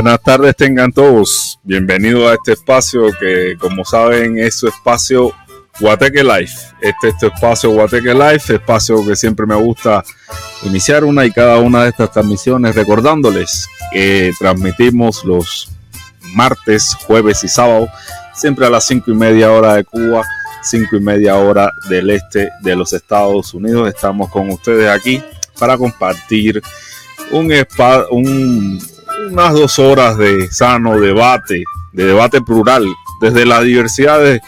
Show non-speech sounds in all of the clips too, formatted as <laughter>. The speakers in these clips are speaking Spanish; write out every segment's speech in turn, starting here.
Buenas tardes tengan todos. Bienvenidos a este espacio que, como saben, es su espacio Guateque Life. Este es tu espacio Guateque Life, espacio que siempre me gusta iniciar una y cada una de estas transmisiones recordándoles que transmitimos los martes, jueves y sábado, siempre a las cinco y media hora de Cuba, cinco y media hora del este de los Estados Unidos. Estamos con ustedes aquí para compartir un, spa, un unas dos horas de sano debate, de debate plural, desde la diversidad de,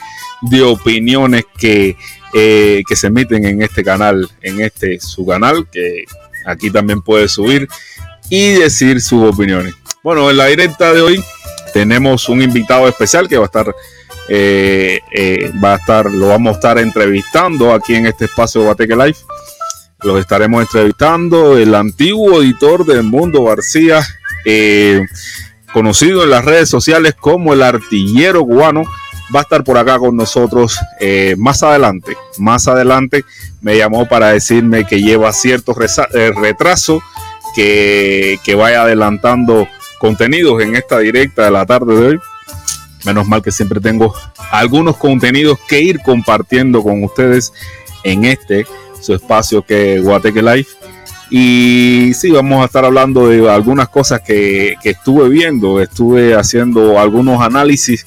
opiniones que, eh, que se emiten en este canal, en este su canal, que aquí también puede subir y decir sus opiniones. Bueno, en la directa de hoy tenemos un invitado especial que va a estar, eh, eh, va a estar, lo vamos a estar entrevistando aquí en este espacio Bateque Live. Los estaremos entrevistando el antiguo editor del Mundo García, eh, conocido en las redes sociales como el artillero cubano, va a estar por acá con nosotros eh, más adelante. Más adelante me llamó para decirme que lleva cierto eh, retraso, que, que vaya adelantando contenidos en esta directa de la tarde de hoy. Menos mal que siempre tengo algunos contenidos que ir compartiendo con ustedes en este su espacio que Guateque Life. Y sí, vamos a estar hablando de algunas cosas que, que, estuve viendo. Estuve haciendo algunos análisis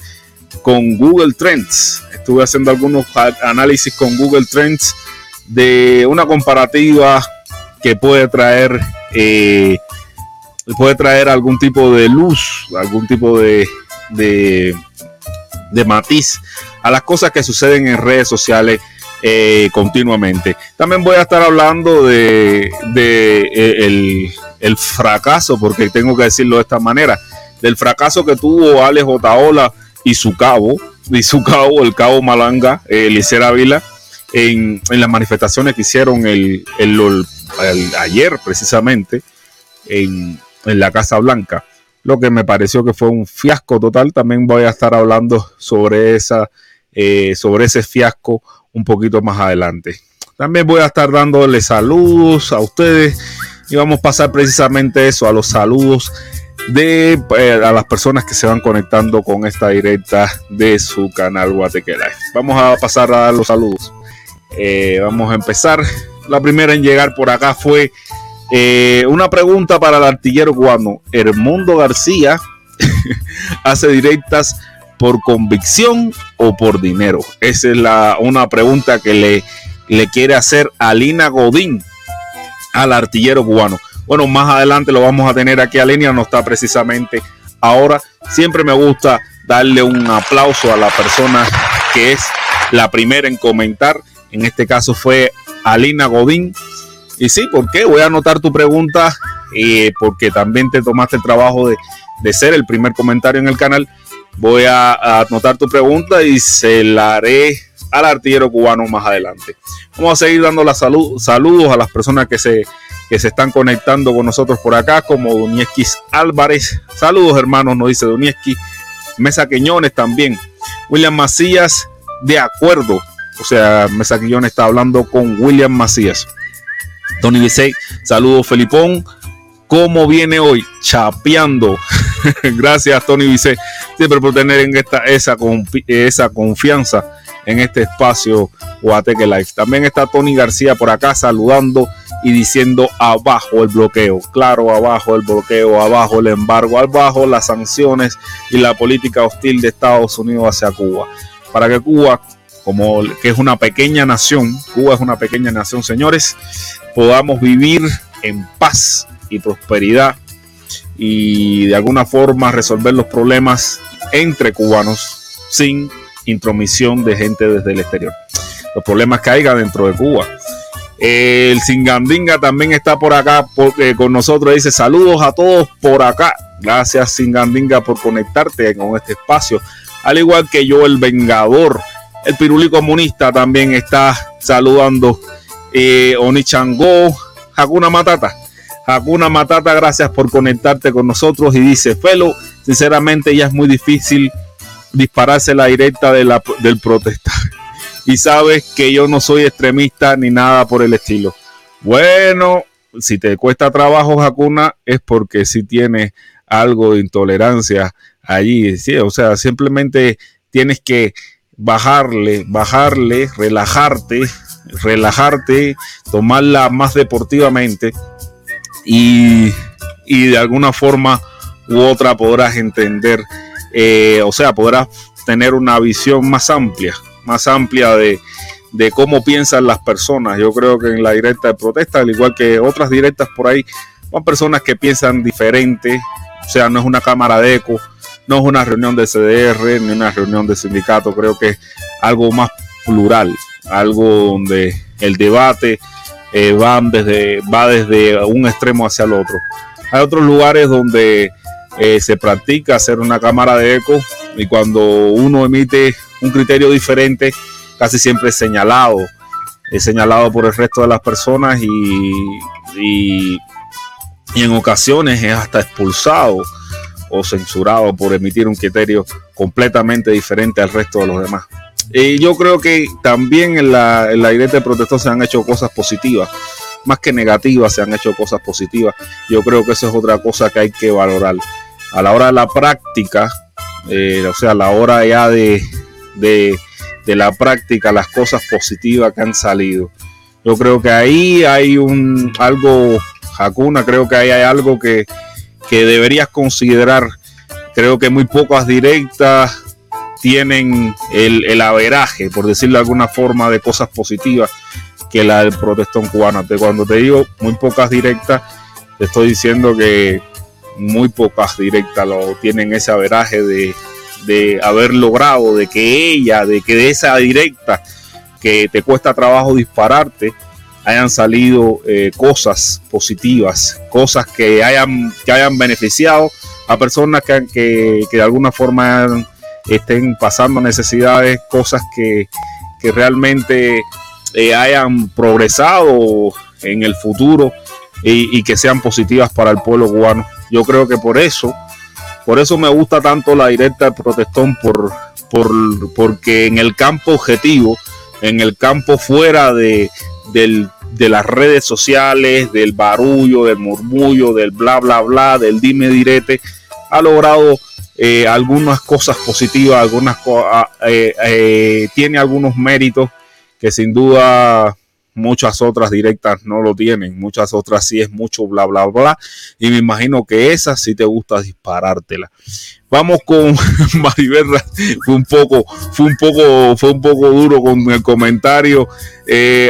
con Google Trends. Estuve haciendo algunos análisis con Google Trends de una comparativa que puede traer eh, puede traer algún tipo de luz, algún tipo de, de, de matiz a las cosas que suceden en redes sociales eh, continuamente. También voy a estar hablando de, eh, el, fracaso, porque tengo que decirlo de esta manera, del fracaso que tuvo Alex Otaola y su cabo, y su cabo, el cabo Malanga, eh, Eliseo Ávila, en, las manifestaciones que hicieron el, ayer precisamente en, en la Casa Blanca lo que me pareció que fue un fiasco total. También voy a estar hablando sobre esa, eh, sobre ese fiasco un poquito más adelante. También voy a estar dándole saludos a ustedes y vamos a pasar precisamente eso, a los saludos de eh, a las personas que se van conectando con esta directa de su canal Guateque Live. Vamos a pasar a dar los saludos. Eh, vamos a empezar. La primera en llegar por acá fue eh, una pregunta para el artillero cubano. Hermundo García <laughs> hace directas por convicción o por dinero? Esa es la, una pregunta que le, le quiere hacer a Lina Godín al artillero cubano. Bueno, más adelante lo vamos a tener aquí a línea, no está precisamente ahora. Siempre me gusta darle un aplauso a la persona que es la primera en comentar. En este caso fue Alina Godín. Y sí, ¿por qué? Voy a anotar tu pregunta eh, porque también te tomaste el trabajo de, de ser el primer comentario en el canal voy a, anotar tu pregunta y se la haré al artillero cubano más adelante. Vamos a seguir dando la salud, saludos a las personas que se, que se están conectando con nosotros por acá, como Doniesquis Álvarez. Saludos, hermanos, nos dice Doniesquis. Mesa Quiñones también. William Macías, de acuerdo. O sea, Mesa Quiñones está hablando con William Macías. Tony Bisey, saludos, Felipón. ¿Cómo viene hoy? Chapeando. <laughs> Gracias, Tony Vice, siempre por tener en esta, esa, esa confianza en este espacio Guateque Live. También está Tony García por acá saludando y diciendo abajo el bloqueo. Claro, abajo el bloqueo, abajo el embargo, abajo las sanciones y la política hostil de Estados Unidos hacia Cuba. para que Cuba, como que es una pequeña nación, Cuba es una pequeña nación, señores, podamos vivir en paz y prosperidad y de alguna forma resolver los problemas entre cubanos sin intromisión de gente desde el exterior. Los problemas que dentro de Cuba. El Singandinga también está por acá eh, con nosotros. Dice saludos a todos por acá. Gracias Singandinga por conectarte con este espacio. Al igual que yo, el Vengador. El Piruli Comunista también está saludando. Eh, Onichango, Hakuna Matata. Hakuna Matata, gracias por conectarte con nosotros. Y dice, Felo, sinceramente ya es muy difícil dispararse la directa del protesta. <laughs> Y sabes que yo no soy extremista ni nada por el estilo. Bueno, si te cuesta trabajo, Hakuna, es porque si tienes algo de intolerancia allí. ¿sí? O sea, simplemente tienes que bajarle, bajarle, relajarte, relajarte, tomarla más deportivamente y, y de alguna forma u otra podrás entender eh, o sea, podrás tener una visión más amplia, más amplia de, cómo piensan las personas. Yo creo que en la directa de protesta, al igual que otras directas por ahí, son personas que piensan diferente, o sea, no es una cámara de eco, no es una reunión de CDR, ni una reunión de sindicato, creo que es algo más plural, algo donde el debate eh, va, desde, va desde un extremo hacia el otro. Hay otros lugares donde eh, se practica hacer una cámara de eco y cuando uno emite un criterio diferente, casi siempre es señalado, es señalado por el resto de las personas y, y, en ocasiones es hasta expulsado o censurado por emitir un criterio completamente diferente al resto de los demás. Y yo creo que también en la, en de protección se han hecho cosas positivas, más que negativas, se han hecho cosas positivas. Yo creo que eso es otra cosa que hay que valorar a la hora de la práctica, eh, o sea, a la hora ya de, de, la práctica, las cosas positivas que han salido. Yo creo que ahí hay un algo, Hakuna, creo que ahí hay algo que, que deberías considerar. Creo que muy pocas directas tienen el, el averaje, por decirlo de alguna forma, de cosas positivas que la del protestón cubano. Cuando te digo muy pocas directas, te estoy diciendo que muy pocas directas lo tienen ese averaje de, de haber logrado, de que ella, de que de esa directa que te cuesta trabajo dispararte, hayan salido eh, cosas positivas, cosas que hayan, que hayan beneficiado a personas que, que, de alguna forma estén pasando necesidades, cosas que, que realmente eh, hayan progresado en el futuro y, que sean positivas para el pueblo cubano. Yo creo que por eso, por eso me gusta tanto la directa del protestón, por, por, porque en el campo objetivo, en el campo fuera de, de las redes sociales, del barullo, del murmullo, del bla, bla, bla, del dime direte, ha logrado eh, algunas cosas positivas, algunas eh, eh, tiene algunos méritos que sin duda muchas otras directas no lo tienen, muchas otras sí es mucho bla bla bla y me imagino que esa sí te gusta disparártela. Vamos con <laughs> Mariberra, fue un poco, fue un poco, fue un poco duro con el comentario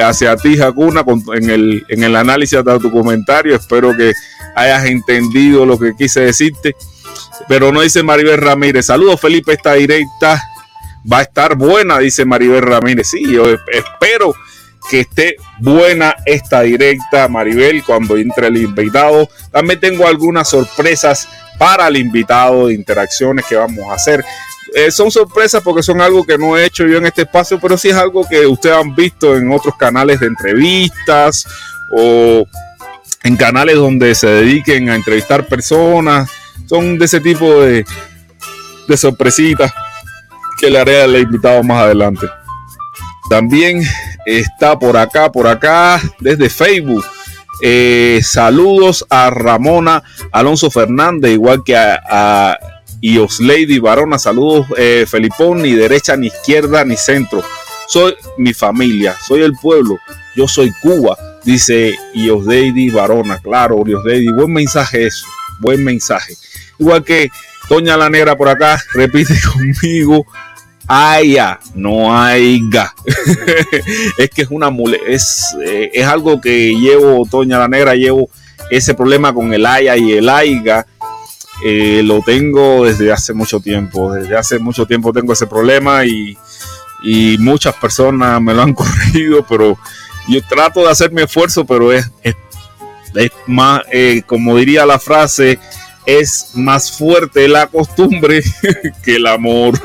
hacia ti, Jacuna, en el, en el análisis de tu comentario. Espero que hayas entendido lo que quise decirte. Pero no dice Maribel Ramírez. Saludos, Felipe. Esta directa va a estar buena, dice Maribel Ramírez. Sí, yo espero que esté buena esta directa, Maribel, cuando entre el invitado. También tengo algunas sorpresas para el invitado de interacciones que vamos a hacer. Eh, son sorpresas porque son algo que no he hecho yo en este espacio, pero sí es algo que ustedes han visto en otros canales de entrevistas o en canales donde se dediquen a entrevistar personas. Son de ese tipo de, de sorpresitas que le haré al invitado más adelante. También está por acá, por acá, desde Facebook. Eh, saludos a Ramona Alonso Fernández, igual que a, a Lady Varona. Saludos, eh, Felipón, ni derecha, ni izquierda, ni centro. Soy mi familia, soy el pueblo, yo soy Cuba, dice Lady Varona. Claro, Lady, buen mensaje eso, buen mensaje. Igual que Doña la Negra por acá, repite <laughs> conmigo, haya, no haya. <laughs> es que es una mule, es, eh, es algo que llevo, Toña la Negra, llevo ese problema con el haya y el aiga. Eh, lo tengo desde hace mucho tiempo, desde hace mucho tiempo tengo ese problema y, y muchas personas me lo han <laughs> corregido, pero yo trato de hacer mi esfuerzo, pero es, es, más, eh, como diría la frase, es más fuerte la costumbre <laughs> que el amor.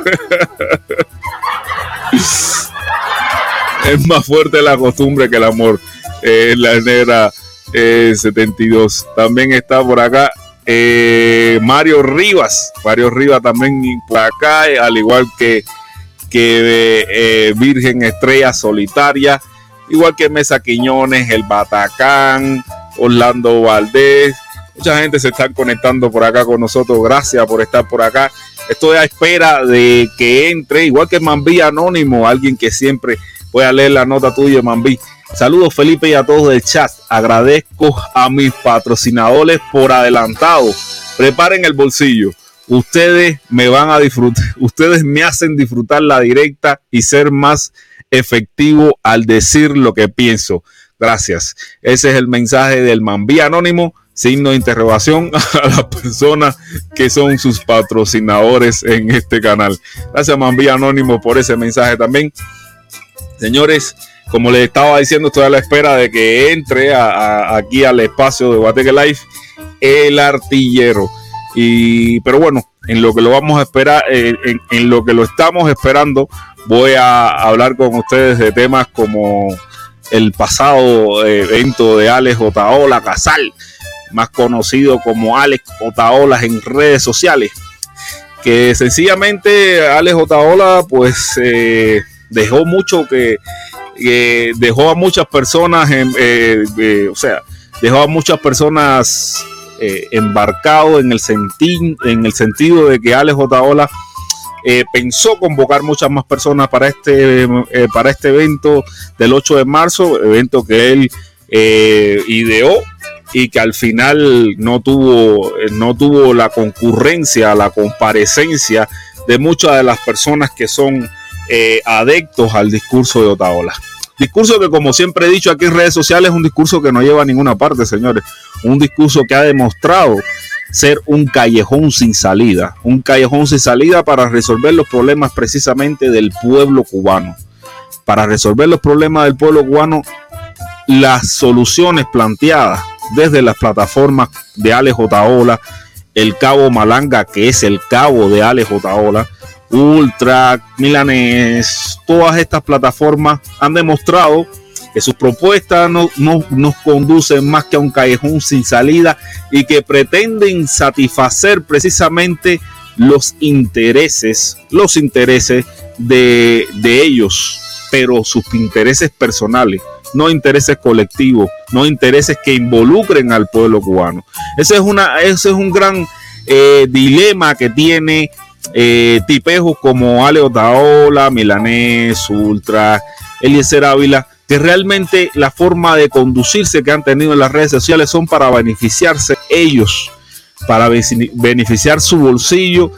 es más fuerte la costumbre que el amor. Eh, la negra 72. También está por acá eh, Mario Rivas. Mario Rivas también por acá, al igual que, que eh, Virgen Estrella Solitaria. Igual que Mesa Quiñones, el Batacán, Orlando Valdés, Mucha gente se está conectando por acá con nosotros. Gracias por estar por acá. Estoy a espera de que entre, igual que Mambí Anónimo, alguien que siempre voy a leer la nota tuya, Mambí. Saludos Felipe y a todos del chat. Agradezco a mis patrocinadores por adelantado. Preparen el bolsillo. Ustedes me van a disfrutar, <laughs> ustedes me hacen disfrutar la directa y ser más efectivo al decir lo que pienso. Gracias. Ese es el mensaje del Mambí Anónimo signo de interrogación <laughs> a las personas que son sus patrocinadores en este canal. Gracias, Mambí Anónimo, por ese mensaje también. Señores, como les estaba diciendo, estoy a la espera de que entre aquí al espacio de Guateque Life el artillero. Y, pero bueno, en lo que lo vamos a esperar, eh, en, lo que lo estamos esperando, voy a hablar con ustedes de temas como el pasado evento de Alex Otaola Casal, más conocido como Alex Otaola en redes sociales. Que sencillamente Alex Otaola pues eh, dejó mucho que, dejó a muchas personas, en, eh, o sea, dejó a muchas personas eh, embarcado en el, en el sentido de que Alex Otaola pensó convocar muchas más personas para este, para este evento del 8 de marzo, evento que él ideó y que al final no tuvo, eh, no tuvo la concurrencia, la comparecencia de muchas de las personas que son eh, adeptos al discurso de Otaola. Discurso que, como siempre he dicho aquí en redes sociales, es un discurso que no lleva a ninguna parte, señores. Un discurso que ha demostrado ser un callejón sin salida. Un callejón sin salida para resolver los problemas precisamente del pueblo cubano. Para resolver los problemas del pueblo cubano, las soluciones planteadas desde las plataformas de Alex Otaola, el Cabo Malanga, que es el cabo de Alex Otaola, Ultra, Milanés, todas estas plataformas han demostrado que sus propuestas no, no, nos conducen más que a un callejón sin salida y que pretenden satisfacer precisamente los intereses, los intereses de ellos, pero sus intereses personales no intereses colectivos, no intereses que involucren al pueblo cubano. Ese es, una, ese es un gran eh, dilema que tiene eh, tipejos como Ale Otaola, Milanés, Ultra, Eliezer Ávila, que realmente la forma de conducirse que han tenido en las redes sociales son para beneficiarse ellos, para beneficiar su bolsillo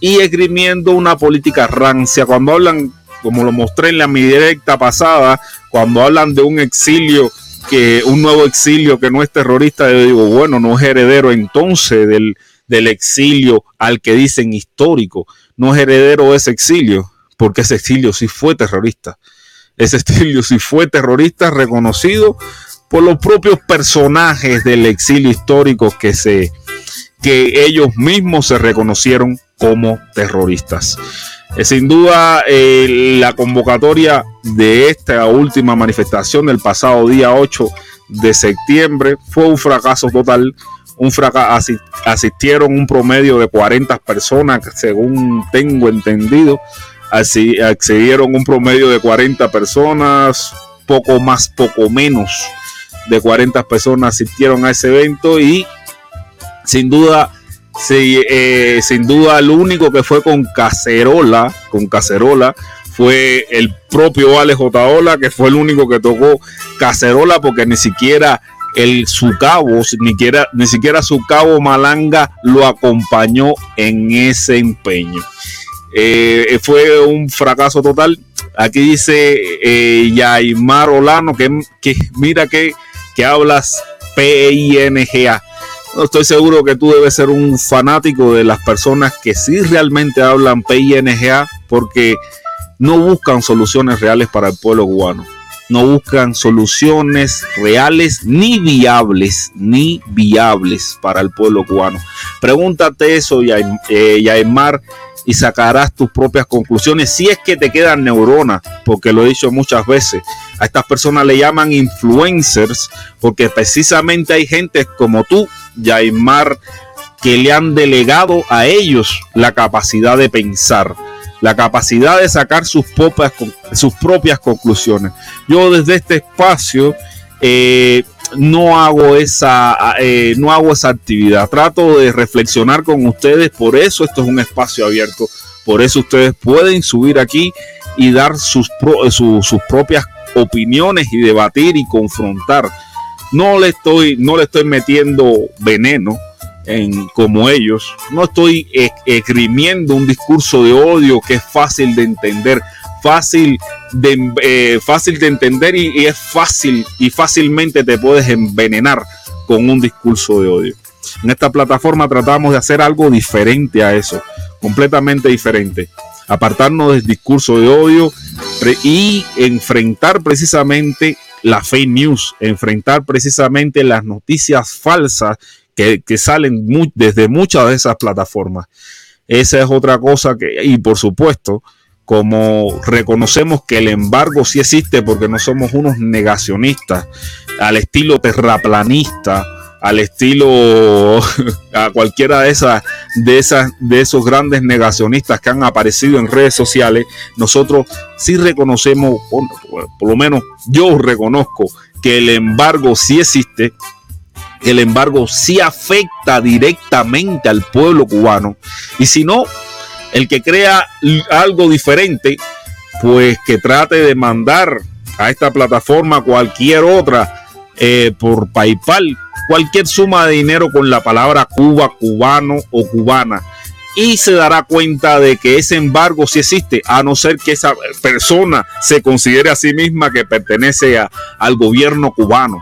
y esgrimiendo una política rancia. Cuando hablan como lo mostré en la mi directa pasada, cuando hablan de un exilio, que un nuevo exilio que no es terrorista, yo digo, bueno, no es heredero entonces del, del exilio al que dicen histórico, no es heredero de ese exilio, porque ese exilio sí fue terrorista. Ese exilio sí fue terrorista reconocido por los propios personajes del exilio histórico que se que ellos mismos se reconocieron como terroristas. Eh, sin duda, eh, la convocatoria de esta última manifestación del pasado día 8 de septiembre fue un fracaso total. Un fracaso, asistieron un promedio de 40 personas, según tengo entendido. Así accedieron un promedio de 40 personas, poco más, poco menos de 40 personas asistieron a ese evento y sin duda Sí, eh, sin duda, el único que fue con cacerola, con cacerola, fue el propio Alex Otaola, que fue el único que tocó cacerola, porque ni siquiera el su cabo, ni siquiera, ni siquiera su cabo Malanga lo acompañó en ese empeño. eh, fue un fracaso total. Aquí dice eh, Olano que, que mira que, que hablas P-I-N-G-A. Estoy seguro que tú debes ser un fanático de las personas que sí realmente hablan PINGA porque no buscan soluciones reales para el pueblo cubano. No buscan soluciones reales ni viables, ni viables para el pueblo cubano. Pregúntate eso, eh, Yaimar, y sacarás tus propias conclusiones si es que te quedan neuronas, porque lo he dicho muchas veces. A estas personas le llaman influencers porque precisamente hay gente como tú, Yaimar, que le han delegado a ellos la capacidad de pensar, la capacidad de sacar sus propias, sus propias conclusiones. Yo desde este espacio eh, no hago esa eh, no hago esa actividad trato de reflexionar con ustedes por eso esto es un espacio abierto por eso ustedes pueden subir aquí y dar sus, sus propias opiniones y debatir y confrontar no le estoy no le estoy metiendo veneno en, como ellos no estoy esgrimiendo un discurso de odio que es fácil de entender fácil de, eh, fácil de entender y, es fácil y fácilmente te puedes envenenar con un discurso de odio. En esta plataforma tratamos de hacer algo diferente a eso, completamente diferente. Apartarnos del discurso de odio y enfrentar precisamente la fake news, enfrentar precisamente las noticias falsas que, que salen desde muchas de esas plataformas. Esa es otra cosa que, y por supuesto, como reconocemos que el embargo sí existe porque no somos unos negacionistas, al estilo terraplanista, al estilo <laughs> a cualquiera de esas de esas de esos grandes negacionistas que han aparecido en redes sociales, nosotros sí reconocemos, por, lo menos yo reconozco que el embargo sí existe, el embargo sí afecta directamente al pueblo cubano y si no el que crea algo diferente, pues que trate de mandar a esta plataforma cualquier otra eh, por PayPal, cualquier suma de dinero con la palabra Cuba, cubano o cubana. Y se dará cuenta de que ese embargo sí existe, a no ser que esa persona se considere a sí misma que pertenece al gobierno cubano.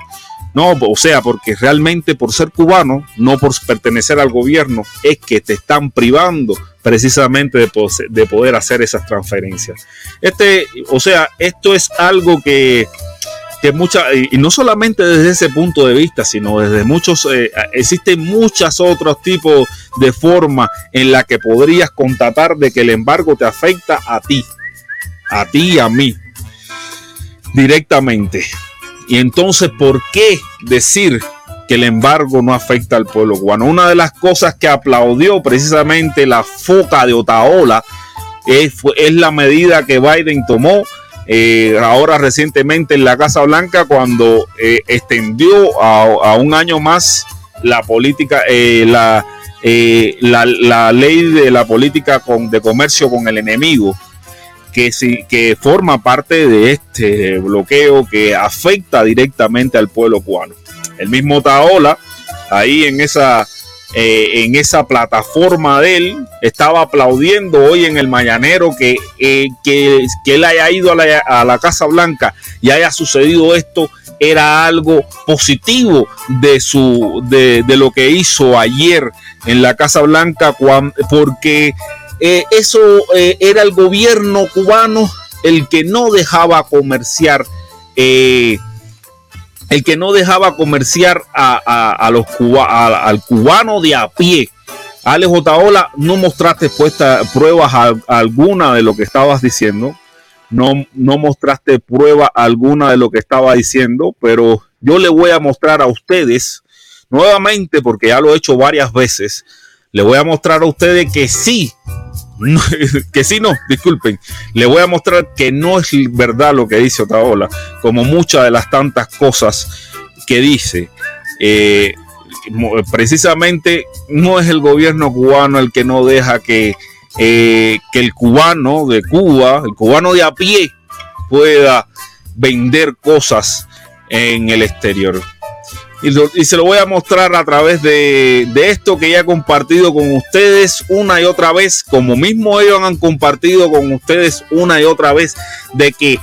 No, o sea, porque realmente por ser cubano, no por pertenecer al gobierno, es que te están privando precisamente de, poder hacer esas transferencias. Este, o sea, esto es algo que, y no solamente desde ese punto de vista, sino desde muchos, eh, existen muchos otros tipos de formas en la que podrías constatar de que el embargo te afecta a ti, a ti y a mí, directamente. Y entonces, ¿por qué decir que el embargo no afecta al pueblo cubano? Una de las cosas que aplaudió precisamente la foca de Otaola es, es la medida que Biden tomó eh, ahora recientemente en la Casa Blanca cuando eh, extendió a, un año más la política, eh, la, la, ley de la política con, de comercio con el enemigo que, sí, que forma parte de este bloqueo que afecta directamente al pueblo cubano. El mismo Taola, ahí en esa, eh, en esa plataforma de él, estaba aplaudiendo hoy en el mañanero que, eh, que, él haya ido a la, a la Casa Blanca y haya sucedido esto era algo positivo de su de, de, lo que hizo ayer en la Casa Blanca porque eh, eso era el gobierno cubano el que no dejaba comerciar, el que no dejaba comerciar a, los al cubano de a pie. Alex Otaola, no mostraste puesta, pruebas alguna de lo que estabas diciendo. No, no mostraste prueba alguna de lo que estaba diciendo, pero yo le voy a mostrar a ustedes nuevamente, porque ya lo he hecho varias veces, le voy a mostrar a ustedes que sí <laughs> que sí no, disculpen, le voy a mostrar que no es verdad lo que dice Otaola, como muchas de las tantas cosas que dice. Eh, precisamente no es el gobierno cubano el que no deja que, eh, que el cubano de Cuba, el cubano de a pie, pueda vender cosas en el exterior. Y, se lo voy a mostrar a través de, esto que ya he compartido con ustedes una y otra vez, como mismo ellos han compartido con ustedes una y otra vez, de que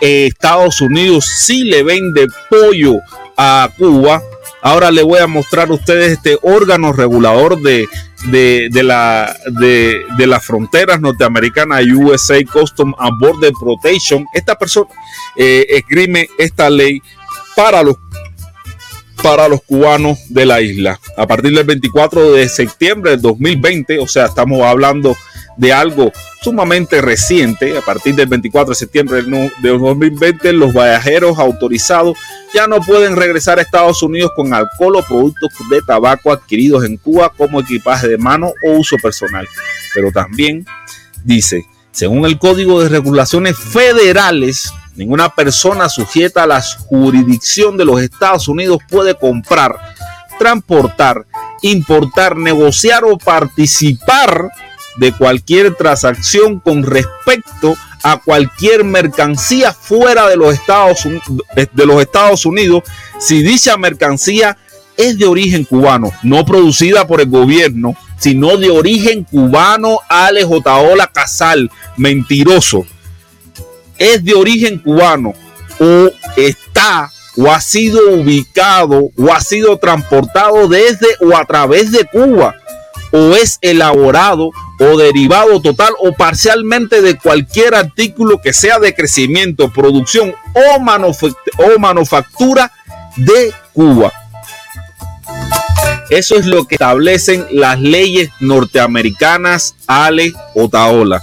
eh, Estados Unidos sí le vende pollo a Cuba. Ahora le voy a mostrar a ustedes este órgano regulador de, de, la, de las fronteras norteamericanas, USA Custom and Border Protection. Esta persona eh, esgrime esta ley para los para los cubanos de la isla. A partir del 24 de septiembre del 2020, o sea, estamos hablando de algo sumamente reciente, a partir del 24 de septiembre del 2020, los viajeros autorizados ya no pueden regresar a Estados Unidos con alcohol o productos de tabaco adquiridos en Cuba como equipaje de mano o uso personal. Pero también dice, según el Código de Regulaciones Federales, Ninguna persona sujeta a la jurisdicción de los Estados Unidos puede comprar, transportar, importar, negociar o participar de cualquier transacción con respecto a cualquier mercancía fuera de los Estados, de los Estados Unidos. Si dicha mercancía es de origen cubano, no producida por el gobierno, sino de origen cubano, Otaola Casal, mentiroso es de origen cubano o está o ha sido ubicado o ha sido transportado desde o a través de Cuba o es elaborado o derivado total o parcialmente de cualquier artículo que sea de crecimiento, producción o, manufactura de Cuba. Eso es lo que establecen las leyes norteamericanas Ale Otaola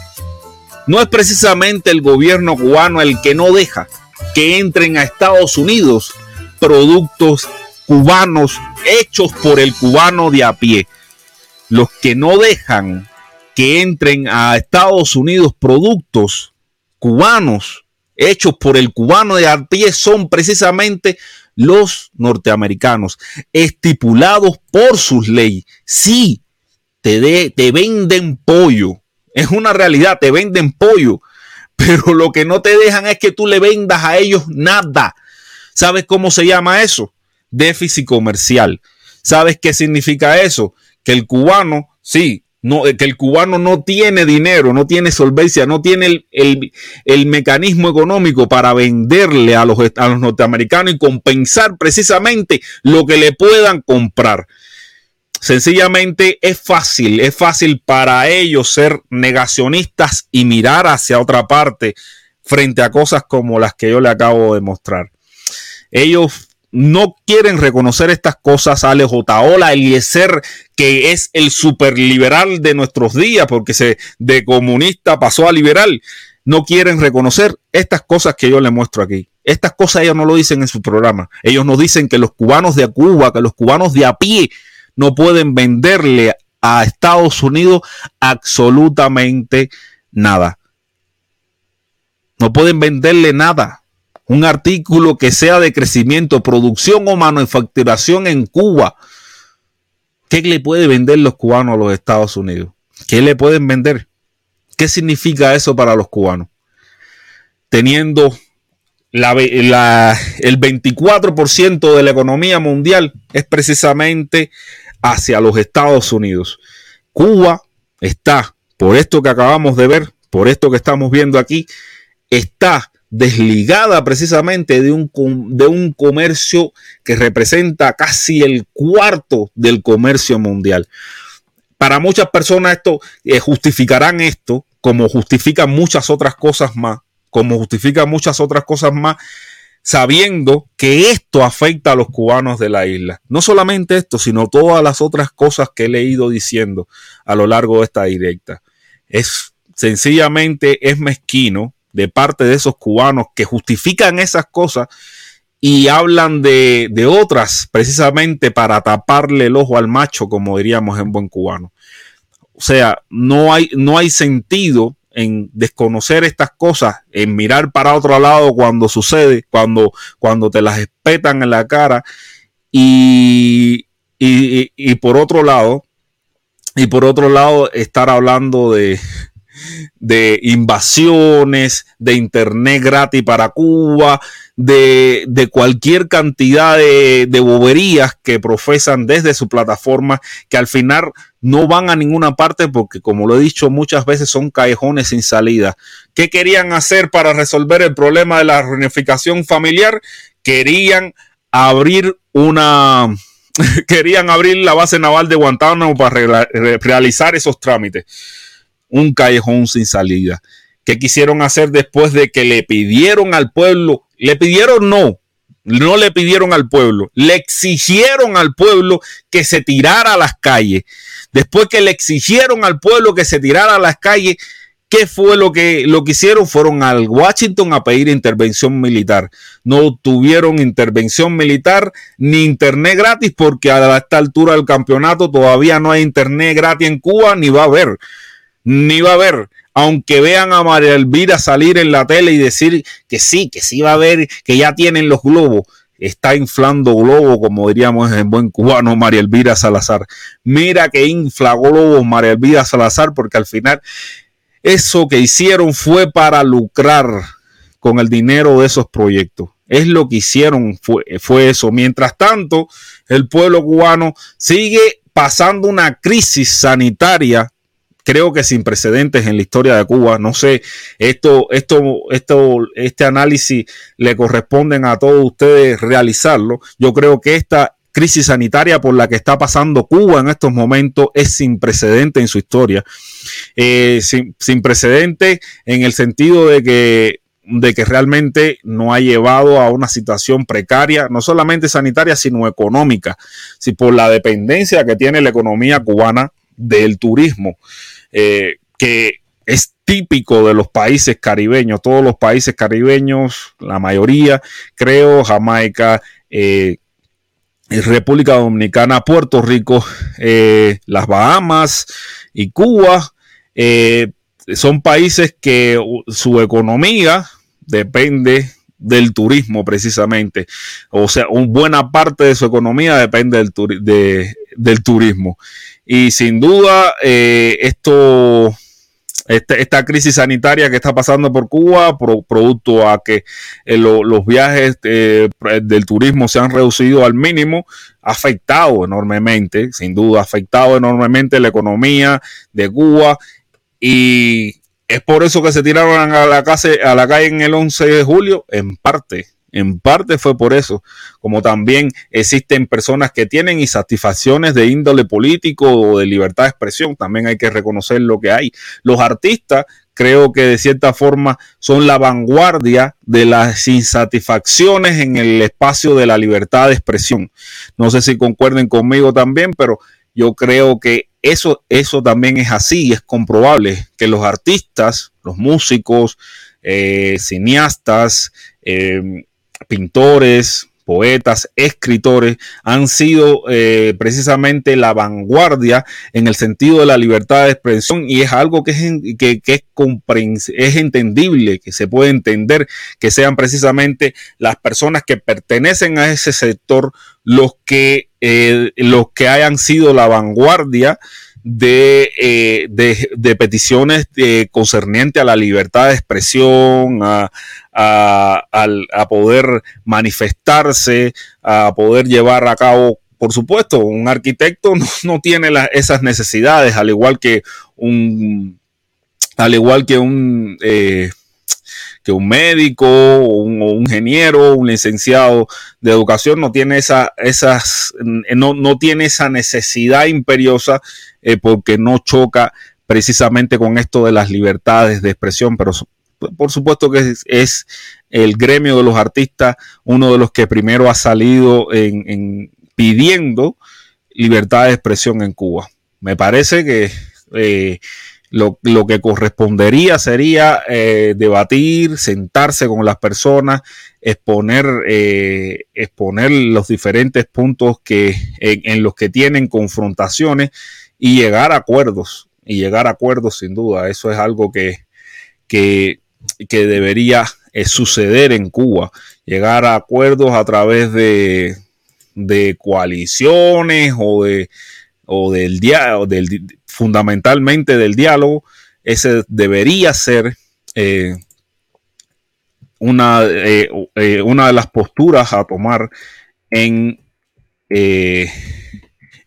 no es precisamente el gobierno cubano el que no deja que entren a Estados Unidos productos cubanos hechos por el cubano de a pie. Los que no dejan que entren a Estados Unidos productos cubanos hechos por el cubano de a pie son precisamente los norteamericanos, estipulados por sus leyes. Sí, te, te venden pollo, es una realidad, te venden pollo, <laughs> pero lo que no te dejan es que tú le vendas a ellos nada. ¿Sabes cómo se llama eso? Déficit comercial. ¿Sabes qué significa eso? Que el cubano, sí, no, que el cubano no tiene dinero, no tiene solvencia, no tiene el, mecanismo económico para venderle a los, a los norteamericanos y compensar precisamente lo que le puedan comprar. Sencillamente es fácil, es fácil para ellos ser negacionistas y mirar hacia otra parte frente a cosas como las que yo le acabo de mostrar. Ellos no quieren reconocer estas cosas. Ale Otaola, Eliezer, que es el superliberal de nuestros días, porque se de comunista pasó a liberal, no quieren reconocer estas cosas que yo le muestro aquí. Estas cosas ellos no lo dicen en su programa. Ellos nos dicen que los cubanos de Cuba, que los cubanos de a pie, no pueden venderle a Estados Unidos absolutamente nada. No pueden venderle nada. Un artículo que sea de crecimiento, producción o manufacturación en Cuba. ¿Qué le puede vender los cubanos a los Estados Unidos? ¿Qué le pueden vender? ¿Qué significa eso para los cubanos? Teniendo el 24% de la economía mundial es precisamente hacia los Estados Unidos. Cuba está, por esto que acabamos de ver, por esto que estamos viendo aquí, está desligada precisamente de un, de un comercio que representa casi el cuarto del comercio mundial. Para muchas personas esto eh, justificarán esto, como justifican muchas otras cosas más, como justifican muchas otras cosas más, sabiendo que esto afecta a los cubanos de la isla. No solamente esto, sino todas las otras cosas que he leído diciendo a lo largo de esta directa. Es sencillamente es mezquino de parte de esos cubanos que justifican esas cosas y hablan de, de otras precisamente para taparle el ojo al macho, como diríamos en buen cubano. O sea, no hay, no hay sentido en desconocer estas cosas, en mirar para otro lado cuando sucede, cuando, cuando te las espetan en la cara. Y, y, por otro lado, y por otro lado, estar hablando de, de invasiones, de internet gratis para Cuba, de, cualquier cantidad de, de, boberías que profesan desde su plataforma, que al final no van a ninguna parte porque, como lo he dicho muchas veces, son callejones sin salida. ¿Qué querían hacer para resolver el problema de la reunificación familiar? Querían abrir una... <laughs> querían abrir la base naval de Guantánamo para realizar esos trámites. Un callejón sin salida. ¿Qué quisieron hacer después de que le pidieron al pueblo? Le pidieron no, no le pidieron al pueblo, le exigieron al pueblo que se tirara a las calles. Después que le exigieron al pueblo que se tirara a las calles, ¿qué fue lo que, lo que hicieron? Fueron al Washington a pedir intervención militar. No tuvieron intervención militar ni internet gratis porque a esta altura del campeonato todavía no hay internet gratis en Cuba, ni va a haber. Ni va a haber aunque vean a María Elvira salir en la tele y decir que sí, que sí va a haber, que ya tienen los globos, está inflando globo, como diríamos en buen cubano, María Elvira Salazar. Mira que infla globos María Elvira Salazar, porque al final eso que hicieron fue para lucrar con el dinero de esos proyectos. Es lo que hicieron, fue, fue eso. Mientras tanto, el pueblo cubano sigue pasando una crisis sanitaria creo que sin precedentes en la historia de Cuba. No sé, esto, esto, esto, este análisis le corresponden a todos ustedes realizarlo. Yo creo que esta crisis sanitaria por la que está pasando Cuba en estos momentos es sin precedente en su historia. Eh, sin, sin precedente en el sentido de que de que realmente no ha llevado a una situación precaria, no solamente sanitaria, sino económica, si por la dependencia que tiene la economía cubana del turismo. Eh, que es típico de los países caribeños, todos los países caribeños, la mayoría, creo, Jamaica, eh, República Dominicana, Puerto Rico, eh, las Bahamas y Cuba, son países que su economía depende del turismo precisamente. O sea, una buena parte de su economía depende del, del turismo. Y sin duda, eh, esto, este, esta crisis sanitaria que está pasando por Cuba, producto a que eh, los viajes eh, del turismo se han reducido al mínimo, ha afectado enormemente, sin duda, ha afectado enormemente la economía de Cuba. Y es por eso que se tiraron a la, calle en el 11 de julio, en parte en parte fue por eso, como también existen personas que tienen insatisfacciones de índole político o de libertad de expresión, también hay que reconocer lo que hay. Los artistas creo que de cierta forma son la vanguardia de las insatisfacciones en el espacio de la libertad de expresión. No sé si concuerden conmigo también, pero yo creo que eso, eso también es así y es comprobable que los artistas, los músicos, eh, cineastas, eh, pintores, poetas, escritores, han sido eh, precisamente la vanguardia en el sentido de la libertad de expresión y es algo que es, que, es, es entendible, que se puede entender que sean precisamente las personas que pertenecen a ese sector los que, eh, los que hayan sido la vanguardia eh, de, de, peticiones eh, concernientes a la libertad de expresión, a, a, poder manifestarse, a poder llevar a cabo por supuesto, un arquitecto no, tiene esas necesidades, al igual que un, al igual que un, eh, que un médico, un, un, ingeniero, un licenciado de educación no tiene esa, esas, no, no tiene esa necesidad imperiosa eh, porque no choca precisamente con esto de las libertades de expresión, pero por supuesto que es, el gremio de los artistas uno de los que primero ha salido en, pidiendo libertad de expresión en Cuba. Me parece que eh, lo, que correspondería sería eh, debatir, sentarse con las personas, exponer, exponer los diferentes puntos que, en los que tienen confrontaciones y llegar a acuerdos, y llegar a acuerdos sin duda, eso es algo que, que, debería eh, suceder en Cuba, llegar a acuerdos a través de, de coaliciones o de o del diálogo, del, fundamentalmente del diálogo, ese debería ser eh, una, eh, eh, una de las posturas a tomar en, en,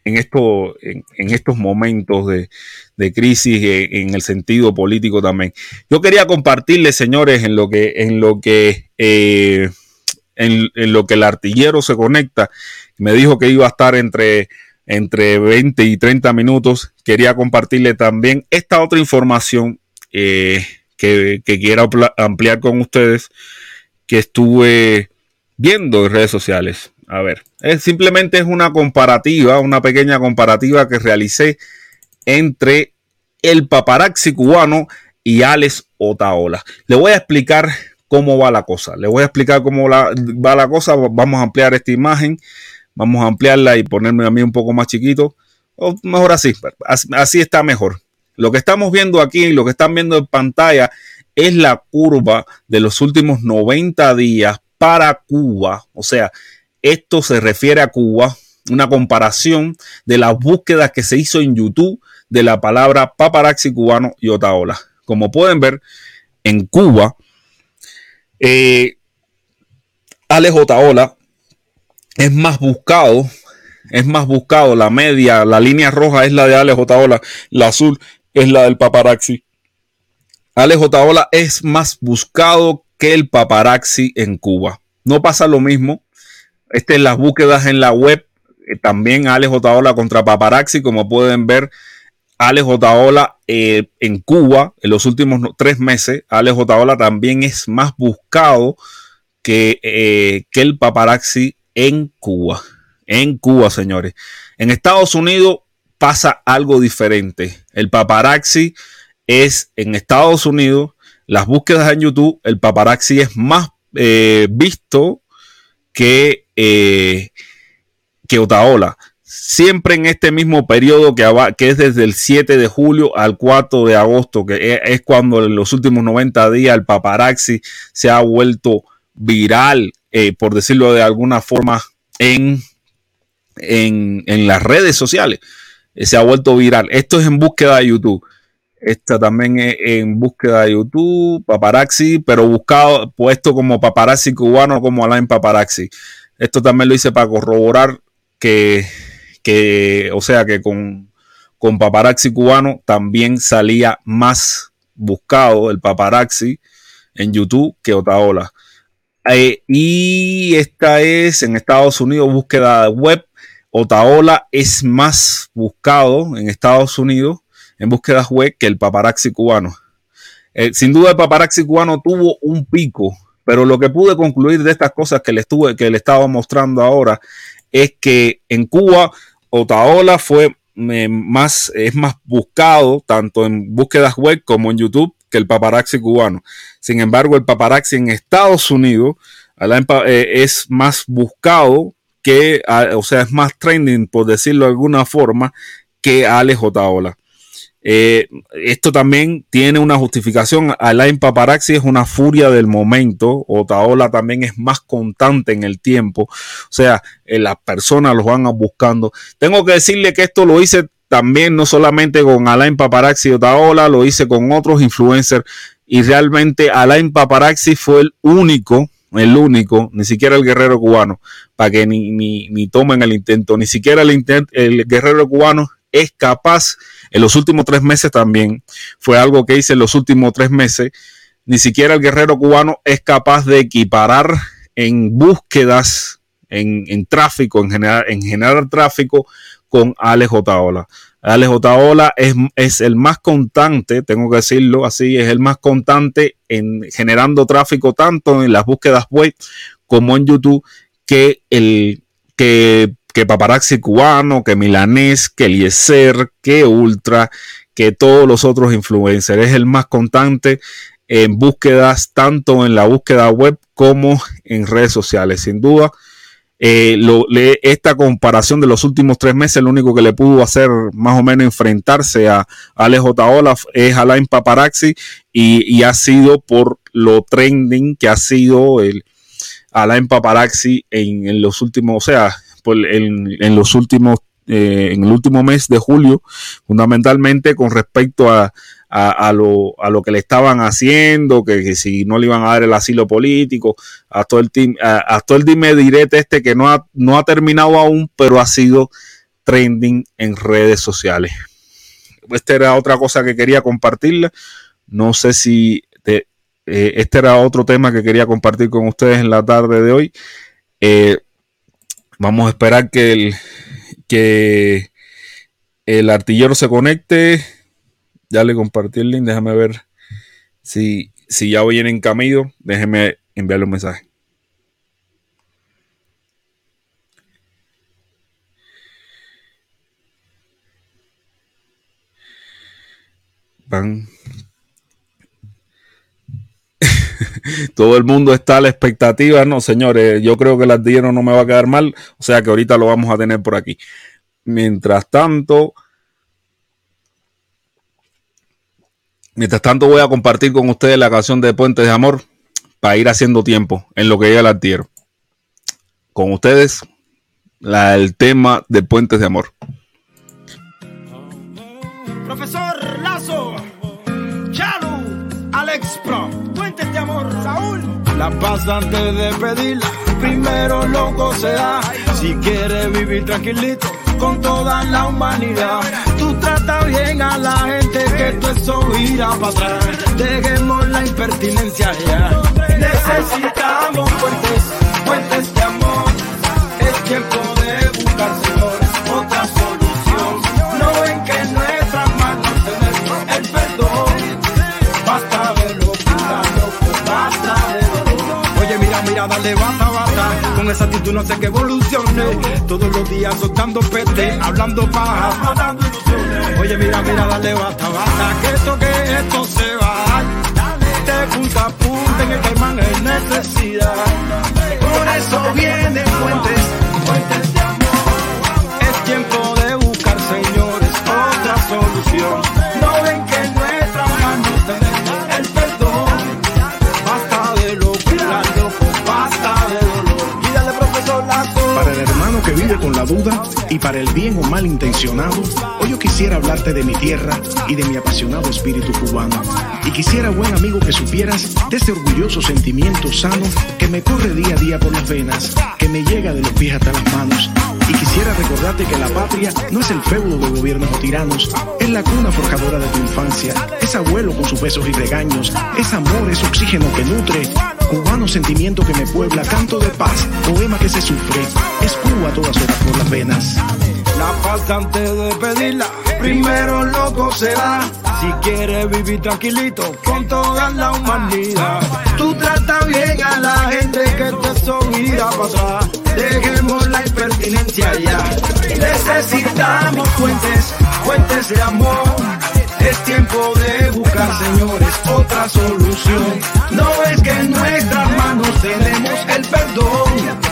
en, estos momentos de, crisis en el sentido político también. Yo quería compartirles, señores, en lo que, en lo que, en, lo que el artillero se conecta. Me dijo que iba a estar entre entre 20 y 30 minutos, quería compartirle también esta otra información eh, que, quiero ampliar con ustedes que estuve viendo en redes sociales. A ver, es, simplemente es una comparativa, una pequeña comparativa que realicé entre el paparazzi cubano y Alex Otaola. Le voy a explicar cómo va la cosa. Le voy a explicar cómo va la cosa. Vamos a ampliar esta imagen Vamos a ampliarla y ponerme a mí un poco más chiquito. O mejor así, así está mejor. Lo que estamos viendo aquí, lo que están viendo en pantalla, es la curva de los últimos 90 días para Cuba. O sea, esto se refiere a Cuba, una comparación de las búsquedas que se hizo en YouTube de la palabra paparazzi cubano y otaola. Como pueden ver, en Cuba, eh, Alex Otaola es más buscado, es más buscado. La media, la línea roja es la de Alex Otaola, la azul es la del paparazzi. Alex Otaola es más buscado que el paparazzi en Cuba. No pasa lo mismo. Este las búsquedas en la web. Eh, también Alex Otaola contra paparazzi, como pueden ver. Alex Otaola eh, en Cuba en los últimos tres meses. Alex Otaola también es más buscado que, eh, que el paparazzi en Cuba. En Cuba, señores. En Estados Unidos pasa algo diferente. El paparazzi es en Estados Unidos, las búsquedas en YouTube, el paparazzi es más eh, visto que, eh, Otaola. Siempre en este mismo periodo que, que, es desde el 7 de julio al 4 de agosto, que e, es cuando en los últimos 90 días el paparazzi se ha vuelto viral eh, por decirlo de alguna forma, en, en, las redes sociales. Eh, se ha vuelto viral. Esto es en búsqueda de YouTube. Esta también es en búsqueda de YouTube, paparazzi, pero buscado, puesto como paparazzi cubano, como Alain Paparazzi. Esto también lo hice para corroborar que, que o sea, que con, con paparazzi cubano también salía más buscado el paparazzi en YouTube que Otaola. Y esta es en Estados Unidos búsqueda web. Otaola es más buscado en Estados Unidos en búsquedas web que el paparazzi cubano. Eh, sin duda el paparazzi cubano tuvo un pico, pero lo que pude concluir de estas cosas que le, estuve, que le estaba mostrando ahora es que en Cuba Otaola fue eh, más, es más buscado tanto en búsquedas web como en YouTube que el paparazzi cubano. Sin embargo, el paparazzi en Estados Unidos eh, es más buscado que, o sea, es más trending, por decirlo de alguna forma, que Alex Otaola. Eh, esto también tiene una justificación. Alain Paparazzi es una furia del momento. Otaola también es más constante en el tiempo. O sea, eh, las personas los van buscando. Tengo que decirle que esto lo hice también no solamente con Alain Paparazzi y Otaola, lo hice con otros influencers. Y realmente Alain Paparazzi fue el único, el único, ni siquiera el guerrero cubano, para que ni, ni, tomen el intento, ni siquiera el, el guerrero cubano es capaz, en los últimos tres meses también, fue algo que hice en los últimos tres meses, ni siquiera el guerrero cubano es capaz de equiparar en búsquedas, en, en tráfico, en generar, en generar tráfico con Alex Otaola. Alex Otaola es, es, el más constante, tengo que decirlo así, es el más constante en generando tráfico tanto en las búsquedas web como en YouTube que el que, que Paparazzi cubano, que Milanés, que Eliezer, que Ultra, que todos los otros influencers. Es el más constante en búsquedas, tanto en la búsqueda web como en redes sociales. Sin duda, eh, esta comparación de los últimos tres meses, lo único que le pudo hacer más o menos enfrentarse a Alex Olaf es Alain Paparazzi y, ha sido por lo trending que ha sido el Alain Paparazzi en, los últimos, o sea, en, los últimos eh, en el último mes de julio, fundamentalmente con respecto a, a, lo, a lo, que le estaban haciendo, que, si no le iban a dar el asilo político, a todo el, a, el dime direte este que no ha, no ha terminado aún, pero ha sido trending en redes sociales. Esta era otra cosa que quería compartirla. No sé si eh, este era otro tema que quería compartir con ustedes en la tarde de hoy. Eh, vamos a esperar que el, que el artillero se conecte. Ya le compartí el link, déjame ver si, si ya voy en camino. Déjeme enviarle un mensaje. Van. <laughs> Todo el mundo está a la expectativa, no, señores. Yo creo que el artillero no me va a quedar mal, o sea que ahorita lo vamos a tener por aquí. Mientras tanto, mientras tanto voy a compartir con ustedes la canción de Puentes de Amor para ir haciendo tiempo en lo que llega el artillero. Con ustedes, la, el tema de Puentes de Amor. Profesor Lazo, Chalu, Alex Pro, Puentes de Amor, Saúl. La paz antes de pedirla, primero loco se da. Si quiere vivir tranquilito con toda la humanidad. Tú trata bien a la gente que tú eso irá para atrás. Dejemos la impertinencia ya. Necesitamos puentes, puentes de amor. Es tiempo de buscar, señores, otra solución. No ven que nuestras manos tenemos el perdón. Basta de locura, basta de dolor. Oye, mira, mira, dale, basta, Con esa actitud no sé qué evolucione. Todos los días soltando peste, hablando paja. Oye, mira, mira, dale, basta, basta. Que esto, que esto se va. De punta punta en el caimán es necesidad. Por eso vienen puentes, puentes de amor. Es tiempo con la duda y para el bien o mal intencionado, hoy yo quisiera hablarte de mi tierra y de mi apasionado espíritu cubano. Y quisiera, buen amigo, que supieras de ese orgulloso sentimiento sano que me corre día a día por las venas, que me llega de los pies hasta las manos. Y quisiera recordarte que la patria no es el feudo de gobiernos o tiranos, es la cuna forjadora de tu infancia, es abuelo con sus besos y regaños, es amor, es oxígeno que nutre, cubano sentimiento que me puebla, canto de paz, poema que se sufre, es Cuba a todas horas por las venas. La paz antes de pedirla, primero loco se da. Si quieres vivir tranquilito con toda la humanidad, tú trata bien a la gente que te son irá para atrás. Dejemos la impertinencia ya. Necesitamos puentes, puentes de amor. Es tiempo de buscar, señores, otra solución. No es que en nuestras manos tenemos el perdón.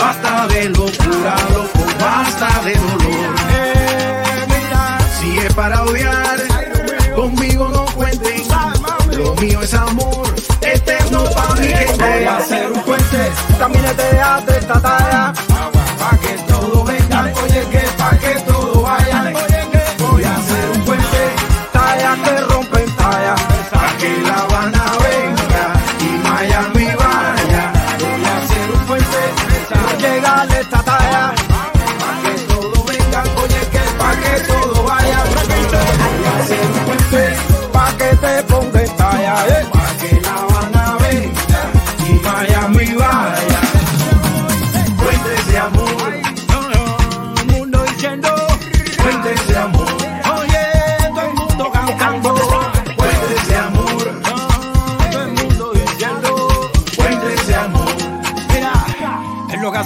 Basta de locura, loco, basta de dolor. Eh, Si es para odiar, conmigo no cuenten. Lo mío es amor, eterno para mi voy a hacer un puente, también te hace esta. Pa' que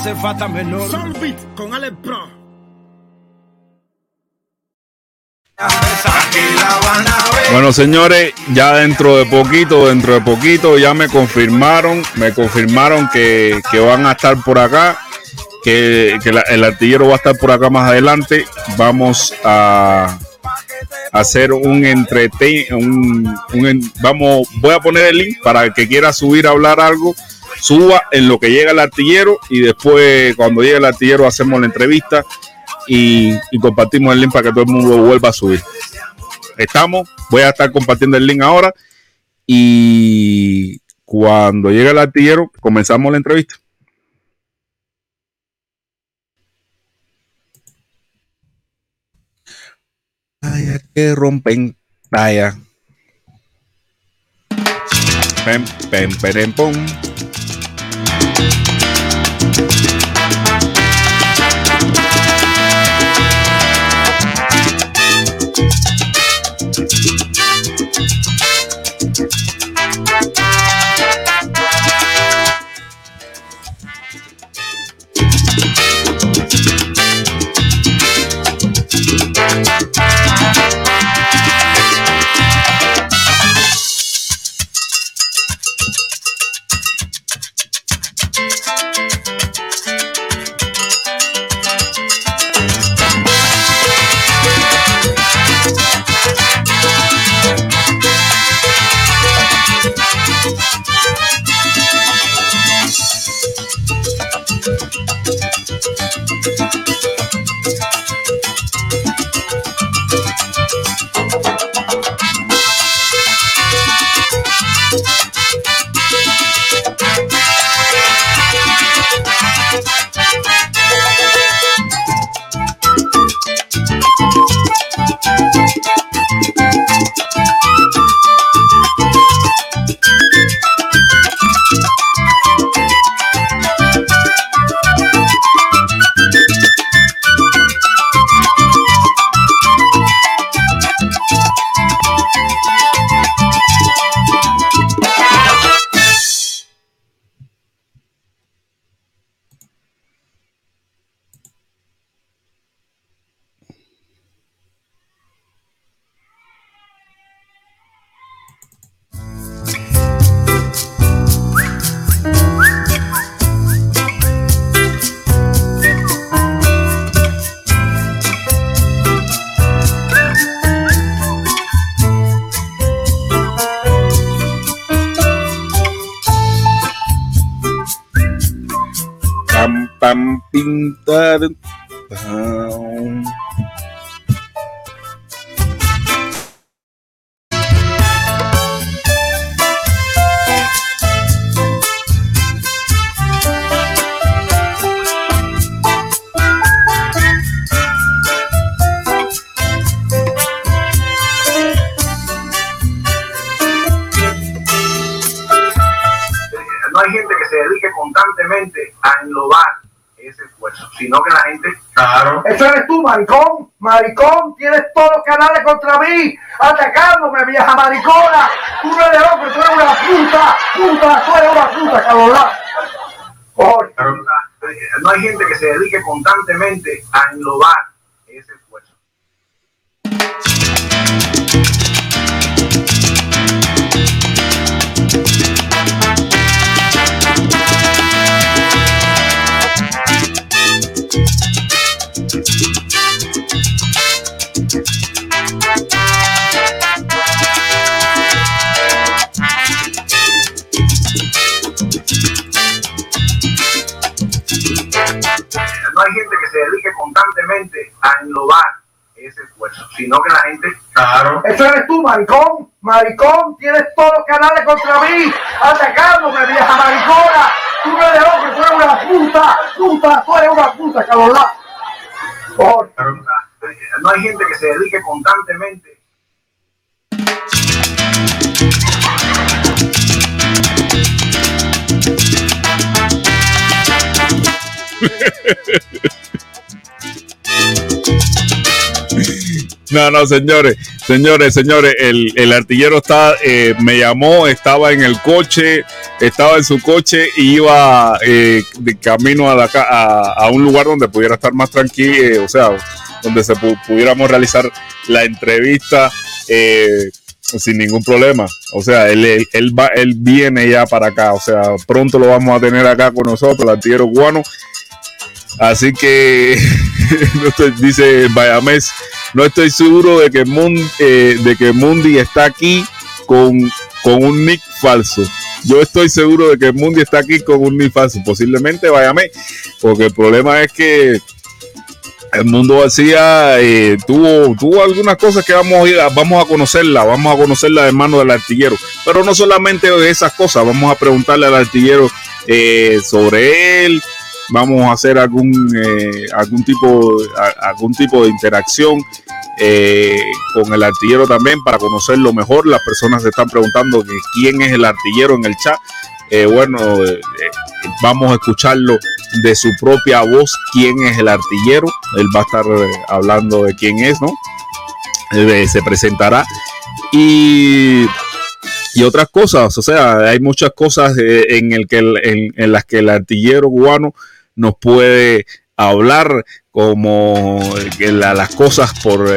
hace falta menor. Solvit con Alex Pro. Que La Habana venga. Bueno, señores, ya dentro de poquito, dentro de poquito, ya me confirmaron, me confirmaron que, que van a estar por acá, que, que la- el artillero va a estar por acá más adelante. Vamos a hacer un entreten, un, un vamos, voy a poner el link para el que quiera subir a hablar algo, suba en lo que llega el artillero y después cuando llegue el artillero hacemos la entrevista y, y compartimos el link para que todo el mundo vuelva a subir. Estamos, voy a estar compartiendo el link ahora y cuando llegue el artillero comenzamos la entrevista. Vaya que rompen, vaya. Pem, pem, perem, pum. Atacándome, vieja maricona. Tú no eres hombre, tú eres una puta, puta, tú eres una puta, cabrón. Pero, eh, no hay gente que se dedique constantemente a englobar ese esfuerzo. Se dedique constantemente a englobar ese esfuerzo, sino que la gente, claro, Eso eres tú, maricón. Maricón, tienes todos los canales contra mí, atacándome, vieja maricona. Tú no eres hombre, tú eres una puta, puta, tú eres una puta, cabrón. Eh, no hay gente que se dedique constantemente <laughs> No, no, señores, señores, señores, el, el artillero está, eh, me llamó, estaba en el coche, estaba en su coche y iba eh, de camino a, a, un lugar donde pudiera estar más tranquilo, eh, o sea, donde se pu- pudiéramos realizar la entrevista sin ningún problema. O sea, él, él, él va, él viene ya para acá, o sea, pronto lo vamos a tener acá con nosotros, el artillero cubano. Así que <laughs> no dice Bayamés, no estoy seguro de que, Mun- eh, de que Mundi está aquí con, con un nick falso. Yo estoy seguro de que Mundi está aquí con un nick falso. Posiblemente Bayamés, porque el problema es que el mundo García eh, tuvo, tuvo algunas cosas que vamos a, vamos a conocerla, vamos a conocerla de mano del artillero, pero no solamente esas cosas, vamos a preguntarle al artillero eh, sobre él, vamos a hacer algún eh, algún tipo algún tipo de interacción con el artillero también para conocerlo mejor. Las personas se están preguntando quién es el artillero en el chat. bueno, vamos a escucharlo de su propia voz quién es el artillero. Él va a estar eh, hablando de quién es, ¿no? Eh, se presentará. Y, y, otras cosas, o sea, hay muchas cosas eh, en, el que, en, las que el artillero cubano nos puede hablar como las cosas por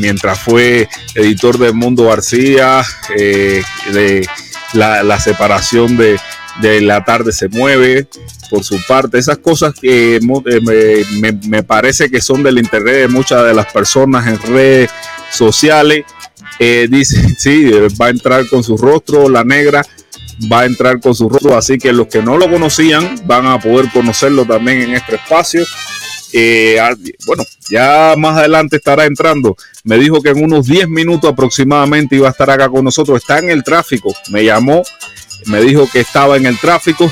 mientras fue editor de Mundo García, de la separación de, de la tarde se mueve por su parte. Esas cosas que eh, me, parece que son del interés de muchas de las personas en redes sociales. Eh, dice, <laughs> sí, va a entrar con su rostro, la negra va a entrar con su rostro, así que los que no lo conocían van a poder conocerlo también en este espacio. Eh, bueno, ya más adelante estará entrando. Me dijo que en unos 10 minutos aproximadamente iba a estar acá con nosotros. Está en el tráfico. Me llamó me dijo que estaba en el tráfico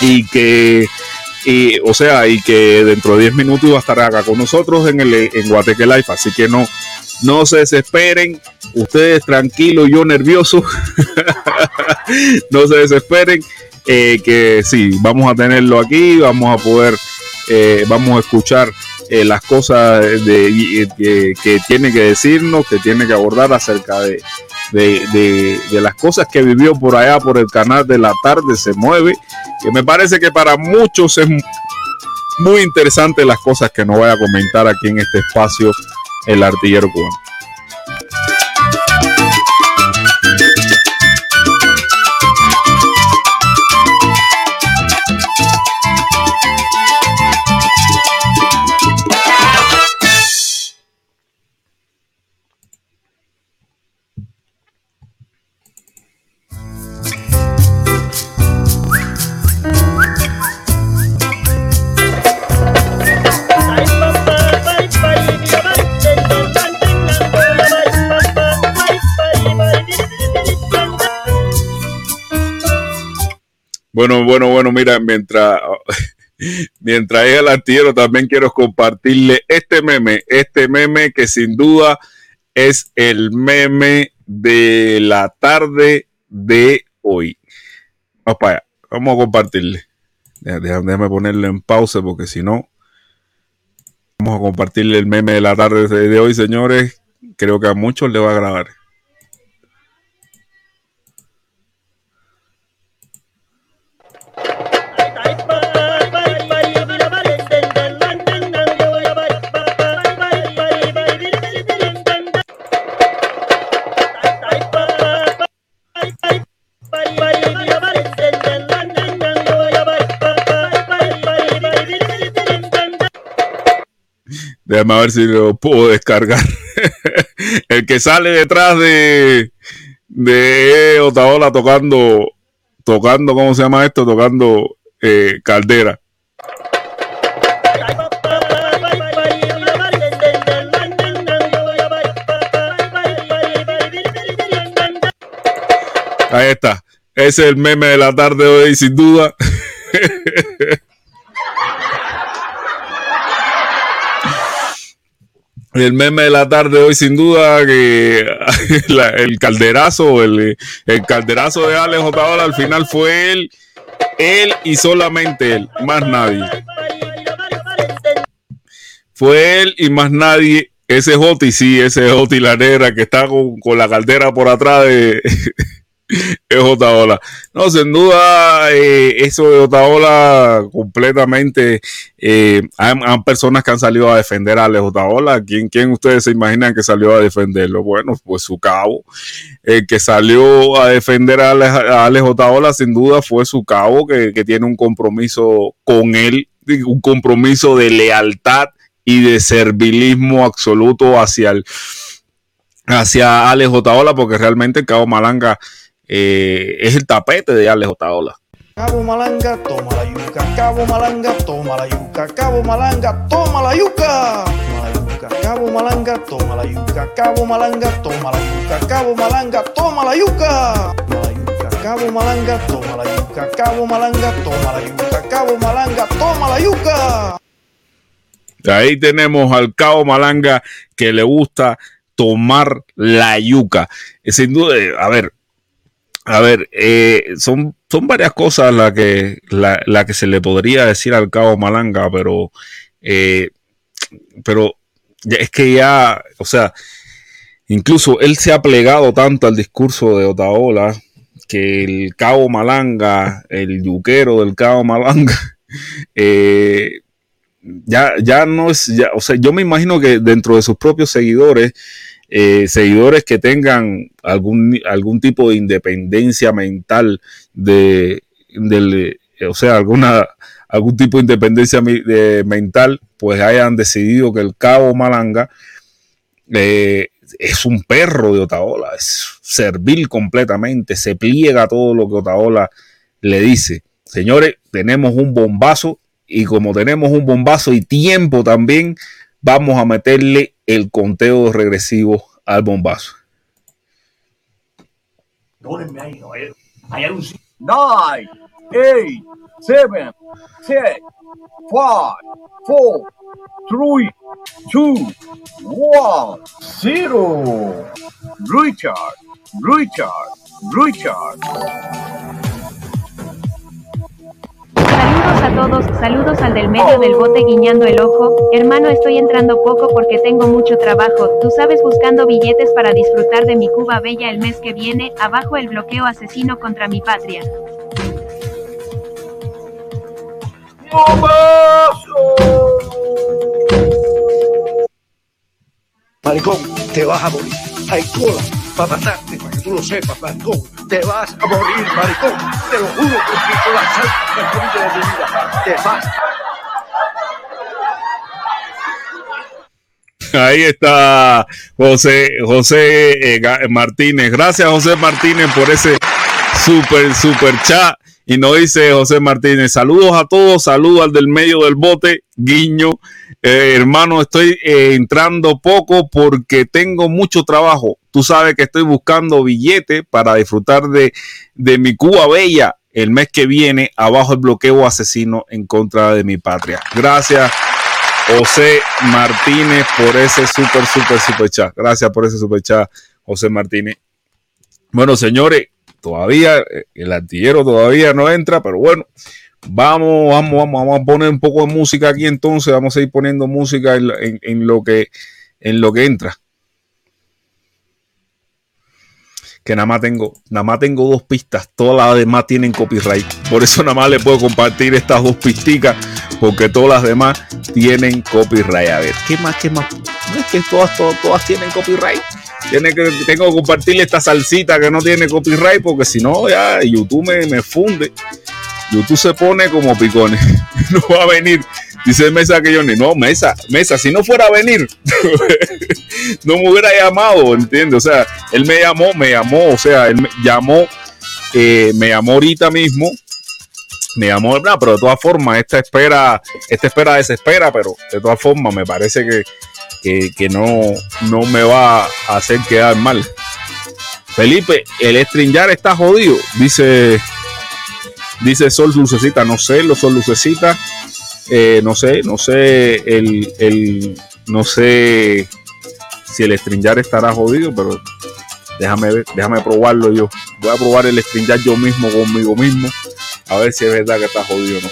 y que, o sea, y que dentro de 10 minutos iba a estar acá con nosotros en, el, en Guateque Life. Así que no, no se desesperen. Ustedes tranquilos, yo nervioso. <laughs> no se desesperen. Eh, que sí, vamos a tenerlo aquí, vamos a poder, eh, vamos a escuchar eh, las cosas que tiene que decirnos, que tiene que abordar acerca de, de, las cosas que vivió por allá por el canal de la tarde se mueve, que me parece que para muchos es muy interesante las cosas que nos voy a comentar aquí en este espacio el artillero cubano. Bueno, bueno, bueno, mira, mientras, <laughs> mientras es el artillero, también quiero compartirle este meme, este meme que sin duda es el meme de la tarde de hoy. Vamos para allá, vamos a compartirle. Déjame ponerle en pausa porque si no, vamos a compartirle el meme de la tarde de hoy, señores. Creo que a muchos le va a agradar. Déjame ver si lo puedo descargar. <laughs> el que sale detrás de, de Otaola tocando, tocando, ¿cómo se llama esto? Tocando eh, caldera. Ahí está. Ese es el meme de la tarde de hoy, sin duda. <laughs> el meme de la tarde hoy, sin duda, que <laughs> el calderazo, el, el, calderazo de Alex Otaola al final fue él, él y solamente él, más nadie. Fue él y más nadie. Ese Joti, sí, ese Joti la negra que está con, con la caldera por atrás de, <laughs> <laughs> es. No, sin duda, eh, eso de Otaola completamente. Eh, hay, personas que han salido a defender a Alex Otaola. ¿Quién, ¿Quién ustedes se imaginan que salió a defenderlo? Bueno, pues su cabo. El que salió a defender a Alex, Otaola, sin duda, fue su cabo, que, que tiene un compromiso con él, un compromiso de lealtad y de servilismo absoluto hacia el hacia Alex Otaola, porque realmente el Cabo Malanga eh, es el tapete de Alex Otaola. Cabo Malanga, toma la yuca. Cabo Malanga, toma la yuca. Cabo Malanga, toma la yuca. Cabo Malanga, toma la yuca. Cabo Malanga, toma la yuca. Cabo Malanga, toma la yuca. Cabo Malanga, toma la yuca. Cabo Malanga, toma la yuca. Cabo Malanga, toma la yuca. Ahí tenemos al Cabo Malanga que le gusta tomar la yuca. Eh, Sin duda, eh, a ver, a ver, eh, son, son varias cosas las que, la, la que se le podría decir al Cabo Malanga, pero, eh, pero es que ya, o sea, incluso él se ha plegado tanto al discurso de Otaola que el Cabo Malanga, el yuquero del Cabo Malanga, <laughs> eh, ya, ya no es, o sea, yo me imagino que dentro de sus propios seguidores, eh, seguidores que tengan algún, algún tipo de independencia mental de, o sea, alguna, algún tipo de independencia mental, pues hayan decidido que el cabo Malanga eh, es un perro de Otaola, es servil completamente, se pliega todo lo que Otaola le dice. Señores, tenemos un bombazo y como tenemos un bombazo y tiempo también, vamos a meterle el conteo regresivo al bombazo. nine, eight, seven, six, five, four, three, two, one, zero. Richard, Richard, Richard. Saludos a todos, saludos al del medio del bote guiñando el ojo, hermano estoy entrando poco porque tengo mucho trabajo, tú sabes buscando billetes para disfrutar de mi Cuba Bella el mes que viene, abajo el bloqueo asesino contra mi patria. Maricón, te vas a morir. Cola para matarte, para que tú lo sepas, maricón. Te vas a morir, maricón. Te lo juro por la bonita de mi vida. Te vas Ahí está José, José eh, Martínez. Gracias, José Martínez, por ese super, super chat. Y nos dice José Martínez, saludos a todos, saludos al del medio del bote, guiño. Eh, hermano, estoy eh, entrando poco porque tengo mucho trabajo. Tú sabes que estoy buscando billetes para disfrutar de, de mi Cuba Bella el mes que viene, abajo el bloqueo asesino en contra de mi patria. Gracias, José Martínez por ese super, super, super chat. Gracias por ese super chat, José Martínez. Bueno, señores, todavía eh, el artillero todavía no entra, pero bueno, vamos, vamos, vamos, vamos a poner un poco de música aquí entonces. Vamos a ir poniendo música en, lo- que en lo que entra. Que nada más tengo, nada más tengo dos pistas, todas las demás tienen copyright. Por eso nada más le puedo compartir estas dos pisticas, porque todas las demás tienen copyright. A ver, ¿qué más? ¿Qué más? No es que todas, todas, todas tienen copyright. Tiene que, tengo que compartirle esta salsita que no tiene copyright, porque si no, ya YouTube me, me funde. YouTube se pone como picones. <laughs> No va a venir. Dice Mesa que yo ni no, Mesa, Mesa, si no fuera a venir, <laughs> no me hubiera llamado, ¿entiendes? O sea, él me llamó, me llamó, o sea, él me llamó, eh, me llamó ahorita mismo, me llamó, pero de todas formas, esta espera, esta espera desespera, pero de todas formas me parece que, que, que no, no me va a hacer quedar mal. Felipe, el stringar está jodido, dice, dice Sol Lucecita, no sé, los Sol Lucecita, eh, no sé, no sé, el, el, no sé si el stringar estará jodido, pero déjame ver, déjame probarlo yo. Voy a probar el stringar yo mismo conmigo mismo, a ver si es verdad que está jodido o no.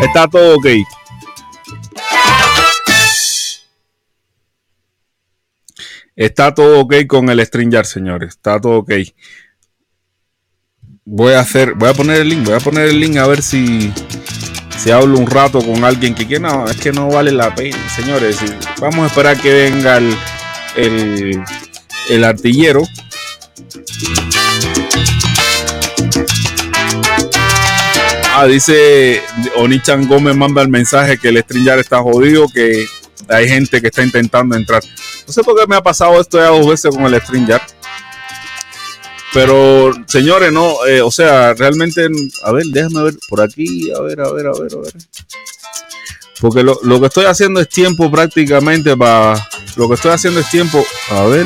Está todo ok. Está todo ok con el StreamYard, señores. Está todo ok. Voy a hacer, voy a poner el link, voy a poner el link a ver si, si hablo un rato con alguien que, que no, es que no vale la pena, señores. Vamos a esperar que venga el, el artillero. Ah, dice Onichan Gómez manda el mensaje que el StreamYard está jodido, que hay gente que está intentando entrar. No sé por qué me ha pasado esto ya dos veces con el StreamYard. Pero, señores, no, eh, o sea, realmente, a ver, déjame ver por aquí, a ver, a ver, a ver, a ver. Porque lo, lo que estoy haciendo es tiempo prácticamente para. Lo que estoy haciendo es tiempo. A ver.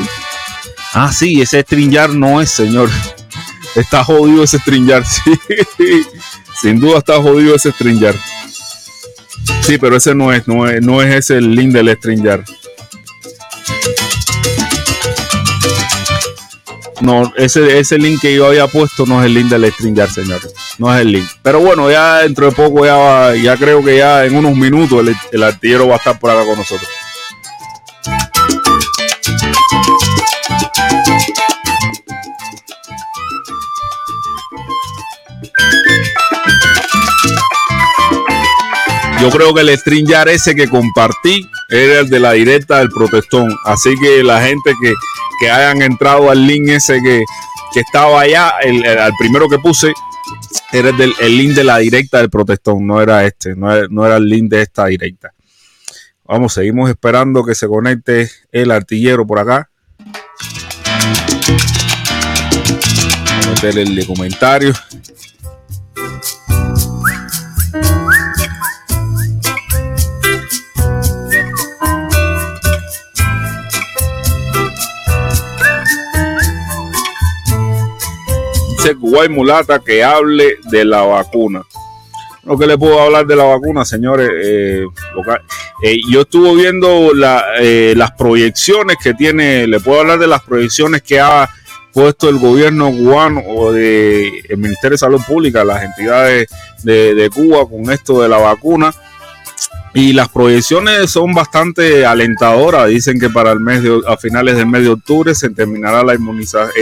Ah, sí, ese StreamYard no es, señor. Está jodido ese StreamYard, <laughs> sí. Sin duda está jodido ese StreamYard. Sí, pero ese no es, no es, no es ese el link del StreamYard. No, ese, ese link que yo había puesto no es el link del StreamYard, señor. No es el link. Pero bueno, ya dentro de poco, ya, va- ya creo que ya en unos minutos el artillero va a estar por acá con nosotros. Yo creo que el StreamYard ese que compartí era el de la directa del protestón. Así que la gente que, que hayan entrado al link ese que, que estaba allá, el, el- primero que puse, era el, del, el link de la directa del protestón, no era este, no era, no era el link de esta directa. Vamos, seguimos esperando que se conecte el artillero por acá. Meterle el comentario. Kuwait Mulata que hable de la vacuna. Lo que le puedo hablar de la vacuna, señores. Eh, eh, yo estuve viendo eh, las proyecciones que tiene, le puedo hablar de las proyecciones que ha puesto el gobierno cubano o el Ministerio de Salud Pública, las entidades de, de Cuba con esto de la vacuna. Y las proyecciones son bastante alentadoras. Dicen que para el mes de, a finales del mes de octubre se terminará la inmunización,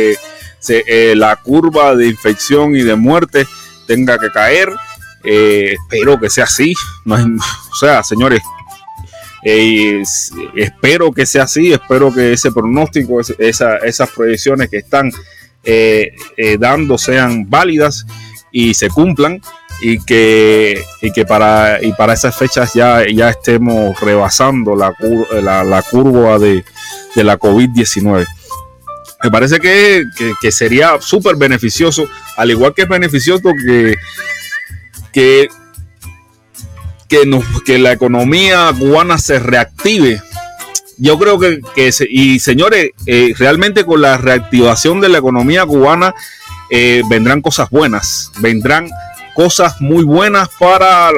la curva de infección y de muerte tenga que caer. Eh, espero que sea así. No hay- o sea, señores, eh, es- espero que sea así. Espero que ese pronóstico, esas proyecciones que están eh, eh, dando sean válidas y se cumplan. Y que, y que para, y para esas fechas ya, ya estemos rebasando la, la, la curva de, de la COVID-19 me parece que, que- sería súper beneficioso, al igual que es beneficioso que, que, que, la economía cubana se reactive. Yo creo que, que y señores, eh, realmente con la reactivación de la economía cubana eh, vendrán cosas buenas, vendrán cosas muy buenas para,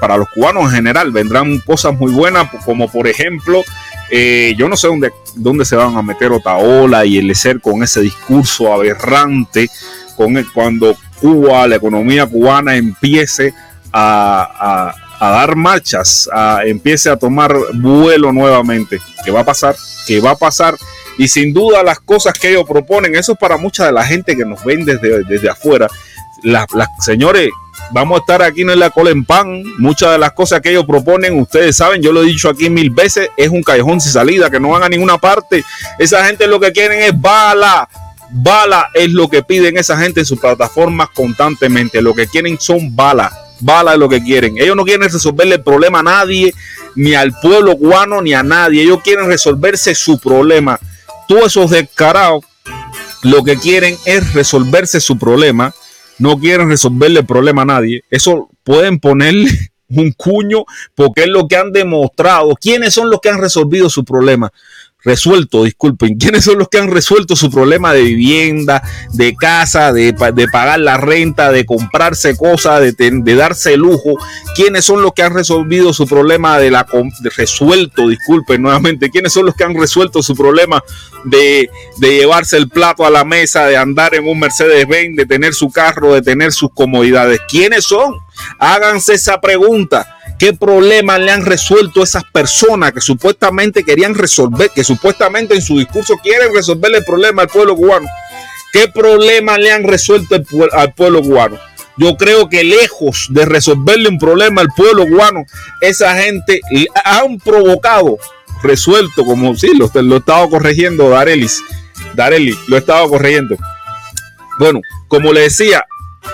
para los cubanos en general, vendrán cosas muy buenas como por ejemplo eh, yo no sé dónde, dónde se van a meter Otaola y el ESER con ese discurso aberrante, con el- cuando Cuba, la economía cubana empiece a, a- dar marchas, a, empiece a tomar vuelo nuevamente. ¿Qué va a pasar? ¿Qué va a pasar? Y sin duda las cosas que ellos proponen, eso es para mucha de la gente que nos ven desde, desde afuera. Las, las señores, vamos a estar aquí en la cola en pan. Muchas de las cosas que ellos proponen, ustedes saben, yo lo he dicho aquí mil veces, es un callejón sin salida, que no van a ninguna parte. Esa gente lo que quieren es bala. Bala es lo que piden esa gente en sus plataformas constantemente. Lo que quieren son bala. Bala es lo que quieren. Ellos no quieren resolverle el problema a nadie, ni al pueblo cubano, ni a nadie. Ellos quieren resolverse su problema. Todos esos descarados lo que quieren es resolverse su problema no quieren resolverle el problema a nadie. Eso pueden ponerle <laughs> un cuño porque es lo que han demostrado. ¿Quiénes son los que han resolvido su problema? Resuelto, disculpen. <laughs> ¿Quiénes son los que han resuelto su problema de vivienda, de casa, de, de pagar la renta, de comprarse cosas, de, de darse lujo? ¿Quiénes son los que han resolvido su problema de la de resuelto, disculpen nuevamente? ¿Quiénes son los que han resuelto su problema de, de llevarse el plato a la mesa, de andar en un Mercedes-Benz, de tener su carro, de tener sus comodidades. ¿Quiénes son? Háganse esa pregunta. ¿Qué problema le han resuelto esas personas que supuestamente querían resolver, que supuestamente en su discurso quieren resolverle el problema al pueblo cubano? ¿Qué problema le han resuelto al pueblo cubano? yo creo que lejos de resolverle un problema al pueblo cubano, esa gente han provocado, resuelto, como sí, lo, lo estaba corrigiendo Darelis, Dareli, lo estaba corrigiendo. Bueno, como le decía,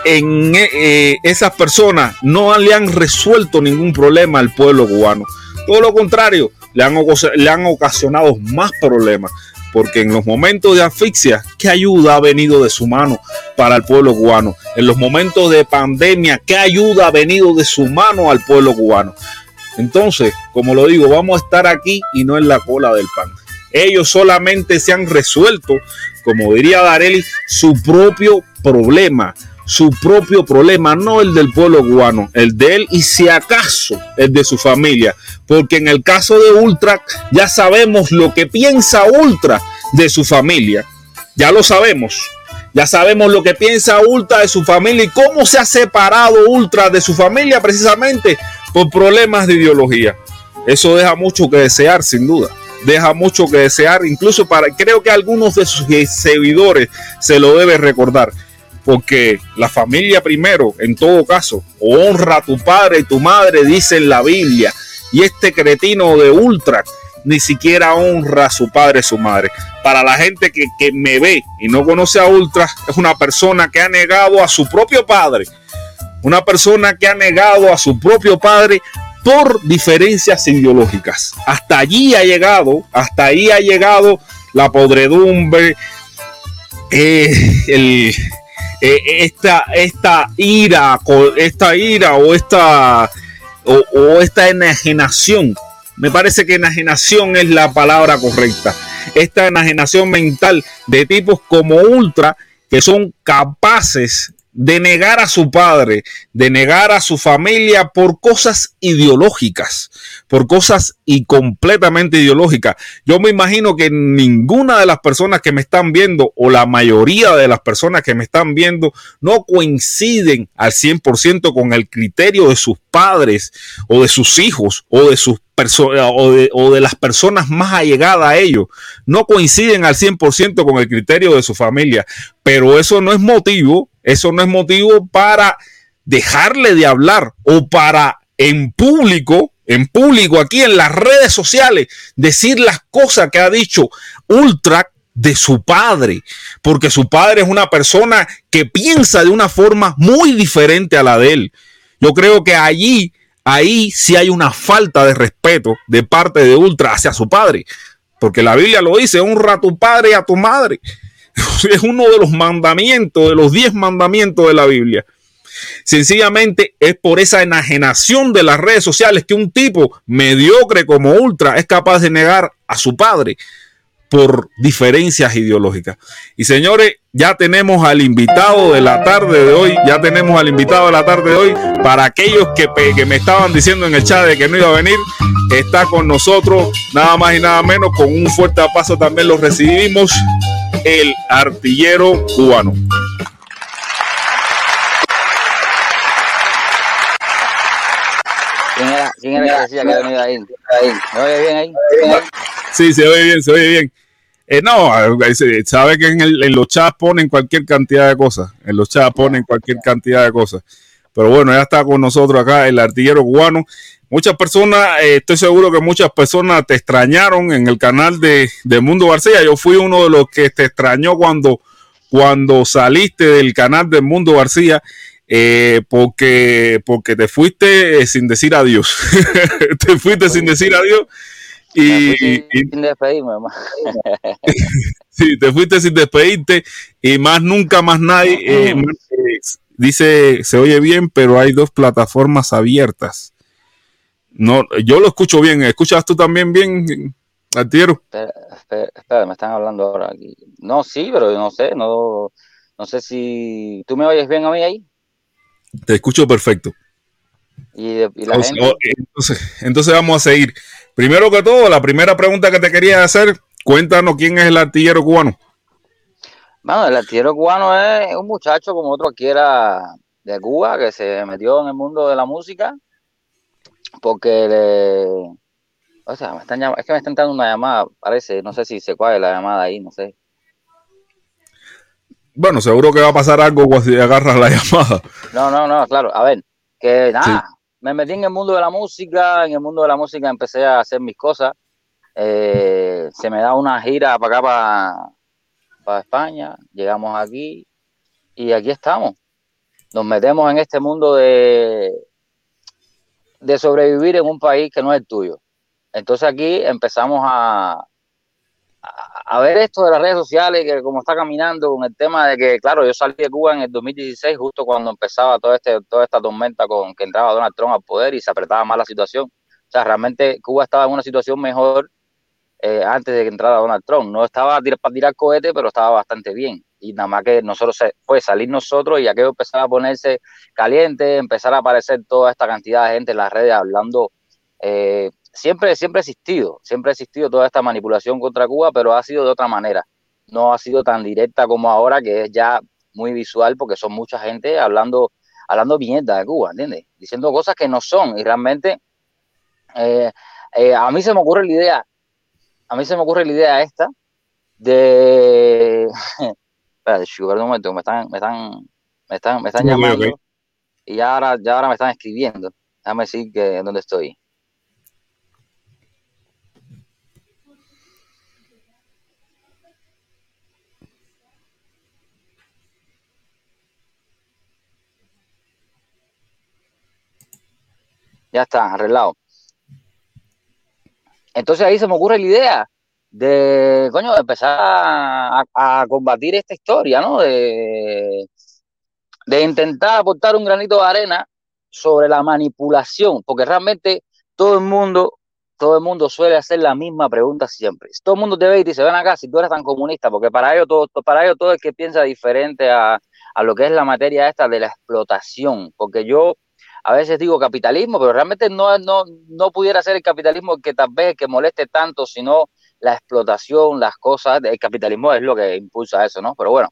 en eh, esas personas no le han resuelto ningún problema al pueblo cubano. Todo lo contrario, le han, ocasionado más problemas. Porque en los momentos de asfixia, ¿qué ayuda ha venido de su mano para el pueblo cubano? En los momentos de pandemia, ¿qué ayuda ha venido de su mano al pueblo cubano? Entonces, como lo digo, vamos a estar aquí y no en la cola del pan. Ellos solamente se han resuelto, como diría Dareli, su propio problema su propio problema, no el del pueblo cubano, el de él y si acaso el de su familia. Porque en el caso de Ultra ya sabemos lo que piensa Ultra de su familia. Ya lo sabemos. Ya sabemos lo que piensa Ultra de su familia y cómo se ha separado Ultra de su familia precisamente por problemas de ideología. Eso deja mucho que desear, sin duda. Deja mucho que desear, incluso para, creo que algunos de sus seguidores se lo debe recordar porque la familia primero, en todo caso, honra a tu padre y tu madre, dice en la Biblia, y este cretino de ultra ni siquiera honra a su padre y su madre. Para la gente que, que me ve y no conoce a Ultra, es una persona que ha negado a su propio padre, una persona que ha negado a su propio padre por diferencias ideológicas. Hasta allí ha llegado, hasta ahí ha llegado la podredumbre, eh, el, eh, esta, esta ira, esta ira o esta, o, esta enajenación. Me parece que enajenación es la palabra correcta. Esta enajenación mental de tipos como Ultra que son capaces de negar a su padre, de negar a su familia por cosas ideológicas, por cosas y completamente ideológicas. Yo me imagino que ninguna de las personas que me están viendo o la mayoría de las personas que me están viendo no coinciden al 100% con el criterio de sus padres o de sus hijos o de sus o de, o de, las personas más allegadas a ellos no coinciden al 100% con el criterio de su familia, pero eso no es motivo eso no es motivo para dejarle de hablar o para en público, en público, aquí en las redes sociales, decir las cosas que ha dicho Ultra de su padre, porque su padre es una persona que piensa de una forma muy diferente a la de él. Yo creo que allí, ahí sí hay una falta de respeto de parte de Ultra hacia su padre, porque la Biblia lo dice, honra a tu padre y a tu madre. <laughs> es uno de los mandamientos, de los diez mandamientos de la Biblia. Sencillamente es por esa enajenación de las redes sociales que un tipo mediocre como Ultra es capaz de negar a su padre por diferencias ideológicas. Y señores, ya tenemos al invitado de la tarde de hoy, ya tenemos al invitado de la tarde de hoy. Para aquellos que, que me estaban diciendo en el chat de que no iba a venir, está con nosotros nada más y nada menos, con un fuerte paso también lo recibimos el artillero cubano. ¿Quién era, que decía que venía ahí? ¿Me oye bien ahí? Sí, se oye bien, se oye bien. Eh, no, sabe que en, en, los chats ponen cualquier cantidad de cosas. En los chats ponen cualquier cantidad de cosas. Pero bueno, ya está con nosotros acá el artillero cubano. Muchas personas, eh, estoy seguro que muchas personas te extrañaron en el canal de, Mundo García. Yo fui uno de los que te extrañó cuando, cuando saliste del canal de Mundo García. Eh, porque, porque te fuiste eh, sin decir adiós. <laughs> te fuiste sin decir adiós. Y, sin despedirme, <laughs> sí, te fuiste sin despedirte y más nunca más nadie. dice, se oye bien, pero hay dos plataformas abiertas. No, yo lo escucho bien. ¿Escuchas tú también bien, Altiero? Espera, me están hablando ahora aquí. No, sí, pero no sé, no, no sé si tú me oyes bien a mí ahí. Te escucho perfecto. ¿Y, la gente? Entonces, entonces vamos a seguir. Primero que todo, la primera pregunta que te quería hacer, cuéntanos quién es el artillero cubano. Bueno, el artillero cubano es un muchacho como otro que era de Cuba, que se metió en el mundo de la música porque le... O sea, me están es que me están dando una llamada, parece, no sé si se cuál es la llamada ahí, no sé. Bueno, seguro que va a pasar algo si agarras la <laughs> llamada. No, no, no, claro. A ver, que nada, me metí en el mundo de la música, en el mundo de la música empecé a hacer mis cosas. Eh, se me da una gira para acá, para, para España, llegamos aquí y aquí estamos. Nos metemos en este mundo de, de sobrevivir en un país que no es el tuyo. Entonces aquí empezamos a, a, ver esto de las redes sociales, que como está caminando con el tema de que, claro, yo salí de Cuba en el 2016, justo cuando empezaba todo este, toda esta tormenta con que entraba Donald Trump al poder y se apretaba más la situación. O sea, realmente Cuba estaba en una situación mejor eh, antes de que entrara Donald Trump. No estaba para tirar cohete, pero estaba bastante bien. Y nada más que nosotros fue salir nosotros y aquello empezaba a ponerse caliente, empezar a aparecer toda esta cantidad de gente en las redes hablando eh, siempre, siempre ha existido, siempre ha existido toda esta manipulación contra Cuba, pero ha sido de otra manera. No ha sido tan directa como ahora, que es ya muy visual, porque son mucha gente hablando, hablando mierda de Cuba, ¿entiendes? Diciendo cosas que no son. Y realmente, eh, eh, a mí se me ocurre la idea, a mí se me ocurre la idea esta de. <laughs> Espera, un momento, me están, me están, me están, me están llamando. Y ya ahora, ya ahora me están escribiendo. Déjame decir que dónde estoy. Ya está, arreglado. Entonces ahí se me ocurre la idea de, coño, empezar a, combatir esta historia, ¿no? De, intentar aportar un granito de arena sobre la manipulación, porque realmente todo el mundo, todo el mundo suele hacer la misma pregunta siempre. Todo el mundo te ve y dice, ven acá, si tú eres tan comunista, porque para ellos todo, para ellos todo el que piensa diferente a lo que es la materia esta de la explotación, porque yo a veces digo capitalismo, pero realmente no, no, no pudiera ser el capitalismo que tal vez que moleste tanto, sino la explotación, las cosas, el capitalismo es lo que impulsa eso, ¿no? Pero bueno,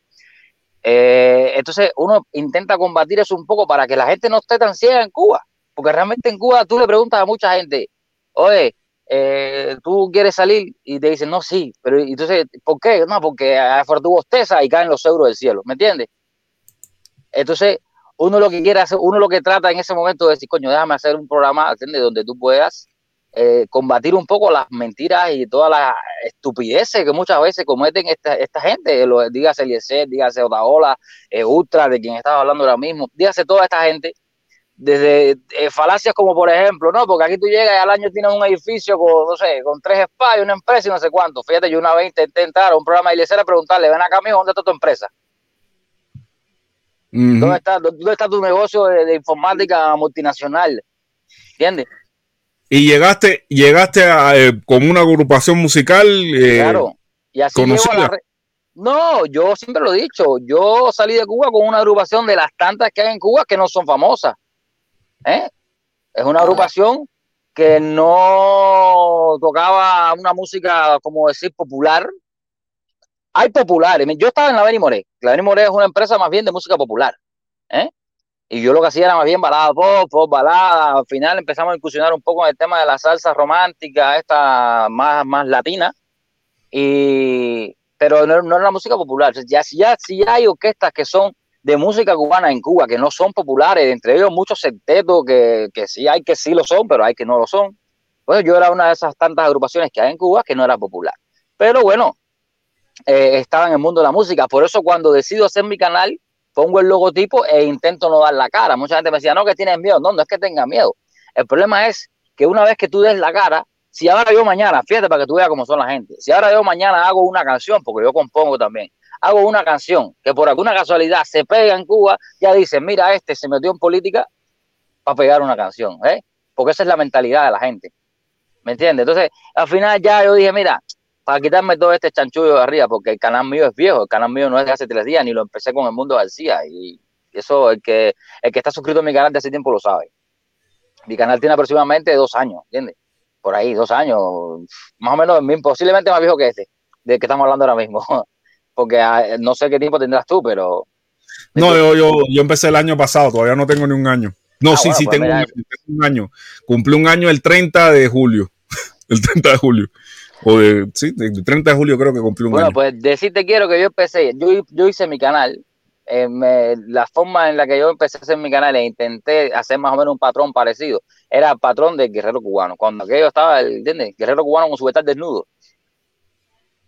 eh, entonces uno intenta combatir eso un poco para que la gente no esté tan ciega en Cuba, porque realmente en Cuba tú le preguntas a mucha gente, oye, eh, tú quieres salir y te dicen, no, sí, pero entonces, ¿por qué? No, porque afuera tu bosteza y caen los euros del cielo, ¿me entiendes? Entonces, uno lo que quiere hacer, uno lo que trata en ese momento es decir, coño, déjame hacer un programa donde tú puedas eh, combatir un poco las mentiras y todas las estupideces que muchas veces cometen esta, esta gente, lo, dígase Eliezer, dígase Otaola, eh, Ultra, de quien estaba hablando ahora mismo, dígase toda esta gente, desde eh, falacias como por ejemplo, no, porque aquí tú llegas y al año tienes un edificio con, no sé, con tres spas una empresa y no sé cuánto. Fíjate, yo una vez intenté entrar a un programa de Eliezer a preguntarle, ven acá, mijo, ¿dónde está tu empresa? ¿Dónde, está, ¿Dónde está tu negocio de, informática multinacional? ¿Entiendes? Y llegaste, llegaste a, eh, como una agrupación musical. Eh, claro. Y así No, yo siempre lo he dicho. Yo salí de Cuba con una agrupación de las tantas que hay en Cuba que no son famosas. ¿eh? Es una agrupación que no tocaba una música, como decir, popular, hay populares. Yo estaba en la Beni Moré. La Moré es una empresa más bien de música popular. ¿eh? Y yo lo que hacía era más bien balada pop, pop, balada. Al final empezamos a incursionar un poco en el tema de la salsa romántica, esta más, más latina. Y, pero no, no era la música popular. Ya, ya, si hay orquestas que son de música cubana en Cuba, que no son populares, entre ellos muchos septetos que, que sí hay que sí lo son, pero hay que no lo son. Pues yo era una de esas tantas agrupaciones que hay en Cuba que no era popular. Pero bueno, eh, estaba en el mundo de la música. Por eso cuando decido hacer mi canal, pongo el logotipo e intento no dar la cara. Mucha gente me decía, no, que tienes miedo. No, no es que tenga miedo. El problema es que una vez que tú des la cara, si ahora yo mañana, fíjate para que tú veas cómo son la gente, si ahora yo mañana hago una canción, porque yo compongo también, hago una canción que por alguna casualidad se pega en Cuba, ya dicen, mira, este se metió en política para pegar una canción, ¿eh? Porque esa es la mentalidad de la gente. ¿Me entiendes? Entonces, al final ya yo dije, mira, para quitarme todo este chanchullo de arriba, porque el canal mío es viejo, el canal mío no es de hace tres días, ni lo empecé con el mundo García, y eso el que, el que está suscrito a mi canal de hace tiempo lo sabe. Mi canal tiene aproximadamente dos años, ¿entiendes? Por ahí, dos años, más o menos, posiblemente más viejo que este, del que estamos hablando ahora mismo, <laughs> porque ah, no sé qué tiempo tendrás tú, pero... No, yo, yo, yo empecé el año pasado, todavía no tengo ni un año. No, ah, sí, sí, pues tengo un, año, tengo un año. Cumplí un año el 30 de julio. <laughs> el 30 de julio. O de, sí, de 30 de julio creo que cumplió un Bueno, año. pues decirte quiero que yo empecé, yo, yo hice mi canal, eh, me- la forma en la que yo empecé a hacer mi canal e intenté hacer más o menos un patrón parecido, era el patrón del guerrero cubano. Cuando aquello estaba, el- ¿entiendes? Guerrero cubano con su vetal desnudo.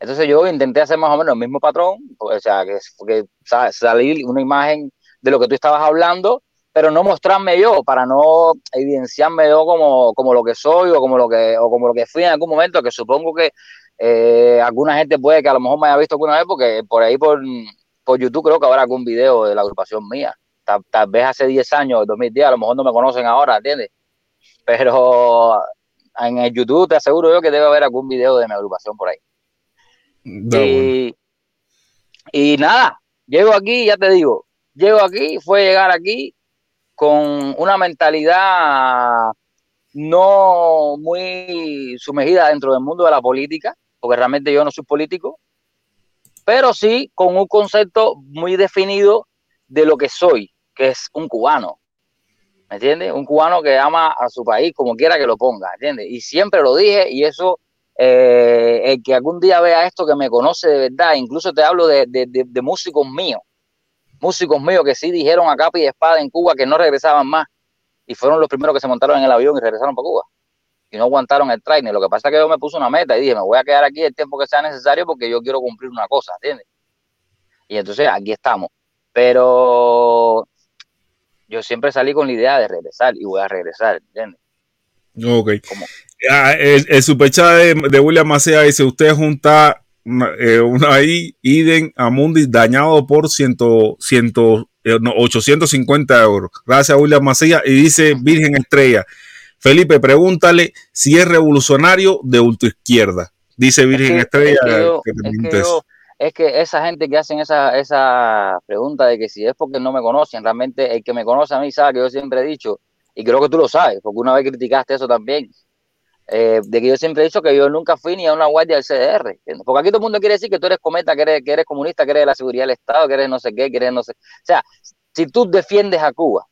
Entonces yo intenté hacer más o menos el mismo patrón, o sea, que, que sa- salir una imagen de lo que tú estabas hablando, pero no mostrarme yo, para no evidenciarme yo como, como lo que soy o como lo que, o como lo que fui en algún momento, que supongo que eh, alguna gente puede que a lo mejor me haya visto alguna vez, porque por ahí por, por YouTube creo que habrá algún video de la agrupación mía. Tal, tal vez hace 10 años, 2010, a lo mejor no me conocen ahora, ¿entiendes? Pero en el YouTube te aseguro yo que debe haber algún video de mi agrupación por ahí. Y, y nada, llego aquí, ya te digo, llego aquí, fue llegar aquí con una mentalidad no muy sumergida dentro del mundo de la política, porque realmente yo no soy político, pero sí con un concepto muy definido de lo que soy, que es un cubano. ¿Me entiendes? Un cubano que ama a su país como quiera que lo ponga, ¿entiendes? Y siempre lo dije y eso, eh, el que algún día vea esto, que me conoce de verdad, incluso te hablo de, de, de, de músicos míos, músicos míos que sí dijeron a capa y espada en Cuba que no regresaban más y fueron los primeros que se montaron en el avión y regresaron para Cuba y no aguantaron el training. Lo que pasa es que yo me puse una meta y dije, me voy a quedar aquí el tiempo que sea necesario porque yo quiero cumplir una cosa, ¿entiendes? Y entonces aquí estamos. Pero yo siempre salí con la idea de regresar y voy a regresar, ¿entiendes? Ok. Ah, el, el superchat de, de William Macea dice: Usted junta eh, una ahí, Iden Amundi, dañado por ciento, ciento, eh, no, 850 euros. Gracias, William Macea. Y dice Virgen Estrella: Felipe, pregúntale si es revolucionario de ultraizquierda. Dice Virgen Es que- Estrella es que yo- yo- es que esa gente que hacen esa, esa pregunta de que si es porque no me conocen, realmente el que me conoce a mí sabe que yo siempre he dicho, y creo que tú lo sabes, porque una vez criticaste eso también, eh, de que yo siempre he dicho que yo nunca fui ni a una guardia del CDR, ¿entiendes? porque aquí todo el mundo quiere decir que tú eres cometa, que eres, que eres comunista, que eres de la seguridad del Estado, que eres no sé qué, que eres no sé, o sea, si tú defiendes a Cuba,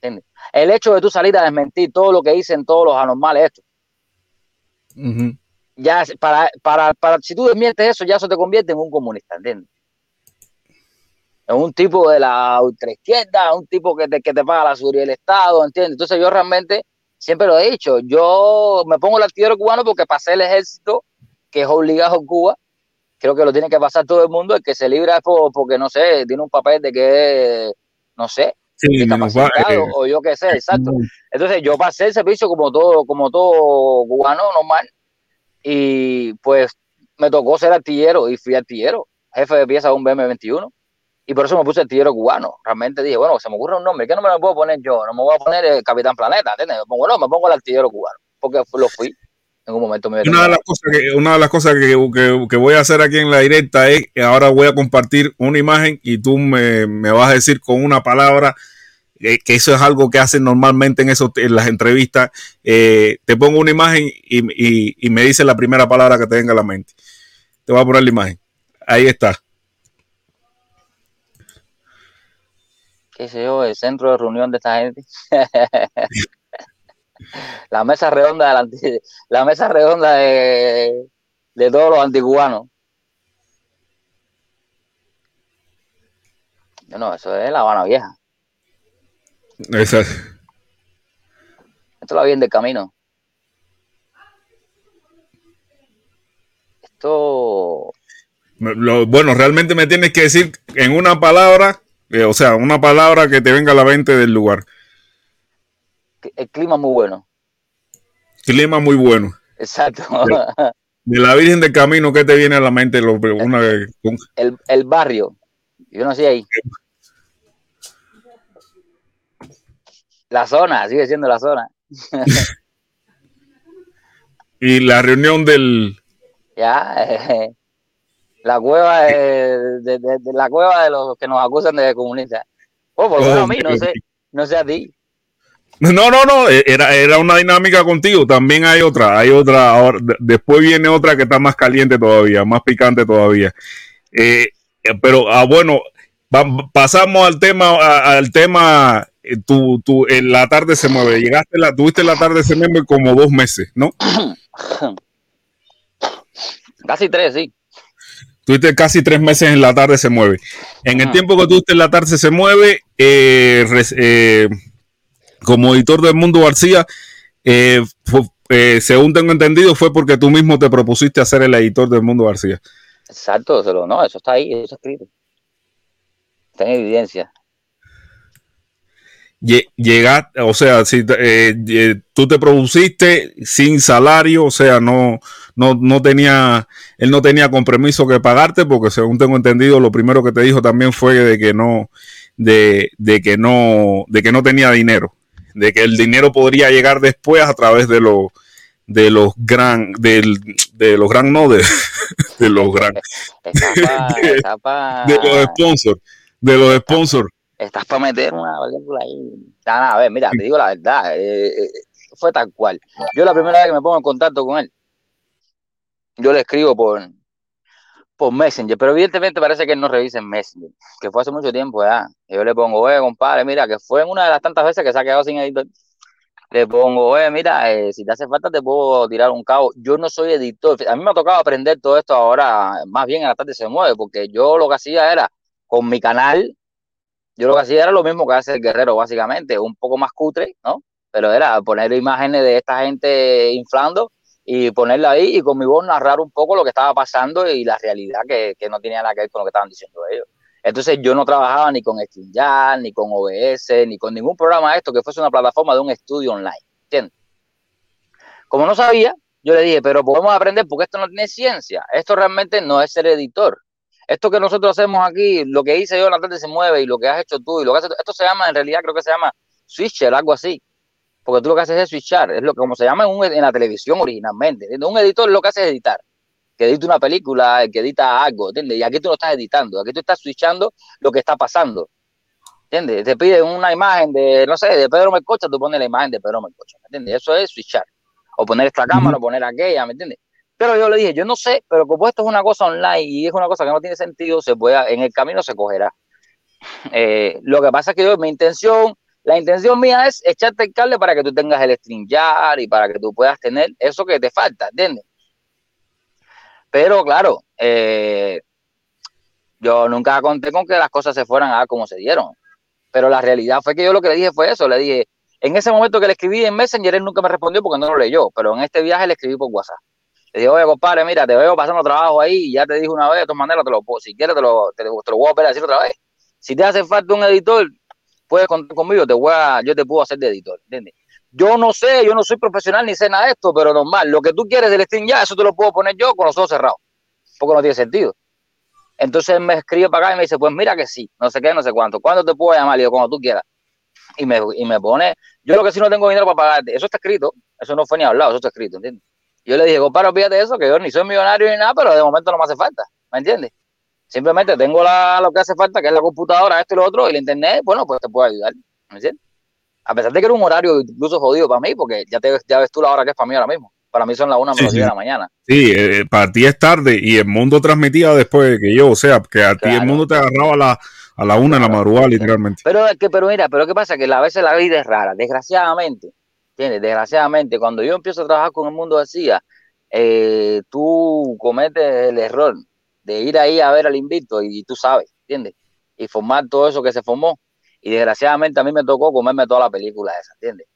¿entiendes? el hecho de tú salir a desmentir todo lo que dicen todos los anormales estos, Ujú. ya es- para, para, para si tú desmientes eso, ya eso te convierte en un comunista, ¿entiendes? En un tipo de la ultraizquierda, un tipo que te, que te paga la seguridad del Estado, ¿entiendes? Entonces yo realmente siempre lo he dicho, yo me pongo el artillero cubano porque pasé el ejército, que es obligado en Cuba, creo que lo tiene que pasar todo el mundo, el que se libra es por- porque, no sé, tiene un papel de que, no sé, Sí, menos va- discapacitado eh, o yo qué sé, exacto. Entonces yo pasé el servicio como todo, como todo cubano normal y pues me tocó ser artillero y fui artillero, jefe de pieza de un BM-21 y por eso me puse artillero cubano. Realmente dije, bueno, se me ocurre un nombre, ¿qué nombre me puedo poner yo? No me voy a poner el Capitán Planeta, ¿entiendes? Me pongo, no, me pongo el artillero cubano porque lo fui en un momento mío. Una de las cosas que, una de las cosas que, que- que voy a hacer aquí en la directa es que ahora voy a compartir una imagen y tú me, me vas a decir con una palabra eh, que eso es algo que hacen normalmente en, esos, en las entrevistas. Eh, te pongo una imagen y, y- y me dice la primera palabra que te venga a la mente. Te voy a poner la imagen. Ahí está. Qué sé yo, el centro de reunión de esta gente. <laughs> la mesa redonda de la, anti- la mesa redonda de, de todos los anticubanos. Yo no, eso es La Habana Vieja. Esa- Esto la vi del camino. Esto, lo- bueno, realmente me tienes que decir en una palabra, eh, o sea, una palabra que te venga a la mente del lugar. el clima muy bueno. Clima muy bueno. Exacto. <laughs> De la Virgen del Camino, ¿qué te viene a la mente? Lo- Una, un- El, el barrio. Yo nací ahí. La zona, sigue siendo la zona. <laughs> y la reunión del... <laughs> Ya, eh, la cueva de, de- de- de la cueva de los que nos acusan de comunistas. Oh, por lo menos a mí, no sé, no sé a ti. No, no, no, e- era, era una dinámica contigo. También hay otra, hay otra. Ahora, de- después viene otra que está más caliente todavía, más picante todavía. Eh, eh, pero, ah, bueno, va- pasamos al tema, a- al tema. eh, Tu, tu, en la tarde se mueve. Llegaste, la, tuviste la tarde se mueve como dos meses, ¿no? <coughs> Casi tres, sí. Tuviste casi tres meses en la tarde se mueve. En el tiempo que tuviste en la tarde se mueve, eh, eh, como editor del Mundo García, eh, según tengo entendido, fue porque tú mismo te propusiste hacer el editor del Mundo García. Exacto, no, eso está ahí, eso está escrito. Está en evidencia. Llegar, o sea, si tú te propusiste sin salario, o sea, no, no, no tenía, él no tenía compromiso que pagarte, porque según tengo entendido, lo primero que te dijo también fue de que no, de, que no, de que no tenía dinero, de que el dinero podría llegar después a través de los de los gran, del, de los gran no, de, <laughs> los gran, <laughs> de, los sponsors, de los sponsors. Estás para meter una película ahí. a ver, mira, te digo la verdad, eh, eh, fue tal cual. Yo la primera vez que me pongo en contacto con él, yo le escribo por, por Messenger, pero evidentemente parece que no revisa en Messenger, que fue hace mucho tiempo ya. yo le pongo, oye, compadre, mira, que fue una de las tantas veces que se ha quedado sin editor. Le pongo, oye, mira, eh, si te hace falta te puedo tirar un cabo. Yo no soy editor. A mí me ha tocado aprender todo esto ahora, más bien en la tarde se mueve, porque yo lo que hacía era, con mi canal, yo lo que hacía era lo mismo que hace el guerrero, básicamente, un poco más cutre, ¿no? Pero era poner imágenes de esta gente inflando y ponerla ahí y con mi voz narrar un poco lo que estaba pasando y la realidad que, que no tenía nada que ver con lo que estaban diciendo ellos. Entonces yo no trabajaba ni con StreamYard, ni con OBS, ni con ningún programa de esto que fuese una plataforma de un estudio online. ¿Entiendes? Como no sabía, yo le dije, pero podemos aprender porque esto no tiene ciencia. Esto realmente no es ser editor. Esto que nosotros hacemos aquí, lo que hice yo en la tarde se mueve y lo que has hecho tú y lo que haces, esto se llama, en realidad creo que se llama switcher, algo así porque tú lo que haces es switchar, es lo que como se llama en, la televisión originalmente. Un editor lo que hace es editar, que edita una película, que edita algo, ¿entiendes? Y aquí tú lo estás editando, aquí tú estás switchando lo que está pasando. ¿Entiendes? Te piden una imagen de, no sé, de Pedro Melcocha, tú pones la imagen de Pedro Melcocha, ¿me entiendes? Eso es switchar. O poner esta cámara, o poner aquella, ¿me entiendes? Pero yo le dije, yo no sé, pero como esto es una cosa online y es una cosa que no tiene sentido, se puede, en el camino se cogerá. Eh, lo que pasa es que yo, mi intención la intención mía es echarte el cable para que tú tengas el StreamYard y para que tú puedas tener eso que te falta, ¿entiendes? Pero claro, eh, yo nunca conté con que las cosas se fueran a como se dieron. Pero la realidad fue que yo lo que le dije fue eso. Le dije, en ese momento que le escribí en Messenger, él nunca me respondió porque no lo leyó. Pero en este viaje le escribí por WhatsApp. Le dije, oye, compadre, mira, te veo pasando trabajo ahí. Ya te dije una vez, de todas maneras, te lo, si quieres, te lo, te, lo voy a a decir otra vez. Si te hace falta un editor, puedes contar conmigo, te voy a, yo te puedo hacer de editor, ¿entiendes? Yo no sé, yo no soy profesional ni sé nada de esto, pero normal, lo que tú quieres del stream ya, eso te lo puedo poner yo con los ojos cerrados, porque no tiene sentido. Entonces me escribe para acá y me dice, pues mira que sí, no sé qué, no sé cuánto, ¿cuándo te puedo llamar? Y yo, cuando tú quieras. Y me, y me pone, yo lo que sí no tengo dinero para pagarte, eso está escrito, eso no fue ni hablado, eso está escrito, ¿entiendes? Yo le dije, compadre, fíjate eso, que yo ni soy millonario ni nada, pero de momento no me hace falta, ¿me entiendes? Simplemente tengo la, lo que hace falta, que es la computadora, esto y lo otro, y el internet, bueno, pues te puedo ayudar. ¿Me entiendes? A pesar de que era un horario incluso jodido para mí, porque ya, te, ya ves tú la hora que es para mí ahora mismo. Para mí son las 1 menos de la mañana. Sí, eh, eh, para ti es tarde y el mundo transmitía después de que yo, o sea, que a ti el mundo te agarraba a la, a la una de la madrugada, literalmente. Pero, que, pero mira, pero ¿qué pasa? Que a veces la vida es rara, desgraciadamente. ¿Entiendes? Desgraciadamente, cuando yo empiezo a trabajar con el mundo así, eh, tú cometes el error de ir ahí a ver al invito y, tú sabes, ¿entiendes? Y formar todo eso que se formó. Y desgraciadamente a mí me tocó comerme toda la película esa, ¿entiendes?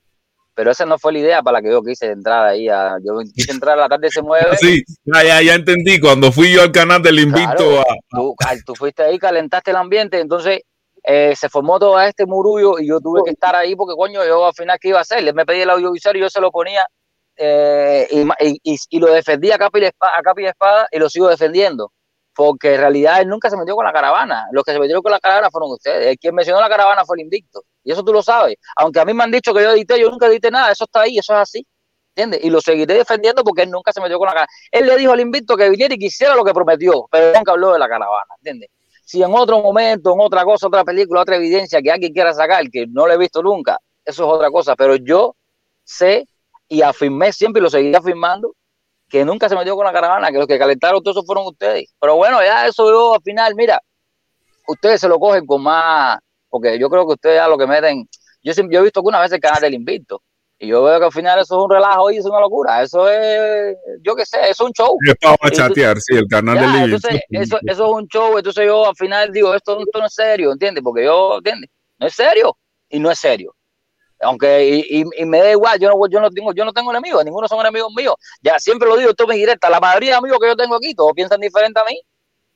Pero esa no fue la idea para la que yo quise entrar ahí. A, yo quise entrar a la tarde se mueve. Sí, ya, ya, entendí. Cuando fui yo al canal del invito a. Tú, tú, fuiste ahí, calentaste el ambiente, entonces eh, se formó todo este murullo y yo tuve que estar ahí porque, coño, yo al final, ¿qué iba a hacer? Le me pedí el audiovisual y yo se lo ponía eh, y, y, lo defendía a capa, y a capa y espada y lo sigo defendiendo porque en realidad él nunca se metió con la caravana. Los que se metieron con la caravana fueron ustedes. El quien mencionó la caravana fue el invicto. Y eso tú lo sabes. Aunque a mí me han dicho que yo edité, yo nunca edité nada. Eso está ahí, eso es así. ¿Entiendes? Y lo seguiré defendiendo porque él nunca se metió con la caravana. Él le dijo al invicto que viniera y quisiera lo que prometió, pero nunca habló de la caravana. ¿Entiendes? Si en otro momento, en otra cosa, otra película, otra evidencia que alguien quiera sacar, que no lo he visto nunca, eso es otra cosa. Pero yo sé y afirmé siempre y lo seguiré afirmando que nunca se metió con la caravana, que los que calentaron todo eso fueron ustedes. Pero bueno, ya eso yo al final, mira, ustedes se lo cogen con más, porque yo creo que ustedes ya lo que meten, yo, yo he visto alguna vez el canal del Invicto, Y yo veo que al final eso es un relajo y es una locura. Eso es, yo qué sé, eso es un show. Es para tú- chatear, sí, el canal Ya, de Living. entonces, eso, eso es un show. Entonces yo al final digo, esto, esto no es serio, ¿entiendes? Porque yo, ¿entiendes? No es serio y no es serio. Aunque, y, y- y me da igual, yo no, yo no tengo, yo no tengo enemigos, ninguno son enemigos míos. Ya siempre lo digo, esto me directa. La mayoría de amigos que yo tengo aquí, todos piensan diferente a mí.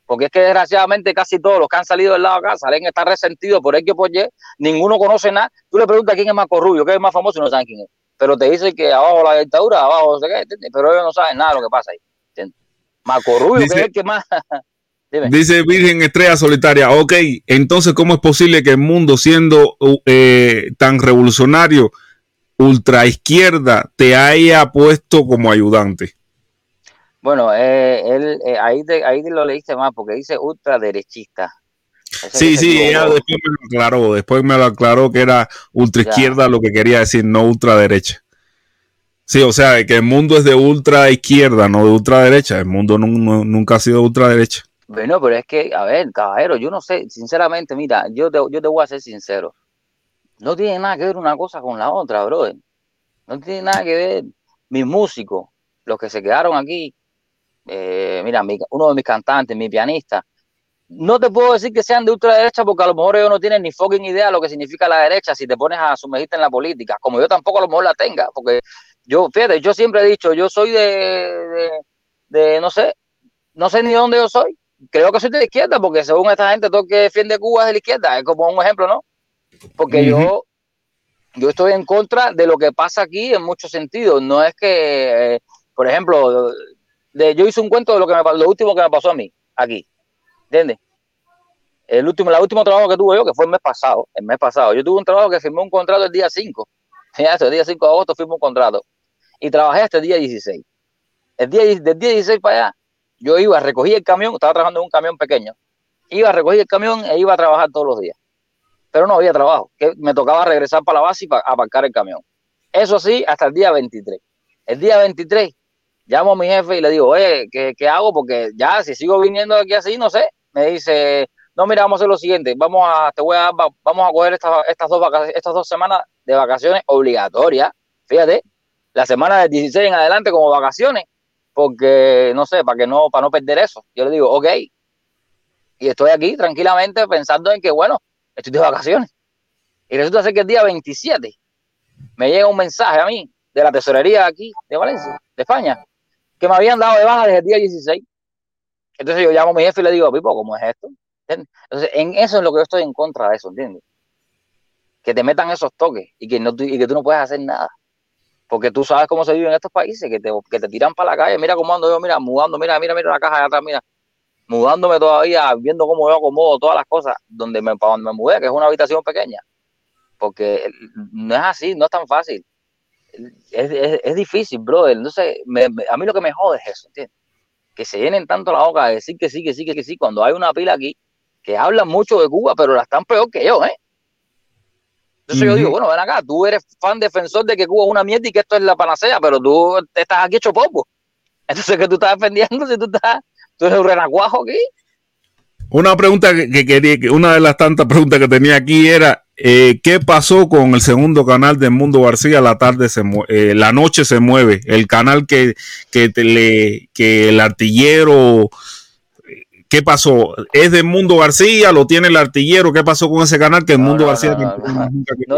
Porque es que desgraciadamente casi todos los que han salido del lado acá salen estar resentidos por el que por Y, ninguno conoce nada. Tú le preguntas quién es más Rubio, quién es más famoso y no saben quién es. Pero te dicen que abajo la dictadura, abajo no sé qué, ¿entiendes? pero ellos no saben nada de lo que pasa ahí. ¿entiendes? Marco Rubio, que es el que más. <laughs> Dime. Dice Virgen Estrella Solitaria, ok, entonces ¿cómo es posible que el mundo siendo uh, eh, tan revolucionario, ultra izquierda, te haya puesto como ayudante? Bueno, eh, él, eh, ahí, te- ahí te lo leíste más porque dice ultraderechista. Ese Sí, sí, ella después me lo aclaró, después me lo aclaró que era ultra izquierda lo que quería decir, no ultraderecha. Sí, o sea, que el mundo es de ultra izquierda, no de ultraderecha. El mundo nu- nu- nunca ha sido ultraderecha. Bueno, pero es que, a ver, caballero, yo no sé, sinceramente, mira, yo te, yo te voy a ser sincero. No tiene nada que ver una cosa con la otra, brother. No tiene nada que ver. Mis músicos, los que se quedaron aquí, eh, mira, mi- uno de mis cantantes, mi pianista, no te puedo decir que sean de ultraderecha porque a lo mejor ellos no tienen ni fucking idea de lo que significa la derecha si te pones a sumergirte en la política, como yo tampoco a lo mejor la tenga, porque yo, fíjate, yo siempre he dicho, yo soy de, de, de, no sé, no sé ni de dónde yo soy, creo que soy de la izquierda, porque según esta gente, todo que defiende Cuba es de la izquierda, es como un ejemplo, ¿no? Porque yo, yo estoy en contra de lo que pasa aquí en muchos sentidos, no es que, eh, por ejemplo, de, yo hice un cuento de lo que me, lo último que me pasó a mí, aquí, ¿entiendes? El último, el último trabajo que tuve yo, que fue el mes pasado, el mes pasado, yo tuve un trabajo que firmé un contrato el día 5, fíjate, <laughs> el día 5 de agosto firmé un contrato, y trabajé hasta el día 16. El día, del día 16 para allá, yo iba, recogí el camión, estaba trabajando en un camión pequeño, iba, recogí el camión e iba a trabajar todos los días. Pero no había trabajo, que me tocaba regresar para la base y pa- aparcar el camión. Eso sí, hasta el día 23. El día 23, llamo a mi jefe y le digo, oye, ¿qué, qué hago? Porque ya, si sigo viniendo aquí así, no sé. Me dice, no, mira, vamos a hacer lo siguiente, vamos a, te voy a, vamos a coger estas, estas, dos estas dos semanas de vacaciones obligatorias. Fíjate, la semana del 16 en adelante como vacaciones, porque, no sé, para que no, para no perder eso. Yo le digo, ok. Y estoy aquí tranquilamente pensando en que, bueno, estoy de vacaciones. Y resulta ser que el día 27 me llega un mensaje a mí de la tesorería aquí de Valencia, de España, que me habían dado de baja desde el día 16. Entonces yo llamo a mi jefe y le digo, Pipo, ¿cómo es esto? Entonces, en eso es lo que yo estoy en contra de eso, ¿entiendes? Que te metan esos toques y que, no, y que tú no puedes hacer nada. Porque tú sabes cómo se vive en estos países, que te, que te tiran para la calle. Mira cómo ando yo, mira, mudando, mira, mira, mira la caja de atrás, mira. Mudándome todavía, viendo cómo yo acomodo todas las cosas donde me, para donde me mudé, que es una habitación pequeña. Porque no es así, no es tan fácil. Es, es, es difícil, brother. Entonces, me- me- a mí lo que me jode es eso, ¿entiendes? Que se llenen tanto la boca de decir que sí, que sí, que sí, cuando hay una pila aquí que hablan mucho de Cuba, pero la están peor que yo, ¿eh? Entonces yo digo, bueno, ven acá, tú eres fan defensor de que Cuba es una mierda y que esto es la panacea, pero tú estás aquí hecho poco. <laughs> Entonces, que tú estás defendiendo si tú estás, tú eres un renacuajo aquí? Una pregunta que, que quería, que una de las tantas preguntas que tenía aquí era eh, ¿qué pasó con el segundo canal de Mundo García? La tarde se eh, la noche se mueve, el canal que, que, te le, que el artillero ¿Qué pasó? ¿Es de Mundo García? ¿Lo tiene el artillero? ¿Qué pasó con ese canal? Que el Mundo no, García no, no,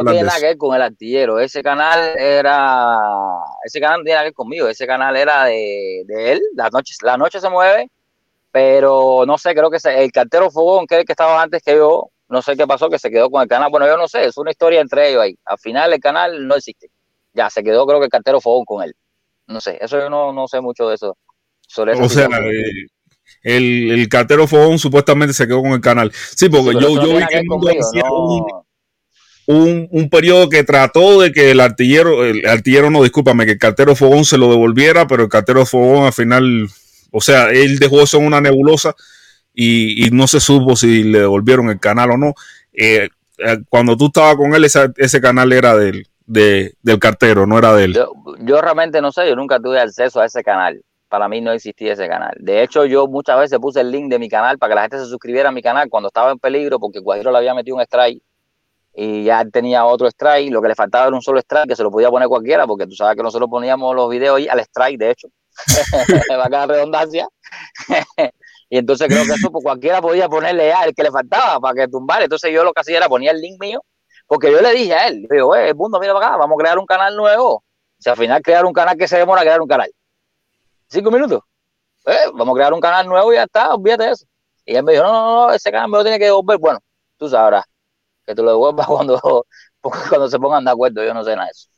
no. tiene nada que ver con el artillero. Ese canal era. Ese canal no tiene nada que ver conmigo. Ese canal era de, de él. La noche, la noche se mueve, pero no sé, creo que se- el cartero Fogón, que es el que estaba antes que yo, no sé qué pasó, que se quedó con el canal. Bueno, yo no sé, es una historia entre ellos ahí. Al final el canal no existe. Ya, se quedó creo que el cartero Fogón con él. No sé, eso yo no, no sé mucho de eso. Sobre O sea, eh, el, el cartero Fogón supuestamente se quedó con el canal. Sí, porque Sí, yo, no yo vi que conmigo, un, un, un periodo que trató de que el artillero, el artillero no, discúlpame, que el cartero Fogón se lo devolviera, pero el cartero Fogón al final, o sea, él dejó eso en una nebulosa y, y no se supo si le devolvieron el canal o no. Eh, eh, cuando tú estabas con él, esa- ese canal era del, de- del cartero, no era de él. Yo, yo realmente no sé, yo nunca tuve acceso a ese canal. Para mí no existía ese canal. De hecho, yo muchas veces puse el link de mi canal para que la gente se suscribiera a mi canal cuando estaba en peligro porque Guajiro le había metido un strike y ya tenía otro strike, lo que le faltaba era un solo strike que se lo podía poner cualquiera, porque tú sabes que nosotros poníamos los videos ahí al strike, de hecho, va a quedar redundancia. <laughs> y entonces creo que eso pues, cualquiera podía ponerle ya el que le faltaba para que tumbar. Entonces yo lo que hacía era ponía el link mío, porque yo le dije a él, digo, el mundo, mira para acá, vamos a crear un canal nuevo. Sea, al final crear un canal que se demora crear un canal. Cinco minutos. Eh, vamos a crear un canal nuevo y ya está, olvídate de eso. Y él me dijo, no, no, no, ese canal me lo tiene que devolver. Bueno, tú sabrás que tú lo devuelvas <laughs> cuando, cuando se pongan de acuerdo, yo no sé nada de eso.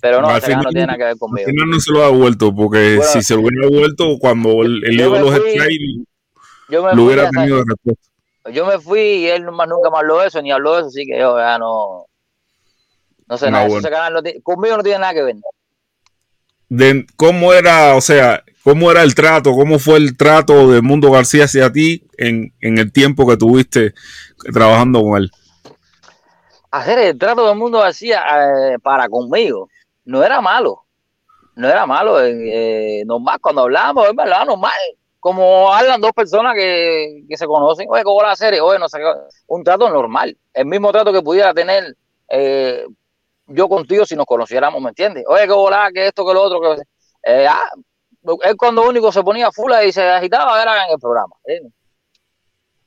Pero no, al ese final, canal no tiene nada que ver conmigo. al final no se lo ha devuelto, porque Bueno, si se lo hubiera devuelto cuando él dio los strikes, lo hubiera tenido de respuesta. yo me fui y él más nunca me habló de eso, ni habló de eso, así que yo ya no, no sé No, nada. bueno. Ese canal no tiene- conmigo no tiene nada que ver. De cómo era, o sea, cómo era el trato, cómo fue el trato de Mundo García hacia ti en, en el tiempo que tuviste trabajando con él. Hacer el trato del mundo hacía eh, para conmigo no era malo, no era malo, eh, eh, normal, cuando hablamos, es normal, como hablan dos personas que, que se conocen, oye, ¿cómo la serie? Oye, no sé, un trato normal, el mismo trato que pudiera tener eh, yo contigo si nos conociéramos, ¿me entiendes? Oye, qué volá, que esto, que lo otro, que eh, ah, él cuando único se ponía fula y se agitaba era en el programa. ¿eh?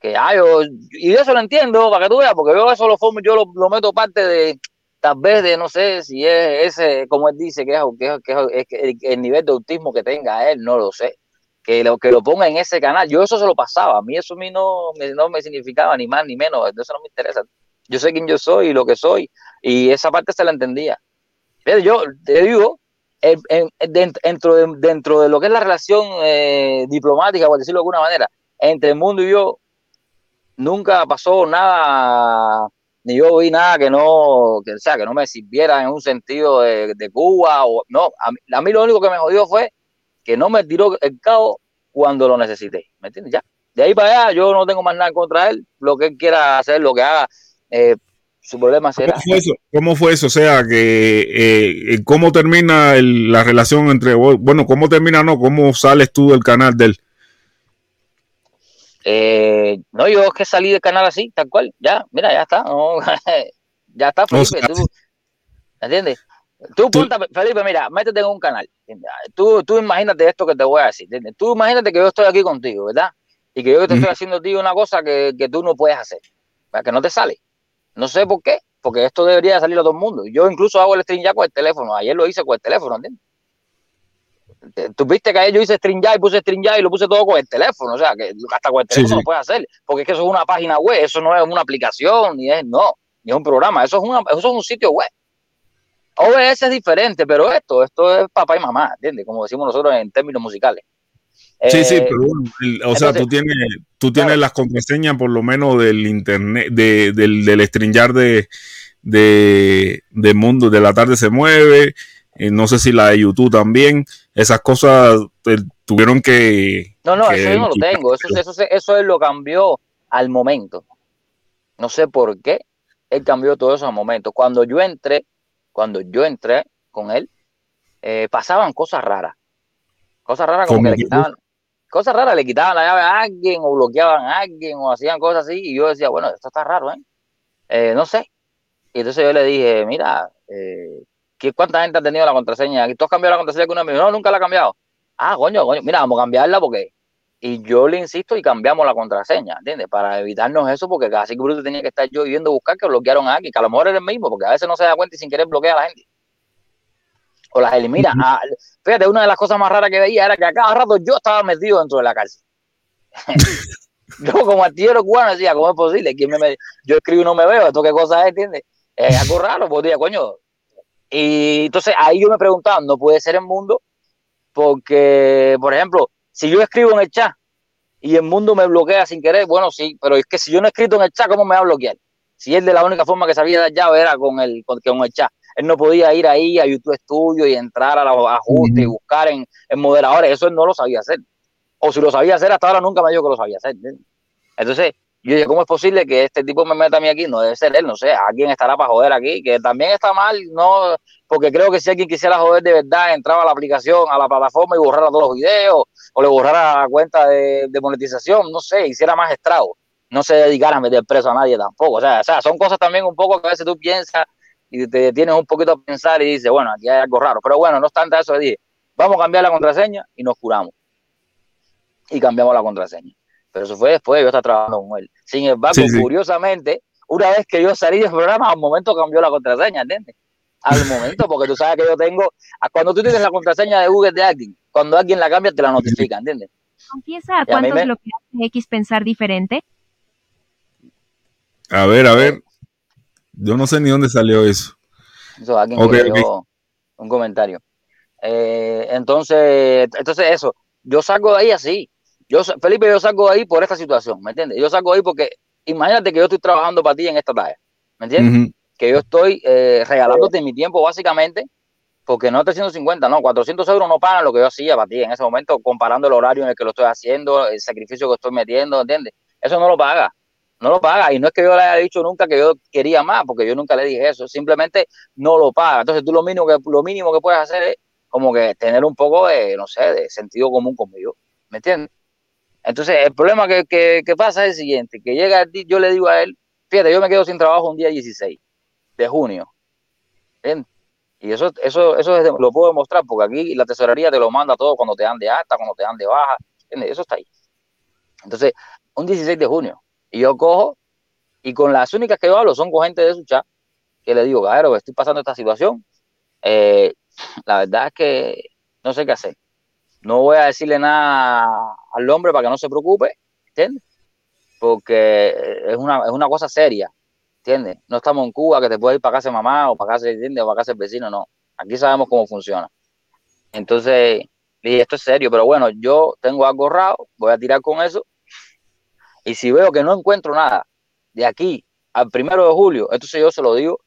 Que ah, yo, y eso lo entiendo, para que tú veas, porque yo eso lo formo, yo lo, lo meto parte de, tal vez de, no sé, si es ese, como él dice, que es, que es, que es- que el, el nivel de autismo que tenga él, no lo sé. Que lo, que lo ponga en ese canal, yo eso se lo pasaba, a mí eso a mí no, no me significaba ni más ni menos, eso no me interesa. Yo sé quién yo soy y lo que soy, y esa parte se la entendía. Pero yo te digo, dent- dentro, de, dentro de lo que es la relación eh, diplomática, por decirlo de alguna manera, entre el mundo y yo, nunca pasó nada, ni yo vi nada que no, que, sea, que no me sirviera en un sentido de, de Cuba, o no, a mí, a mí lo único que me jodió fue que no me tiró el cabo cuando lo necesité, ¿me entiendes? Ya, de ahí para allá yo no tengo más nada contra él, lo que él quiera hacer, lo que haga, eh, su problema será. ¿Cómo fue eso? ¿Cómo fue eso? O sea, que eh, cómo termina el- la relación entre vos? Bueno, ¿cómo termina? No, ¿cómo sales tú del canal de él? Eh, no, yo es que salí del canal así, tal cual, ya, mira, ya está, no, <laughs> ya está, Felipe, sea, tú, ¿entiendes? Tú, Tú- ponte, Felipe, mira, métete en un canal, ¿entiendes? tú, tú imagínate esto que te voy a decir, ¿entiendes? Tú imagínate que yo estoy aquí contigo, ¿verdad? Y que yo te estoy haciendo a ti una cosa que, que tú no puedes hacer, que no te sale. No sé por qué, porque esto debería de salir a todo el mundo. Yo incluso hago el stream ya con el teléfono, ayer lo hice con el teléfono, ¿entiendes? Te- Tú viste que ayer yo hice stream ya y puse stream ya y lo puse todo con el teléfono, o sea, que hasta con el Sí, teléfono sí. lo puedes hacer, porque es que eso es una página web, eso no es una aplicación, ni es, no, ni es un programa, eso es, una, eso es un sitio web. OBS es diferente, pero esto, esto es papá y mamá, ¿entiendes? Como decimos nosotros en términos musicales. Sí, sí, Eh, pero bueno, el- o sea, tú tienes, tú tienes Claro. las contraseñas por lo menos del internet, de, del, del de, de, de Mundo, de la tarde se mueve, eh, no sé si la de YouTube también, esas cosas eh, tuvieron que... No, no, que eso yo no lo tengo. Eso, eso, eso, eso él lo cambió al momento. No sé por qué él cambió todo eso al momento. Cuando yo entré, cuando yo entré con él, eh, pasaban cosas raras. Cosas raras como ¿Cómo que le quitaban, cosas raras, le quitaban la llave a alguien o bloqueaban a alguien o hacían cosas así. Y yo decía, bueno, esto está raro, ¿eh? Eh, no sé. Y entonces yo le dije, mira, eh, ¿qué- ¿cuánta gente ha tenido la contraseña? ¿Tú has cambiado la contraseña que una me dijo, No, nunca la he cambiado. Ah, coño, coño, mira, vamos a cambiarla porque. Y yo le insisto y cambiamos la contraseña, ¿entiendes? Para evitarnos eso, porque casi que bruto tenía que estar yo yendo a buscar que bloquearon a alguien, que a lo mejor era el mismo, porque a veces no se da cuenta y sin querer bloquea a la gente. O las elimina. <laughs> Fíjate, una de las cosas más raras que veía era que a cada rato yo estaba metido dentro de la cárcel. <laughs> yo como artillero cubano decía, ¿cómo es posible? ¿Quién me me- Yo escribo y no me veo, ¿esto qué cosa es? ¿Entiendes? Es algo raro, pues diga, coño. Y entonces ahí yo me preguntaba, no puede ser el mundo, porque, por ejemplo, si yo escribo en el chat y el mundo me bloquea sin querer, bueno, sí, pero es que si yo no he escrito en el chat, ¿cómo me va a bloquear? Si él de la única forma que sabía dar llave era con el, con, con el chat. Él no podía ir ahí a YouTube Studio y entrar a los ajustes y buscar en, en moderadores, eso él no lo sabía hacer. O si lo sabía hacer, hasta ahora nunca me dijo que lo sabía hacer. ¿entiendes? Entonces, yo dije, ¿cómo es posible que este tipo me meta a mí aquí? No debe ser él, no sé, alguien estará para joder aquí, que también está mal, no, porque creo que si alguien quisiera joder de verdad, entraba a la aplicación, a la plataforma y borrara todos los videos, o le borrara la cuenta de, de monetización, no sé, hiciera más estrago. no se dedicaran a meter preso a nadie tampoco. O sea, o sea, son cosas también un poco que a veces tú piensas y te detienes un poquito a pensar y dices, bueno, aquí hay algo raro. Pero bueno, no obstante eso, dije, vamos a cambiar la contraseña y nos curamos. Y cambiamos la contraseña. Pero eso fue después de yo estar trabajando con él. Sin embargo, Sí, sí. curiosamente, una vez que yo salí del programa, al momento cambió la contraseña, ¿entiendes? Al momento, porque tú sabes que yo tengo, cuando tú tienes la contraseña de Google de alguien, cuando alguien la cambia, te la notifica, ¿entiendes? ¿Confiesa a cuántos me- lo que hace X pensar diferente? A ver, a ver. Yo no sé ni dónde salió eso. Eso, alguien que dio un comentario. Eh, entonces, entonces eso, yo salgo de ahí así. Yo, Felipe, yo salgo de ahí por esta situación, ¿me entiendes? Yo salgo de ahí porque imagínate que yo estoy trabajando para ti en esta talla, ¿me entiendes? Que yo estoy eh, regalándote mi tiempo básicamente, porque no 350, no, 400 euros no pagan lo que yo hacía para ti en ese momento, comparando el horario en el que lo estoy haciendo, el sacrificio que estoy metiendo, ¿entiendes? Eso no lo paga, no lo paga. Y no es que yo le haya dicho nunca que yo quería más, porque yo nunca le dije eso, simplemente no lo paga. Entonces tú lo mínimo que, lo mínimo que puedes hacer es como que tener un poco de, no sé, de sentido común conmigo, ¿me entiendes? Entonces el problema que, que, pasa es el siguiente, que llega yo le digo a él, fíjate, yo me quedo sin trabajo un día 16 de junio, ¿entiendes? Y eso, eso, eso lo puedo demostrar porque aquí la tesorería te lo manda todo cuando te dan de alta, cuando te dan de baja, ¿entiendes? Eso está ahí. Entonces, un 16 de junio, y yo cojo, y con las únicas que yo hablo son con gente de su chat, que le digo, cabrón, estoy pasando esta situación, eh, la verdad es que no sé qué hacer. No voy a decirle nada al hombre para que no se preocupe, ¿entiendes? Porque es una, es una cosa seria, ¿entiendes? No estamos en Cuba que te puedes ir para casa de mamá o para casa, ¿entiendes? O para casa del vecino, no. Aquí sabemos cómo funciona. Entonces, le dije, esto es serio, pero bueno, yo tengo algo ahorrado, voy a tirar con eso. Y si veo que no encuentro nada de aquí al primero de julio, entonces yo se lo digo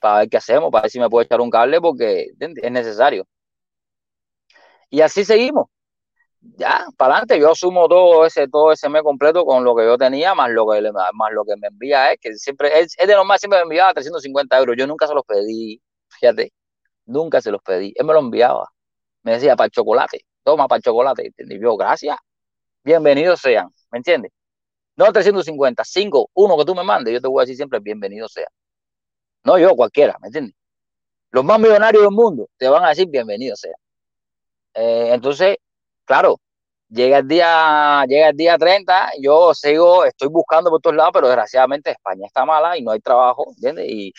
para ver qué hacemos, para ver si me puedo echar un cable porque es necesario. Y así seguimos. Ya, para adelante, yo asumo todo ese, todo ese mes completo con lo que yo tenía, más lo que, más lo que me envía es que siempre, es de normal, siempre me enviaba 350 euros. Yo nunca se los pedí, fíjate, nunca se los pedí. Él me lo enviaba. Me decía, para el chocolate, toma para el chocolate. Y yo, gracias, bienvenidos sean, ¿me entiendes? No 350, 5, uno que tú me mandes, yo te voy a decir siempre, bienvenido sea. No yo, cualquiera, ¿me entiendes? Los más millonarios del mundo te van a decir bienvenido sea. Eh, entonces, claro, llega el día, llega el día 30, yo sigo, estoy buscando por todos lados, pero desgraciadamente España está mala y no hay trabajo, ¿entiendes? Y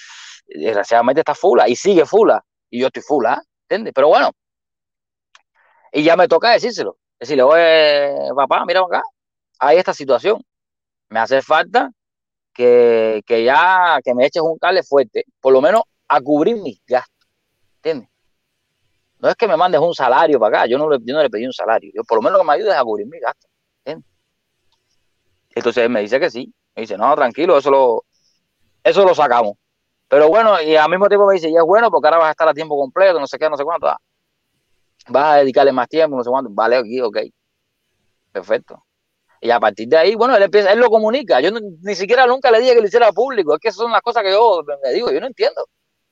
desgraciadamente está fula y sigue fula y yo estoy fula, ¿entiendes? Pero bueno, y ya me toca decírselo, decirle, oye, papá, mira acá, hay esta situación, me hace falta que, que ya, que me eches un cable fuerte, por lo menos a cubrir mis gastos, ¿entiendes? No es que me mandes un salario para acá, yo no le, yo no le pedí un salario, yo por lo menos que me ayudes a cubrir mis gastos, ¿entiendes? Entonces él me dice que sí, me dice, no, tranquilo, eso lo, eso lo sacamos. Pero bueno, y al mismo tiempo me dice, ya es bueno porque ahora vas a estar a tiempo completo, no sé qué, no sé cuánto. ah. Vas a dedicarle más tiempo, no sé cuánto. Vale, aquí, ok. Perfecto. Y a partir de ahí, bueno, él empieza, él lo comunica. Yo no- ni siquiera nunca le dije que lo hiciera público. Es que esas son las cosas que yo me digo, yo no entiendo.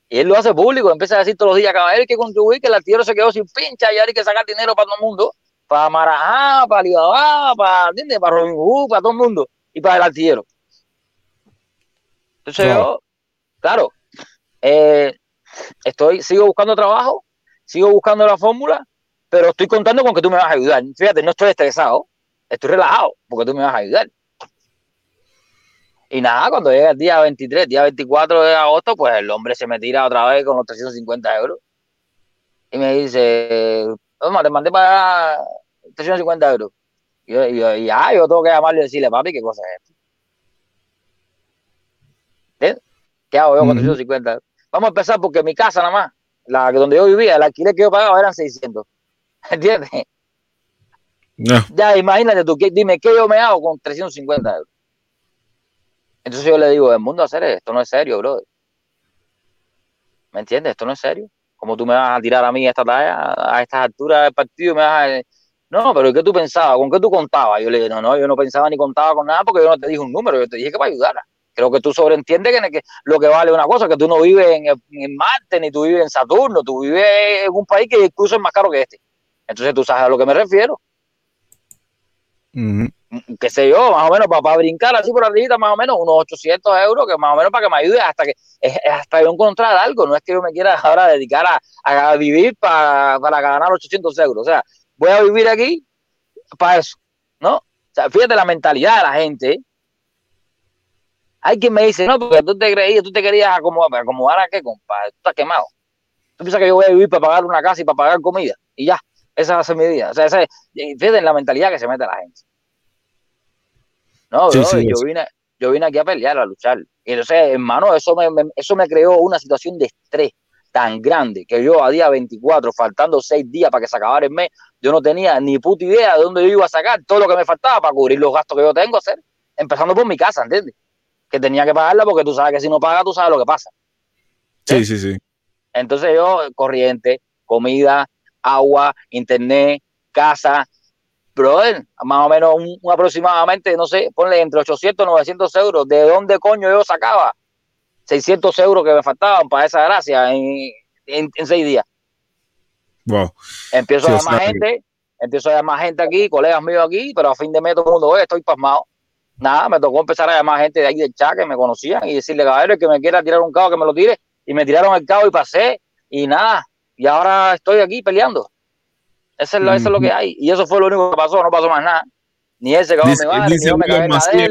Y él lo hace público, empieza a decir todos los días, cada vez hay que contribuir, que el artillero se quedó sin pincha y ahora hay que sacar dinero para todo el mundo. Para Marajá, para Alibaba, para, ¿entiendes? Para Robin Hood, para todo el mundo. Y para el artillero. Entonces Claro. yo, claro, eh, estoy, sigo buscando trabajo, sigo buscando la fórmula, pero estoy contando con que tú me vas a ayudar. Fíjate, no estoy estresado, estoy relajado, porque tú me vas a ayudar. Y nada, cuando llega el día 23, día 24 de agosto, pues el hombre se me tira otra vez con los 350 euros. Y me dice, toma, te mandé para 350 euros. Y yo, y yo, y ya, yo tengo que llamarle y decirle, papi, ¿qué cosa es esto? ¿Entiendes? ¿Qué hago yo con Ujú. 350 euros? Vamos a empezar porque mi casa nada más, la donde yo vivía, el alquiler que yo pagaba eran 600. <laughs> ¿Entiendes? No. Ya, imagínate tú, ¿qué- dime, ¿qué yo me hago con 350 euros? Entonces yo le digo, el mundo hacer esto no es serio, bro. ¿Me entiendes? Esto no es serio. Como tú me vas a tirar a mí a esta talla, a estas alturas del partido, me vas a... No, pero ¿qué tú pensabas? ¿Con qué tú contabas? Yo le dije, no, no, yo no pensaba ni contaba con nada porque yo no te dije un número, yo te dije que para ayudar. Creo que tú sobreentiendes que, que lo que vale una cosa, que tú no vives en Marte, ni tú vives en Saturno, tú vives en un país que incluso es más caro que este. Entonces tú sabes a lo que me refiero. Ujú. qué sé yo, más o menos para, brincar así por arriba, más o menos unos 800 euros, que más o menos para que me ayude hasta que hasta yo encontrar algo. No es que yo me quiera ahora dedicar a, vivir para, para ganar 800 euros. O sea, voy a vivir aquí para eso, ¿no? O sea, fíjate la mentalidad de la gente. Hay quien me dice, no, porque tú te creías, tú te querías acomodar, acomodar a qué, compadre, tú estás quemado. Tú piensas que yo voy a vivir para pagar una casa y para pagar comida y ya, esa va a ser mi vida. O sea, esa, fíjate la mentalidad que se mete la gente. No, yo, vine, yo vine aquí a pelear, a luchar. Y entonces, hermano, eso me, eso me creó una situación de estrés tan grande que yo a día 24, faltando seis días para que se acabara el mes, yo no tenía ni puta idea de dónde yo iba a sacar todo lo que me faltaba para cubrir los gastos que yo tengo hacer, empezando por mi casa, ¿entiendes? Que tenía que pagarla porque tú sabes que si no pagas, tú sabes lo que pasa. Sí, sí, sí. Entonces yo, corriente, comida, agua, internet, casa, brother, más o menos un, aproximadamente, no sé, ponle entre 800 y 900 euros. ¿De dónde coño yo sacaba 600 euros que me faltaban para esa gracia en, en, seis días? Wow. Empiezo a llamar gente, empiezo a llamar gente aquí, colegas míos aquí, pero a fin de mes todo el mundo, oye, estoy pasmado. Nada, me tocó empezar a llamar gente de ahí del chat que me conocían y decirle, caballero, que me quiera tirar un cabo, que me lo tire. Y me tiraron el cabo y pasé. Y nada, y ahora estoy aquí peleando. Eso es, lo, eso es lo que hay. Y eso fue lo único que pasó, no pasó más nada. Ni ese cabrón me va, ni yo me cagué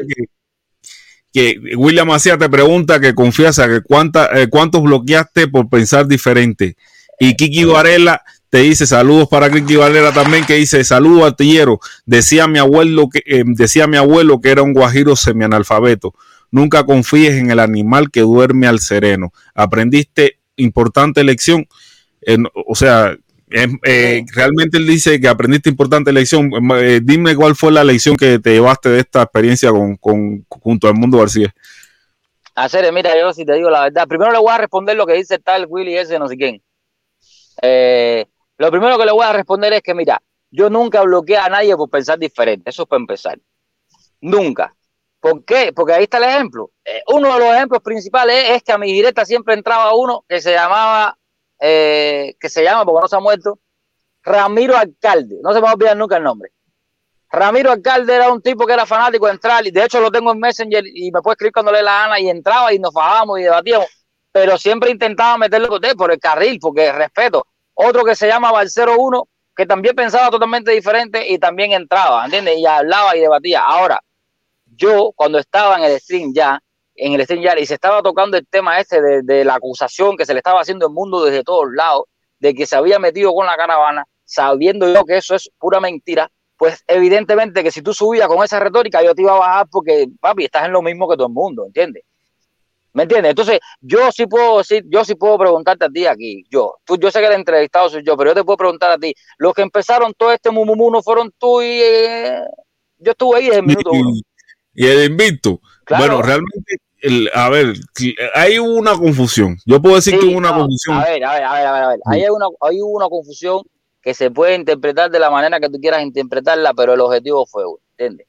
que, que, William Macías te pregunta que confiesa que cuánta, eh, cuántos bloqueaste por pensar diferente. Y Kiki Varela te dice saludos para Kiki Varela también que dice saludos artillero. Decía mi abuelo que eh, decía mi abuelo que era un guajiro semianalfabeto. Nunca confíes en el animal que duerme al sereno. Aprendiste importante lección. O sea, eh, realmente él dice que aprendiste importante lección. Eh, dime cuál fue la lección que te llevaste de esta experiencia con, con junto al mundo García. Hacer, mira, yo si te digo la verdad, primero le voy a responder lo que dice tal Willy ese, no sé quién. Eh, lo primero que le voy a responder es que, mira, yo nunca bloqueé a nadie por pensar diferente. Eso es para empezar. Nunca. ¿Por qué? Porque ahí está el ejemplo. uno de los ejemplos principales es, es que a mi directa siempre entraba uno que se llamaba eh, que se llama, porque no se ha muerto, Ramiro Alcalde. No se me va a olvidar nunca el nombre. Ramiro Alcalde era un tipo que era fanático de entrar, y de hecho lo tengo en Messenger y me puede escribir cuando le la gana y entraba y nos fajábamos y debatíamos, pero siempre intentaba meterle por el carril, porque respeto. Otro que se llama Balcero 1, que también pensaba totalmente diferente y también entraba, ¿entiendes? Y hablaba y debatía. Ahora, yo cuando estaba en el stream ya, en el stream y se estaba tocando el tema este de, la acusación que se le estaba haciendo al mundo desde todos lados, de que se había metido con la caravana, sabiendo yo que eso es pura mentira, pues evidentemente que si tú subías con esa retórica yo te iba a bajar porque, papi, estás en lo mismo que todo el mundo, ¿entiendes? ¿Me entiendes? Entonces, yo sí puedo decir, yo sí puedo preguntarte a ti aquí, yo, tú, yo sé que el entrevistado soy yo, pero yo te puedo preguntar a ti, los que empezaron todo este mumumu no fueron tú y eh, yo estuve ahí desde el minuto uno. Y el invito. Bueno, realmente a ver, hay una confusión. Yo puedo decir que hubo una confusión. A ver, a ver, a ver, a ver. Hay, una, hay una confusión que se puede interpretar de la manera que tú quieras interpretarla, pero el objetivo fue uno, ¿entiendes?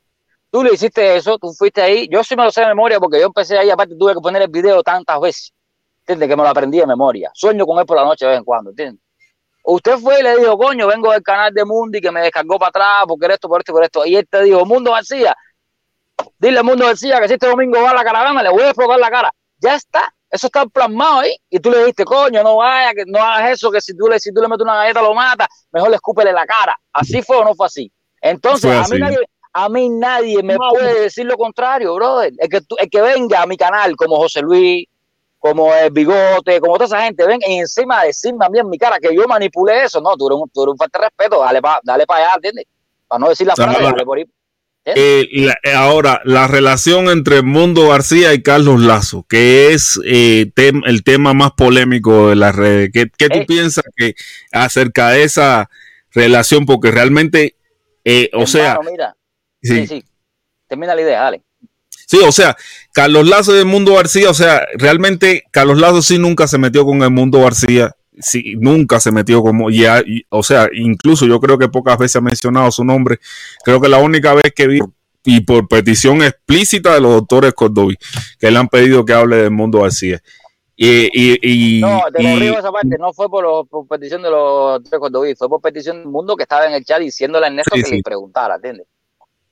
Tú le hiciste eso, tú fuiste ahí. Yo sí me lo sé de memoria porque yo empecé ahí, aparte tuve que poner el video tantas veces, ¿entiendes? Que me lo aprendí de memoria. Sueño con él por la noche de vez en cuando, ¿entiendes? Usted fue y le dijo, coño, vengo del canal de Mundi que me descargó para atrás porque esto, por esto, por esto. Y él te dijo, Mundo García, Dile al mundo decía que si este domingo va a la caravana, le voy a explotar la cara. Ya está. Eso está plasmado ahí. Y tú le dijiste, coño, no vaya, que no hagas eso, que si tú le, si tú le metes una galleta lo mata, mejor le escúpele la cara. ¿Así fue o no fue así? Entonces, a mí nadie, a mí nadie me puede decir lo contrario, brother. El que, el que venga a mi canal, como José Luis, como el Bigote, como toda esa gente, ven y encima decirme a mí en mi cara que yo manipulé eso. No, tú eres un, tú eres un falta de respeto, dale para dale allá, ¿entiendes? Para no decir la frase, dale por ahí. Eh, eh, ahora, la relación entre Mundo García y Carlos Lazo, que es eh, el tema más polémico de las redes. ¿Qué, tú piensas que acerca de esa relación? Porque realmente, o sea... Mira, sí. sí, termina la idea, dale. Sí, o sea, Carlos Lazo de Mundo García, o sea, realmente Carlos Lazo sí nunca se metió con el Mundo García sí, nunca se metió como, ya, o sea, incluso yo creo que pocas veces ha mencionado su nombre. Creo que la única vez que vi, y por petición explícita de los doctores Cordovi, que le han pedido que hable del mundo García. Y, y, no, te lo esa parte, no fue por, petición de los doctores Cordovi, fue por petición del mundo que estaba en el chat diciéndole a Ernesto que le preguntara, ¿entiendes?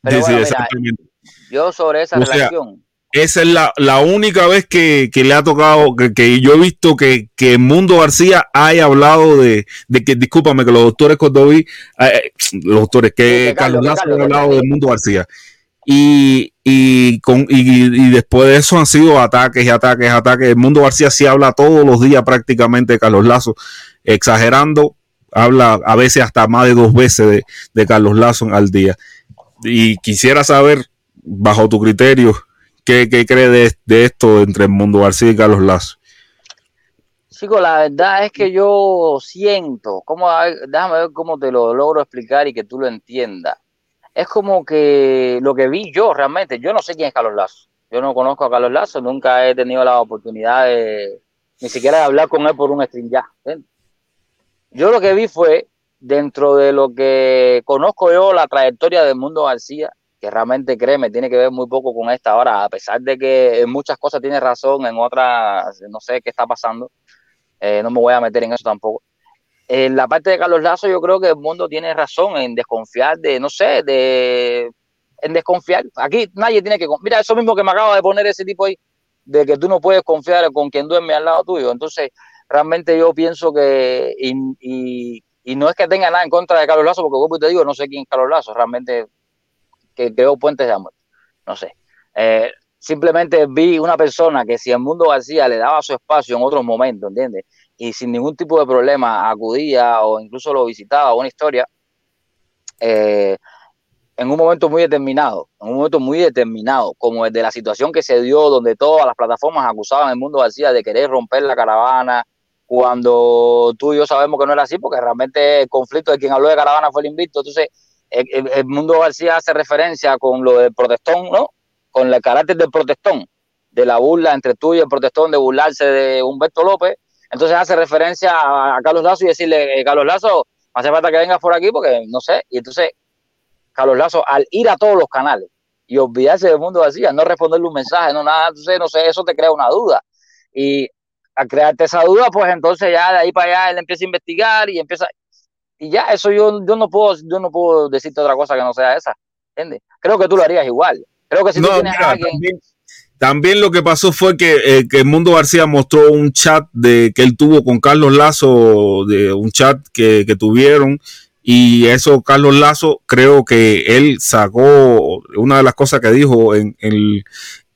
Pero Sí, sí, bueno, mira, exactamente. yo sobre esa O sea, relación, Esa es la, la única vez que, que le ha tocado, que, que yo he visto que, que Mundo García haya hablado de, de que, discúlpame, que los doctores Cordoví, eh, los doctores, que Sí, Carlos Lazo ha hablado de Mundo García. Y, y, con, y, y después de eso han sido ataques y ataques, ataques. El Mundo García sí habla todos los días prácticamente de Carlos Lazo, exagerando, habla a veces hasta más de dos veces de, de Carlos Lazo al día. Y quisiera saber, bajo tu criterio, ¿Qué, qué cree de, esto entre el Mundo García y Carlos Lazo? chico, la verdad es que yo siento, cómo, déjame ver cómo te lo logro explicar y que tú lo entiendas. Es como que lo que vi yo realmente, yo no sé quién es Carlos Lazo. Yo no conozco a Carlos Lazo, nunca he tenido la oportunidad ni siquiera de hablar con él por un stream ya. Yo lo que vi fue, dentro de lo que conozco yo, la trayectoria del mundo García, que realmente créeme, tiene que ver muy poco con esta ahora, a pesar de que en muchas cosas tiene razón, en otras no sé qué está pasando, eh, no me voy a meter en eso tampoco. En la parte de Carlos Lazo, yo creo que el mundo tiene razón en desconfiar de, no sé, de en desconfiar. Aquí nadie tiene que. Mira, eso mismo que me acaba de poner ese tipo ahí, de que tú no puedes confiar con quien duerme al lado tuyo. Entonces, realmente yo pienso que. Y, y, y no es que tenga nada en contra de Carlos Lazo, porque como te digo, no sé quién es Carlos Lazo, realmente que creó puentes de amor. No sé. Eh, simplemente vi una persona que si el mundo García le daba su espacio en otros momentos, ¿entiendes? Y sin ningún tipo de problema acudía o incluso lo visitaba, una historia, eh, en un momento muy determinado, en un momento muy determinado, como el de la situación que se dio, donde todas las plataformas acusaban al mundo García de querer romper la caravana, cuando tú y yo sabemos que no era así, porque realmente el conflicto de quien habló de caravana fue el invicto. Entonces, el, mundo García hace referencia con lo del protestón, ¿no? Con el carácter del protestón, de la burla entre tú y el protestón, de burlarse de Humberto López. Entonces hace referencia a, a Carlos Lazo y decirle, eh, Carlos Lazo, hace falta que vengas por aquí porque no sé. Y entonces, Carlos Lazo, al ir a todos los canales y olvidarse del mundo García, no responderle un mensaje, no nada, entonces, no sé, eso te crea una duda. Y al crearte esa duda, pues entonces ya de ahí para allá él empieza a investigar y empieza y ya eso yo, yo no puedo yo no puedo decirte otra cosa que no sea esa ¿entiendes? creo que tú lo harías igual creo que si no, tú tienes mira, a alguien también, también, lo que pasó fue que, eh, que Mundo García mostró un chat de que él tuvo con Carlos Lazo, de un chat que, que tuvieron, y eso Carlos Lazo creo que él sacó una de las cosas que dijo en, en,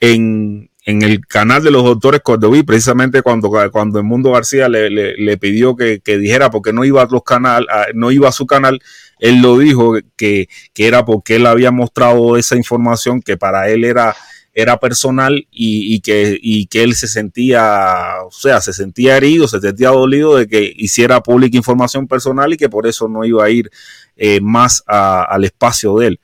en en el canal de los doctores Cordoví, precisamente cuando, cuando el Mundo García le, le, pidió que, que, dijera porque no iba a los canal, no iba a su canal, él lo dijo que, que, era porque él había mostrado esa información que para él era, era personal y, y, que, y que él se sentía, o sea, se sentía herido, se sentía dolido de que hiciera pública información personal y que por eso no iba a ir eh, más al espacio de él.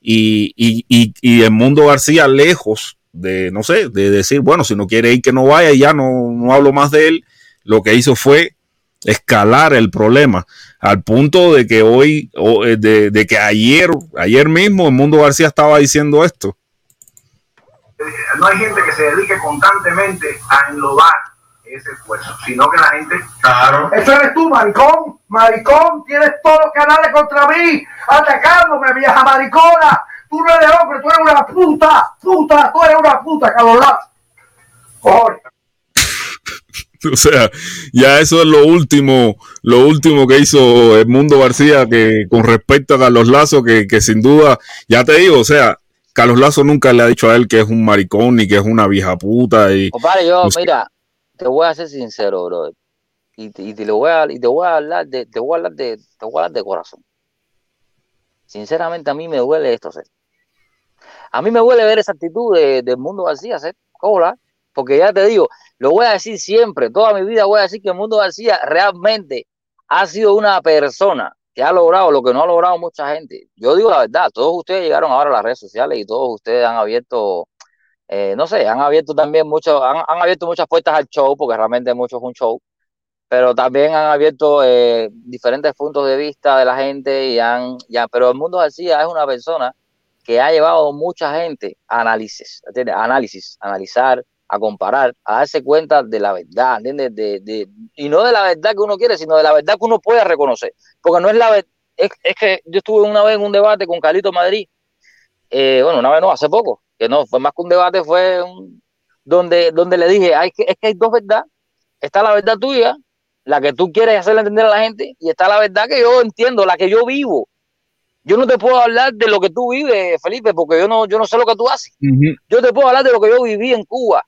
Y, y, y, y el Mundo García, lejos de, no sé, de decir, bueno, si no quiere ir, que no vaya y ya no, no hablo más de él, lo que hizo fue escalar el problema al punto de que hoy, de, de que ayer, ayer mismo, el Mundo García estaba diciendo esto. No hay gente que se dedique constantemente a enlodar ese esfuerzo, sino que la gente, claro. Eso eres tú, maricón, maricón, tienes todos los canales contra mí, atacándome, vieja maricona. Tú no eres hombre, tú eres una puta, puta, tú eres una puta, Carlos Lazo. Cojones. <laughs> O sea, ya eso es lo último, lo último que hizo el Mundo García que con respecto a Carlos Lazo, que, que sin duda, ya te digo, o sea, Carlos Lazo nunca le ha dicho a él que es un maricón ni que es una vieja puta. Y, Compadre, yo, pues, mira, te voy a ser sincero, bro. Y, y, te, lo voy a, y te voy a hablar de, te voy a hablar de, te voy a hablar de corazón. Sinceramente a mí me duele esto, ¿sí? A mí me duele ver esa actitud del de mundo García, ¿sí? Hola, porque ya te digo, lo voy a decir siempre, toda mi vida voy a decir que el mundo García realmente ha sido una persona que ha logrado lo que no ha logrado mucha gente. Yo digo la verdad, todos ustedes llegaron ahora a las redes sociales y todos ustedes han abierto, eh, no sé, han abierto también mucho, han, han, abierto muchas puertas al show, porque realmente mucho es un show, pero también han abierto eh, diferentes puntos de vista de la gente y han, ya, pero el mundo García es una persona que ha llevado mucha gente a análisis. A análisis, analizar, a comparar, a darse cuenta de la verdad, ¿entiendes? De, de, y no de la verdad que uno quiere, sino de la verdad que uno puede reconocer. Porque no es la verdad, es, es, que yo estuve una vez en un debate con Carlito Madrid eh, bueno, una vez no, hace poco, que no, fue más que un debate, fue un, donde, donde le dije, hay que, es que hay dos verdades. Está la verdad tuya, la que tú quieres hacerle entender a la gente, y está la verdad que yo entiendo, la que yo vivo. Yo no te puedo hablar de lo que tú vives, Felipe, porque yo no, yo no sé lo que tú haces. Yo te puedo hablar de lo que yo viví en Cuba.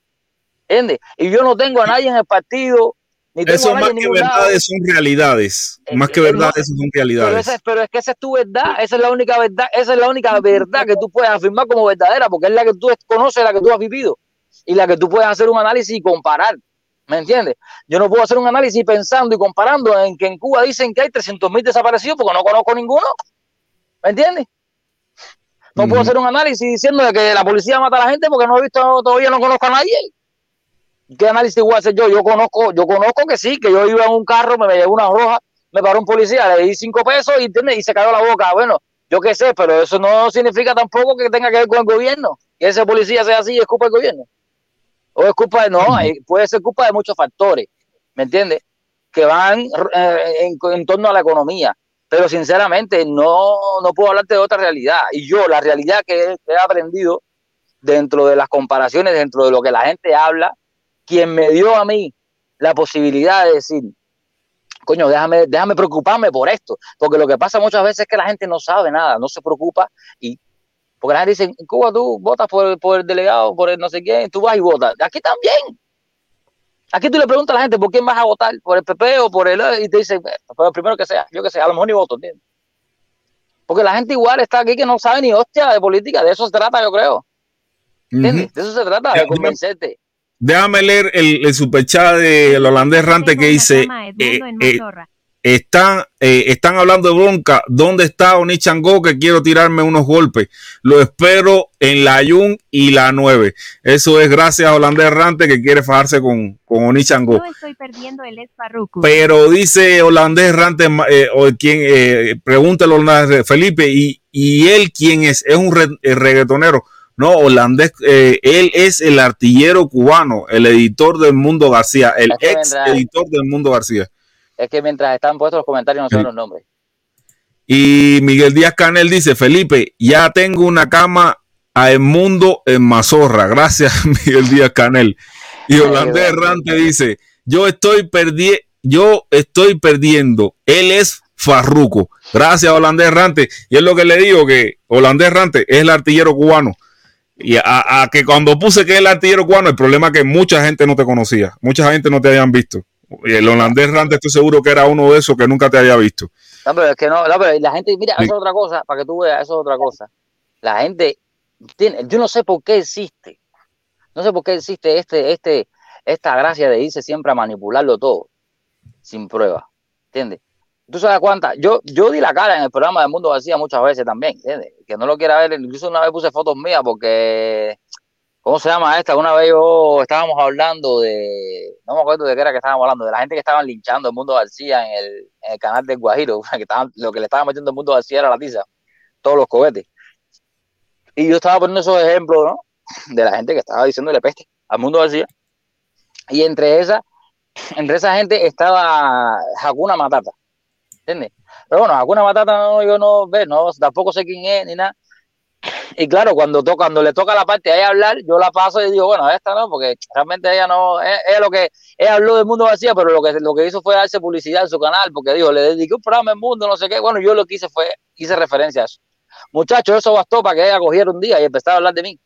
¿Entiendes? Y yo no tengo a nadie en el partido. Ni tengo Eso a nadie más que verdades son realidades. Eh, Más que verdades son Pero, realidades. esa- pero es que esa es tu verdad, esa es la única verdad, esa es la única verdad que tú puedes afirmar como verdadera, porque es la que tú conoces, la que tú has vivido y la que tú puedes hacer un análisis y comparar. ¿Me entiendes? Yo no puedo hacer un análisis pensando y comparando en que en Cuba dicen que hay 300 mil desaparecidos porque no conozco ninguno. ¿Me entiendes? No puedo hacer un análisis diciendo de que la policía mata a la gente porque no he visto, todavía no conozco a nadie. ¿Qué análisis voy a hacer yo? Yo conozco, yo conozco que sí, que yo iba en un carro, me, me llevó una roja, me paró un policía, le di cinco pesos y, ¿entiendes? y se cayó la boca. Bueno, yo qué sé, pero eso no significa tampoco que tenga que ver con el gobierno. Que ese policía sea así y es culpa del gobierno. O es culpa de, no, eh, puede ser culpa de muchos factores, ¿me entiendes? Que van eh, en, en torno a la economía. Pero sinceramente no, no puedo hablarte de otra realidad. Y yo, la realidad que he, aprendido dentro de las comparaciones, dentro de lo que la gente habla, quien me dio a mí la posibilidad de decir, coño, déjame, déjame preocuparme por esto, porque lo que pasa muchas veces es que la gente no sabe nada, no se preocupa y porque la gente dice, en Cuba tú votas por, por el delegado, por el no sé quién, tú vas y votas. Aquí también. Aquí tú le preguntas a la gente por quién vas a votar, por el PP o por el y te dicen, pues primero que sea, yo que sé, a lo mejor ni voto, ¿entiendes? Porque la gente igual está aquí que no sabe ni hostia de política, de eso se trata, yo creo. ¿Entiendes? De eso se trata, de convencerte. Déjame leer el, el superchat del holandés Rante que dice: cama eh, Edmundo en eh, Mazorra. Están, eh, están hablando de bronca. ¿Dónde está Onichango? Que quiero tirarme unos golpes. Lo espero en la Yun y la 9. Eso es gracias a Holandés Rante que quiere fajarse con, con Onichango. Yo estoy perdiendo el Esparrucu. Pero dice Holandés Rante, eh, o quien eh, pregúntale a Holandés, Felipe, ¿y, ¿y él quién es? ¿Es un re- eh, reggaetonero? No, Holandés, eh, él es el artillero cubano, el editor del Mundo García, el ex vendrá- editor del Mundo García. Es que mientras están puestos los comentarios no saben los nombres. Y Miguel Díaz Canel dice, Felipe, ya tengo una cama a El Mundo en Mazorra. Gracias, <laughs> Miguel Díaz Canel. Y bueno. Errante dice, yo estoy perdiendo, yo estoy perdiendo. Él es Farruco. Gracias, Holandés Errante. Y es lo que le digo, que Holandés Errante es el artillero cubano. Y a, a que cuando puse que es el artillero cubano, el problema es que mucha gente no te conocía. Mucha gente no te habían visto. Y el holandés Errante estoy seguro que era uno de esos que nunca te había visto. No, pero es que no, no, pero la gente, mira, eso es otra cosa, para que tú veas, eso es otra cosa. La gente tiene, yo no sé por qué existe, no sé por qué existe este, este, esta gracia de irse siempre a manipularlo todo, sin prueba, ¿entiendes? Tú sabes cuántas, yo, yo di la cara en el programa de Mundo García muchas veces también, ¿entiendes? Que no lo quiera ver, incluso una vez puse fotos mías porque, ¿cómo se llama esta? Una vez yo estábamos hablando de, no me acuerdo de qué era que estábamos hablando, de la gente que estaban linchando el Mundo García en el, canal del Guajiro, <laughs> que estaban, lo que le estaban metiendo el Mundo García era la tiza, todos los cohetes. Y yo estaba poniendo esos ejemplos, ¿no? De la gente que estaba diciéndole peste al Mundo García. Y entre esa, entre esa gente estaba Hakuna Matata, ¿entiendes? Pero bueno, Hakuna Matata no, yo no ve, no, tampoco sé quién es ni nada. Y claro, cuando toca, cuando le toca la parte a ella hablar, yo la paso y digo, bueno, esta no, porque realmente ella no, es, es lo que, ella habló del mundo vacía, pero lo que, lo que hizo fue darse publicidad en su canal, porque dijo, le dediqué un programa al mundo, no sé qué. Bueno, yo lo que hice fue, hice referencia a eso. Muchachos, eso bastó para que ella cogiera un día y empezara a hablar de mí.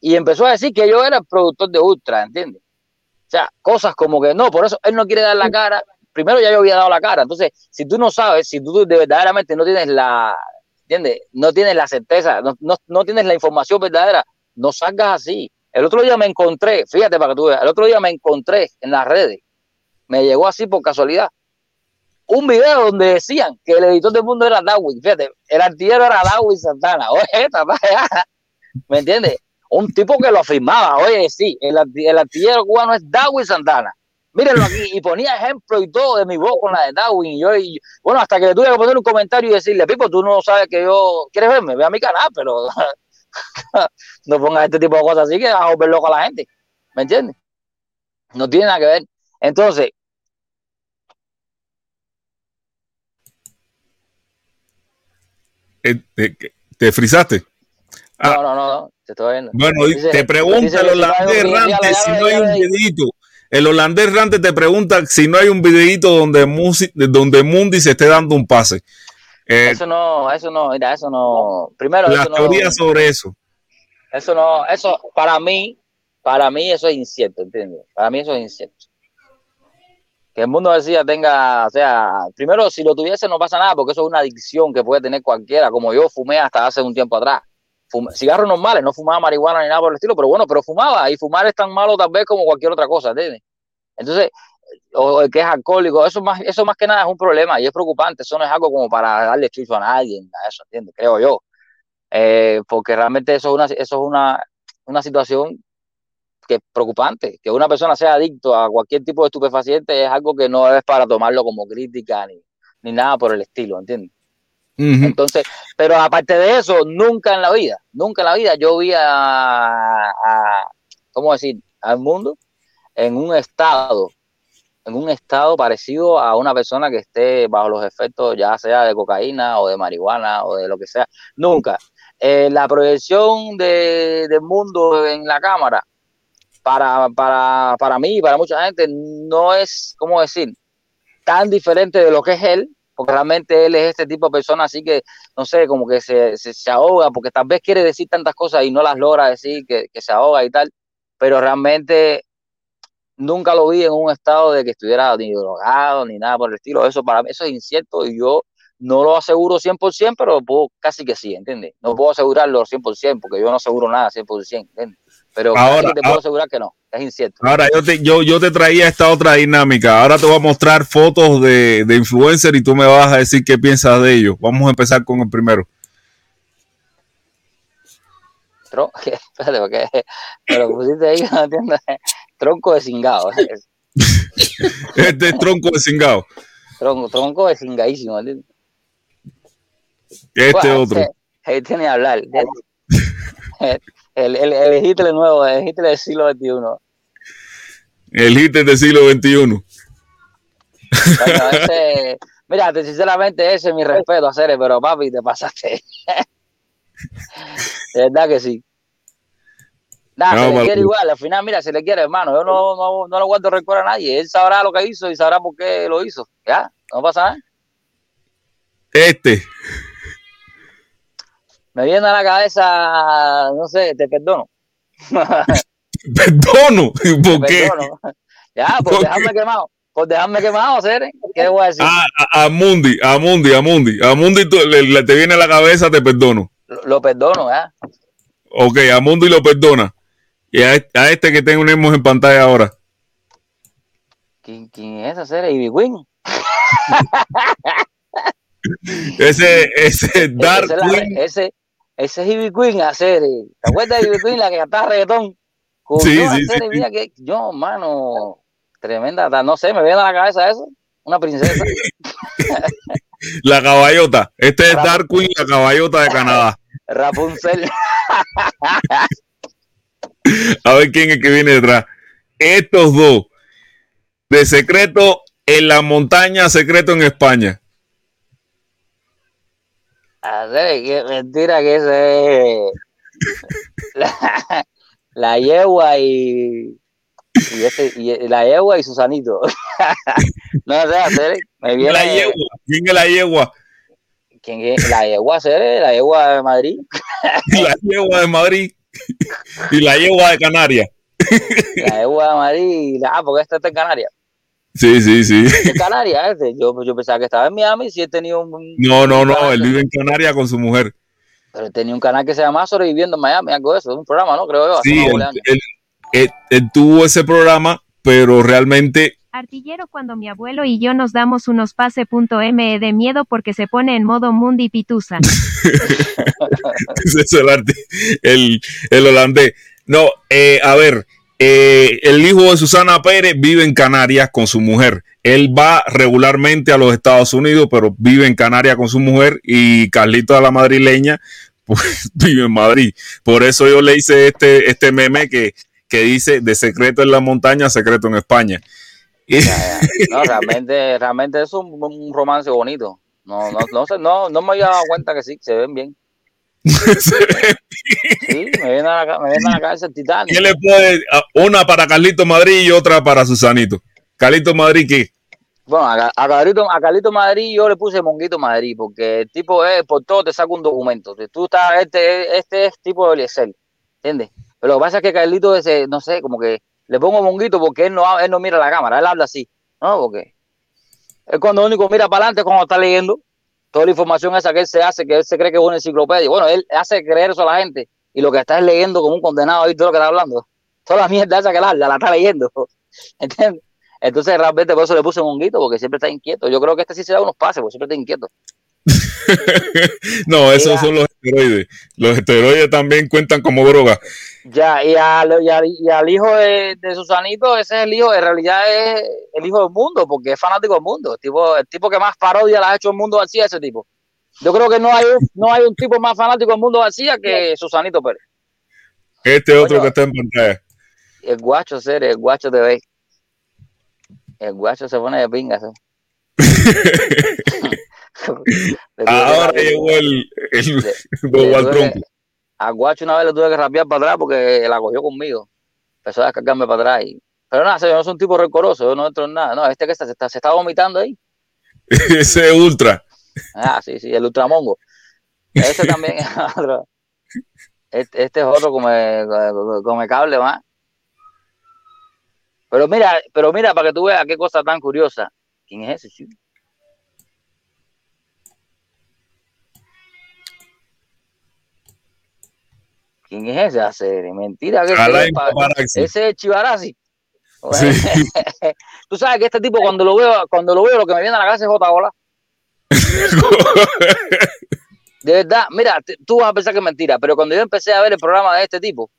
Y empezó a decir que yo era el productor de Ultra, ¿entiendes? O sea, cosas como que no, por eso él no quiere dar la cara. Primero ya yo había dado la cara. Entonces, si tú no sabes, si tú de verdaderamente no tienes la, ¿entiendes? No tienes la certeza, no, no, no tienes la información verdadera, no salgas así. El otro día me encontré, fíjate para que tú veas, el otro día me encontré en las redes, me llegó así por casualidad, un video donde decían que el editor del mundo era Darwin, fíjate, el artillero era Darwin Santana, oye, <laughs> ¿me entiendes? Un tipo que lo afirmaba, oye, sí, el artillero cubano es Darwin Santana. Mírenlo aquí, y ponía ejemplo y todo de mi voz con la de Darwin. Y yo, y- bueno, hasta que le tuve que poner un comentario y decirle, Pipo, tú no sabes que yo. ¿Quieres verme? Ve a mi canal, pero <laughs> no pongas este tipo de cosas así que vas a volver loco a la gente. ¿Me entiendes? No tiene nada que ver. Entonces, Eh, eh, ¿Te frizaste? Ah. No, no, no, no, te estoy viendo. Bueno, Dice- te pregunta el holandés errante si no hay un ya. El holandés errante te pregunta si no hay un videito donde, Musi- donde Mundi se esté dando un pase. Eh, Eso no, eso no, mira, eso no. Primero, las eso no. teorías sobre eso. Eso no, eso para mí, para mí eso es incierto, ¿entiendes? Para mí eso es incierto. Que el mundo decía tenga, o sea, primero si lo tuviese no pasa nada porque eso es una adicción que puede tener cualquiera, como yo fumé hasta hace un tiempo atrás. Cigarros normales, no fumaba marihuana ni nada por el estilo, pero bueno, pero fumaba y fumar es tan malo tal vez como cualquier otra cosa, ¿entiendes? Entonces, o el que es alcohólico, eso más, eso más que nada es un problema y es preocupante, eso no es algo como para darle chucho a nadie, a eso, ¿entiendes? Creo yo. Eh, porque realmente eso es una, eso es una, una situación que es preocupante, que una persona sea adicto a cualquier tipo de estupefaciente es algo que no es para tomarlo como crítica ni, ni nada por el estilo, ¿entiendes? Entonces, pero aparte de eso, nunca en la vida, nunca en la vida yo vi a, ¿cómo decir?, al mundo en un estado, en un estado parecido a una persona que esté bajo los efectos ya sea de cocaína o de marihuana o de lo que sea, nunca. Eh, la proyección de, mundo en la cámara, para, para, para mí y para mucha gente, no es, ¿cómo decir?, tan diferente de lo que es él, porque realmente él es este tipo de persona así que, no sé, como que se, se, se ahoga, porque tal vez quiere decir tantas cosas y no las logra decir, que, que se ahoga y tal, pero realmente nunca lo vi en un estado de que estuviera ni drogado ni nada por el estilo. Eso para mí eso es incierto y yo no lo aseguro 100%, pero puedo, casi que sí, ¿entiendes? No puedo asegurarlo 100% porque yo no aseguro nada 100%, ¿entiendes? Pero casi Ahora, que te puedo ahora- asegurar que no, es incierto. Ahora yo te, yo, yo te traía esta otra dinámica. Ahora te voy a mostrar fotos de, de influencer y tú me vas a decir qué piensas de ellos. Vamos a empezar con el primero. Tron- <laughs> espérate, porque me lo pusiste ahí, <laughs> no entiendo. Tronco de cingado. <laughs> Este es tronco de cingado. Tronco, tronco de cingadísimo. ¿entiendes? Este Bueno, otro. Este, este ni hablar. El, el, el Hitler nuevo, el Hitler del siglo XXI. El hit del siglo XXI. <laughs> ese, mira, te- sinceramente, ese es mi respeto a Ceres, pero papi, te pasaste. <laughs> De verdad que sí. Nada, No, se le quiere igual, al final, mira, se le quiere, hermano. Yo no, no, no lo guardo rencor a nadie. Él sabrá lo que hizo y sabrá por qué lo hizo. Ya, no pasa nada. Este. Me viene a la cabeza, no sé, te perdono. <laughs> <laughs> Perdono. ¿Por qué? perdono. <laughs> Ya, por ¿Por qué? dejarme quemado. Por dejarme quemado, Ceres. ¿Qué voy a decir? Ah, a, a Mundi, a Mundi, a Mundi. A Mundi tú- le, le- te viene a la cabeza, te perdono. Lo, lo perdono, ¿ya? Ok, a Mundi lo perdona. Y a, este- a este que tenemos en pantalla ahora. ¿Quién, quién es esa Ceres? Ivy Queen. <laughs> Ese, ese Dark ese, la- ese, ese es Ivy Queen a Ceres. ¿Te acuerdas de Ivy Queen, la que cantaba reggaetón? Sí, sí, que yo, mano, tremenda, no sé, me viene a la cabeza eso. Una princesa. <laughs> La caballota. Este es Rap- Dark Queen, la caballota de Canadá. Rapunzel. <laughs> A ver quién es que viene detrás. Estos dos. De secreto en la montaña, secreto en España. A Ceres, qué mentira que ese es. La, <laughs> la yegua y. Y, este, y la yegua y Susanito. <laughs> no sé, me viene. La yegua. ¿Quién es la yegua? ¿Quién es? La yegua, Ceres, la yegua de Madrid. <laughs> La yegua de Madrid y la yegua de Canarias. La yegua de Madrid. y la- Ah, porque este está en Canarias. Sí, sí, sí. En Canarias, este. Yo, yo pensaba que estaba en Miami si él tenía un. No, no, no. Él vive en Canarias con su mujer. Pero él tenía un canal que se llama Sobreviviendo en Miami, algo de eso. Es un programa, ¿no? Creo yo. Sí, unos él, buenos años. él- él- él tuvo ese programa, pero realmente Artillero cuando mi abuelo y yo nos damos unos pase.me de miedo porque se pone en modo mundi pitusa. <laughs> es el, el holandés. No, eh, a ver, eh, el hijo de Susana Pérez vive en Canarias con su mujer. Él va regularmente a los Estados Unidos, pero vive en Canarias con su mujer y Carlito de la madrileña pues <laughs> vive en Madrid. Por eso yo le hice este, este meme que, que dice de secreto en la montaña, secreto en España. No, realmente, realmente es un, un romance bonito. No, no, no, sé, no, no me había dado cuenta que sí, se ven bien. <laughs> se ve Sí, me viene a la, me viene a la cabeza el Titanic. ¿Quién le puede? Una para Carlito Madrid y otra para Susanito. Carlito Madrid, ¿qué? Bueno, a, Carlito, a Carlito Madrid yo le puse Monguito Madrid, porque el tipo es, por todo te saca un documento. Tú estás, este, este es tipo de Eliezer, ¿entiendes? Pero lo que pasa es que Carlito ese, no sé, como que le pongo Monguito porque él no, él no mira la cámara, él habla así, ¿no? Porque él cuando único mira para adelante es cuando está leyendo toda la información esa que él se hace, que él se cree que es una enciclopedia. Bueno, él hace creer eso a la gente y lo que está es leyendo como un condenado ahí todo lo que está hablando. Toda la mierda esa que él habla, la está leyendo, <laughs> ¿entiendes? Entonces realmente por eso le puse Monguito, porque siempre está inquieto. Yo creo que este sí se da unos pases, porque siempre está inquieto. <laughs> No, esos son los esteroides. Los esteroides también cuentan como droga. Ya, y, al- y al, y al hijo de, de Susanito, ese es el hijo, en realidad es el hijo del mundo, porque es fanático del mundo. El tipo, el tipo que más parodia le ha hecho el mundo García, ese tipo. Yo creo que no hay, un- no hay un tipo más fanático del mundo García que Susanito Pérez. Este otro que está en pantalla. El guacho, ser, el guacho te ve. El guacho se pone de pingas. <laughs> Ahora llegó el, el <laughs> tronco. A Guacho una vez le tuve que rapear para atrás porque la cogió conmigo. Empezó a descargarme para atrás. Y... Pero nada, yo no soy un tipo rencoroso, yo no entro en nada. No, este que está, se, está, se está vomitando ahí. <laughs> Ese es ultra. Ah, sí, sí, el ultramongo. Ese también es otro. Este, este es otro come, come- come cable más. Pero mira, pero mira, para que tú veas qué cosa tan curiosa. ¿Quién es ese, chico? ¿Quién es ese? Hacer mentira. que ese ese es Chivarazzi. Sí. <laughs> Tú sabes que este tipo cuando lo veo, cuando lo veo, lo que me viene a la cabeza es J. Ola. <laughs> De verdad, mira, tú vas a pensar que es mentira, pero cuando yo empecé a ver el programa de este tipo,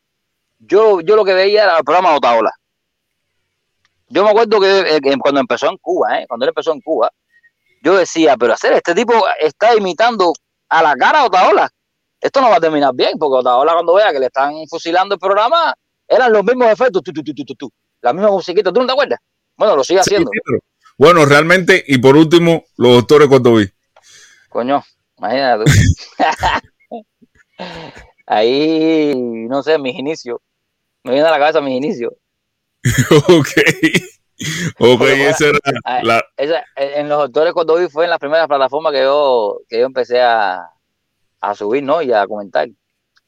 yo, yo lo que veía era el programa de Otaola. Yo me acuerdo que, eh, que cuando empezó en Cuba, ¿eh? cuando él empezó en Cuba, yo decía, pero hacer, este tipo está imitando a la cara a Otaola. Esto no va a terminar bien, porque Otaola cuando vea que le están fusilando el programa, eran los mismos efectos, tu, tu, tu, tu, tu, tu. la misma musiquita, ¿tú no te acuerdas? Bueno, lo sigue haciendo. Pero- Bueno, realmente, y por último, los doctores cuando vi. Coño, imagínate tú. <laughs> Ahí, no sé, mis inicios. Me viene a la cabeza mis inicios. <laughs> ok. Ok, Porque esa era la. esa- en los doctores cuando vi fue en las primeras plataformas que yo, que yo empecé a, a subir, ¿no? Y a comentar.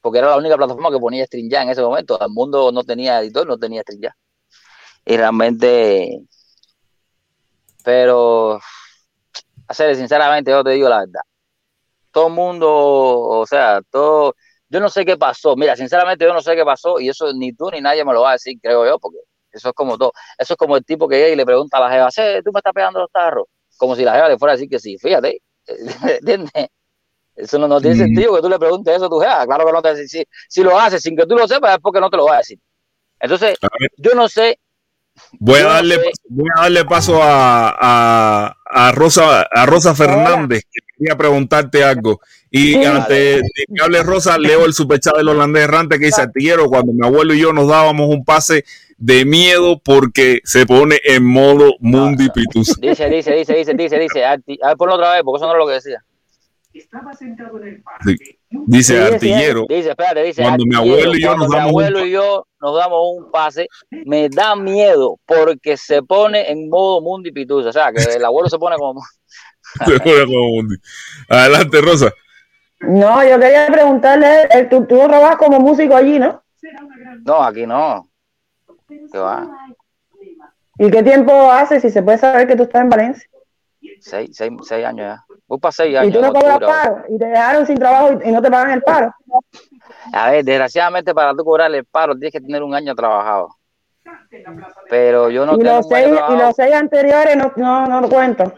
Porque era la única plataforma que ponía String ya en ese momento. El mundo no tenía editor, no tenía String ya. Y realmente, pero, hacer sinceramente, yo te digo la verdad. Todo el mundo, o sea, todo, yo no sé qué pasó. Mira, sinceramente yo no sé qué pasó y eso ni tú ni nadie me lo va a decir, creo yo, porque eso es como todo. Eso es como el tipo que llega y le pregunta a la jeva, "Sí, tú me estás pegando los tarros. Como si la jeva le fuera a decir que sí. Fíjate, <laughs> ¿entiendes? Eso no, no tiene sentido que tú le preguntes eso a tu jeva. Claro que no te si, si lo haces sin que tú lo sepas es porque no te lo va a decir. Entonces, A yo no sé, voy, a no darle, sé. voy a darle paso a, a, a Rosa, a Rosa Fernández, que quería preguntarte algo. Y Sí. antes de que hable Rosa, leo el superchat del holandés errante que dice: Artillero, cuando mi abuelo y yo nos dábamos un pase de miedo porque se pone en modo Mundi Pitusa. <laughs> dice, dice, dice, dice, dice, dice, a ver, ponlo otra vez, porque eso no es lo que decía. Dice Sí, Artillero. Dice, espérate, dice. Cuando mi "Artillero, abuelo y yo cuando nos mi damos un abuelo y yo nos damos un pase, me da miedo porque se pone en modo mundi pitusa. O sea, que el abuelo se pone como. <laughs> Adelante, Rosa. No, yo quería preguntarle, eh, tú, tú trabajas como músico allí, ¿no? No, aquí no. ¿Qué va? ¿Y qué tiempo hace si se puede saber que tú estás en Valencia? Seis, seis, seis años ya. Voy para seis Y años. tú no cobras paro y te dejaron sin trabajo y, y no te pagan el paro. A ver, desgraciadamente para tú cobrar el paro tienes que tener un año trabajado. Pero yo no y, tengo los un año seis, y los seis anteriores no, no, no lo cuento.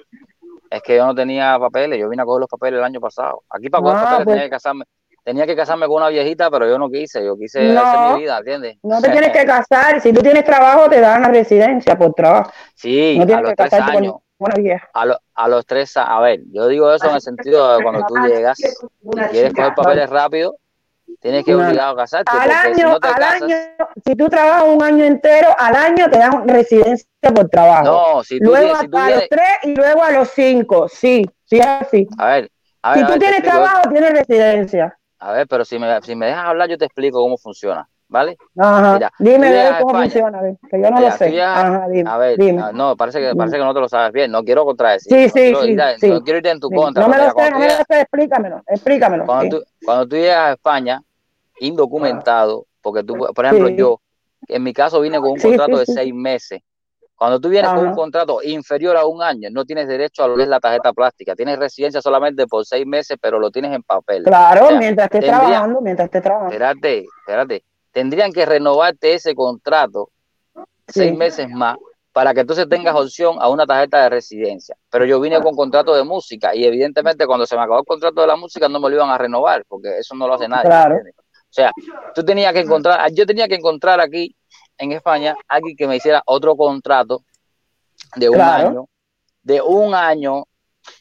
Es que yo no tenía papeles, yo vine a coger los papeles el año pasado. Aquí para coger Ah, papeles pues- tenía que casarme, tenía que casarme con una viejita, pero yo no quise, yo quise No. hacer mi vida, ¿entiendes? No te tienes que <laughs> casar. Si tú tienes trabajo, te dan la residencia por trabajo. Sí, No a los tres años, con una vieja. a, lo- a los tres años, a ver, yo digo eso en el sentido de cuando tú <laughs> llegas y quieres coger papeles rápido, tienes que obligado a casarte, Al porque si año, no te al casas, año, si tú trabajas un año entero, al año te dan residencia por trabajo. no, si tú, luego si tú a, vienes, los tres y luego a los cinco. Sí, sí, es así. a ver, a ver, Si a tú ver, tienes explico, trabajo, tienes residencia. A ver, pero si me, si me dejas hablar, yo te explico cómo funciona, ¿vale? Ajá. Mira, dime cómo España. funciona, que yo no Mira, lo sé. Ajá, dime. A ver, dime. no, parece que, parece que no te lo sabes bien. No quiero contradecir. Sí, no sí, quiero sí, no quiero ir en tu Sí. contra. No me lo sé, no me lo sé, explícamelo, explícamelo. cuando sí. tú, cuando tú llegas a España, indocumentado, porque tú, por ejemplo, yo, en mi caso vine con un contrato de seis meses. Cuando tú vienes con un contrato inferior a un año, no tienes derecho a lo que es la tarjeta plástica. Tienes residencia solamente por seis meses, pero lo tienes en papel. Claro, O sea, mientras estés tendría- trabajando, mientras estés trabajando. Espérate, espérate. Tendrían que renovarte ese contrato seis meses más para que entonces tengas opción a una tarjeta de residencia. Pero yo vine con contrato de música y evidentemente cuando se me acabó el contrato de la música no me lo iban a renovar porque eso no lo hace nadie. Claro. O sea, tú tenías que encontrar, yo tenía que encontrar aquí en España alguien que me hiciera otro contrato de un Claro. año, de un año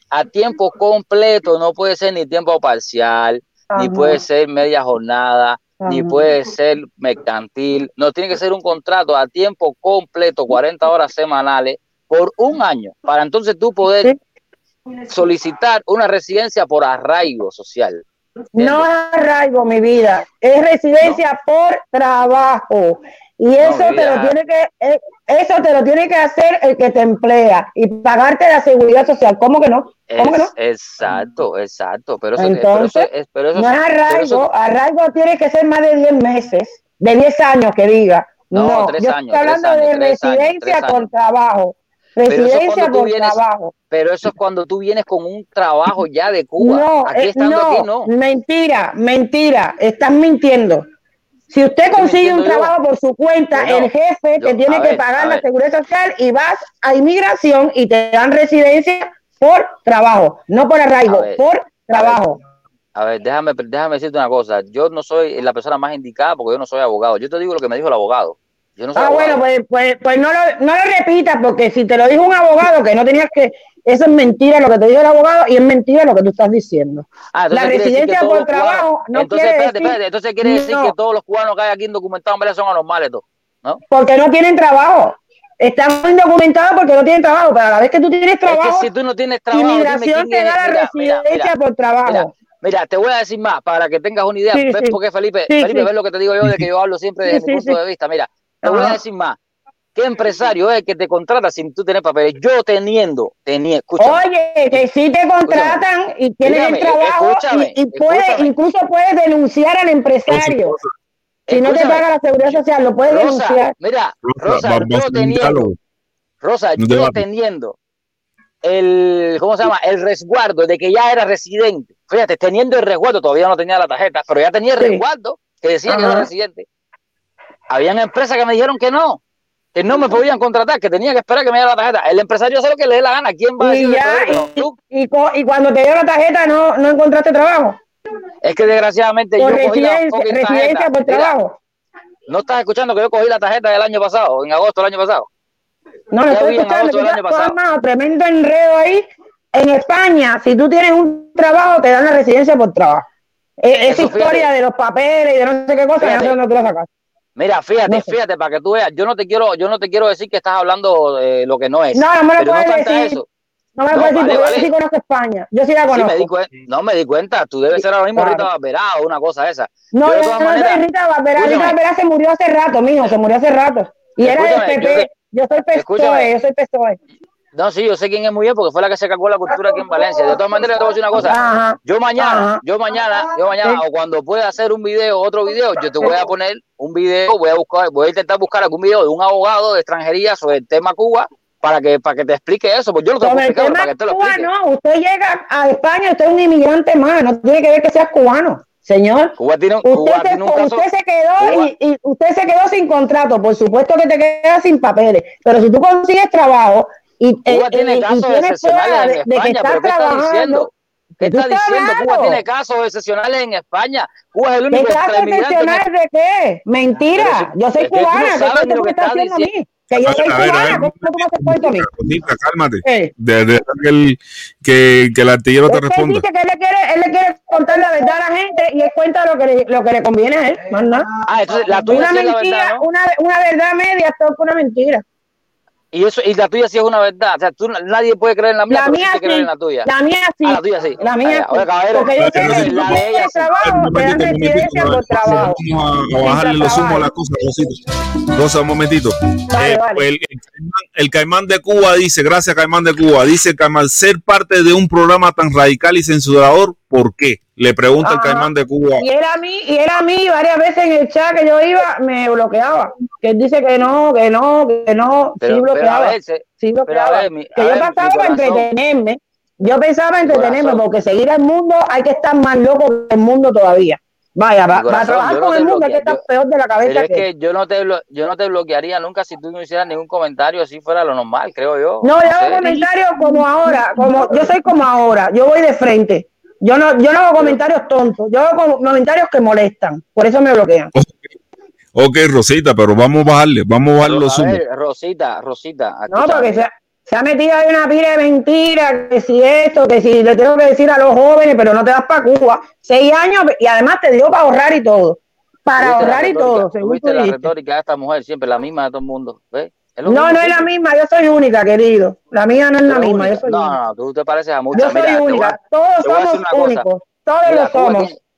a tiempo completo, no puede ser ni tiempo parcial, ni puede ser media jornada, ni puede ser mercantil, no tiene que ser un contrato a tiempo completo, 40 horas semanales, por un año, para entonces tú poder solicitar una residencia por arraigo social. No es arraigo, mi vida, es residencia por trabajo. Y eso te lo tiene que, eh, eso te lo tiene que hacer el que te emplea y pagarte la seguridad social. ¿Cómo que no? ¿Cómo que no? Exacto, exacto, pero eso, pero Entonces, eso es, pero eso, no es pero arraigo, eso- arraigo tiene que ser más de 10 meses, de 10 años que diga. No, No, tres yo años, estoy hablando tres años, de tres residencia años. trabajo. Pero Residencia tú por vienes- trabajo. pero eso es cuando tú vienes con un trabajo ya de Cuba. No, aquí eh, estando no, aquí no. mentira, mentira, estás mintiendo. Si usted consigue un yo. trabajo por su cuenta, Bueno, el jefe te tiene que ver, pagar la seguridad social y vas a inmigración y te dan residencia por trabajo, no por arraigo, ver, por trabajo. A ver, déjame, déjame decirte una cosa. Yo no soy la persona más indicada porque yo no soy abogado. Yo te digo lo que me dijo el abogado. Yo no soy Ah, abogado. bueno, pues, pues, pues no, lo, no lo repitas porque si te lo dijo un abogado que no tenías que, eso es mentira lo que te dijo el abogado y es mentira lo que tú estás diciendo. Ah, la residencia por los cubanos- trabajo no entonces, quiere espérate, espérate, entonces quiere decir No. que todos los cubanos que hay aquí indocumentados son anormales, ¿no? porque no tienen trabajo. Están indocumentados porque no tienen trabajo, pero a la vez que tú tienes Es trabajo, que si tú no tienes trabajo, inmigración te es. da la Mira, residencia mira, por trabajo. mira, te voy a decir más para que tengas una idea. Sí, ¿Ves sí. por qué, Felipe? Sí, Felipe, ves lo que te digo yo de que yo hablo siempre desde mi punto de vista. Mira, te voy a decir más. ¿Qué empresario es el que te contrata sin tú tener papeles? Yo teniendo, tenía, escúchame. Oye, que si te contratan y tienes el trabajo y, y puedes, incluso puedes denunciar al empresario. Si no te paga la seguridad social, lo puedes Rosa, denunciar. mira, Rosa, yo teniendo. Rosa, yo teniendo el, ¿cómo se llama? El resguardo de que ya era residente. Fíjate, teniendo el resguardo, todavía no tenía la tarjeta, pero ya tenía el Sí. resguardo que decía que era residente. Habían empresas que me dijeron que no, no me podían contratar, que tenía que esperar que me diera la tarjeta. El empresario hace lo que le dé la gana. ¿Quién va a decir y, y co- y cuando te dio la tarjeta no, no encontraste trabajo. Es que desgraciadamente Por yo cogí la residencia, fucking residencia por Mira, trabajo. no estás escuchando que yo cogí la tarjeta del año pasado, en agosto del año pasado. No, no estoy escuchando. pasado. armado tremendo enredo ahí. En España, si tú tienes un trabajo, te dan la residencia por trabajo. E- esa Eso, historia fíjate. de los papeles y de no sé qué cosa, Fíjate. no sé dónde tú la sacas. Mira, fíjate, No sé. fíjate, para que tú veas, yo no te quiero, yo no te quiero decir que estás hablando eh, lo que no es. No, no me lo no puedes decir. eso, No me lo No, puedes decir vale, porque vale. yo sí conozco España. Yo sí la sí conozco. me di no me di cuenta, tú debes ser ahora mismo Claro. Rita Barberá o una cosa esa. No, Yo de no maneras- soy Rita Barberá. Rita. Barberá se murió hace rato, mijo, se murió hace rato. Y era del PP. te- Yo soy PSOE, Escúchame. yo soy PSOE. No, sí, yo sé quién es muy bien porque fue la que se cagó la cultura aquí en Valencia. De todas maneras, te voy a decir una cosa. Ajá. Yo mañana, Ajá. yo mañana, yo mañana, o cuando pueda hacer un video, otro video, yo te voy a poner un video, voy a buscar, voy a intentar buscar algún video de un abogado de extranjería sobre el tema Cuba para que, para que te explique eso, porque yo lo puedo Sobre el tema para que te lo Cuba, explique. no. Usted llega a España, usted es un inmigrante más. No tiene que ver que seas cubano, señor. Cuba tiene, Usted, Cuba se, tiene un caso. usted se quedó y, y usted se quedó sin contrato. Por supuesto que te quedas sin papeles. Pero si tú consigues trabajo y, Cuba eh, tiene eh, y casos tienes excepcionales prueba en de, de que España, estás pero ¿qué está trabajando, diciendo? ¿Qué ¿Tú está estás diciendo? Cuba tiene casos excepcionales en España. Cuba es el ¿Qué único clase inmigrante en excepcional de qué? Mentira. Si- yo soy cubana. ¿Qué sabes lo que estás a mí? diciendo. Que yo A soy cubana. ¿Cómo tú me haces cuento a mí? Cálmate. Eh. De, de- que, el, que, que el artillero te responda. que él le quiere, él le quiere contar la verdad a la gente y él cuenta lo que le, lo que le conviene a él, más nada. Ah, entonces la tuya Una es la mentira, verdad, ¿no? una, una verdad media es una mentira. Y eso, y la tuya sí es una verdad. O sea, tú, nadie puede creer en la mía, La pero mía sí. en la tuya. La mía sí. Ah, la tuya sí. La mía sí. Oye, caballero, Porque yo que tú la de ella sí. trabajo, te dan momentito, residencia momentito, por trabajo. Vamos a, a bajarle los humos a la cosa, Rosita. Rosa, un momentito. Vale, Eh, vale. El, el caimán, el caimán de Cuba dice, gracias Caimán de Cuba, dice Caimán, ser parte de un programa tan radical y censurador, ¿por qué? Le pregunta el. Caimán de Cuba. Y era a mí, y era a mí varias veces en el chat que yo iba, me bloqueaba. Que él dice que no, que no, que no, sí Pero, pero a bloqueaba. veces, Sí pero a bloqueaba. ver, mi- que a yo ver, pasaba entretenerme. Yo pensaba entretenerme porque seguir al mundo hay que estar más loco que el mundo todavía. Vaya, va- corazón, trabajar yo no con el mundo hay que bloqueo, estar peor de la Pero cabeza es que... que yo no te yo no te bloquearía nunca si tú no hicieras ningún comentario así fuera lo normal, creo yo. No, yo hago comentarios como ahora, como yo soy como ahora, yo voy de frente. Yo no, yo no hago comentarios tontos, yo hago com- comentarios que molestan, por eso me bloquean. Ok, Rosita, pero vamos a bajarle, vamos a bajarle los ver, Rosita, Rosita. No, porque se, se ha metido ahí una pila de mentiras, que si esto, que si le tengo que decir a los jóvenes, pero no te vas para Cuba. Seis años y además te dio para ahorrar y todo. Para ¿Tuviste la ahorrar y todo, según tú ¿Tuviste la dijiste. retórica de esta mujer? Siempre la misma de todo el mundo. ¿Ves? No, no es la misma, yo soy única, querido. La mía no es la misma, yo soy No, única. no, no, tú te pareces a Yo muchas. soy Mira, voy a- única, todos somos únicos, todos Mira, lo somos.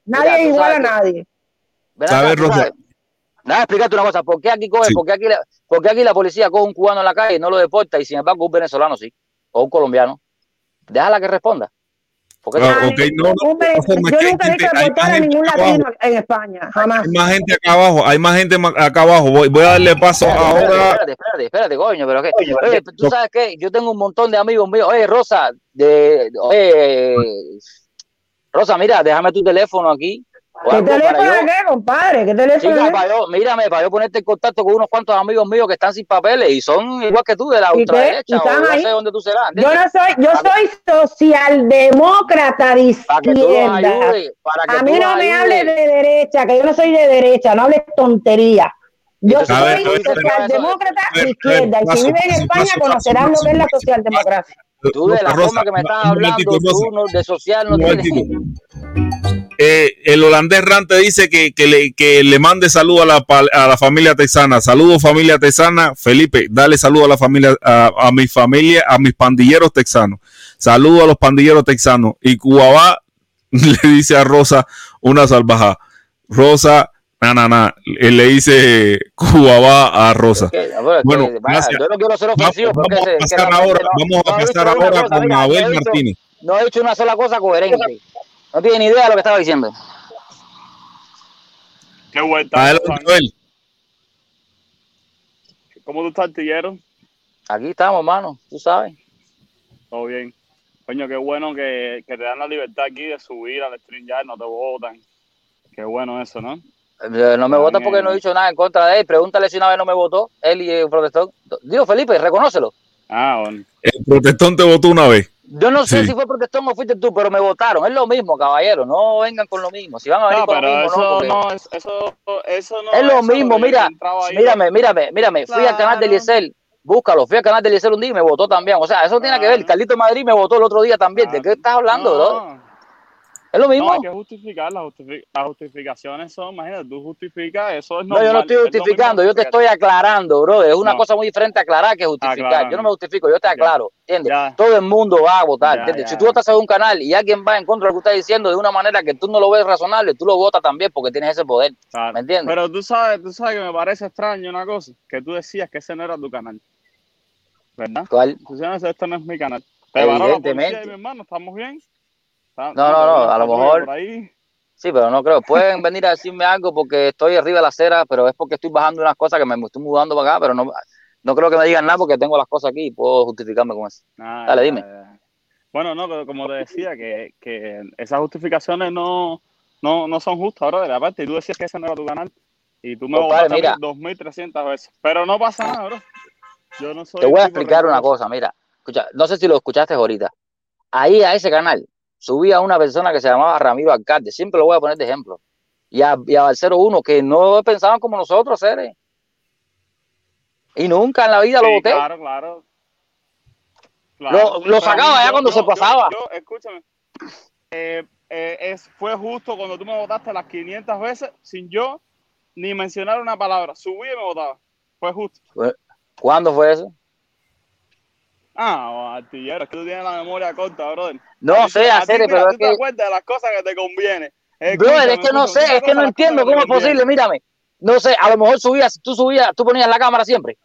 Nadie mira, es igual a sabes nadie. Tú Rosa. sabes. Nada, explícate una cosa. ¿Por qué aquí coge, Sí. por qué aquí, la, por qué aquí la policía coge un cubano en la calle y no lo deporta y sin embargo un venezolano sí? O un colombiano. Déjala que responda. ¿Por qué Ah, no? no, yo que hay nunca he visto hay deportar más a gente ningún acá latino abajo. en España, jamás. Hay más gente acá abajo, hay más gente acá abajo. Voy, voy a darle paso Espérate, ahora. espérate, espérate, espérate, coño, pero qué. Oye, tú sabes qué, yo tengo un montón de amigos míos. Oye, Rosa, de, oye, Rosa, mira, déjame tu teléfono aquí. ¿Qué teléfono yo- es qué, compadre? ¿Qué teléfono Chica, es? para yo, mírame, para yo ponerte en contacto con unos cuantos amigos míos que están sin papeles y son igual que tú, de la ¿Y qué? ¿Y ultraderecha, o no sé dónde tú serás. Yo no soy, yo Para soy socialdemócrata de Para que tú los izquierda. ayudes, para que A mí no me ayudes. hables de derecha, que yo no soy de derecha, no hables tontería. Yo soy ver, socialdemócrata ver, de izquierda y si vives en España conocerán lo que es la socialdemocracia. Tú de la forma que me estás hablando, tú no, de social no tienes. Eh, el holandés Rante dice que, que, le, que le mande saludo a la, a la familia texana. Saludos familia texana. Felipe, dale saludo a la familia, a, a mi familia, a mis pandilleros texanos. Saludo a los pandilleros texanos. Y Cubabá <laughs> le dice a Rosa una salvajada. Rosa, na, na, na. Le dice Cubabá a Rosa. Que- bueno, Bueno, que, vaya, gracias. yo no quiero ser Vamos, ofensivo porque vamos se- a pasar ahora, no- vamos con Abel Martínez. No he dicho una sola cosa coherente. No tiene ni idea de lo que estaba diciendo. Qué vuelta. ¿Cómo tú estás, artillero? Aquí estamos, hermano, tú sabes. Todo bien. Coño, qué bueno que, que te dan la libertad aquí de subir al stream ya, no te votan. Qué bueno eso, ¿no? Eh, No me vota porque no he dicho nada en contra de él. Pregúntale si una vez no me votó, él y el protestón. Digo, Felipe, reconócelo. Ah, bueno. El protestón te votó una vez. Yo no sé Sí. si fue protestón o fuiste tú, pero me votaron. Es lo mismo, caballero. No vengan con lo mismo. Si van a venir No, con lo mismo, eso no. porque- no, es, eso, eso no es lo eso mismo, de mira. Mírame, mírame, mírame. Fui al canal de. Eliezer. Búscalo. Fui al canal de Eliezer un día y me votó también. O sea, eso no tiene que ver. Carlito Madrid me votó el otro día también. ¿De Claro. qué estás hablando, bro? Es lo mismo. no, hay que justificar. Las, justifi- las justificaciones son, imagínate, tú justificas, eso es No, yo no normal, estoy justificando, yo te estoy aclarando, bro. Es una No. cosa muy diferente a aclarar que justificar. Aclarando. Yo no me justifico, yo te Ya. aclaro, ¿entiendes? Ya. Todo el mundo va a votar, Ya, ¿entiendes? Si tú estás en un canal y alguien va en contra de lo que estás diciendo de una manera que tú no lo ves razonable, tú lo votas también porque tienes ese poder, Claro. ¿me entiendes? Pero tú sabes, tú sabes que me parece extraño una cosa, que tú decías que ese no era tu canal. ¿Verdad? ¿Cuál? Tú esto no es mi canal. Te paró la policía Evidentemente. y mi hermano, ¿estamos bien? No, no, no, a lo mejor-. Sí, pero no creo. Pueden <laughs> venir a decirme algo porque estoy arriba de la acera, pero es porque estoy bajando unas cosas que me estoy mudando para acá, pero no, no creo que me digan nada porque tengo las cosas aquí y puedo justificarme con eso. Ah, Dale, ya, dime. ya. Bueno, no, pero como te decía, que, que esas justificaciones no, no, no son justas ahora de la parte. Y tú decías que ese no era tu canal. Y tú me Compadre, votaste a mí mira. 2.300 veces. Pero no pasa nada, bro. Yo no soy Te voy a explicar una cosa, mira, escucha, no sé si lo escuchaste ahorita. Ahí a ese canal subía una persona que se llamaba Ramiro Alcalde, siempre lo voy a poner de ejemplo. Y a, y a Balcero 1, que no pensaban como nosotros, seres. Y nunca en la vida lo voté. Claro, claro. Claro. Lo- sacaba a ya cuando se pasaba. Yo, escúchame. eh, eh, es, fue justo cuando tú me votaste las 500 veces sin yo ni mencionar una palabra. Subí y me votaba. Fue justo. ¿Cuándo fue eso? Ah, artillero, es que tú tienes la memoria corta, brother. No ti- sé, hacer, pero tú es te que, acuerdas de las cosas que te conviene. brother, es que no sé, es que no entiendo cómo es posible, mírame. No sé, a lo mejor subías, tú subías, tú ponías la cámara siempre.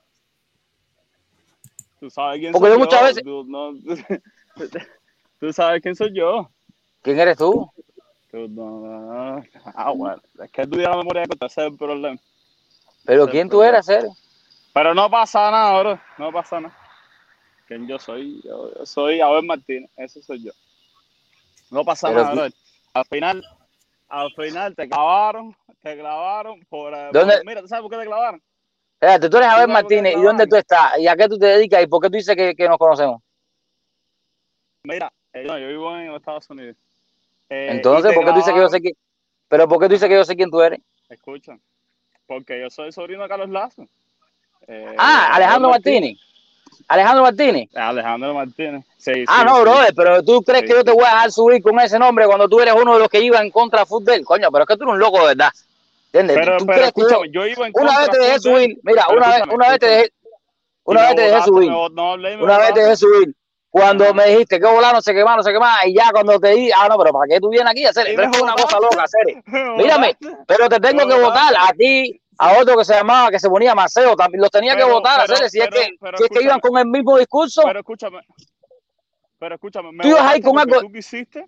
Tú sabes quién Porque soy yo muchas yo, veces- Tú, no- <laughs> tú sabes quién soy yo. ¿Quién eres tú? Tú no- Ah, bueno, es que tú tienes la memoria corta, ese es el problema. Pero Ese ¿quién tú eres, Cere? Pero no pasa nada, bro. No pasa nada. ¿Quién yo soy? Yo, yo soy Abel Martínez. Ese soy yo. No pasa Pero nada. Al final, al final te clavaron, te clavaron por... ¿Dónde? por- mira, ¿tú sabes por qué te clavaron? Espérate, tú eres Abel Martínez, ¿y dónde tú estás? ¿Y a qué tú te dedicas? ¿Y por qué tú dices que, que nos conocemos? Mira, eh, no, yo vivo en Estados Unidos. Eh, Entonces, ¿por qué tú dices que yo sé quién? Pero ¿por qué tú dices que yo sé quién tú eres? Escucha, porque yo soy sobrino de Carlos Lazo. Eh, Ah, Alejandro Martínez. Alejandro Martínez. Alejandro Martínez. Sí, Ah, sí, no, sí. brother, pero tú crees que yo te voy a dejar subir con ese nombre cuando tú eres uno de los que iba en contra de fútbol. Coño, pero es que tú eres un loco de verdad. ¿Entiendes? Pero, ¿Tú pero crees que yo- escúchame, yo iba en una vez contra te dejé subir, mira, una vez, una vez te dejé, una vez te dejé subir, una vez te dejé subir. Cuando me dijiste que volar no sé qué más, no sé qué más, y ya cuando te di, ah, no, pero ¿para qué tú vienes aquí a hacer? Es una cosa loca, hacer. Me <laughs> Mírame, pero te tengo que votar a ti, a otro que se llamaba, que se ponía Maceo, también los tenía que votar, pero- hacer, si es que, si es que iban con el mismo discurso. Pero escúchame. Pero escúchame, me Tú ibas ahí con algo- tú quisiste.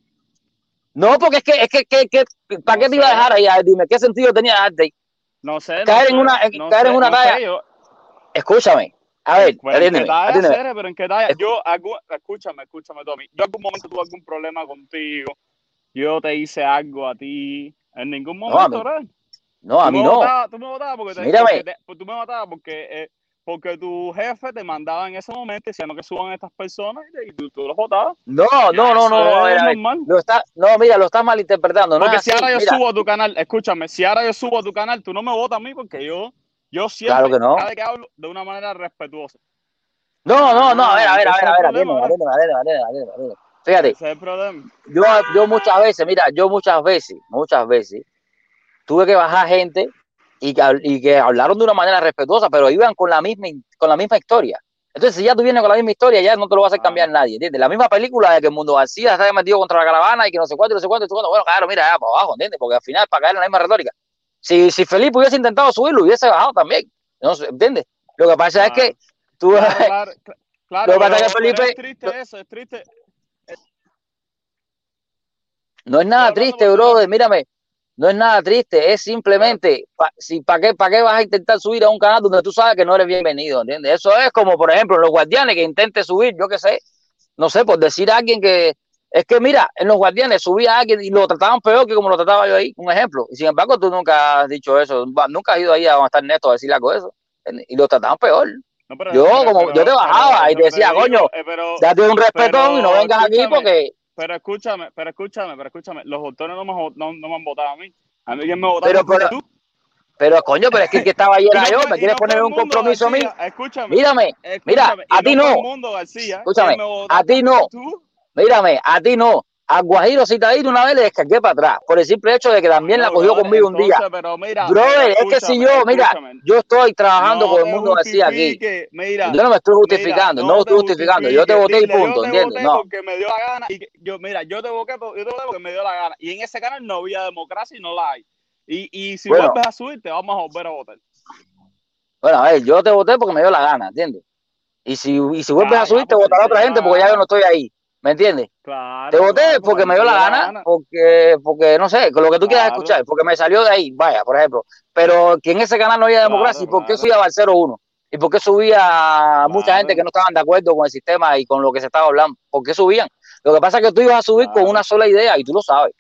No, porque es que, es que, que, que- ¿para qué te iba a dejar ahí? A Dime, ¿qué sentido tenía dejarte? No sé, no Caer en una- en- no caer en una no sé, talla. yo- Escúchame, a ver, Pero en qué talla. Cere, pero en qué talla. Yo, algún- escúchame, escúchame, Tommy. Yo algún momento tuve algún problema contigo. Yo te hice algo a ti. En ningún No, a momento, ¿verdad? No, a mí no. tú me votabas porque te, Mírame. porque te- pues tú me votabas porque, eh, porque tu jefe te mandaba en ese momento diciendo que suban estas personas y, tú, tú los votabas. No, no, no, no, no, a ver, a ver. normal. Lo está, no, mira, lo estás malinterpretando. Porque si así, ahora yo mira. subo a tu canal, escúchame, si ahora yo subo a tu canal, tú no me votas a mí porque yo, yo siempre, Claro que no. cada vez que hablo, de una manera respetuosa. No, no, no, a ver, a ver, a ver, a ver, atiéndeme, atiéndeme, atiéndeme. Fíjate, Ese es el problema. yo, yo muchas veces, mira, yo muchas veces, muchas veces, tuve que bajar gente y que, y que hablaron de una manera respetuosa, pero iban con la misma, con la misma historia. Entonces, si ya tú vienes con la misma historia, ya no te lo va a hacer cambiar nadie, ¿entiendes? La misma película de que el mundo García está metido contra la caravana y que no sé cuánto, no sé cuánto. Bueno, claro, mira, ya para abajo, ¿entiendes? Porque al final, para caer en la misma retórica. Si, si Felipe hubiese intentado subirlo, hubiese bajado también. No ¿entiendes? Lo que pasa es que tú, Claro, <laughs> claro, cl- claro, Lo que pasa es que Felipe- es triste eso, es triste. No es nada triste, brother, mírame. No es nada triste, es simplemente, pa- si, ¿para qué, pa qué vas a intentar subir a un canal donde tú sabes que no eres bienvenido? ¿Entiendes? Eso es como, por ejemplo, en los guardianes que intente subir, yo qué sé, no sé, por decir a alguien que. Es que mira, en los guardianes subía a alguien y lo trataban peor que como lo trataba yo ahí, un ejemplo. Y sin embargo, tú nunca has dicho eso, nunca has ido ahí a donde está Ernesto a decirle algo de eso. Y lo trataban peor. No, pero- yo, pero- como pero- yo te bajaba y te decía, coño, eh, pero- date un respetón y no vengas aquí porque. Pero escúchame, pero escúchame, pero escúchame. Los autores no me, jo- no, no me han votado a mí. A mí quien me votaron Pero, pero, tú. pero coño, pero es que el que estaba ayer era yo, me quieres no poner un compromiso a mí. García. Escúchame. Mírame, mira, escúchame, a ti no mundo, García. Escúchame, votó a ti no. tú. Mírame, a ti no. A Guajiro Citadino una vez le descargué para atrás, por el simple hecho de que también la No, cogió brother, conmigo un día. pero mira, Brother, es que si yo, mira, escúchame. yo estoy trabajando No con el mundo García aquí. Mira, Yo no me estoy mira, justificando, no, te estoy justificando. Yo te voté y punto, ¿entiendes? No. porque me dio la gana. Y yo, mira, yo te voté, porque me dio la gana. Y en ese canal no había democracia y no la hay. Y, y si Bueno. vuelves a subir, te vamos a volver a votar. Bueno, a ver, yo te voté porque me dio la gana, ¿entiendes? Y si, y si vuelves a subir, ya, te votará otra gente porque ya yo no estoy ahí, ¿me entiendes? Claro. Te voté claro, porque me dio la gana, porque, porque no sé, con lo que tú quieras escuchar, porque me salió de ahí, vaya, por ejemplo. Pero que en ese canal no había democracia, ¿y por qué subía al 01? ¿Y por qué subía mucha gente que no estaban de acuerdo con el sistema y con lo que se estaba hablando? ¿Por qué subían? Lo que pasa es que tú ibas a subir con una sola idea y tú lo sabes.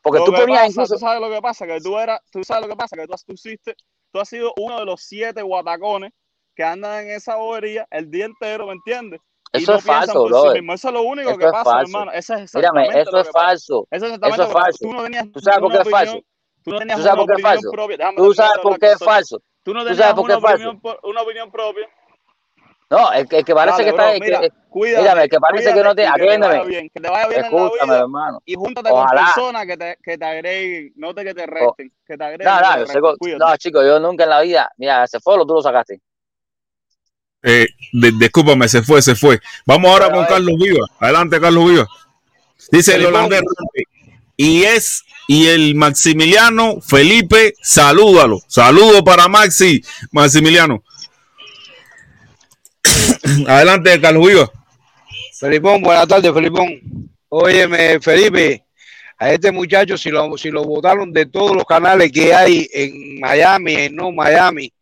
Porque Lo tú ponías pasa, incluso. Tú sabes lo que pasa, que tú eras, tú sabes lo que pasa, que tú tú hiciste- tú has sido uno de los siete guatacones que andan en esa bobería el día entero, ¿me entiendes? Eso no es falso, por sí mismos. Eso es lo único Eso que pasa, falso. hermano. Eso es Mírame, eso es que falso. Eso es que falso. Tú no tenías ¿Tú sabes por qué es falso? tú no tenías ¿Tú sabes por qué es falso? ¿Tú sabes por qué con es falso? Tú no ¿Tú tenías una opinión, una opinión propia. No, el que, el que parece Dale, que está. bro, que- mira, el- cuídate, mírame, el que parece que no cuídate te. que te vaya Atiéndeme. que te vaya bien Escúchame, vida hermano. y júntate con Ojalá. personas que te, que te agreguen, no te que te resten, que te agreguen. No, no no, te yo sé no, chicos, yo nunca en la vida. Mira, ese foro tú lo sacaste. Eh, de- discúlpame, se fue, se fue. Vamos ahora con Carlos Viva. Adelante, Carlos Viva. Dice el holandés y es y el Maximiliano Felipe, salúdalo. Saludo para Maxi, Maximiliano. <coughs> Adelante, Carlos Viva. Felipón, buenas tardes, Felipón. Óyeme, Felipe, a este muchacho, si lo, si lo votaron de todos los canales que hay en Miami, en no Miami,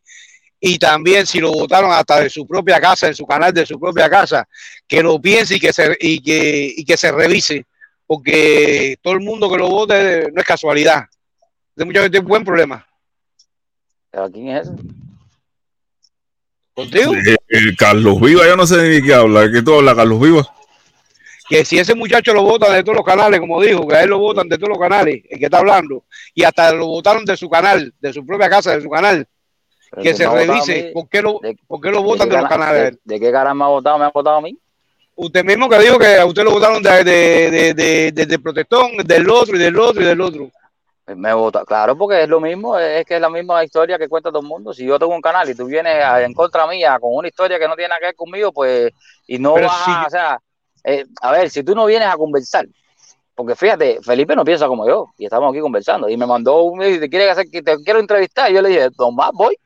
y también si lo votaron hasta de su propia casa, en su canal de su propia casa, que lo piense y que se, y que, y que se revise, porque todo el mundo que lo vote no es casualidad. Este muchacho tiene un buen problema. ¿Pero quién es ese? ¿Contigo? Eh, eh, Carlos Viva, yo no sé de qué habla. ¿Qué tú hablas, Carlos Viva? que si ese muchacho lo votan de todos los canales, como dijo, que a él lo votan de todos los canales, el que está hablando, y hasta lo votaron de su canal, de su propia casa, de su canal, que se revise por qué lo, ¿De- por qué lo ¿De votan de los canales. ¿De, de qué cara me ha votado? ¿Me ha votado a mí? Usted mismo que dijo que a usted lo votaron de, de, protestón, del otro y del otro y del otro. Me vota, claro, porque es lo mismo, es que es la misma historia que cuenta todo el mundo. Si yo tengo un canal y tú vienes a- en contra mía con una historia que no tiene nada que ver conmigo, pues, y no Pero vas si- o sea, eh, a ver, si tú no vienes a conversar, porque fíjate, Felipe no piensa como yo, y estamos aquí conversando, y me mandó un y te quiere hacer que te quiero entrevistar, y yo le dije, Tomás, voy.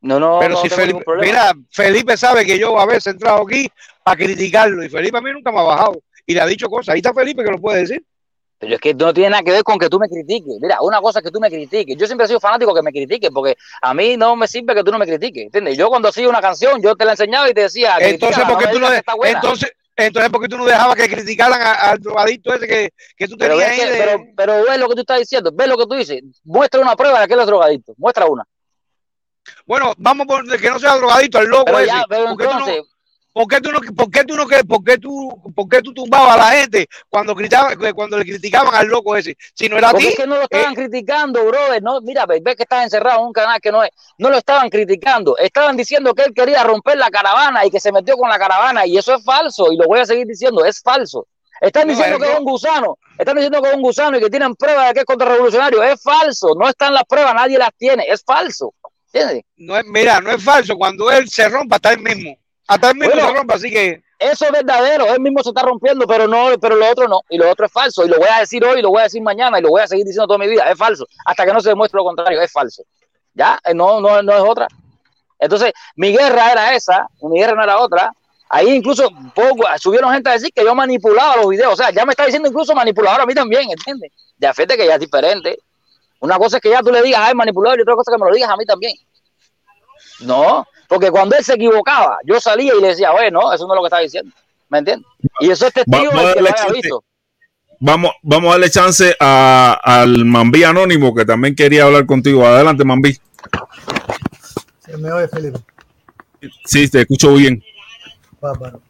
No, no, Pero no si Felipe, mira, Felipe sabe que yo a veces he entrado aquí para criticarlo, y Felipe a mí nunca me ha bajado, y le ha dicho cosas. Ahí está Felipe que lo puede decir. Pero es que no tiene nada que ver con que tú me critiques. Mira, una cosa es que tú me critiques. Yo siempre he sido fanático que me critiques, porque a mí no me sirve que tú no me critiques. ¿Entiendes? Yo cuando hacía una canción, yo te la enseñaba y te decía. Entonces, "Critícala, ¿por qué no tú no, digas de- que está buena". entonces, entonces, ¿por qué tú no dejabas que criticaran al drogadicto ese que, que tú pero, tenías ves ahí? que- de- pero, pero ves lo que tú estás diciendo, ves lo que tú dices. Muestra una prueba de aquel drogadicto. Muestra una. Bueno, vamos por que no sea drogadicto, el loco Pero ese. ya, pero ¿Por qué tú no- ¿Por qué tú no, por qué tú no, que- por qué tú, por qué tú tumbabas a la gente cuando gritaban, cuando le criticaban al loco ese? Si no era a porque ti, es que no lo estaban eh, criticando, brother. No, mira, ves que estás encerrado en un canal que no es. No lo estaban criticando. Estaban diciendo que él quería romper la caravana y que se metió con la caravana. Y eso es falso. Y lo voy a seguir diciendo, es falso. Están diciendo que es un gusano. Están diciendo que es un gusano y que tienen pruebas de que es contrarrevolucionario. Es falso. No están las pruebas, nadie las tiene. Es falso. ¿Entiendes? no es, mira, no es falso. Cuando él se rompa, hasta él mismo. Hasta él mismo Bueno. se rompa, así que Eso es verdadero, él mismo se está rompiendo, pero no, pero lo otro no, y lo otro es falso, y lo voy a decir hoy, lo voy a decir mañana, y lo voy a seguir diciendo toda mi vida, es falso, hasta que no se demuestre lo contrario, es falso. Ya, Eh, no, no, no es otra. Entonces, mi guerra era esa, mi guerra no era otra. Ahí incluso poco, subieron gente a decir que yo manipulaba los videos, o sea, ya me está diciendo incluso manipulador a mí también, ¿entiendes? De afecte que ya es diferente. Una cosa es que ya tú le digas, ay, manipulador, y otra cosa es que me lo digas a mí también. No, porque cuando él se equivocaba, yo salía y le decía, oye, no, eso no es lo que está diciendo. ¿Me entiendes? Y eso es testigo Va- va a del que lo haya visto. Vamos, vamos a darle chance a- al Mambí Anónimo que también quería hablar contigo. Adelante, Mambí. Se me oye, Felipe. Sí, te escucho bien. Bárbaro.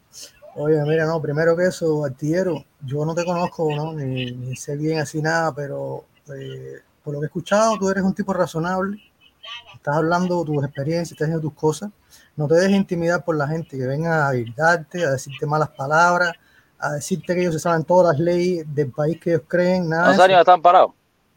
Oye, mira, no, primero que eso, artillero, yo no te conozco, ¿no? Ni, ni sé bien así nada, pero eh, por lo que he escuchado, tú eres un tipo razonable. Estás hablando de tus experiencias, estás haciendo tus cosas. No te dejes intimidar por la gente que venga a gritarte, a decirte malas palabras, a decirte que ellos se saben todas las leyes del país que ellos creen, nada. de ¿Cuántos eso. años están parados?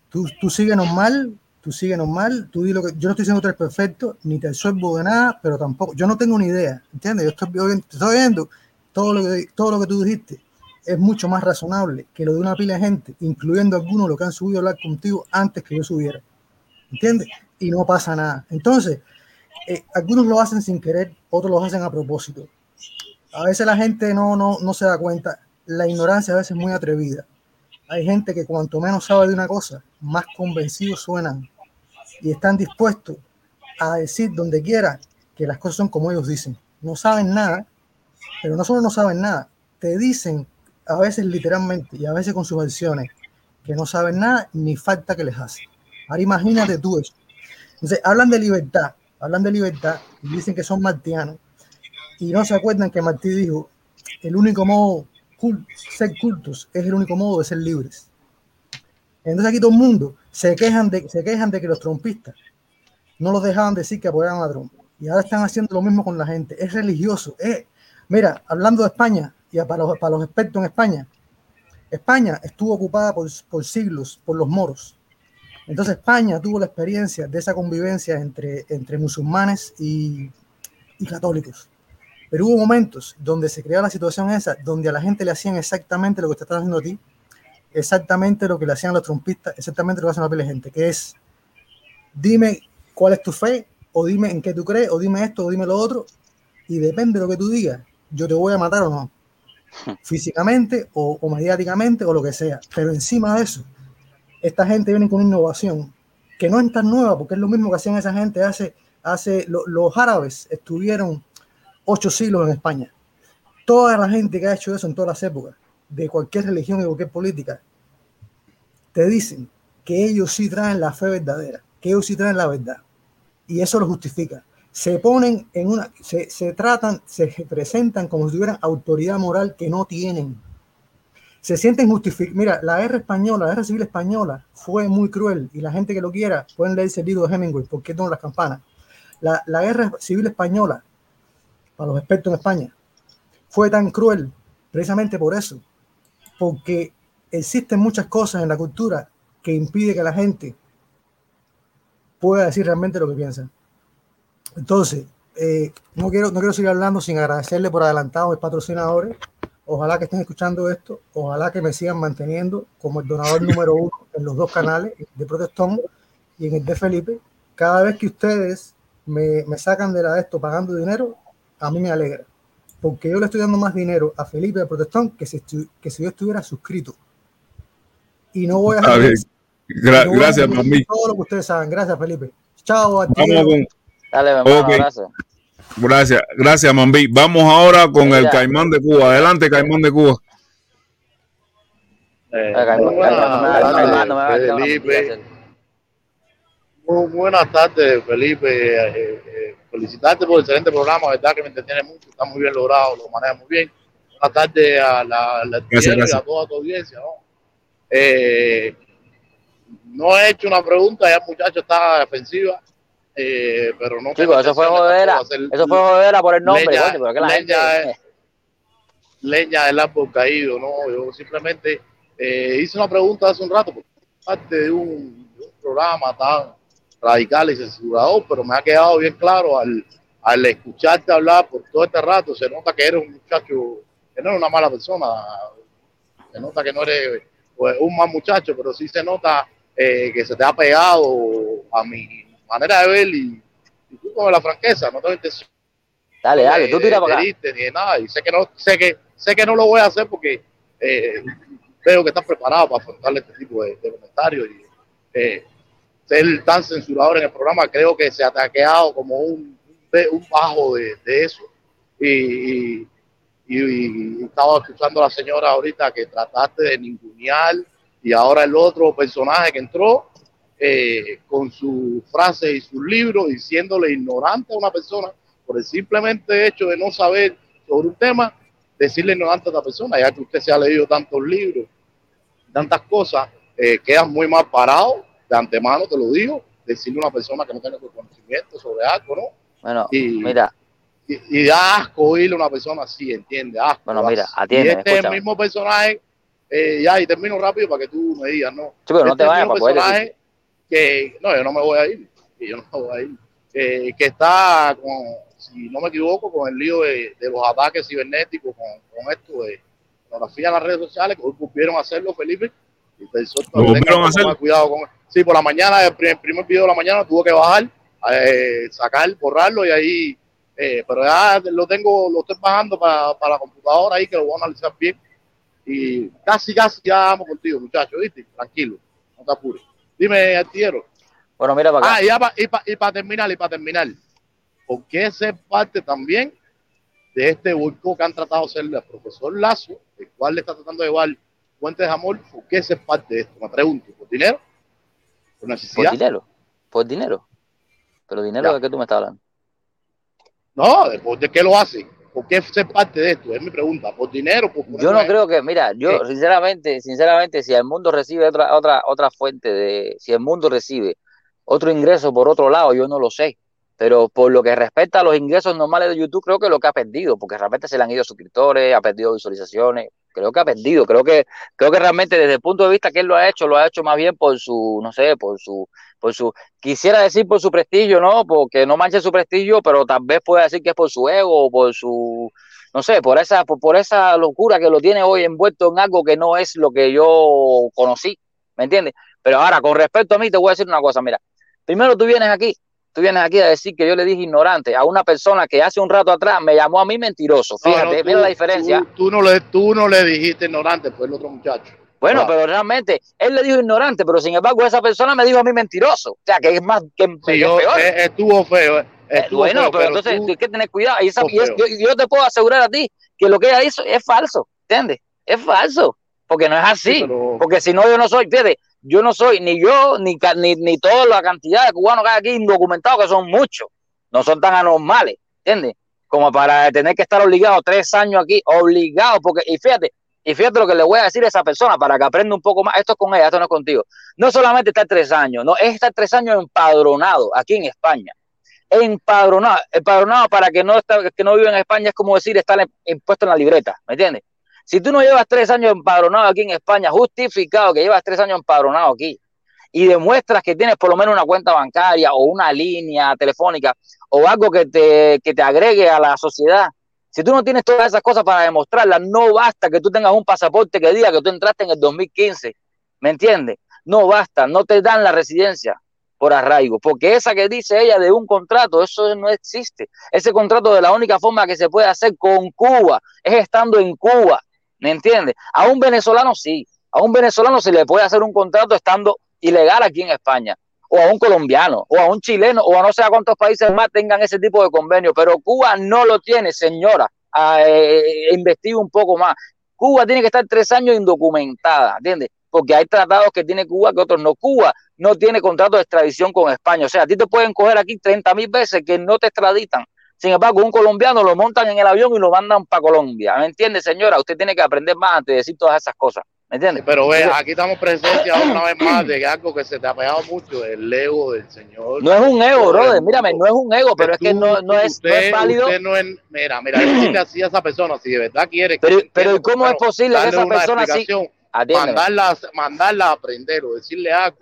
Tú, tú sigue normal, tú sigue normal, tú di lo que yo no estoy diciendo que tú eres perfecto, ni te absorbo de nada, pero tampoco, yo no tengo ni idea, ¿entiendes? Yo estoy, estoy viendo todo lo que todo lo que tú dijiste es mucho más razonable que lo de una pila de gente, incluyendo algunos lo que han subido a hablar contigo antes que yo subiera, ¿entiendes? Y no pasa nada. Entonces, eh, algunos lo hacen sin querer, otros lo hacen a propósito. A veces la gente no, no, no se da cuenta. La ignorancia a veces es muy atrevida. Hay gente que cuanto menos sabe de una cosa, más convencidos suenan y están dispuestos a decir donde quiera que las cosas son como ellos dicen. No saben nada, pero no solo no saben nada, te dicen a veces literalmente y a veces con sus versiones que no saben nada ni falta que les hace. Ahora imagínate tú eso. Entonces, hablan de libertad, hablan de libertad y dicen que son martianos y no se acuerdan que Martí dijo, el único modo cul- ser cultos es el único modo de ser libres. Entonces aquí todo el mundo se quejan de, se quejan de que los trompistas no los dejaban decir que apoyaban a Trump. Y ahora están haciendo lo mismo con la gente. Es religioso. Es, mira, hablando de España y para los, para los expertos en España, España estuvo ocupada por, por siglos por los moros. Entonces España tuvo la experiencia de esa convivencia entre, entre musulmanes y, y católicos. Pero hubo momentos donde se creó la situación esa, donde a la gente le hacían exactamente lo que te están haciendo a ti, exactamente lo que le hacían los trompistas, exactamente lo que hacen la pila de gente, que es, dime cuál es tu fe, o dime en qué tú crees, o dime esto, o dime lo otro, y depende de lo que tú digas, yo te voy a matar o no, físicamente o, mediáticamente o lo que sea. Pero encima de eso, esta gente viene con innovación que no es tan nueva, porque es lo mismo que hacían esa gente hace, hace lo- los árabes estuvieron ocho siglos en España. Toda la gente que ha hecho eso en todas las épocas, de cualquier religión y cualquier política, te dicen que ellos sí traen la fe verdadera, que ellos sí traen la verdad. Y eso lo justifica. Se ponen en una, se, se tratan, se presentan como si tuvieran autoridad moral que no tienen. Se sienten justificados. Mira, la guerra española, la guerra civil española fue muy cruel y la gente que lo quiera pueden leerse el libro de Hemingway, porque no las campanas. La, la guerra civil española, para los expertos en España, fue tan cruel precisamente por eso, porque existen muchas cosas en la cultura que impide que la gente pueda decir realmente lo que piensa. Entonces, eh, no, quiero, no quiero seguir hablando sin agradecerle por adelantado a mis patrocinadores. Ojalá que estén escuchando esto, ojalá que me sigan manteniendo como el donador número uno en los dos canales, de Protestón y en el de Felipe. Cada vez que ustedes me, me sacan de la de esto pagando dinero, a mí me alegra. Porque yo le estoy dando más dinero a Felipe de Protestón que si, que si yo estuviera suscrito. Y no voy a Está bien. Gra- no voy a gracias, repetir mami. Todo lo que ustedes saben. Gracias, Felipe. Chao. Artillero. con. Dale, hermano, Ok. abrazo. Gracias, gracias, Mambi. Vamos ahora con el. Caimán de Cuba. Adelante, Caimán de Cuba. Eh, muy buenas tardes, Felipe. Muy buenas tardes, Felipe. Eh, eh, felicitarte por el excelente programa, verdad que me entretiene mucho, está muy bien logrado, lo maneja muy bien. Buenas tardes a la, la Gracias, y gracias. a toda tu audiencia. ¿no? Eh, no he hecho una pregunta, ya el muchacho está defensiva, eh, pero no eso fue jodera. Eso fue jodera por el nombre, leña- coño, pero que la gente. leña, leña del árbol caído, no, yo simplemente eh, hice una pregunta hace un rato, porque parte de un, de un programa tan radical y censurador, pero me ha quedado bien claro al, al escucharte hablar por todo este rato, se nota que eres un muchacho, que no eres una mala persona, se nota que no eres pues, un mal muchacho, pero sí se nota eh, que se te ha pegado a mi manera de ver y, y tú con la franqueza, no tengo intención Dale, dale, tú tira para acá. ni de nada. Y sé que no, sé que, sé que no lo voy a hacer porque eh, veo que estás preparado para afrontar este tipo de, de comentarios y eh, ser tan censurador en el programa. Creo que se ha taqueado como un, un bajo de, de eso. Y- y estaba escuchando a la señora ahorita que trataste de ningunear y ahora el otro personaje que entró eh, con su frase y sus libros diciéndole ignorante a una persona por el simplemente hecho de no saber sobre un tema, decirle ignorante a otra persona, ya que usted se ha leído tantos libros, tantas cosas, eh, quedas muy mal parado, de antemano te lo digo, decirle a una persona que no tiene conocimiento sobre algo, ¿no? Bueno, Y- mira, Y, y da asco oírle a una persona así, ¿entiende? Asco. Bueno, mira, atiende, y este es el escúchame. mismo personaje, eh, ya, y termino rápido para que tú me digas, ¿no? Sí, pero no Este te vayas para poder que, no, yo no me voy a ir, que yo no me voy a ir, eh, que está con, si no me equivoco, con el lío de, de los ataques cibernéticos, con, con esto de pornografía en las redes sociales, que hoy volvieron a hacerlo, Felipe, y te exhorto ¿Lo que tengas volvieron a un poco hacer? más cuidado con Sí, por la mañana, el primer, primer video de la mañana tuvo que bajar, eh, sacar, borrarlo y ahí, eh, pero ya lo tengo, lo estoy bajando para, para la computadora ahí que lo voy a analizar bien y casi, casi ya vamos contigo, muchacho, ¿viste? Tranquilo, no te apures. Dime, artillero. Bueno, mira para acá. Ah, y, ya pa- y para para terminar, y para terminar, ¿por qué ser parte también de este boicot que han tratado de hacer el profesor Lazo, el cual le está tratando de llevar fuentes de amor? ¿Por qué ser parte de esto? Me pregunto, ¿por dinero? ¿Por por necesidad? dinero, por dinero. Pero dinero Ya. de qué tú me estás hablando. No, ¿de, por- de qué lo hacen? ¿Por qué ser parte de esto? Es mi pregunta. ¿Por dinero? ¿Por Yo no creo que, mira, yo ¿Qué? sinceramente, sinceramente, si el mundo recibe otra, otra, otra fuente de, si el mundo recibe otro ingreso por otro lado, yo no lo sé. Pero por lo que respecta a los ingresos normales de YouTube, creo que lo que ha perdido, porque realmente se le han ido suscriptores, ha perdido visualizaciones. Creo que ha perdido. Creo que, creo que realmente desde el punto de vista que él lo ha hecho, lo ha hecho más bien por su, no sé, por su, por su, quisiera decir por su prestigio, ¿no? Porque no manche su prestigio, pero tal vez pueda decir que es por su ego o por su, no sé, por esa, por, por esa locura que lo tiene hoy envuelto en algo que no es lo que yo conocí, ¿me entiendes? Pero ahora, con respecto a mí, te voy a decir una cosa, mira, primero tú vienes aquí, tú vienes aquí a decir que yo le dije ignorante a una persona que hace un rato atrás me llamó a mí mentiroso. No, Fíjate, no, tú- mira la diferencia. Tú, tú no le, tú no le dijiste ignorante, fue el otro muchacho. Bueno, pero realmente él le dijo ignorante, pero sin embargo esa persona me dijo a mí mentiroso. O sea, que es más que, que Sí, yo, peor. eh, estuvo feo. eh, estuvo bueno, feo, pero, entonces tú- hay que tener cuidado. Y, esa- yo, yo te puedo asegurar a ti que lo que ella hizo es falso, ¿entiendes? Es falso, porque no es así. Sí, pero- Porque si no, yo no soy, fíjate, yo no soy ni yo, ni, ni, ni toda la cantidad de cubanos que hay aquí indocumentados, que son muchos, no son tan anormales, ¿entiendes? Como para tener que estar obligado tres años aquí, obligado, porque, y fíjate, y fíjate lo que le voy a decir a esa persona para que aprenda un poco más. Esto es con ella, esto no es contigo. No solamente estar tres años, no, es estar tres años empadronado aquí en España. Empadronado, empadronado para que no, está, que no vive en España es como decir estar impuesto en la libreta, ¿me entiendes? Si tú no llevas tres años empadronado aquí en España, justificado que llevas tres años empadronado aquí, y demuestras que tienes por lo menos una cuenta bancaria o una línea telefónica o algo que te, que te agregue a la sociedad, si tú no tienes todas esas cosas para demostrarlas, no basta que tú tengas un pasaporte que diga que tú entraste en el 2015, ¿me entiendes? No basta, no te dan la residencia por arraigo, porque esa que dice ella de un contrato, eso no existe. Ese contrato de la única forma que se puede hacer con Cuba es estando en Cuba, ¿me entiendes? A un venezolano sí, a un venezolano se le puede hacer un contrato estando ilegal aquí en España, o a un colombiano, o a un chileno, o a no sé a cuántos países más tengan ese tipo de convenio, pero Cuba no lo tiene, señora. Ah, eh, investigue un poco más. Cuba tiene que estar tres años indocumentada, ¿entiendes? Porque hay tratados que tiene Cuba que otros no. Cuba no tiene contrato de extradición con España. O sea, a ti te pueden coger aquí 30 mil veces que no te extraditan. Sin embargo, un colombiano lo montan en el avión y lo mandan para Colombia. ¿Me entiende, señora? Usted tiene que aprender más antes de decir todas esas cosas. ¿Me? Pero ve, aquí estamos presencia <coughs> una vez más de algo que se te ha pegado mucho, el ego del señor. no es un ego, brother. Mírame, no es un ego, pero es que no, no, es, no es válido. usted no es, mira, mira, decirle así a esa persona, si de verdad quiere que Pero, entienda, pero ¿y cómo es posible que esa persona sí? explicación, Atiéndeme. mandarla, mandarla a aprender o decirle algo.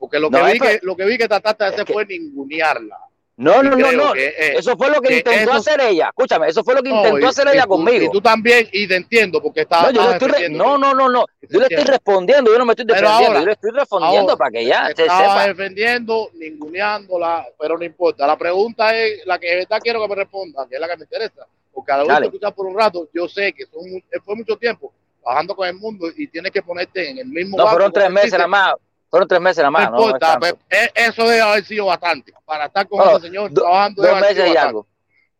Porque lo que, vi que, lo que vi que trataste de hacer que- fue ningunearla. No, no, no, no. que, eh, Eso fue lo que que intentó eso- hacer ella. Escúchame, eso fue lo que No, intentó y- hacer y ella tú- conmigo. Y tú también, y te entiendo, porque estás. No, yo estoy re- no, no, no, no. Yo le estoy respondiendo, yo no me estoy defendiendo, ahora- yo le estoy respondiendo ahora, para que ya se Estaba sepa. defendiendo, ninguneándola, pero no importa. La pregunta es la que de verdad quiero que me responda, que es la que me interesa. Porque a la vez escuchar por un rato, yo sé que son, fue mucho tiempo trabajando con el mundo y tienes que ponerte en el mismo No, fueron tres meses nada más. Fueron tres meses nada más. No No, no es importa, tanto. pues, e- eso debe haber sido bastante. Para estar con No, ese señor do- trabajando dos debe meses y bastante. algo.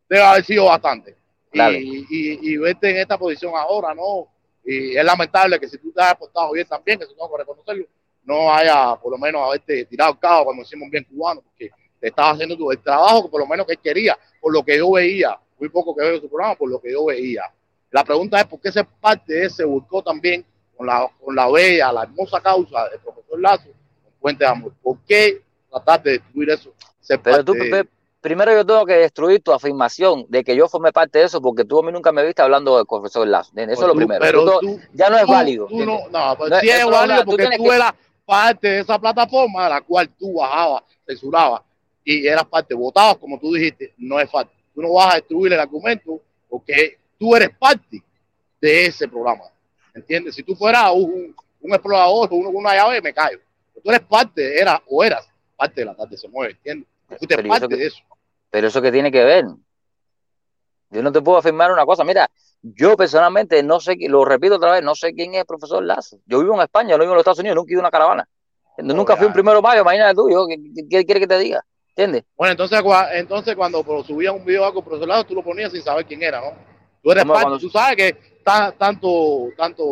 Debe haber sido bastante. Y, y, y verte en esta posición ahora, ¿no? Y es lamentable que si tú te has portado bien también, que tengo que reconocerlo, no haya por lo menos haberte tirado el cabo, como decimos bien cubano, porque te estaba haciendo tú el trabajo que por lo menos que él quería, por lo que yo veía, muy poco que veo su programa, por lo que yo veía. La pregunta es por qué ese parte se buscó también con la, con la bella, la hermosa causa del profesor Lazo, con Puente de Amor. ¿Por qué tratar de destruir eso? Pero tú, de- primero yo tengo que destruir tu afirmación de que yo formé parte de eso porque tú a mí nunca me viste hablando del profesor Lazo. Eso es lo primero. pero Tú- tú- ya no es tú- válido. tú no, ¿entiendes? no, pues No, sí es no válido porque tú que- eras parte de esa plataforma a la cual tú bajabas, censurabas y eras parte, votabas como tú dijiste, no es falta. Tú no vas a destruir el argumento porque tú eres parte de ese programa. ¿Entiendes? Si tú fueras un, un explorador o uno con una llave, me callo. Pero tú eres parte, era o eras parte de la tarde se mueve, ¿entiendes? Tú fuiste Pero ¿y eso parte de eso. Pero eso que tiene que ver. Yo no te puedo afirmar una cosa. Mira, yo personalmente no sé, lo repito otra vez, no sé quién es el profesor Lazo. Yo vivo en España, no vivo en los Estados Unidos, nunca he ido a una caravana. nunca fui un primero de mayo, imagínate tú, yo, ¿qué, qué- quieres que te diga? ¿Entiendes? Bueno, entonces, entonces cuando subían un video de algo profesor Lazo, tú lo ponías sin saber quién era, ¿no? Tú eres parte, cuando- tú sabes que ta- tanto, tanto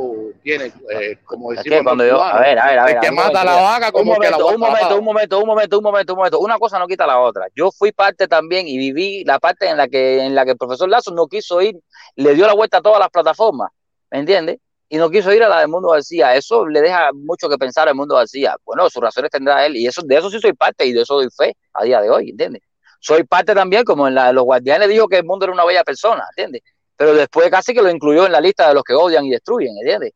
tiene, eh, como Es decimos que cuando los yo, a ver, a ver, a ver. el que mata momento, la vaca un como que la un momento, un momento, un momento, un momento, un momento. Una cosa no quita la otra. Yo fui parte también y viví la parte en la que, en la que el profesor Lazo no quiso ir, le dio la vuelta a todas las plataformas, ¿me entiendes? Y no quiso ir a la del Mundo García. Eso le deja mucho que pensar al Mundo García. Bueno, sus razones tendrá él. Y eso, de eso sí soy parte y de eso doy fe a día de hoy, ¿entiendes? Soy parte también, como en la, Los Guardianes dijo que el mundo era una bella persona, ¿entiendes? Pero después casi que lo incluyó en la lista de los que odian y destruyen, ¿entiendes?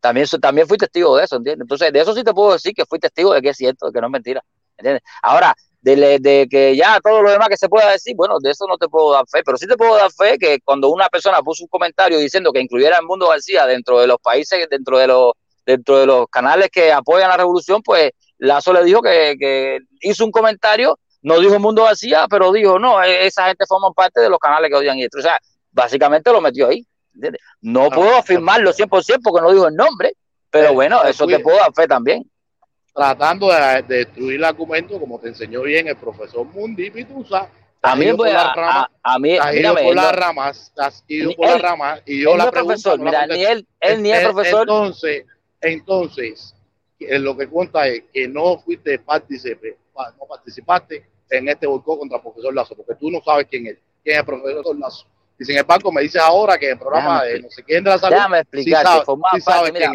También, también fui testigo de eso, ¿entiendes? Entonces, de eso sí te puedo decir que fui testigo de que es cierto, de que no es mentira, ¿entiendes? Ahora, de, de que ya todo lo demás que se pueda decir, bueno, de eso no te puedo dar fe, pero sí te puedo dar fe que cuando una persona puso un comentario diciendo que incluyera el mundo García dentro de los países, dentro de los, dentro de los canales que apoyan la revolución, pues Lazo le dijo que, que hizo un comentario, no dijo Mundo García, pero dijo, no, e- esa gente forma parte de los canales que odian y destruyen. O sea, básicamente lo metió ahí. ¿entiendes? No puedo afirmarlo 100% porque no dijo el nombre, pero Eh, bueno, eh, eso te puedo dar fe también. tratando de, de destruir el argumento, como te enseñó bien el profesor Mundi Pitusa. A mí, por a, las ramas, a, a mí, has ido mírame, por las no- ramas, has ido por las ramas, y yo no la es pregunta profesor, no la mira, ni él, él ni es profesor. Entonces, entonces, eh, lo que cuenta es que no fuiste partícipe, pa- no participaste en este boicot contra el profesor Lazo, porque tú no sabes quién es, quién es el profesor Lazo. Y sin embargo, me dices ahora que el programa Déjame de no sé quién de la salud, Déjame explicarte, sí parte, mira,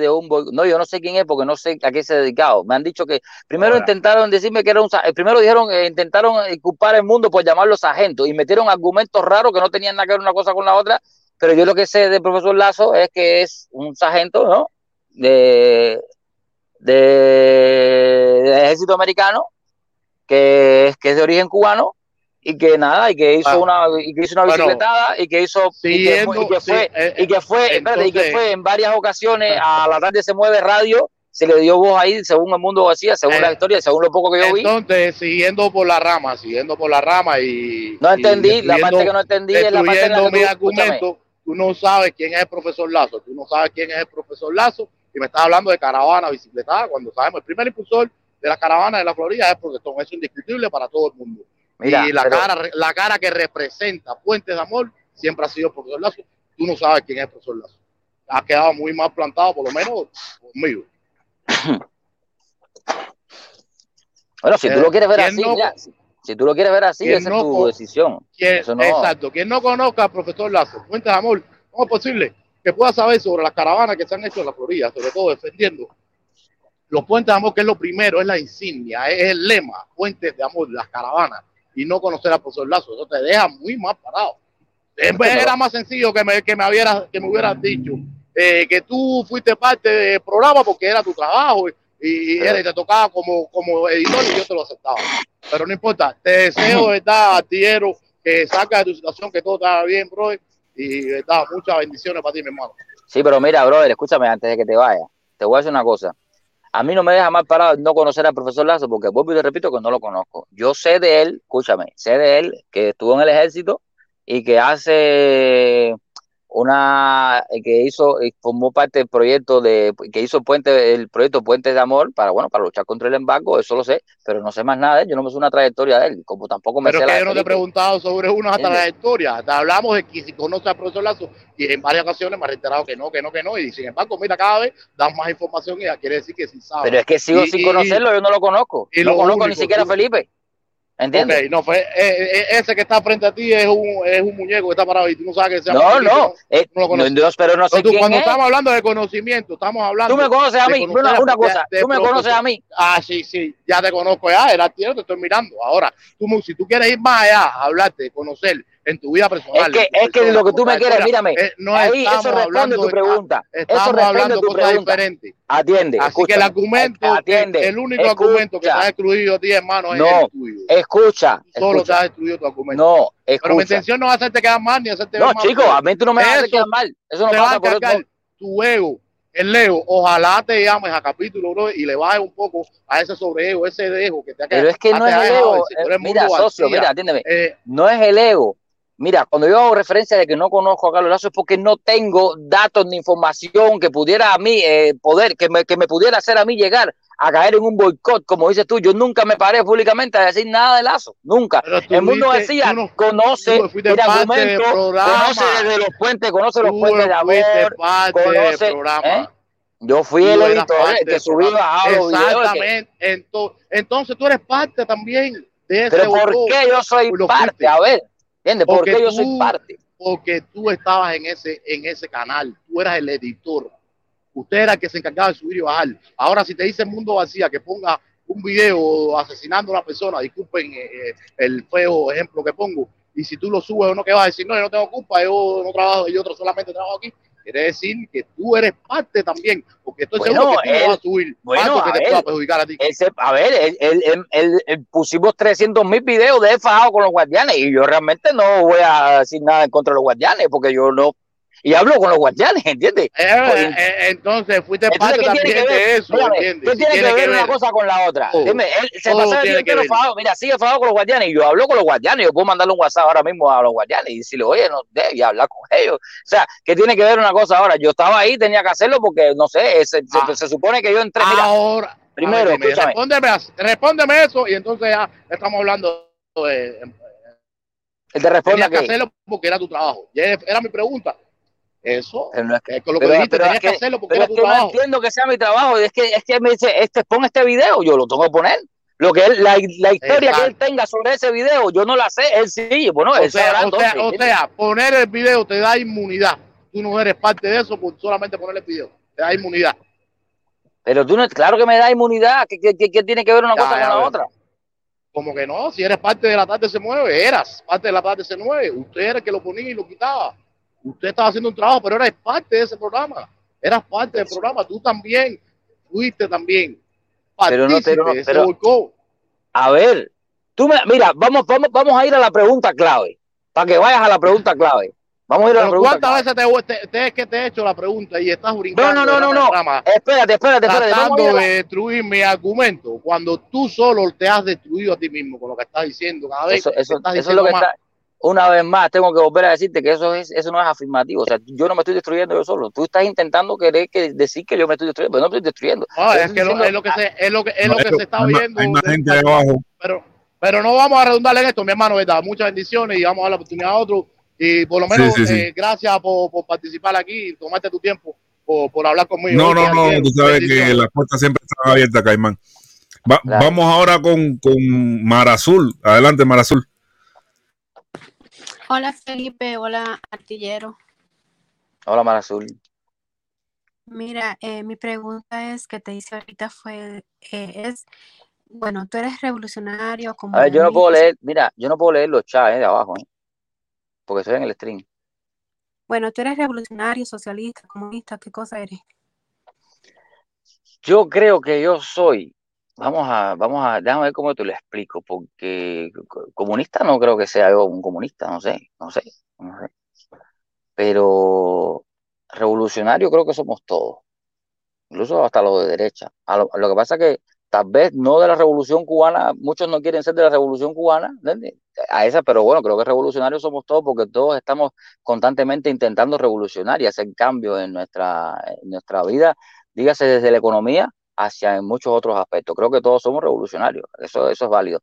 de un. No, yo no sé quién es porque no sé a qué se ha dedicado. Me han dicho que primero Ahora. intentaron decirme que era un eh, primero dijeron eh, intentaron eh, culpar al mundo por llamarlos sargentos y metieron argumentos raros que no tenían nada que ver una cosa con la otra, pero yo lo que sé del profesor Lazo es que es un sargento, ¿no? De de, del ejército americano que que es de origen cubano y que nada y que hizo Ah. una y que hizo una Bueno, bicicletada y que hizo y que fue, y que siguiendo, fue, sí, eh, y que fue, espérate, y que fue en varias ocasiones a la tarde se mueve radio se le dio voz ahí según el mundo vacía según Eh, la historia según lo poco que yo vi Entonces, siguiendo por la rama, siguiendo por la rama y. no y entendí la parte que no entendí es la parte en la que mi tú, escúchame, argumento, tú no sabes quién es el profesor Lazo, tú no sabes quién es el profesor Lazo, y me estás hablando de caravana bicicletada, cuando sabemos el primer impulsor de la caravana de la Florida es protestón, eso es indiscutible para todo el mundo. Mira, y la pero- cara, la cara que representa Puentes de Amor siempre ha sido el profesor Lazo, tú no sabes quién es el profesor Lazo. Ha quedado muy mal plantado, por lo menos conmigo. <clears throat> bueno si tú lo quieres ver ¿quién así no- mira, si, si tú lo quieres ver así ¿quién esa no es tu decisión. Quien- Eso no- Exacto. Quien no conozca al profesor Lazo, Fuentes de Amor, ¿cómo es posible que pueda saber sobre las caravanas que se han hecho en la Florida, sobre todo defendiendo los puentes de amor, que es lo primero, es la insignia, es el lema, puentes de amor, las caravanas, y no conocer al profesor Lazo, eso te deja muy mal parado. Era más sencillo que me, que me, hubiera, que me hubieras dicho eh, que tú fuiste parte del programa porque era tu trabajo y, y era- y te tocaba como, como editor y yo te lo aceptaba. Pero no importa, te deseo, ¿verdad, artillero, que saca de tu situación, que todo está bien, bro, y ¿verdad? muchas bendiciones para ti, mi hermano. Sí, pero mira, brother, escúchame antes de que te vaya. Te voy a decir una cosa. A mí no me deja mal parado no conocer al profesor Lazo, porque vuelvo y te repito que no lo conozco. Yo sé de él, escúchame, sé de él que estuvo en el ejército y que hace una eh, que hizo y formó parte del proyecto de que hizo el puente el proyecto Puentes de Amor para bueno para luchar contra el embargo eso lo sé pero no sé más nada de él yo no me sé una trayectoria de él como tampoco me Pero sé es que yo no te he preguntado sobre una trayectoria. Te hablamos de que si conoce al profesor Lazo y en varias ocasiones me ha reiterado que no, que no, que no. Y sin embargo, mira, cada vez das más información y ya quiere decir que sí sabe. pero es que sigo Y- sin y- conocerlo yo no lo conozco y no lo conozco ni siquiera a Felipe ¿entiendes? Ok, no, fue, eh, eh, ese que está frente a ti es un, es un muñeco que está parado y tú no sabes que se llama No, Felipe, no, eh, no lo conoces. no, no, pero no sé tú, quién cuando es. estamos hablando de conocimiento, estamos hablando. Tú me conoces a mí, una, cosa, tú me conoces a mí. Ah, sí, sí, ya te conozco ya, era tío, te estoy mirando. Ahora, tú, si tú quieres ir más allá, hablarte, conocer en tu vida personal. Es que, es que lo que tú me quieres, mírame, eh, no ahí estamos eso responde tu pregunta. Eso Estamos hablando tu cosas pregunta. diferentes. Atiende, Así que el argumento, atiende, el único argumento que te ha escucha. destruido a ti, hermano, es No, el tuyo. escucha, Solo te escucha. ha destruido tu argumento. No, Pero mi escucha. intención no es hacerte quedar mal ni hacerte No, mal. chico, a mí tú no me vas a hacer Eso quedar mal. Eso no te va a por eso. tu ego, el ego. Ojalá te llames a capítulo, bro, y le bajes un poco a ese sobreego, ese ego que te ha Pero es que ha- no es el ego. eh, Mira, socio, mira, atiéndeme. Eh, No es el ego. Mira, cuando yo hago referencia de que no conozco a Carlos Lazo es porque no tengo datos ni información que pudiera a mí eh, poder, que me, que me pudiera hacer a mí llegar a caer en un boicot, como dices tú. Yo nunca me paré públicamente a decir nada de Lazo, nunca. El mundo decía, no- conoce el argumento, conoce desde los puentes, conoce los puentes de amor, conoce. ¿eh? Yo fui el editor parte el que subí que- Exactamente. Ento- Entonces tú eres parte también de ese Pero ¿por qué yo soy parte? fuiste. A ver, ¿entiendes? ¿Por Porque qué yo tú- soy parte? Porque tú estabas en ese, en ese canal, tú eras el editor. Usted era el que se encargaba de subir y bajar. Ahora, si te dice el mundo vacía que ponga un video asesinando a una persona, disculpen eh, eh, el feo ejemplo que pongo, y si tú lo subes uno que va a decir, no, yo no tengo culpa, yo no trabajo, yo solamente trabajo aquí, quiere decir que tú eres parte también, porque estoy Bueno, seguro que tú no él- vas a subir bueno, algo que a te ver, pueda perjudicar a ti. Ese- a ver, él- él- pusimos 300 mil videos de fajado con los guardianes y yo realmente no voy a decir nada en contra de los guardianes porque yo no. Y hablo con los guardianes, ¿entiendes? Eh, Oye, eh, entonces fuiste Entonces, parte ¿qué tiene también que ver? de eso, Mírame, ¿entiendes? ¿Qué tiene, tiene que ver que una cosa con la otra? Todo. Dime, él se Todo pasa el día que entero fajado, mira, sigue fajado con los guardianes y yo hablo con los guardianes, yo puedo mandarle un WhatsApp ahora mismo a los guardianes y decirle, oye, no de y hablar con ellos. O sea, ¿qué tiene que ver una cosa ahora? Yo estaba ahí, tenía que hacerlo porque, no sé, se, se- se supone que yo entré, mira, Ahora, primero, ver, dime, respóndeme, respóndeme eso y entonces ya estamos hablando de, él te responde que a qué. hacerlo porque era tu trabajo. Era mi pregunta. Eso, no es que- es con lo que pero- dijiste, pero tenías que, que- hacerlo porque era es tu que no trabajo. entiendo que sea mi trabajo. Es que, es que me dice, este, pon este video, yo lo tengo que poner. Lo que él, la, la historia que él tenga sobre ese video, yo no la sé, él sí, bueno, O él sea, sabrá o, sea, o sea, poner el video te da inmunidad. Tú no eres parte de eso por solamente poner el video. Te da inmunidad. Pero tú no, claro que me da inmunidad, ¿qué, qué, qué- tiene que ver una Ya, cosa ya con la otra? Como que no, si eres parte de la tarde se mueve, eras parte de la tarde se mueve. Usted era el que lo ponía y lo quitaba. Usted estaba haciendo un trabajo, pero eras parte de ese programa. Eras parte del programa. Tú también fuiste también. Pero no, pero no, pero- boicot. A ver, tú me, mira, vamos, vamos, vamos a ir a la pregunta clave, para que vayas a la pregunta clave. Vamos a ir a la pregunta ¿Cuántas clave. veces te, te- que te he hecho la pregunta y estás No, brincando? no, no, no, no. rama, Espérate, espérate, espérate. Tratando de destruir mi argumento cuando tú solo te has destruido a ti mismo con lo que estás diciendo cada vez. Eso, eso, estás eso es lo que más. está. Una vez más, tengo que volver a decirte que eso es, eso no es afirmativo. O sea, yo no me estoy destruyendo yo solo. Tú estás intentando querer que decir que yo me estoy destruyendo, pero no me estoy destruyendo. No, es que lo, es lo que se, es lo que, es No, lo que se está oyendo. hay más de- gente ahí abajo. Pero, pero no vamos a redundar en esto, mi hermano, ¿verdad? Muchas bendiciones y vamos a dar la oportunidad a otro. Y por lo menos, sí, sí. eh, gracias por, por participar aquí y tomarte tu tiempo por, por hablar conmigo. No, no, no, tú sabes que las puertas siempre están abiertas, Caimán. Va- Claro. Vamos ahora con, con Mar Azul. Adelante, Mar Azul. Hola Felipe, hola artillero. Hola, Mar Azul. Mira, eh, mi pregunta es que te hice ahorita fue, eh, es, bueno, tú eres revolucionario, A ver, yo no puedo leer, mira, yo no puedo leer los chats eh, de abajo, eh, porque estoy en el stream. bueno, tú eres revolucionario, socialista, comunista, ¿qué cosa eres? Yo creo que yo soy, vamos a, vamos a, déjame ver cómo te lo explico, porque co- comunista no creo que sea un comunista, no sé, no sé, no sé. Pero revolucionario creo que somos todos, incluso hasta los de derecha. A lo, que pasa que tal vez no de la revolución cubana, muchos no quieren ser de la revolución cubana. A esa, pero bueno, creo que revolucionarios somos todos porque todos estamos constantemente intentando revolucionar y hacer cambios en nuestra, en nuestra vida, dígase desde la economía hacia en muchos otros aspectos. Creo que todos somos revolucionarios, eso, eso es válido.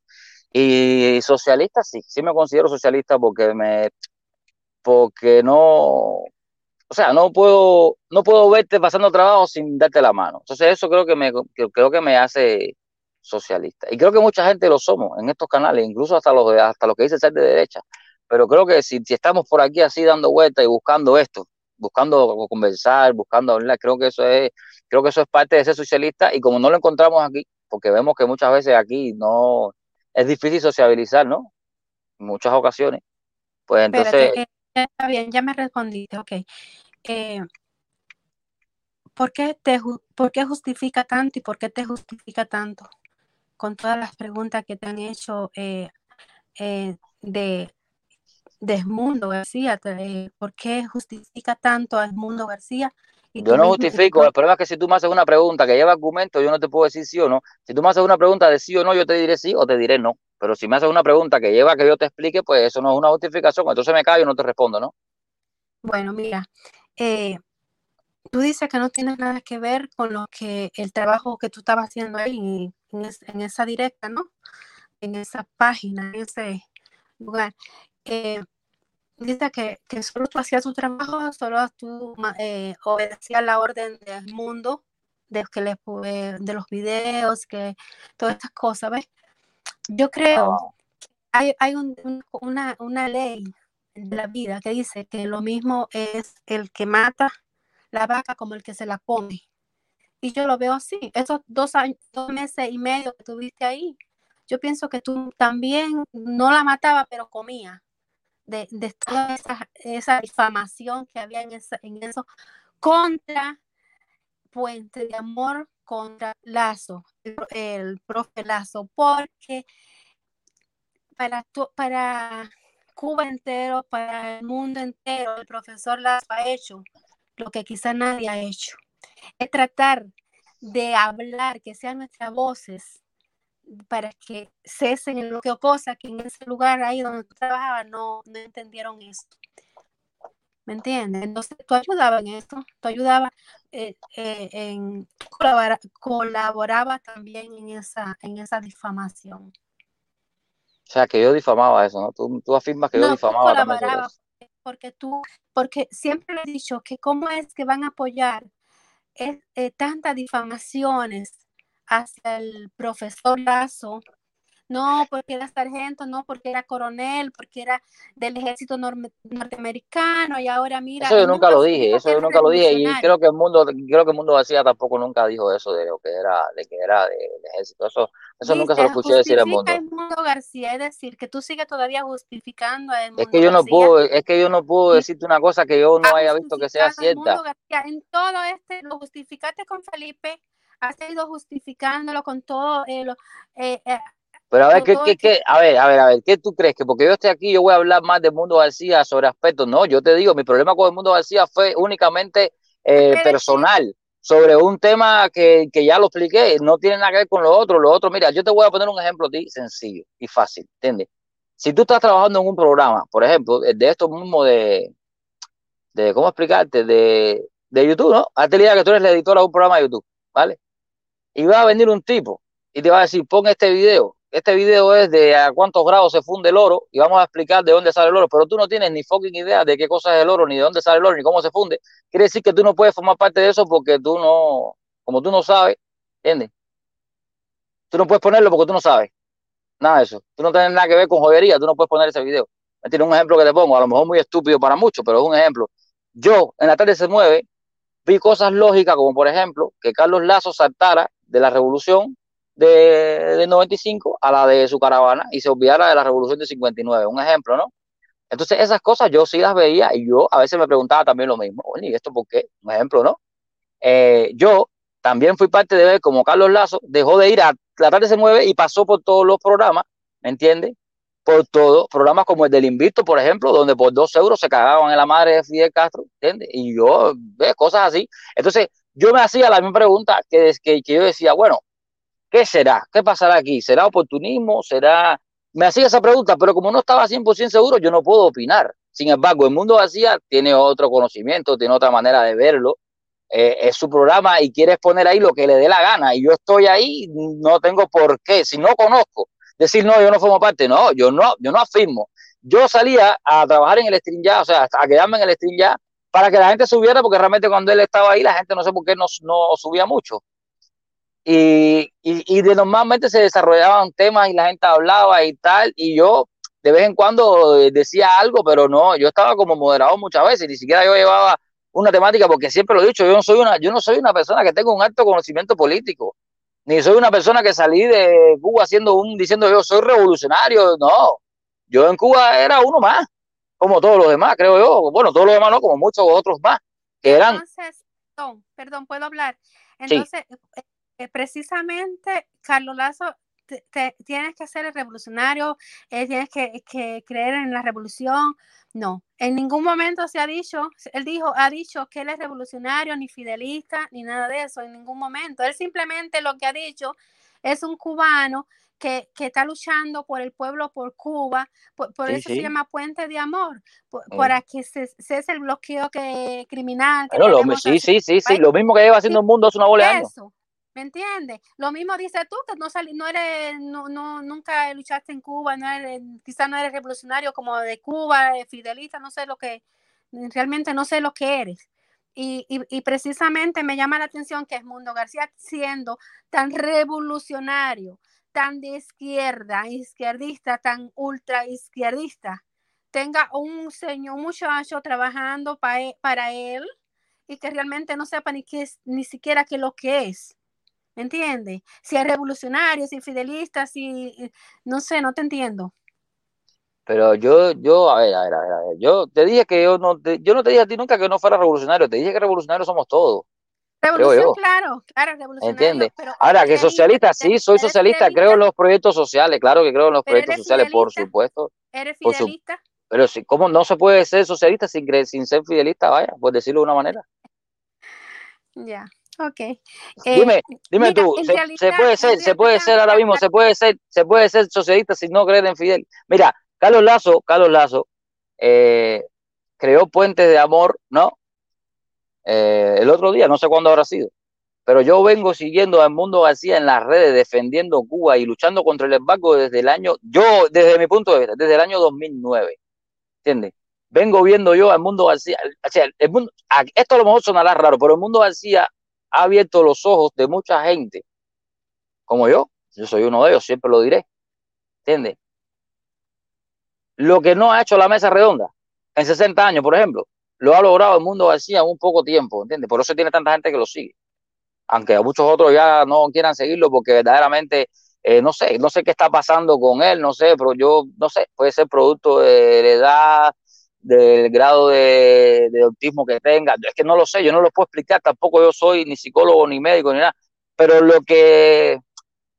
Y socialista, sí, sí me considero socialista porque me, porque no, o sea, no puedo, no puedo verte pasando trabajo sin darte la mano. Entonces eso creo que me, creo que me hace socialista. Y creo que mucha gente lo somos en estos canales, incluso hasta los hasta los que dicen ser de derecha. Pero creo que si, si estamos por aquí así dando vueltas y buscando esto, buscando conversar, buscando hablar, creo que eso es, creo que eso es parte de ser socialista. Y como no lo encontramos aquí, porque vemos que muchas veces aquí no es difícil sociabilizar, ¿no? En muchas ocasiones. Pues entonces, Espérate, eh, está bien, ya me respondiste, ok. Eh, ¿por qué te, por qué justifica tanto y por qué te justifica tanto? Con todas las preguntas que te han hecho eh, eh, de, de Edmundo García, eh, ¿por qué justifica tanto a Edmundo García? Yo no justifico, el problema es que si tú me haces una pregunta que lleva argumento, yo no te puedo decir sí o no. Si tú me haces una pregunta de sí o no, yo te diré sí o te diré no. Pero si me haces una pregunta que lleva a que yo te explique, pues eso no es una justificación, entonces me callo y no te respondo, ¿no? Bueno, mira, eh, tú dices que no tienes nada que ver con lo que el trabajo que tú estabas haciendo ahí en, es- en esa directa, ¿no? En esa página, en ese lugar. Eh, dice que, que solo tú hacías tu trabajo, solo tú eh, obedecías la orden del mundo, de, que eh, de los videos, que todas estas cosas, ¿ves? Yo creo hay, hay un- un- una, una ley de la vida que dice que lo mismo es el que mata la vaca como el que se la come. Y yo lo veo así. Esos dos años, dos meses y medio que tuviste ahí, yo pienso que tú también no la mataba, pero comía. De, toda esa, esa difamación que había en, esa, en eso contra Puente de Amor, contra Lazo, el, el profe Lazo, porque para, para Cuba entero, para el mundo entero, el profesor Lazo ha hecho lo que quizá nadie ha hecho. Es tratar de hablar, que sean nuestras voces, para que cesen en lo que cosa que en ese lugar ahí donde tú trabajabas no, no entendieron esto. ¿Me entiendes? Entonces tú ayudabas en esto, tú ayudabas eh, eh, en, tú colabora- colaborabas también en esa, en esa difamación. O sea, que yo difamaba eso, ¿no? Tú, tú afirmas que yo tú difamaba también colaborabas eso. porque tú, porque siempre le he dicho que cómo es que van a apoyar es, eh, tantas difamaciones hacia el profesor Lazo, no porque era sargento, no porque era coronel, porque era del ejército norme- norteamericano y ahora mira, Eso yo nunca nunca lo dije, eso yo nunca lo dije y creo que el mundo, creo que el mundo García tampoco nunca dijo eso de lo que era, de que era de- del ejército. Eso, eso nunca se lo escuché decir al mundo. el mundo García, es decir, que tú sigues todavía justificando a Es Edmundo que yo no puedo, es que yo no puedo decirte una cosa que yo no ha haya visto que sea cierta. García en todo este, lo justificaste con Felipe, has ido justificándolo con todo, eh, lo- eh, eh, Pero a ver, ¿qué, qué, qué? A ver, a ver, a ver, ¿qué tú crees? Que porque yo esté aquí, yo voy a hablar más del mundo García sobre aspectos. No, yo te digo, mi problema con el mundo García fue únicamente eh, personal, sobre un tema que, que ya lo expliqué, no tiene nada que ver con lo otro. Lo otro, mira, yo te voy a poner un ejemplo a ti sencillo y fácil, ¿entiendes? Si tú estás trabajando en un programa, por ejemplo, de esto mismo de, de ¿cómo explicarte? De, de YouTube, ¿no? Hazte la idea que tú eres la editora de un programa de YouTube, ¿vale? Y va a venir un tipo y te va a decir, pon este video. Este video es de a cuántos grados se funde el oro y vamos a explicar de dónde sale el oro, pero tú no tienes ni fucking idea de qué cosa es el oro, ni de dónde sale el oro, ni cómo se funde. Quiere decir que tú no puedes formar parte de eso porque tú no, como tú no sabes, ¿entiendes? Tú no puedes ponerlo porque tú no sabes. Nada de eso. Tú no tienes nada que ver con joyería, tú no puedes poner ese video. ¿Me entiendes? Un ejemplo que te pongo, a lo mejor muy estúpido para muchos, pero es un ejemplo. Yo, en la tarde se mueve, vi cosas lógicas como por ejemplo que Carlos Lazo saltara de la revolución de, del 95 a la de su caravana y se olvidara de la revolución del 59, un ejemplo, ¿no? Entonces esas cosas yo sí las veía y yo a veces me preguntaba también lo mismo, oye, ¿y esto por qué? Un ejemplo, ¿no? Eh, yo también fui parte de ver como Carlos Lazo dejó de ir a La tarde se mueve y pasó por todos los programas, ¿me entiendes? Por todos, programas como el del Invicto, por ejemplo, donde por dos euros se cagaban en la madre de Fidel Castro, ¿entiendes? Y yo, ve, cosas así. Entonces, yo me hacía la misma pregunta que, que, que yo decía, bueno, ¿qué será? ¿Qué pasará aquí? ¿Será oportunismo? ¿Será...? Me hacía esa pregunta, pero como no estaba 100% seguro, yo no puedo opinar. Sin embargo, el mundo vacía tiene otro conocimiento, tiene otra manera de verlo. Eh, es su programa y quiere exponer ahí lo que le dé la gana. Y yo estoy ahí, no tengo por qué. Si no conozco, decir no, yo no formo parte. No, yo no, yo no afirmo. Yo salía a trabajar en el stream ya, o sea, a quedarme en el stream ya para que la gente subiera, porque realmente cuando él estaba ahí, la gente no sé por qué no, no subía mucho. Y, y, y de normalmente se desarrollaban temas y la gente hablaba y tal, y yo de vez en cuando decía algo, pero no, yo estaba como moderado muchas veces, ni siquiera yo llevaba una temática, porque siempre lo he dicho, yo no soy una, yo no soy una persona que tenga un alto conocimiento político, ni soy una persona que salí de Cuba haciendo un, diciendo yo soy revolucionario, no, yo en Cuba era uno más, como todos los demás, creo yo, bueno, todos los demás no, como muchos otros más, que eran... Entonces, perdón, perdón, puedo hablar. Entonces, sí. eh, precisamente, Carlos Lazo, te, te, tienes que ser el revolucionario, eh, tienes que, que, creer en la revolución. No, en ningún momento se ha dicho, él dijo, ha dicho que él es revolucionario, ni fidelista, ni nada de eso, en ningún momento. Él simplemente lo que ha dicho es un cubano que, que, está luchando por el pueblo, por Cuba, por, por sí, eso sí. se llama puente de amor, por, sí. para que se cese el bloqueo que, criminal. Que lo, sí, sí, sí, sí, lo mismo que lleva haciendo el mundo hace una bola de años. Eso, ¿me entiendes? Lo mismo dices tú, que no, sali, no eres, no, no, nunca luchaste en Cuba, no eres, quizás no eres revolucionario como de Cuba, fidelista, no sé lo que, realmente no sé lo que eres. Y, y, y, precisamente me llama la atención que es Mundo García siendo tan revolucionario, tan de izquierda, izquierdista, tan ultra izquierdista, tenga un señor, un muchacho trabajando e, para él y que realmente no sepa ni qué es, ni siquiera qué lo que es. ¿Entiendes? Si es revolucionario, si es fidelista, si no sé, no te entiendo. Pero yo, yo, a ver, a ver, a ver, a ver, yo te dije que yo no te, yo no te dije a ti nunca que no fuera revolucionario, te dije que revolucionarios somos todos, Revolución, claro, claro, revolucionario, ¿entiendes? pero Ahora, que socialista, sí, soy ¿eres socialista, creo en los proyectos sociales, claro que creo en los ¿Pero proyectos sociales, por supuesto, ¿Eres su, fidelista? pero sí, ¿cómo no se puede ser socialista sin, sin ser fidelista? Vaya, por decirlo de una manera. <laughs> Ya, ok. Eh, Dime, dime mira, tú, se, se puede ser, se puede ser ahora mismo, se puede ser, se puede ser socialista sin no creer en Fidel. Mira, Carlos Lazo, Carlos Lazo, eh, creó puentes de amor, ¿no? Eh, el otro día, no sé cuándo habrá sido, pero yo vengo siguiendo a Mundo García en las redes, defendiendo Cuba y luchando contra el embargo desde el año, yo, desde mi punto de vista, desde el año 2009, ¿entiendes? Vengo viendo yo al Mundo García, esto a lo mejor sonará raro, pero el Mundo García ha abierto los ojos de mucha gente, como yo, yo soy uno de ellos, siempre lo diré, ¿entiendes? Lo que no ha hecho la mesa redonda en 60 años, por ejemplo, lo ha logrado el Mundo García en un poco tiempo, ¿entiendes? Por eso tiene tanta gente que lo sigue. Aunque muchos otros ya no quieran seguirlo porque verdaderamente, eh, no sé, no sé qué está pasando con él, no sé, pero yo, no sé, puede ser producto de la edad, del grado de, autismo que tenga. Es que no lo sé, yo no lo puedo explicar, tampoco yo soy ni psicólogo, ni médico, ni nada. Pero lo que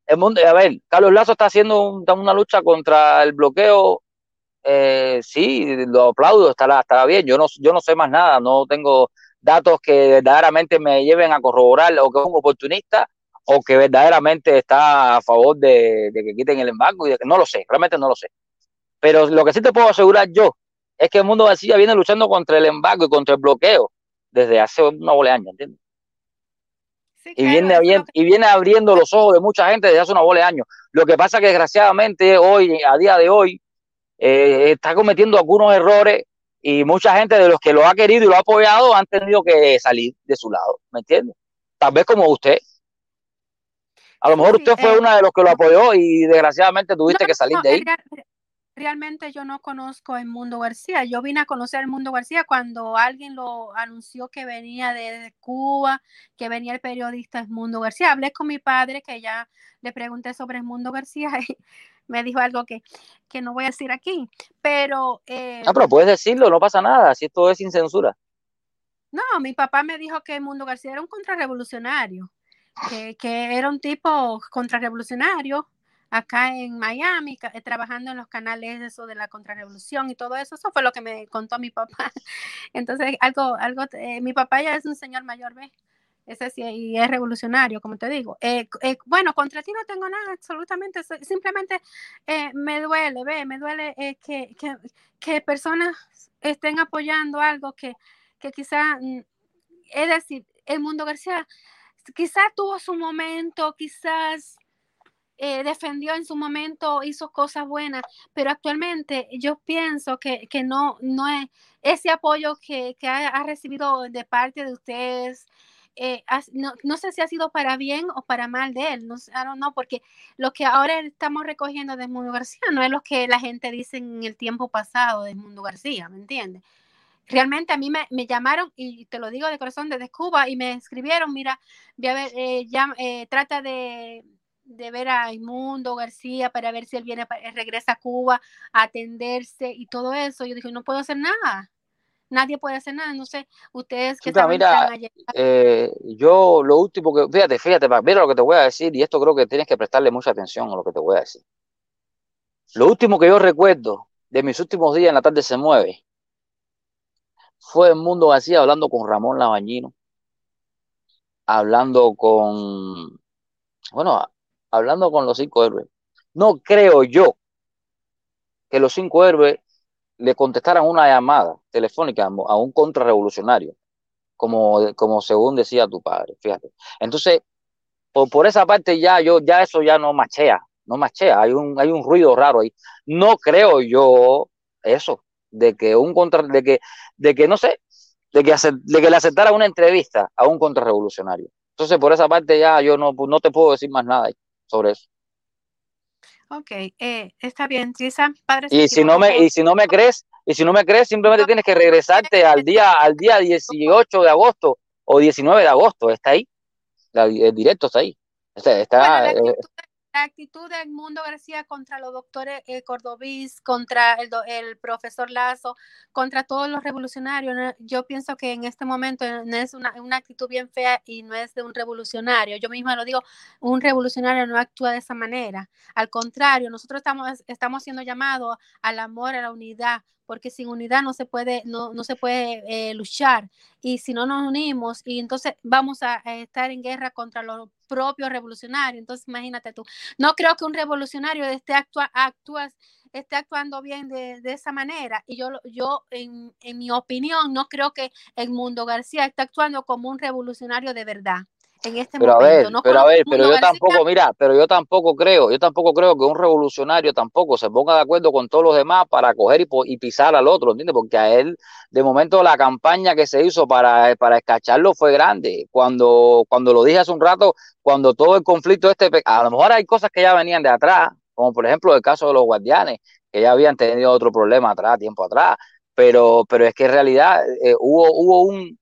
el mundo, a ver, Carlos Lazo está haciendo un- una lucha contra el bloqueo eh, sí, lo aplaudo, estará, estará bien. Yo no, yo no sé más nada, no tengo datos que verdaderamente me lleven a corroborar o que es un oportunista o que verdaderamente está a favor de, de que quiten el embargo y de que no lo sé, realmente no lo sé. Pero lo que sí te puedo asegurar yo es que el mundo García viene luchando contra el embargo y contra el bloqueo desde hace una bola de años, ¿entiendes? y, viene abri- y viene abriendo los ojos de mucha gente desde hace una bola de años. Lo que pasa que desgraciadamente hoy, a día de hoy, eh, está cometiendo algunos errores y mucha gente de los que lo ha querido y lo ha apoyado han tenido que salir de su lado, ¿me entiendes? Tal vez como usted. A lo mejor usted fue eh, uno de los que lo apoyó y desgraciadamente tuviste No, que salir no, de ahí. en real- realmente yo no conozco el Mundo García. Yo vine a conocer el Mundo García cuando alguien lo anunció que venía de Cuba, que venía el periodista Mundo García. Hablé con mi padre, que ya le pregunté sobre el Mundo García <laughs> y me dijo algo que, que no voy a decir aquí. Pero eh, Ah, pero puedes decirlo, no pasa nada, si esto es sin censura. no, mi papá me dijo que el Mundo García era un contrarrevolucionario, que, que era un tipo contrarrevolucionario acá en Miami, trabajando en los canales de eso de la contrarrevolución y todo eso. Eso fue lo que me contó mi papá. <laughs> Entonces, algo, algo, eh, mi papá ya es un señor mayor, ¿ves? Ese sí, y es revolucionario, como te digo. Eh, eh, bueno, contra ti no tengo nada, absolutamente. so- Simplemente eh, me duele, ve, me duele que, que, que personas estén apoyando algo que, que quizá, mm, es decir, el mundo García quizás tuvo su momento, quizás defendió en su momento, hizo cosas buenas, pero actualmente yo pienso que, que no, no es ese apoyo que, que ha, ha recibido de parte de ustedes. Eh, no, no sé si ha sido para bien o para mal de él, no, sé, know, porque lo que ahora estamos recogiendo de Mundo García <laughs> no es lo que la gente dice en el tiempo pasado de Mundo García, ¿me entiendes? Realmente a mí me, me llamaron, y te lo digo de corazón, desde Cuba, y me escribieron, mira, eh, ya, eh, trata de, de ver a Mundo García para ver si él viene, eh, regresa a Cuba a atenderse y todo eso. Yo dije, no puedo hacer nada. Nadie puede hacer nada. No sé, ustedes que saben mira, allá. eh, yo lo último que, fíjate, fíjate, mira lo que te voy a decir, y esto creo que tienes que prestarle mucha atención a lo que te voy a decir. Lo último que yo recuerdo de mis últimos días en la tarde se mueve fue el Mundo García hablando con Ramón Labañino, hablando con, bueno, hablando con los cinco héroes. No creo yo que los cinco héroes le contestaran una llamada telefónica a un contrarrevolucionario, como, como según decía tu padre, fíjate. Entonces, por, por esa parte ya yo, ya eso ya no machea, no machea, hay un, hay un ruido raro ahí. No creo yo eso, de que un contra, de que, de que no sé, de que, ace- de que le aceptara una entrevista a un contrarrevolucionario. Entonces, por esa parte ya yo no, no te puedo decir más nada sobre eso. Ok, eh, está bien. Mi padre Y si no me, y si no me crees, y si no me crees, simplemente tienes que regresarte al día, al día 18 de agosto o 19 de agosto. Está ahí. La- el directo está ahí. Está, está, Bueno, la eh, actitud, la actitud del mundo García contra los doctores eh, contra el, el profesor Lazo, contra todos los revolucionarios, yo pienso que en este momento eh, no es una, una actitud bien fea y no es de un revolucionario. Yo misma lo digo, un revolucionario no actúa de esa manera. Al contrario, nosotros estamos, estamos siendo llamados al amor, a la unidad, porque sin unidad no se puede, no, no se puede eh, luchar. Y si no nos unimos, y entonces vamos a, a estar en guerra contra los propios revolucionarios. Entonces, imagínate tú. No creo que un revolucionario esté, actua, actúa, esté actuando bien de, esa manera. Y yo, yo en, en mi opinión, no creo que Edmundo García esté actuando como un revolucionario de verdad en este Pero a momento. ver, no pero a ver, a pero yo tampoco, mira, pero yo tampoco creo, yo tampoco creo que un revolucionario tampoco se ponga de acuerdo con todos los demás para coger y, pisar al otro, ¿entiendes? Porque a él, de momento, la campaña que se hizo para, para escacharlo fue grande. Cuando, cuando lo dije hace un rato, cuando todo el conflicto este, a lo mejor hay cosas que ya venían de atrás, como por ejemplo el caso de los guardianes, que ya habían tenido otro problema atrás, tiempo atrás, pero, pero es que en realidad eh, hubo, hubo un,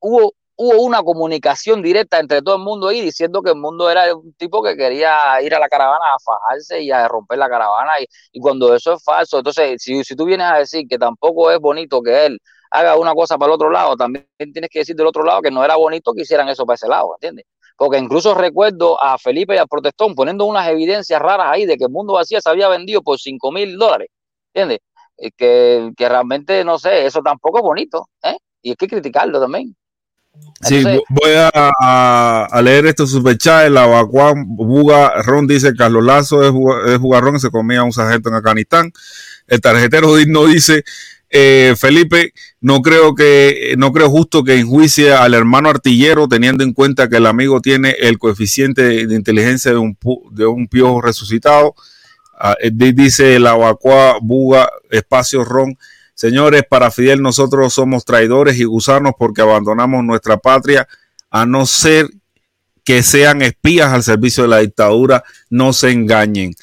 hubo, hubo una comunicación directa entre todo el mundo ahí diciendo que el mundo era un tipo que quería ir a la caravana a fajarse y a romper la caravana y, cuando eso es falso, entonces si, si tú vienes a decir que tampoco es bonito que él haga una cosa para el otro lado, también tienes que decir del otro lado que no era bonito que hicieran eso para ese lado, ¿entiendes? Porque incluso recuerdo a Felipe y al Protestón poniendo unas evidencias raras ahí de que el mundo vacío se había vendido por 5 mil dólares, ¿entiendes? Eh, Que, que realmente, no sé, eso tampoco es bonito, ¿eh? Y hay que criticarlo también. Sí, Entonces- voy a, a- a leer estos superchats. La Bacuán Buga Ron dice: Carlos Lazo es, es jugarrón se comía a un sargento en Afganistán. El tarjetero digno dice: eh, Felipe, no creo que no creo justo que enjuicie al hermano artillero teniendo en cuenta que el amigo tiene el coeficiente de, inteligencia de un, de un piojo resucitado. Ah, eh, di- dice la Bacua Buga Espacio Ron. Señores, para Fidel nosotros somos traidores y gusanos porque abandonamos nuestra patria, a no ser que sean espías al servicio de la dictadura, no se engañen.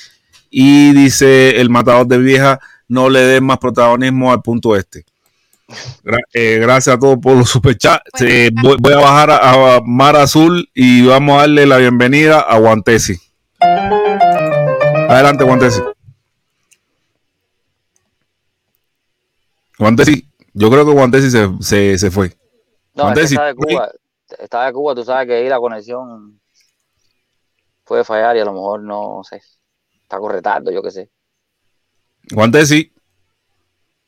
Y dice el matador de vieja, no le den más protagonismo al punto este. Gra- eh, gracias a todos por los superchats. Eh, voy, voy a bajar a, a Mar Azul y vamos a darle la bienvenida a Guantesi. Adelante, Guantesi. Guantesi, yo creo que Guantesi se, se, se fue. No, Guantesi, está de Cuba, está de Cuba, tú sabes que ahí la conexión puede fallar y a lo mejor no sé, está corretando, yo qué sé. Guantesi.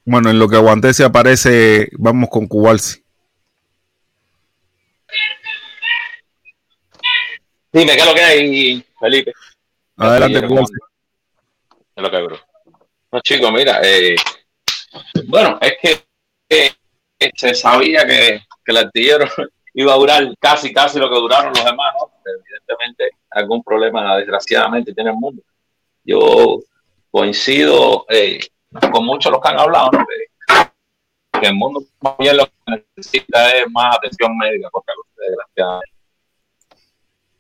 Bueno, en lo que Guantesi aparece, vamos con Cubalsi. Dime, ¿qué es lo que hay, Felipe? Adelante, ¿Qué Cubalsi. es lo que hay, bro? No, chicos, mira, eh, bueno, es que se sabía que, el artillero <laughs> iba a durar casi, casi lo que duraron los demás, ¿no? Evidentemente, algún problema, desgraciadamente, tiene el mundo. Yo coincido eh, con muchos los que han hablado, ¿no? Que, el mundo bien lo que necesita es más atención médica, porque desgraciadamente.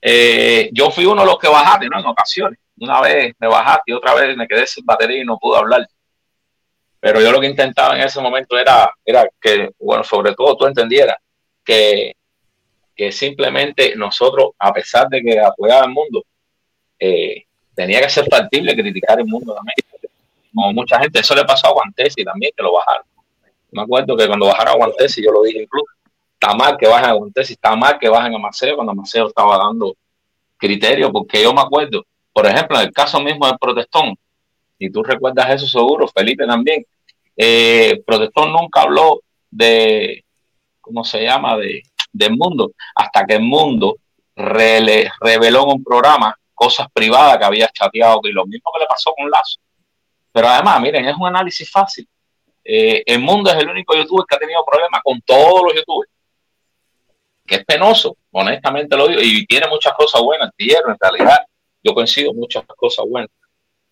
Eh, yo fui uno de los que bajaste, ¿no? En ocasiones. Una vez me bajaste y otra vez me quedé sin batería y no pude hablar. Pero yo lo que intentaba en ese momento era, era que, bueno, sobre todo tú entendieras que, que simplemente nosotros, a pesar de que apoyaba el mundo, eh, tenía que ser factible criticar el mundo también. Como mucha gente, eso le pasó a Guantesi también, que lo bajaron. Me acuerdo que cuando bajaron a Guantesi, yo lo dije incluso, está mal que bajen a Guantesi, está mal que bajen a Maceo, cuando Maceo estaba dando criterio, porque yo me acuerdo, por ejemplo, en el caso mismo del protestón, y tú recuerdas eso seguro, Felipe también, eh, protestón nunca habló de, ¿cómo se llama?, de, del mundo, hasta que el mundo reveló en un programa cosas privadas que había chateado, y lo mismo que le pasó con Lazo. Pero además, miren, es un análisis fácil. Eh, el mundo es el único youtuber que ha tenido problemas con todos los youtubers que es penoso, honestamente lo digo, y tiene muchas cosas buenas, Tierra, en realidad, yo coincido muchas cosas buenas,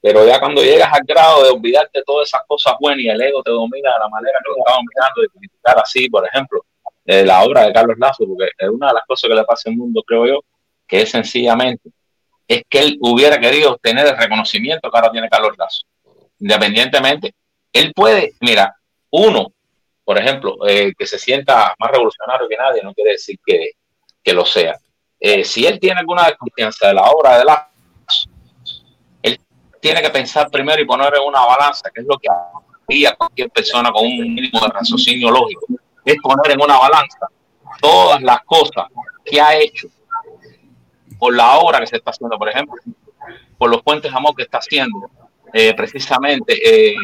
pero ya cuando llegas al grado de olvidarte de todas esas cosas buenas y el ego te domina de la manera que lo estamos mirando, de criticar así, por ejemplo, eh, la obra de Carlos Lazo, porque es una de las cosas que le pasa al mundo, creo yo, que es sencillamente, es que él hubiera querido tener el reconocimiento que ahora tiene Carlos Lazo, independientemente, él puede, mira, uno, por ejemplo, eh, que se sienta más revolucionario que nadie, no quiere decir que, que lo sea. Eh, si él tiene alguna desconfianza de la obra de Lazo, tiene que pensar primero y poner en una balanza, que es lo que haría cualquier persona con un mínimo de raciocinio lógico, es poner en una balanza todas las cosas que ha hecho por la obra que se está haciendo, por ejemplo, por los puentes de amor que está haciendo, eh, precisamente eh,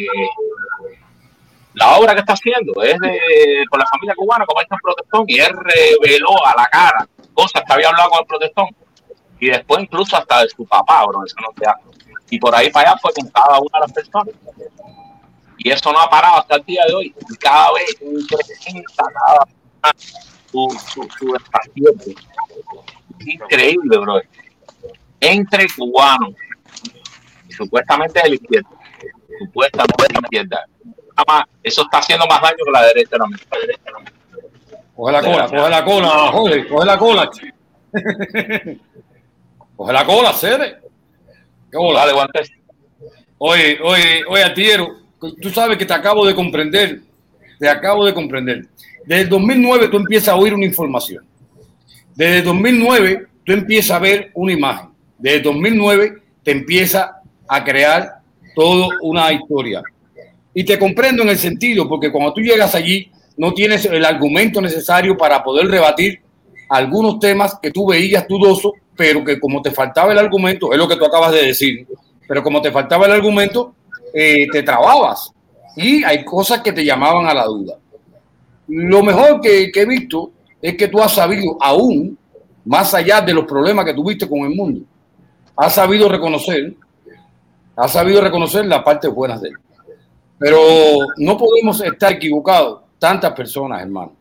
la obra que está haciendo. Es de, con la familia cubana, como está en protestón, y él reveló a la cara cosas que había hablado con el protestón, y después incluso hasta de su papá, bro, eso no se hace. Y por ahí para allá fue con cada una de las personas. Y eso no ha parado hasta el día de hoy. Y cada vez incrementa cada su, su, su espacio. Increíble, bro. Entre cubanos, supuestamente de la izquierda, supuestamente de la izquierda, eso está haciendo más daño que la derecha. No, coge la cola, coge la cola, joder, coge la cola. <laughs> coge la cola, Cere. Dale, guantes. Oye, oye, oye, Atiero, tú sabes que te acabo de comprender, te acabo de comprender. Desde el 2009 tú empiezas a oír una información. Desde el 2009 tú empiezas a ver una imagen. Desde el 2009 te empieza a crear toda una historia. Y te comprendo en el sentido, porque cuando tú llegas allí, no tienes el argumento necesario para poder rebatir algunos temas que tú veías dudosos, pero que como te faltaba el argumento, es lo que tú acabas de decir, pero como te faltaba el argumento, eh, te trababas y hay cosas que te llamaban a la duda. Lo mejor que, he visto es que tú has sabido aún, más allá de los problemas que tuviste con el mundo, has sabido reconocer, has sabido reconocer las partes buenas de él. Pero no podemos estar equivocados tantas personas, hermano.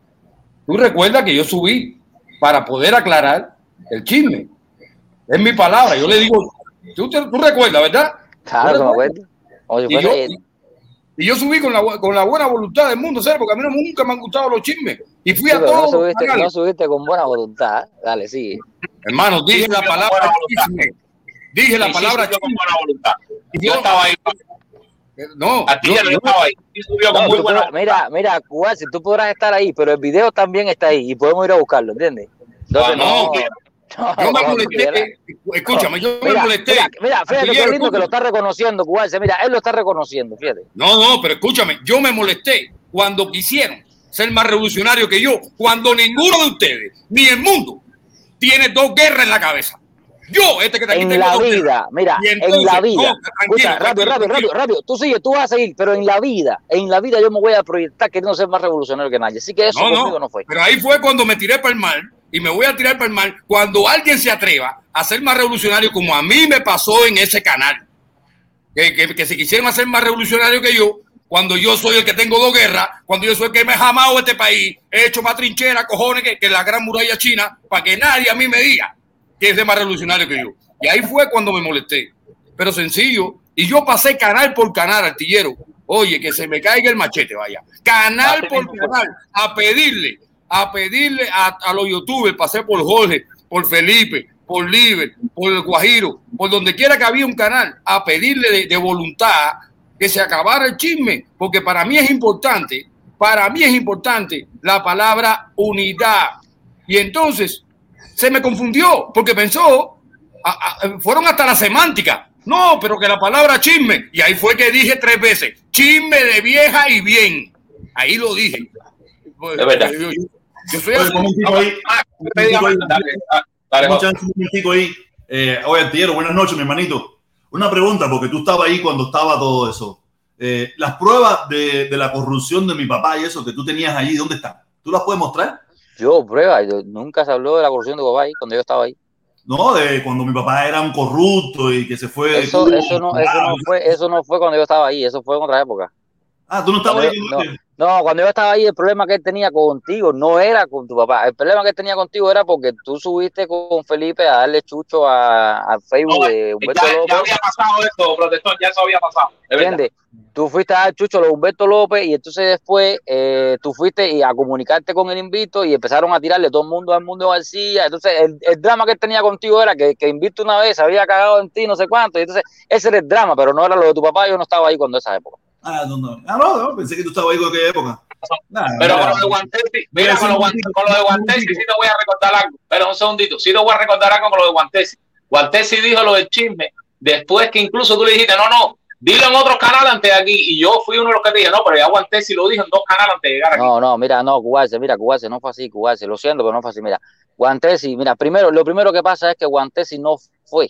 Tú recuerdas que yo subí para poder aclarar el chisme. Es mi palabra. Yo le digo, tú, tú recuerdas, ¿verdad? Claro, y, yo, y yo subí con la, con la buena voluntad del mundo, ¿sabes? Porque a mí no, nunca me han gustado los chismes. Y fui a todos. No subiste, no subiste con buena voluntad. Dale, sigue. Hermano, dije la palabra chisme. Dije la palabra chisme. con buena voluntad. Y yo estaba ahí. No, a ti yo, no estaba ahí. Subió con no, muy buena mira, mira, Cuba, si tú podrás estar ahí, pero el video también está ahí y podemos ir a buscarlo, ¿entiendes? Entonces, no, no, <laughs> yo me molesté. Escúchame, yo mira, me molesté. Mira, mira fíjate qué lindo que lo está reconociendo, Cuba. Mira, él lo está reconociendo, fíjate. No, no, pero escúchame, yo me molesté cuando quisieron ser más revolucionarios que yo, cuando ninguno de ustedes, ni el mundo, tiene dos guerras en la cabeza. Yo, este que te en la vida, mira, entonces, en la vida. No, Escucha, rápido, rápido, rápido, rápido. Tú sigue, tú vas a seguir, pero en la vida, en la vida yo me voy a proyectar queriendo ser más revolucionario que nadie. Así que eso no, no, no fue. Pero ahí fue cuando me tiré para el mar y me voy a tirar para el mar cuando alguien se atreva a ser más revolucionario como a mí me pasó en ese canal. Que, que, que se quisieron hacer más revolucionario que yo, cuando yo soy el que tengo dos guerras, cuando yo soy el que me he jamado este país, he hecho más trinchera, cojones, que, que la gran muralla china, para que nadie a mí me diga que es de más revolucionario que yo. Y ahí fue cuando me molesté. Pero sencillo. Y yo pasé canal por canal, artillero. Oye, que se me caiga el machete, vaya. Canal por canal, a pedirle, a pedirle a, a los youtubers, pasé por Jorge, por Felipe, por Liber, por el Guajiro, por donde quiera que había un canal, a pedirle de, de voluntad que se acabara el chisme, porque para mí es importante, para mí es importante la palabra unidad. Y entonces se me confundió, porque pensó a, a, fueron hasta la semántica. No, pero que la palabra chisme. Y ahí fue que dije tres veces, chisme de vieja y bien. Ahí lo dije. Es verdad. Yo, yo, yo soy así. Un ahí. Un momentito ahí. Un chance, un momentico ahí. Eh, oye, buenas noches, mi hermanito. Una pregunta, porque tú estabas ahí cuando estaba todo eso. Eh, las pruebas de, de, la corrupción de mi papá y eso que tú tenías allí, ¿dónde están? ¿Tú las puedes mostrar? Yo, prueba, yo, nunca se habló de la corrupción de papá ahí cuando yo estaba ahí. No, de cuando mi papá era un corrupto y que se fue. Eso, Cuba, eso, no, eso, no fue, eso no fue cuando yo estaba ahí, eso fue en otra época. Ah, tú no estabas Cuando ahí. yo- no, no, cuando yo estaba ahí, el problema que él tenía contigo no era con tu papá. El problema que él tenía contigo era porque tú subiste con Felipe a darle chucho a, al Facebook de Humberto Ya, López. ya había pasado esto, protestón, ya eso había pasado. ¿Entiendes? Tú fuiste a dar chucho a Humberto López y entonces después eh, tú fuiste y a comunicarte con el Invito y empezaron a tirarle todo el mundo al mundo García. Entonces el, el drama que él tenía contigo era que, que Invito una vez se había cagado en ti, no sé cuánto. Y entonces ese era el drama, pero no era lo de tu papá. Yo no estaba ahí cuando esa época. Ah, no, no. Ah, no, no, pensé que tú estabas ahí con aquella época. Nah, Pero con lo de a mira, con lo, con de un Guantesi sí te voy a recordar algo. Pero un segundito, sí te voy a recordar algo con lo de Guantesi. Guantesi dijo lo del chisme después que incluso tú le dijiste, no, no, dilo en otros canales antes de aquí. Y yo fui uno de los que te dije, no, pero yo aguanté si lo dije en dos canales antes de llegar aquí. No, no, mira, no, Guantesi, mira, Guantesi, no fue así, Guantesi, lo siento, pero no fue así, mira. Guantesi, mira, primero, lo primero que pasa es que Guantesi no fue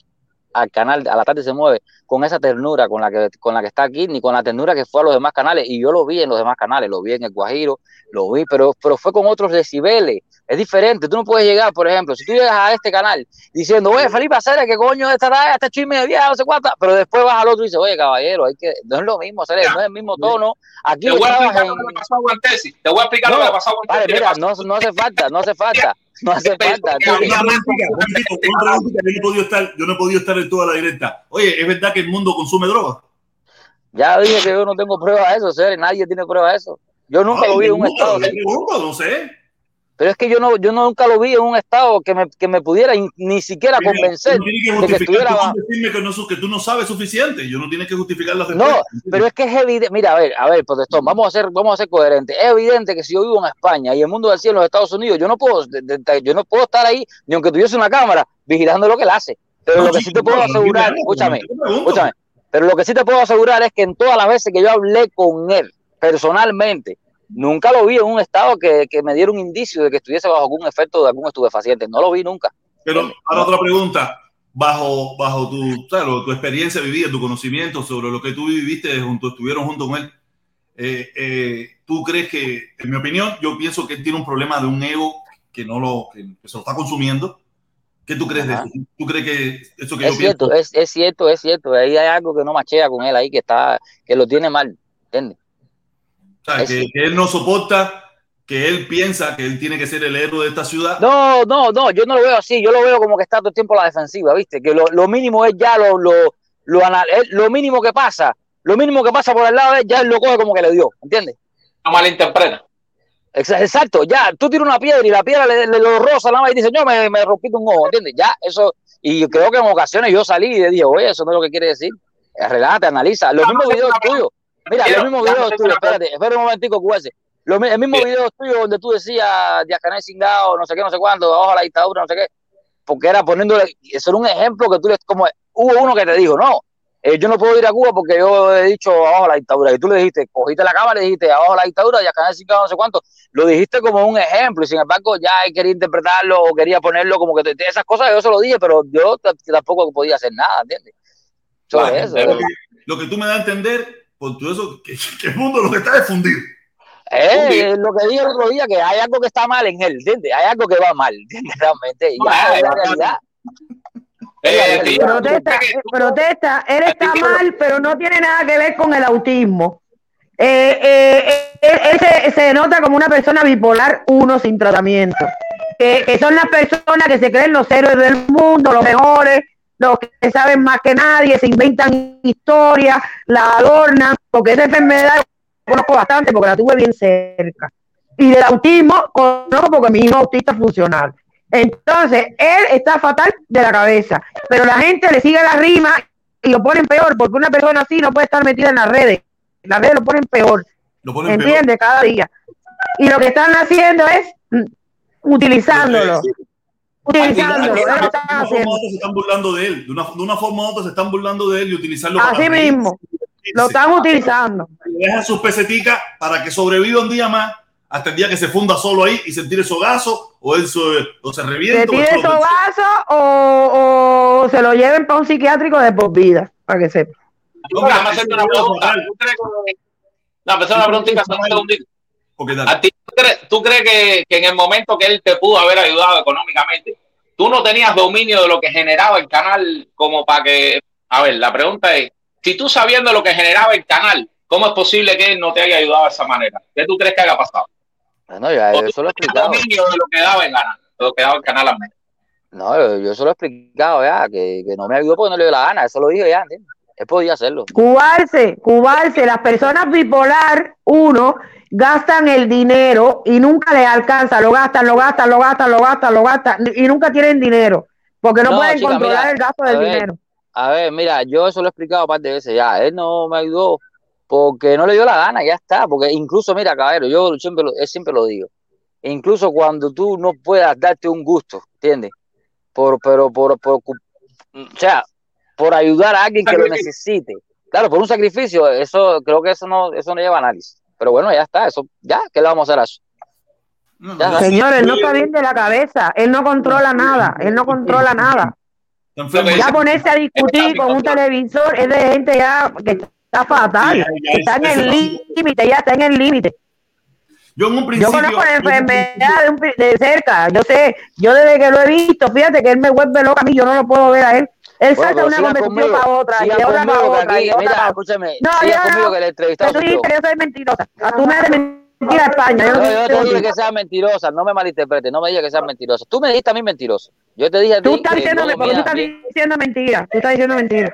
al canal, a la tarde se mueve, con esa ternura con la que con la que está aquí, ni con la ternura que fue a los demás canales. Y yo lo vi en los demás canales, lo vi en el Guajiro, lo vi, pero, pero fue con otros decibeles. Es diferente. Tú no puedes llegar, por ejemplo, si tú llegas a este canal diciendo, oye, Felipe Aceres, ¿qué coño estará este chisme de vieja, no sé cuánta? Pero después vas al otro y dices, oye, caballero, hay que, no es lo mismo, Aceres, no es el mismo tono. Aquí Te voy a explicar en- lo que pasó a Guantesi. Te voy a explicar lo que pasó a Vale, Guantesi. mira, no, no hace falta, no hace falta, no hace falta. Yo no he podido estar, yo no he podido estar en toda la directa. Oye, ¿es verdad que el mundo consume droga? Ya dije que yo no tengo prueba de eso, Ceres, nadie tiene prueba de eso. Yo nunca Ay, lo vi en un estado. no sé. Pero es que yo no, yo nunca lo vi en un estado que me, que me pudiera ni siquiera Mira, convencer no de que estuviera. tú no decirme que, no, su- que tú no sabes suficiente. Yo no tienes que justificar las No, pero es que es evidente. Mira, a ver, a ver, protestón, vamos a ser, vamos a ser coherentes. Es evidente que si yo vivo en España y el mundo del cielo en los Estados Unidos, yo no puedo, de- de- yo no puedo estar ahí ni aunque tuviese una cámara vigilando lo que él hace. Pero No, lo que sí te puedo asegurar, escúchame, escúchame, pero lo que sí te puedo asegurar es que en todas las veces que yo hablé con él personalmente, nunca lo vi en un estado que, que me diera un indicio de que estuviese bajo algún efecto de algún estupefaciente. No lo vi nunca. Pero ahora otra pregunta. Bajo, bajo tu, claro, tu experiencia vivida, tu conocimiento sobre lo que tú viviste junto, estuvieron junto con él, eh, eh, ¿tú crees que, en mi opinión, yo pienso que él tiene un problema de un ego que no lo, que, se lo está consumiendo? ¿Qué tú crees Ajá. de eso? ¿Tú crees que eso que Es yo cierto, pienso? es, es cierto, es cierto. Ahí hay algo que no machea con él ahí, que está, que lo tiene mal, ¿entiendes? O sea, es que, él no soporta, que él piensa que él tiene que ser el héroe de esta ciudad. No, no, no, yo no lo veo así, yo lo veo como que está todo el tiempo a la defensiva, ¿viste? Que lo, lo mínimo es ya lo, lo, lo, lo mínimo que pasa, lo mínimo que pasa por el lado es ya él lo coge como que le dio, ¿entiendes? No malinterpreta. Exa- Exacto, ya, tú tiras una piedra y la piedra le, le lo roza nada más y dice, yo me, me rompiste un ojo, ¿entiendes? Ya, eso, y creo que en ocasiones yo salí y le dije, oye, eso no es lo que quiere decir. Relájate, analiza. Los mismos videos tuyos, mira, los mismos videos tuyos, espérate, espérate un momentico, QS. Lo mi- el mismo video tuyo donde tú decías Díaz Canel cingado, no sé qué, no sé cuándo, abajo la dictadura, no sé qué, porque era poniéndole, eso era un ejemplo que tú le, como, hubo uno que te dijo, no, eh, yo no puedo ir a Cuba porque yo he dicho abajo la dictadura, y tú le dijiste, cogiste la cámara y le dijiste abajo la dictadura, Díaz Canel cingado, no sé cuánto, lo dijiste como un ejemplo, y sin embargo ya quería interpretarlo o quería ponerlo como que te- esas cosas yo se lo dije, pero yo tampoco podía hacer nada, ¿entiendes? Sobre Vale, eso. lo, que, lo que tú me das a entender, por todo eso, que, <laughs> que el mundo lo que está es fundido. Eh, lo que dije el otro día, que hay algo que está mal en él, ¿entiendes? Hay algo que va mal, <laughs> ¿entiendes? Realmente, y ya, es la realidad. Eh, Protesta, eh, protesta, él está mal, pero no tiene nada que ver con el autismo. Eh, eh, él, él se, se nota como una persona bipolar uno sin tratamiento. Que, que son las personas que se creen los héroes del mundo, los mejores, los que saben más que nadie, se inventan historias, la adornan, porque esa enfermedad conozco bastante porque la tuve bien cerca. Y del autismo conozco porque mi hijo es autista funcional. Entonces, él está fatal de la cabeza, pero la gente le sigue la rima y lo ponen peor, porque una persona así no puede estar metida en las redes. Las redes lo ponen peor, Lo ponen ¿entiendes? Cada día. Y lo que están haciendo es mm, utilizándolo. De una forma u haciendo. otra se están burlando de él. De una, de una forma u otra se están burlando de él y utilizarlo para Así reírse. mismo. Lo están utilizando. Dejan sus peseticas para que sobreviva un día más hasta el día que se funda solo ahí y sentir eso gaso o, él se, o se revienta. o tire lo- vaso o, o se lo lleven para un psiquiátrico de por vida, para que sepa. Hacerte una pregunta. ¿Tú crees que... No, pero es una preguntita, solo. ¿A ti, ¿Tú crees, tú crees que, que en el momento que él te pudo haber ayudado económicamente, tú no tenías dominio de lo que generaba el canal como para que... A ver, la pregunta es, si tú sabiendo lo que generaba el canal, ¿cómo es posible que él no te haya ayudado de esa manera? ¿Qué tú crees que haya pasado? Bueno, ya, ¿O yo tú eso lo he tenías explicado. dominio de lo que daba el canal, de lo que daba el canal al mes? No, yo, yo eso lo he explicado ya, que, que no me ayudó porque no le dio la gana, eso lo dije ya, ¿entiendes? Él podía hacerlo. Cubarse, cubarse. Las personas bipolar, uno, gastan el dinero y nunca les alcanza. Lo gastan, lo gastan, lo gastan, lo gastan, lo gastan y nunca tienen dinero porque no, No, pueden chica, controlar mira, el gasto del ver, dinero. A ver, mira, yo eso lo he explicado un par de veces ya. Él no me ayudó porque no le dio la gana, ya está. Porque incluso, mira, caballero, yo siempre lo, siempre lo digo. Incluso cuando tú no puedas darte un gusto, ¿entiendes? Por, pero por, por, o sea, por ayudar a alguien que lo necesite. Claro, por un sacrificio, eso creo que eso no, eso no lleva análisis. Pero bueno, ya está, eso, ya, ¿qué le vamos a hacer a eso? Ya, Señor, él no está bien de la cabeza, él no controla nada, él no controla nada. Ya ponerse a discutir con un televisor es de gente ya que está fatal, está en el límite, ya está en el límite. Yo en un Yo principio. conozco la enfermedad de, un de cerca, yo sé, yo desde que lo he visto, fíjate que él me vuelve loca a mí, yo no lo puedo ver a él. Él salta una conversación para otra, y otra para otra, y otra mira, escúchame, No, sigan yo conmigo no, que le dices yo. que yo soy mentirosa. Tú me haces mentira a España. Yo no, yo te digo dije que seas mentirosa, no me malinterpretes, no me digas que seas mentirosa. Tú me dijiste a mí mentiroso. Yo te dije a ti Tú estás diciendo, no tú estás diciendo mentira. Tú estás diciendo mentira.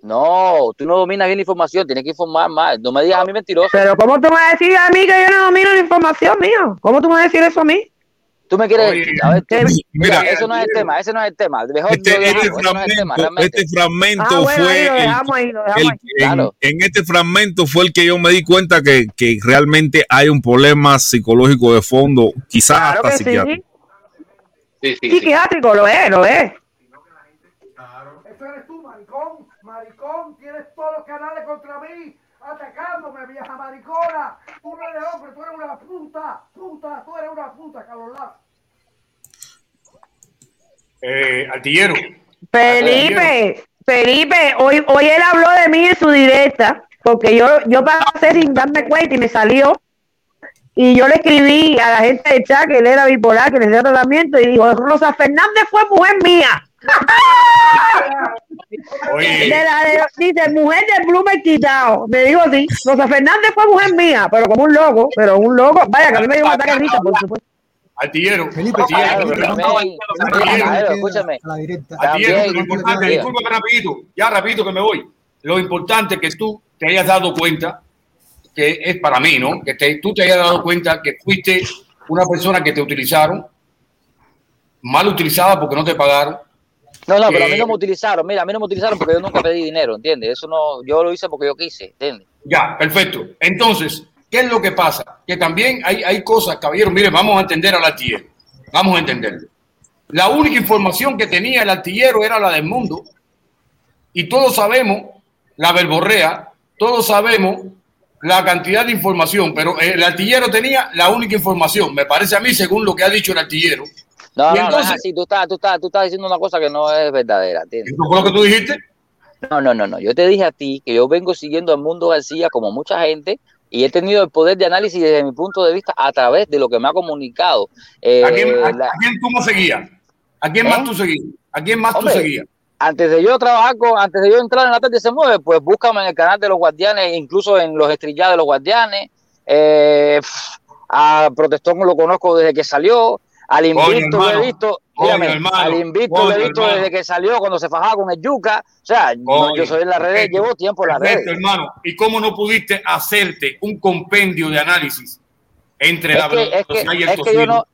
No, tú no dominas bien la información, tienes que informar más. No me digas a mí mentiroso. Pero ¿cómo tú me vas a decir a mí que yo no domino la información, mío? ¿Cómo tú me vas a decir eso a mí? Tú me quieres Oye, a ver, tú- mira, mira, eso no es el tema, ese no es el tema. Mejor Este, este eso no es el tema, fragmento, este fragmento Ah, bueno, fue ahí el- dejamos ahí, lo dejamos el- ahí. en, Claro. en este fragmento fue el que yo me di cuenta que, que realmente hay un problema psicológico de fondo, quizás Claro hasta que sí. psiquiátrico. Psiquiátrico, lo es, lo es. Eso eres tú, maricón. Maricón, tienes todos los canales contra mí. Atacándome, vieja maricona. Tú no eres hombre, tú una puta. Puta, tú una puta, Carlos. Eh, artillero. Felipe, Felipe, hoy, hoy él habló de mí en su directa, porque yo, yo pasé sin darme cuenta y me salió. Y yo le escribí a la gente de chat que él era bipolar, que hacía tratamiento, y dijo, Rosa Fernández fue mujer mía. Oye. De la de- dice, mujer de Bloomer quitado. Me dijo así, Rosa Fernández fue mujer mía, pero como un loco, pero un loco. Vaya, que a mí me dio un ataque por supuesto. Artillero. Felipe, escúchame. A la directa. artillero, lo importante, rapidito, ya rapidito que me voy. Lo importante es que tú te hayas dado cuenta, que es para mí, ¿no? Que te- tú te hayas dado cuenta que fuiste una persona que te utilizaron, mal utilizada porque no te pagaron. No, no, pero a mí no me utilizaron. Mira, a mí no me utilizaron porque yo nunca pedí dinero, ¿entiendes? Eso no, yo lo hice porque yo quise, ¿entiendes? Ya, perfecto. Entonces, ¿qué es lo que pasa? Que también hay, hay cosas, caballero, mire, vamos a entender al artillero. Vamos a entenderlo. La única información que tenía el artillero era la del mundo. Y todos sabemos la verborrea, todos sabemos la cantidad de información, pero el artillero tenía la única información, me parece a mí, según lo que ha dicho el artillero. No, no, no es entonces- así. Tú estás, tú, estás, tú estás diciendo una cosa que no es verdadera, ¿entiendes? ¿Eso fue lo que tú dijiste? No, no, no, no. Yo te dije a ti que yo vengo siguiendo al mundo García como mucha gente y he tenido el poder de análisis desde mi punto de vista a través de lo que me ha comunicado. eh, ¿A quién, a- la- a quién tú más seguías? ¿A quién ¿Eh? más tú seguías? ¿A quién más Hombre, tú seguías? antes de yo trabajar con, antes de yo entrar en la tarde se mueve, pues búscame en el canal de los guardianes, incluso en los estrellados de los guardianes. Eh, a Protestón lo conozco desde que salió. Al Invicto lo hermano. he visto, mírame, al Invicto lo he visto hermano. desde que salió cuando se fajaba con el Yuca. O sea, no, yo soy en las redes, llevo tiempo en las redes. hermano. ¿Y cómo no pudiste hacerte un compendio de análisis entre Es la que, es que, y el es que yo no,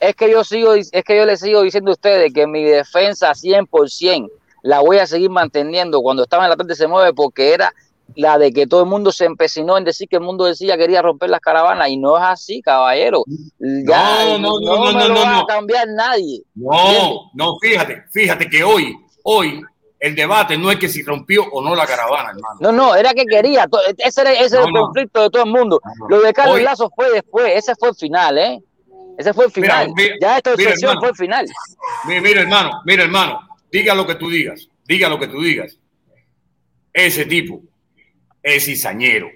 es que yo sigo, es que yo les sigo diciendo a ustedes que mi defensa 100% la voy a seguir manteniendo cuando estaba en la tarde se mueve porque era la de que todo el mundo se empecinó en decir que el mundo decía quería romper las caravanas y no es así, caballero. Ya, No, no, no, no, me no, lo no, va no. a cambiar nadie. No, no, fíjate, fíjate que hoy, hoy, el debate no es que si rompió o no la caravana, hermano. No, no, era que quería. Ese era, ese No, el no. conflicto de todo el mundo. no. Lo de Carlos Hoy- Lazo fue después. Ese fue el final, ¿eh? Ese fue el Mira, final. mira, ya esta mira, hermano. fue el final. Mira, mira, hermano, mira, hermano, diga lo que tú digas, diga lo que tú digas. Ese tipo es cizañero.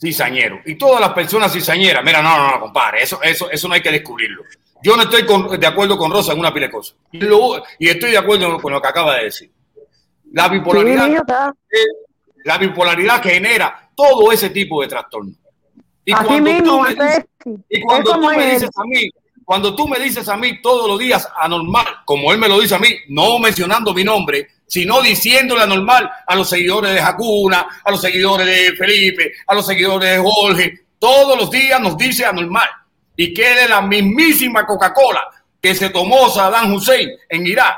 Cizañero. Y todas las personas cizañeras, mira, no, no, no, compadre, eso, eso, eso no hay que descubrirlo. Yo no estoy con- de acuerdo con Rosa en una pila de cosas. Y, lo- y estoy de acuerdo con lo que acaba de decir. La bipolaridad, Sí, la bipolaridad genera todo ese tipo de trastornos. Y Así cuando mismo, tú me antes, dices- sí. y cuando tú me dices a mí, cuando tú me dices a mí todos los días anormal, como él me lo dice a mí, no mencionando mi nombre, sino diciéndole anormal a los seguidores de Jacuna, a los seguidores de Felipe, a los seguidores de Jorge, todos los días nos dice anormal. Y que es la mismísima Coca-Cola que se tomó Saddam Hussein en Irak.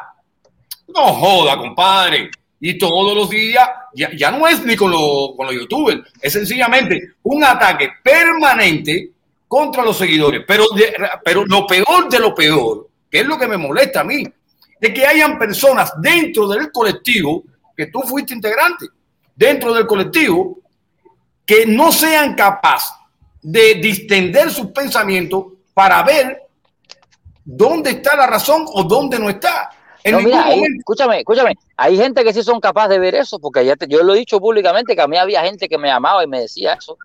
No joda, compadre. Y todos los días, ya, ya no es ni con, lo- con los youtubers, es sencillamente un ataque permanente contra los seguidores. Pero, de- pero lo peor de lo peor, que es lo que me molesta a mí, de que hayan personas dentro del colectivo que tú fuiste integrante dentro del colectivo, que no sean capaces de distender sus pensamientos para ver dónde está la razón o dónde no está. En No, ningún mira, ahí- momento. escúchame, escúchame. Hay gente que sí son capaces de ver eso, porque ya te- yo lo he dicho públicamente que a mí había gente que me llamaba y me decía eso.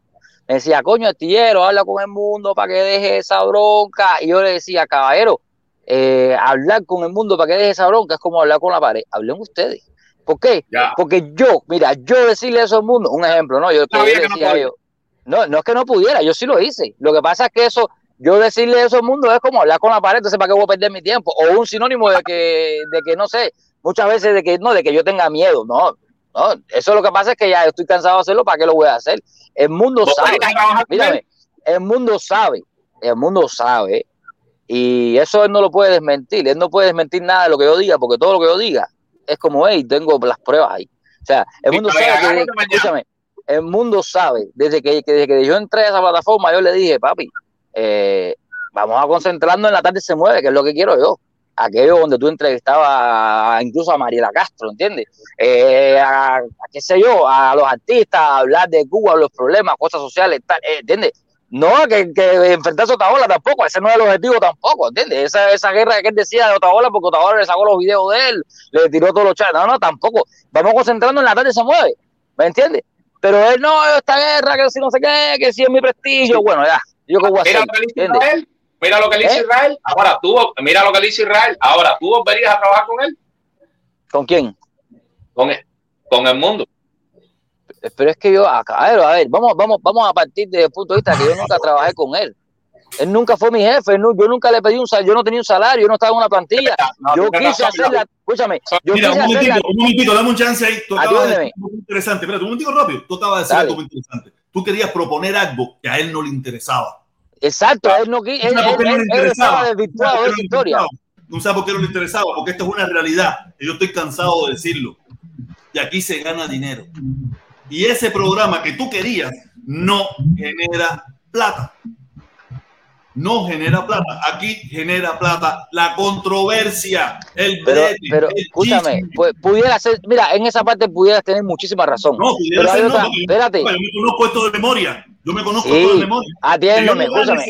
Me decía, coño, Astillero, habla con el mundo para que deje esa bronca. Y yo le decía, caballero, eh, hablar con el mundo para que deje esa bronca es como hablar con la pared. Hablen ustedes. ¿Por qué? Porque yo, mira, yo decirle eso al mundo, un ejemplo, ¿no? Yo, que yo no decía no, no es que no pudiera, yo sí lo hice. Lo que pasa es que eso, yo decirle eso al mundo es como hablar con la pared, entonces ¿para qué voy a perder mi tiempo? O un sinónimo de que, de que no sé, muchas veces de que no, de que yo tenga miedo, no, no, eso lo que pasa es que ya estoy cansado de hacerlo, ¿para qué lo voy a hacer? El mundo ¿Vos sabe, mírame, el mundo sabe, el mundo sabe, y eso él no lo puede desmentir, él no puede desmentir nada de lo que yo diga, porque todo lo que yo diga es como, hey, tengo las pruebas ahí. O sea, el mundo sabe que, escúchame, el mundo sabe, desde que, que- desde que yo entré a esa plataforma, yo le dije, papi, eh, vamos a concentrarnos en la tarde se mueve, que es lo que quiero yo. Aquello donde tú entrevistabas incluso a Mariela Castro, ¿entiendes? Eh, a, a qué sé yo, a los artistas, a hablar de Cuba, los problemas, cosas sociales, tal, eh, ¿entiendes? No, que, que enfrentarse a Otaola tampoco, ese no es el objetivo tampoco, ¿entiendes? Esa, esa guerra que él decía de Otaola, porque Otaola le sacó los videos de él, le tiró todos los chats, no, no, tampoco. Vamos concentrarnos en la tarde se mueve, ¿me entiendes? Pero él no, esta guerra, que si no sé qué, que si es mi prestigio, bueno, ya, yo qué voy a Mira hacer, lo que le hizo ¿entiendes? Israel. Mira lo que le hizo ¿Eh? Israel. Ahora tú, mira lo que le hizo Israel. Ahora tú volverías a trabajar con él, ¿Con quién? con el, con el mundo. Pero es que yo, a, a ver, a ver, vamos, vamos, vamos a partir desde el punto de vista que yo nunca trabajé con él. Él nunca fue mi jefe, no, yo nunca le pedí un salario, yo no tenía un salario, yo no estaba en una plantilla. Yo quise razón, hacer la, escúchame, yo Mira, un quise momentito, la, un momentito, dame un chance ahí. Tú de interesante. Espérate, un momentico rápido. Tú acabas de decir Dale. algo muy interesante. Tú querías proponer algo que a él no le interesaba. Exacto, él no qui- ¿Tú él, no le él, no sabes por qué no le interesaba? Porque esto es una realidad. Y yo estoy cansado de decirlo. Y aquí se gana dinero. Y ese programa que tú querías no genera plata. No genera plata. Aquí genera plata la controversia, el Pero, brete, pero, el escúchame, pues, pudiera ser, mira, en esa parte pudieras tener muchísima razón. No, pudiera pero ser otra, espérate, yo me conozco esto de memoria. Yo me conozco Sí, esto de memoria. atiéndeme, Que yo escúchame.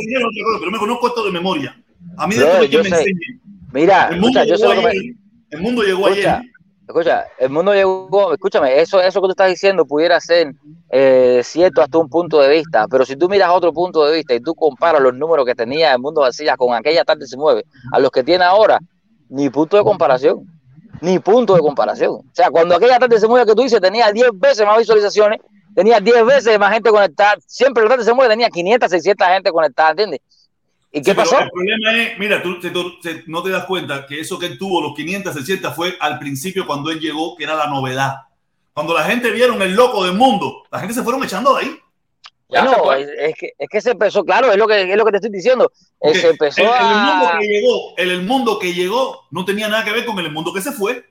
pero me conozco esto de memoria. A mí Bro, déjame que yo me sé. enseñe. mira, El mundo escucha, yo sé llegó lo que me, ayer. El mundo llegó Escucha, ayer. Escucha, el mundo llegó, escúchame, eso, eso que tú estás diciendo pudiera ser eh, cierto hasta un punto de vista, pero si tú miras otro punto de vista y tú comparas los números que tenía el mundo vacía con aquella tarde se mueve, a los que tiene ahora, ni punto de comparación, ni punto de comparación. O sea, cuando aquella tarde se mueve que tú dices tenía 10 veces más visualizaciones, tenía 10 veces más gente conectada, siempre la tarde se mueve tenía 500, 600 gente conectada, ¿entiendes? ¿Y qué Sí, pasó? El problema es, mira, tú te- tú- te- no te das cuenta que eso que él tuvo, los 500, 600, fue al principio cuando él llegó, que era la novedad. Cuando la gente vieron el loco del mundo, la gente se fueron echando de ahí. Bueno, es, es que, es que se empezó, claro, es lo que, es lo que te estoy diciendo. Porque se empezó el, el mundo a. que llegó, el, el mundo que llegó no tenía nada que ver con el mundo que se fue.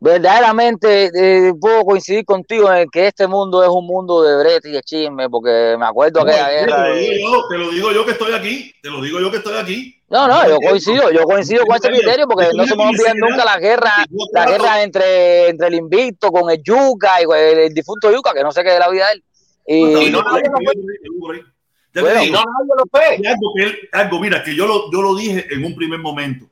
Verdaderamente eh, puedo coincidir contigo en que este mundo es un mundo de brete y de chisme, porque me acuerdo No, aquella te, guerra lo de. digo yo, te lo digo yo que estoy aquí, te lo digo yo que estoy aquí. No, no, yo coincido, yo coincido con ese criterio porque no se me va a olvidar nunca la guerra, la guerra entre, entre el invicto con el Yuca y el, el difunto Yuca, que no sé qué de la vida de él. Y, no, lo te lo algo, mira, que yo lo, yo lo dije en un primer momento.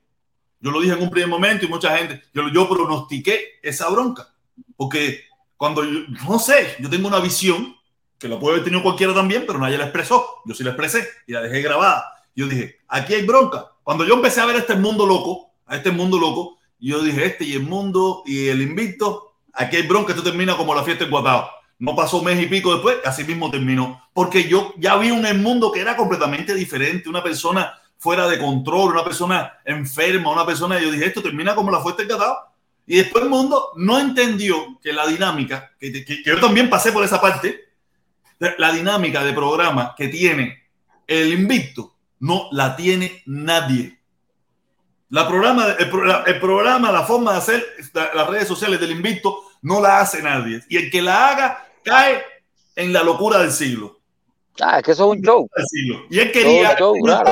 Yo lo dije en un primer momento y mucha gente, yo, yo pronostiqué esa bronca. Porque cuando yo, no sé, yo tengo una visión, que la puede haber tenido cualquiera también, pero nadie la expresó. Yo sí la expresé y la dejé grabada. Yo dije, aquí hay bronca. Cuando yo empecé a ver este mundo loco, a este mundo loco, yo dije, este y el mundo y el invicto, aquí hay bronca, esto termina como la fiesta en Guatao. No pasó mes y pico después, así mismo terminó. Porque yo ya vi un mundo que era completamente diferente, una persona fuera de control, una persona enferma, una persona, yo dije, esto termina como la fiesta en Guatao. Y después el mundo no entendió que la dinámica, que, que- que yo también pasé por esa parte, la dinámica de programa que tiene el invicto no la tiene nadie. La programa, el, el programa, la forma de hacer la- las redes sociales del invicto no la hace nadie. Y el que la haga cae en la locura del siglo. Ah, es que eso es un show. Y él quería, Show, claro.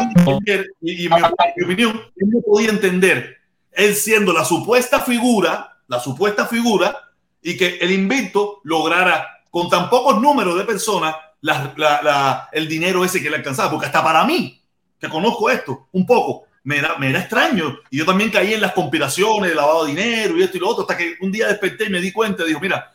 y, y mi, mi opinión, él no podía entender, él siendo la supuesta figura la supuesta figura, y que el invicto lograra con tan pocos números de personas la- la- la- el dinero ese que le alcanzaba. Porque hasta para mí, que conozco esto un poco, me era, me era extraño. Y yo también caí en las conspiraciones de lavado de dinero y esto y lo otro, hasta que un día desperté y me di cuenta y digo, mira,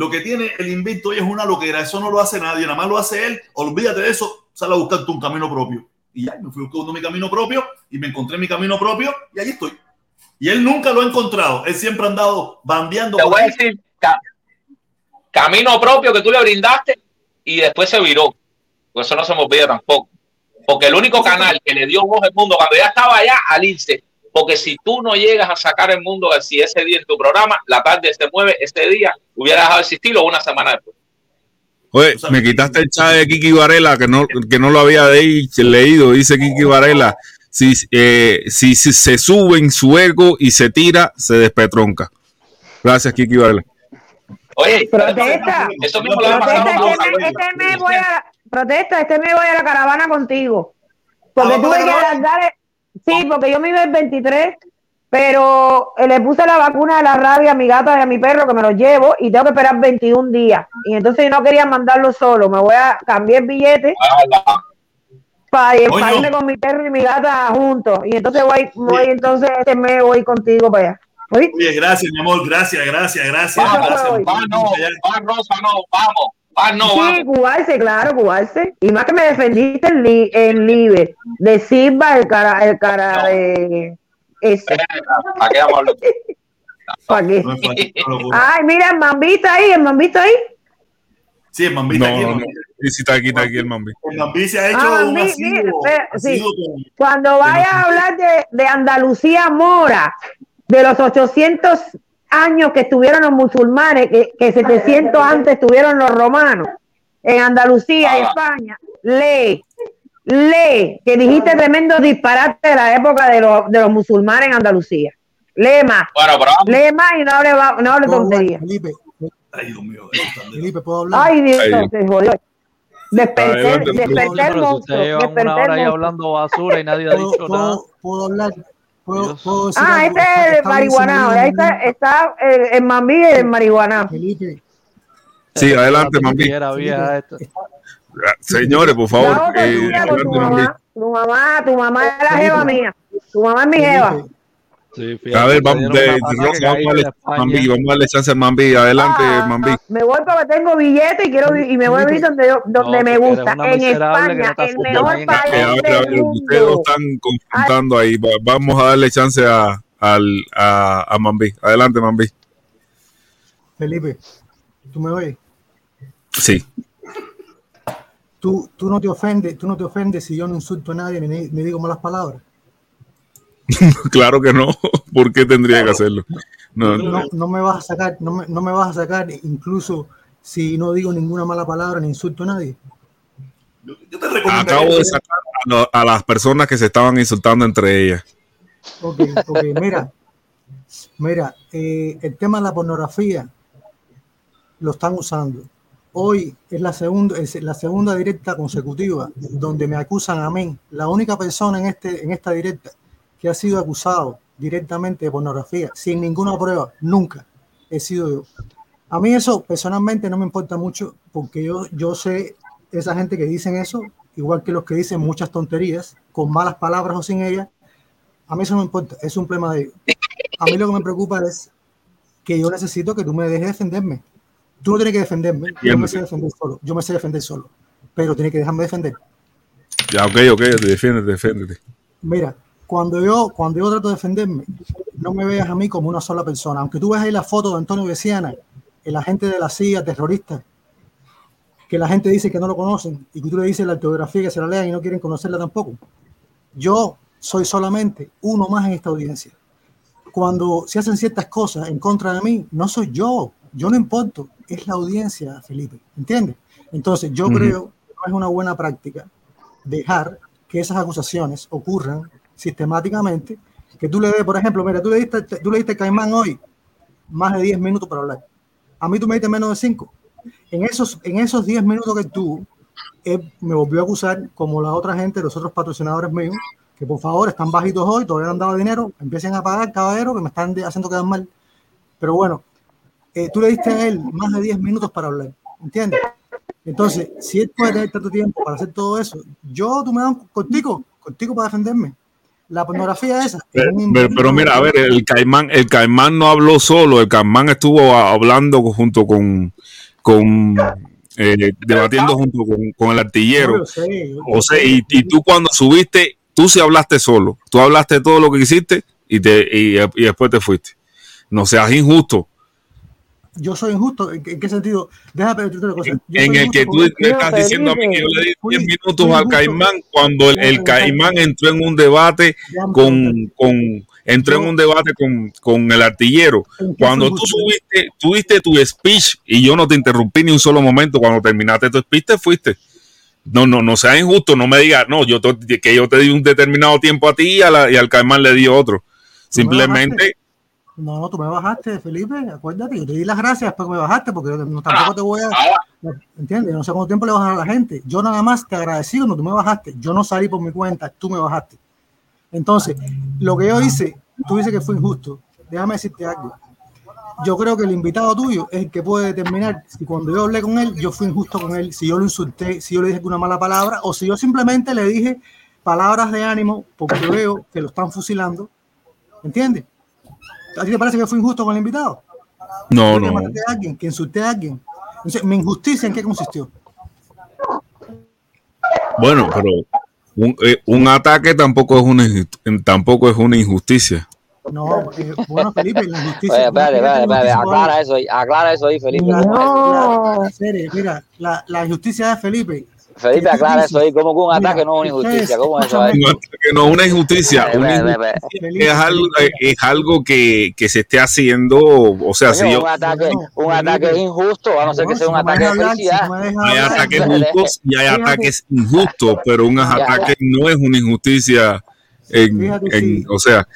lo que tiene el invicto hoy es una loquera, eso no lo hace nadie, nada más lo hace él, olvídate de eso, sal a buscar tú un camino propio. Y ya, me fui buscando mi camino propio y me encontré mi camino propio y ahí estoy. Y él nunca lo ha encontrado, él siempre ha andado bandeando. Te por voy a decir, ca- camino propio que tú le brindaste y después se viró. Pues eso no se me olvida tampoco. Porque el único canal que le dio voz al mundo cuando ya estaba allá, al irse. Porque si tú no llegas a sacar el mundo si ese día en tu programa, la tarde se mueve, ese día hubiera dejado de existir o una semana después. Oye, me quitaste el chat de Kiki Varela, que no, que no lo había de- leído. Dice Kiki Varela: si, eh, si, si se sube en su ego y se tira, se despetronca. Gracias, Kiki Varela. Oye, Protesta. eso mismo Protesta, este, mes- este mes voy a, protesta, este mes voy a la caravana contigo. Porque Ah, tuve ¿vamos a que alargar, el- sí, porque yo me iba el 23, pero eh, le puse la vacuna de la rabia a mi gata y a mi perro que me los llevo y tengo que esperar 21 días. Y entonces yo no quería mandarlo solo, me voy a cambiar el billete para, Coño. irme con mi perro y mi gata juntos. Y entonces voy, voy entonces este mes voy contigo para allá. Oye, gracias, mi amor, gracias, gracias, gracias. Vamos, gracias. va no, va Rosa no, vamos, va no, sí, cubarse, claro, cubarse. Y más que me defendiste en, li en Libre, de Silva, el cara, el cara de ese. ¿Para qué vamos a hablar? <laughs> ¿Para qué? Ay, mira, el mambita ahí, el mambita ahí. Sí, el Mambita No, aquí. no, no. Sí, sí, está aquí, está aquí el Mambi. El Mambi se ha hecho Ah, un mi- asiduo- mira, espera, sí. con- Cuando vayas a hablar de, de Andalucía Mora, de los 800 años que estuvieron los musulmanes, que, que 700 antes estuvieron los romanos, en Andalucía y Ah. España, lee, lee, que dijiste tremendo disparate de la época de los, de los musulmanes en Andalucía. Lee más, Bueno, pero vamos. lee más y no hable, va- no hable Puedo hablar, tontería. Felipe, Ay, Dios mío, Felipe, ¿puedo hablar? Ay, Dios, Ay, Dios. se jodió. Desperté, desperté el monstruo, llevan una hora ahí hablando basura y nadie ha ¿Puedo, dicho nada. puedo, puedo hablar? ¿Puedo, Dios. puedo decir Ah, algo? este es el bien, Ahí está, está el, el mambí y el. Felipe, Sí, adelante, esta. Señores, por favor. eh, tu mamá. Tu mamá, tu mamá es la jeva mía. Tu mamá es mi jeva. Felipe, Sí, A ver, vamos, de- vamos, a darle, de España. Mambi, vamos a darle chance al Mambi. Adelante, Ah, Mambi. me voy porque tengo billete y quiero y me voy a vivir donde, yo- donde No, me gusta. En no España, estás el mejor país Eh, a ver, a del ver, ustedes mundo. están confrontando ahí. Va- Vamos a darle chance a, al, a, a Mambi. Adelante, Mambi. Felipe, ¿tú me oyes? Sí. ¿Tú, tú no te ofendes, tú no te ofendes si yo no insulto a nadie ni, ni digo malas palabras. <laughs> claro que no. <laughs> ¿Por qué tendría que hacerlo? No, no. No, no me vas a sacar, no me, no me vas a sacar incluso si no digo ninguna mala palabra ni insulto a nadie. Yo te recomiendo. Acabo de sacar a, lo- a las personas que se estaban insultando entre ellas. Ok, ok, mira, mira, eh, el tema de la pornografía lo están usando. Hoy es la segunda, es la segunda directa consecutiva donde me acusan a mí, la única persona en este, en esta directa que ha sido acusado directamente de pornografía, sin ninguna prueba, nunca he sido yo. A mí eso personalmente no me importa mucho porque yo, yo sé esa gente que dicen eso, igual que los que dicen muchas tonterías, con malas palabras o sin ellas, a mí eso no me importa, es un problema de ellos. A mí lo que me preocupa es que yo necesito que tú me dejes defenderme. Tú no tienes que defenderme, yo me sé defender solo, yo me sé defender solo, pero tienes que dejarme defender. Ya, ok, ok, defiéndete, defiéndete. Mira, cuando yo, cuando yo trato de defenderme, no me veas a mí como una sola persona. Aunque tú veas ahí la foto de Antonio Veciana, el agente de la CIA, terrorista, que la gente dice que no lo conocen y que tú le dices la autobiografía que se la lean y no quieren conocerla tampoco. Yo soy solamente uno más en esta audiencia. Cuando se hacen ciertas cosas en contra de mí, no soy yo, yo no importo, es la audiencia, Felipe, ¿entiendes? Entonces yo Ujú. creo que no es una buena práctica dejar que esas acusaciones ocurran sistemáticamente, que tú le des, por ejemplo, mira, tú le diste, tú le diste Caimán hoy más de 10 minutos para hablar. A mí tú me diste menos de 5. En esos, en esos 10 minutos que tú, él me volvió a acusar, como la otra gente, los otros patrocinadores míos, que por favor están bajitos hoy, todavía no han dado dinero, empiecen a pagar, caballero, que me están haciendo quedar mal. Pero bueno, eh, tú le diste a él más de 10 minutos para hablar, ¿entiendes? Entonces, si él puede tener tanto tiempo para hacer todo eso, yo, tú me das contigo, contigo para defenderme. La pornografía esa. es Pero, un pero- pero mira, a ver, el caimán, el caimán no habló solo, el caimán estuvo hablando junto con, con eh, debatiendo junto con, con el artillero. Sé, O sea, y, y tú cuando subiste, tú sí hablaste solo. Tú hablaste todo lo que quisiste y, te, y, y después te fuiste. No seas injusto. Yo soy injusto. ¿En qué, en qué sentido? Déjame decirte una cosa. Yo En el que tú estás diciendo a mí que yo le di 10 Fui- minutos al caimán cuando el, el caimán entró en un debate con, con entró en un debate con, con el artillero. ¿En qué Cuando tú subiste, tuviste tu speech y yo no te interrumpí ni un solo momento. Cuando terminaste tu speech, te fuiste. No, no, no sea injusto, no me digas, no, yo te- que yo te di un determinado tiempo a ti y, a la- y al caimán le di otro. Simplemente, No, no, tú me bajaste, Felipe, acuérdate, yo te di las gracias después que me bajaste, porque yo no, tampoco te voy a... ¿Entiendes? No sé cuánto tiempo le vas a la gente. Yo nada más te agradecí cuando tú me bajaste. Yo no salí por mi cuenta, tú me bajaste. Entonces, lo que yo hice, tú dices que fue injusto. Déjame decirte algo. Yo creo que el invitado tuyo es el que puede determinar si cuando yo hablé con él, yo fui injusto con él, si yo lo insulté, si yo le dije una mala palabra, o si yo simplemente le dije palabras de ánimo porque veo que lo están fusilando. ¿Entiendes? ¿A ti te parece que fue injusto con el invitado? no, que no. maté a alguien, que insulté a alguien. Entonces, ¿mi injusticia en qué consistió? Bueno, pero un, eh, un ataque tampoco es una tampoco es una injusticia. No, eh, bueno, Felipe, la injusticia. Oye, espérate, espérate, la aclara eso ahí, aclara eso ahí, Felipe. La, la- la- serie, mira, la, la injusticia de Felipe. Felipe, aclara eso ahí, como que un mira, ataque no es una injusticia, ¿cómo es eso ahí? Un ataque no es una injusticia. Una es algo, es algo que, que se esté haciendo, o sea, si yo un ataque, un ataque es injusto, a no ser que sea un ataque de felicidad. hay ataques justos y hay ataques injustos, pero un ataque no es una injusticia. En, o sea,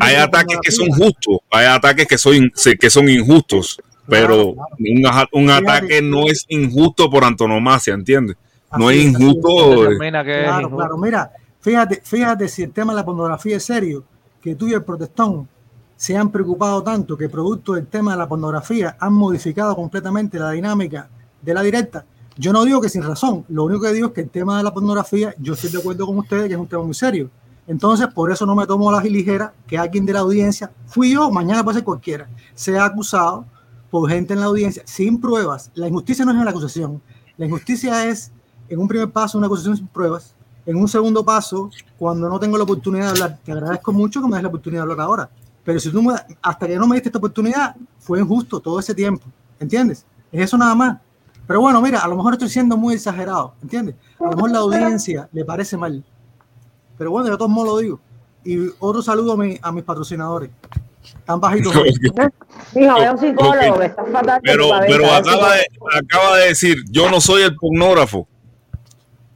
hay ataques que son justos, hay ataques que son, que son injustos, pero claro. un, ataque no es injusto por antonomasia, ¿entiendes? No Así es injusto. eh, que Claro, claro, mira, fíjate, fíjate si el tema de la pornografía es serio, que tú y el protestón se han preocupado tanto que producto del tema de la pornografía han modificado completamente la dinámica de la directa. Yo no digo que sin razón, lo único que digo es que el tema de la pornografía, yo estoy de acuerdo con ustedes que es un tema muy serio. Entonces, por eso no me tomo la ligera que alguien de la audiencia, fui yo, mañana puede ser cualquiera, sea acusado por gente en la audiencia sin pruebas. La injusticia no es en la acusación, la injusticia es en un primer paso una acusación sin pruebas, en un segundo paso, cuando no tengo la oportunidad de hablar, te agradezco mucho que me des la oportunidad de hablar ahora, pero si tú me- hasta que no me diste esta oportunidad, fue injusto todo ese tiempo, ¿entiendes? Es eso nada más. Pero bueno, mira, a lo mejor estoy siendo muy exagerado, ¿entiendes? A lo mejor la audiencia le parece mal. Pero bueno, de todos modos lo digo. Y otro saludo a, mi- a mis patrocinadores. Tan bajitos. <laughs> hoy. Hijo, es un psicólogo, Ok. que está fatal. Pero, acaba, de, acaba de decir, yo no soy el pornógrafo.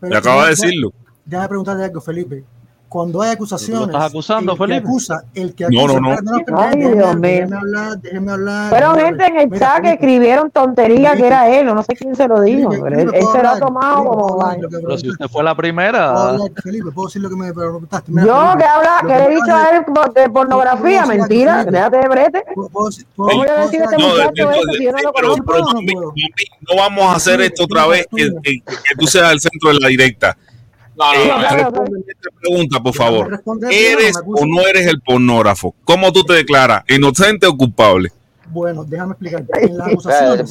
Pero acaba de decirlo. Déjame preguntarte algo, Felipe. Cuando hay acusaciones, estás acusando, el que Felipe? acusa, el que No, acusa, no, no. espérate, Ay, déjeme- Dios mío. déjeme hablar, déjeme hablar. Fueron gente en el hablar. chat que Mira, escribieron tontería que era él, o no sé quién se lo dijo. Felipe, pero él, él ¿puedo se lo ha tomado Felipe, como ¿puedo hablar? Lo que Pero si usted fue la ¿Puedo primera, hablar, Felipe, puedo decir lo que me preguntaste. Mira, Yo que habla, lo que le he dicho a él de pornografía, ¿Puedo decir algo, mentira, déjate de brete. ¿Puedo- puedo- puedo- ¿Cómo decir a este decir? No, muchacho de- eso si yo no lo no, no no vamos a hacer esto otra vez que, que- que tú seas el centro de la directa. No, no, Eh, no, no. esta pregunta, por favor. ¿Eres o no eres el pornógrafo? ¿Cómo tú te declaras? ¿Inocente o culpable? Bueno, déjame explicarte. En las acusaciones.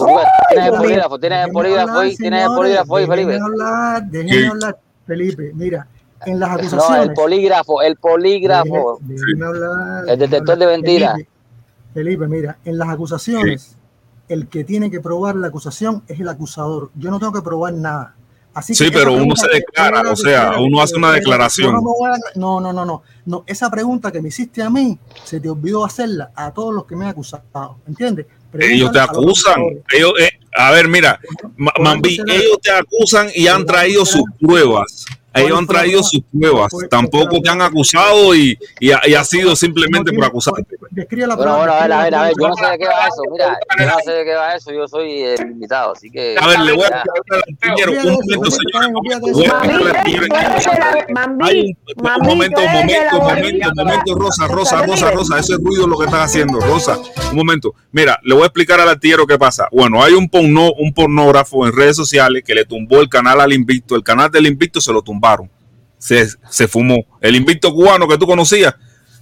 Tienes el polígrafo, tienes el polígrafo ahí, tienes el polígrafo ahí, Felipe. hablar, déjenme hablar, Felipe. Mira, en las No, el acusaciones. polígrafo, el polígrafo. Déjeme- hablar, El detector de mentiras. Felipe, Felipe, mira, en las acusaciones, el que tiene que probar la acusación es el acusador. Yo no tengo que probar nada. Así Sí, que pero uno se declara, o sea, uno hace una declaración. no, no, no, no, no. Esa pregunta que me hiciste a mí, se te olvidó hacerla a todos los que me han acusado, ¿entiendes? Ellos te a acusan. Ellos, eh, a ver, mira, Mambi, ellos te acusan y han traído sus pruebas. Ellos han traído sus pruebas. Tampoco te han acusado y, y, ha, y ha sido simplemente por acusarte. Describe la Bueno, bueno, a ver, a ver, a ver, yo no sé de qué va eso. Mira, yo no sé de qué va eso. Yo soy el invitado, así que. A ver, le voy a explicar al artillero. Un momento, señor. Le voy a explicar al artillero. Hay un momento, un momento, un momento, un momento, Rosa, Rosa, Rosa, Rosa, ese es ruido lo que estás haciendo, Rosa. Un momento. Mira, le voy a explicar al artillero qué pasa. Bueno, hay un porno, un pornógrafo en redes sociales que le tumbó el canal al Invicto. El canal del Invicto se lo Se, se fumó. El Invicto cubano que tú conocías,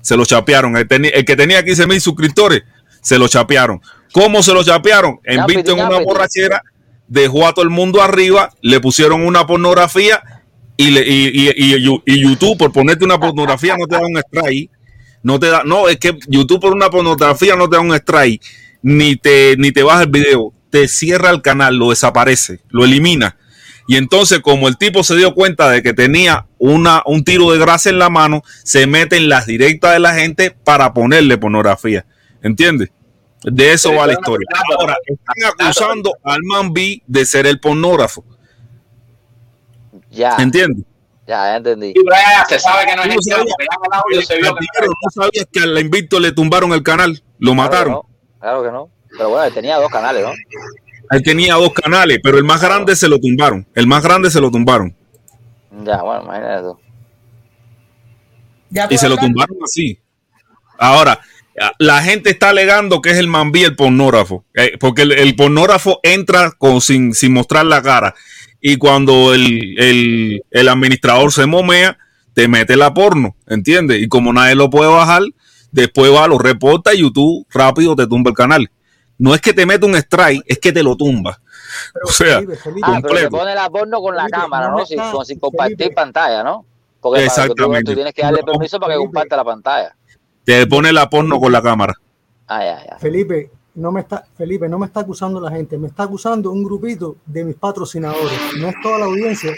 se lo chapearon. El, que tenía 15 mil suscriptores, se lo chapearon. ¿Cómo se lo chapearon? Invicto en una borrachera, dejó a todo el mundo arriba, le pusieron una pornografía y, le, y, y- y- y YouTube, por ponerte una pornografía, no te da un strike. No te da, no, es que YouTube por una pornografía no te da un strike, ni te, ni te baja el video, te cierra el canal, lo desaparece, lo elimina. Y entonces, como el tipo se dio cuenta de que tenía una, un tiro de grasa en la mano, se mete en las directas de la gente para ponerle pornografía. ¿Entiendes? De eso va la historia. Ahora, están acusando al man B de ser el pornógrafo. Ya. ¿Entiendes? Ya, ya entendí. Se sabe que no es el audio se vio ¿no sabías que al Invicto le tumbaron el canal? Lo mataron. Claro que no. Pero bueno, él tenía dos canales, ¿no? Él tenía dos canales, pero el más grande se lo tumbaron. El más grande se lo tumbaron. Ya, bueno, imagínate eso. Y se lo tumbaron así. Ahora, la gente está alegando que es el Mambí el pornógrafo. eh, porque el, el pornógrafo entra con, sin, sin mostrar la cara. Y cuando el, el- el administrador se momea, te mete la porno. ¿Entiendes? Y como nadie lo puede bajar, después va, lo reporta y YouTube rápido te tumba el canal. No es que te mete un strike, es que te lo tumba. o sea, Ah, pero te pone la porno con la Felipe, cámara, no. Sin, sin compartir pantalla, ¿no? Porque para que tú, Exactamente. tú tienes que darle permiso para que comparta la pantalla. Te pone la porno con la cámara. Ah, ya, ya. Felipe, no me está, Felipe, no me está acusando la gente, me está acusando un grupito de mis patrocinadores. No es toda la audiencia.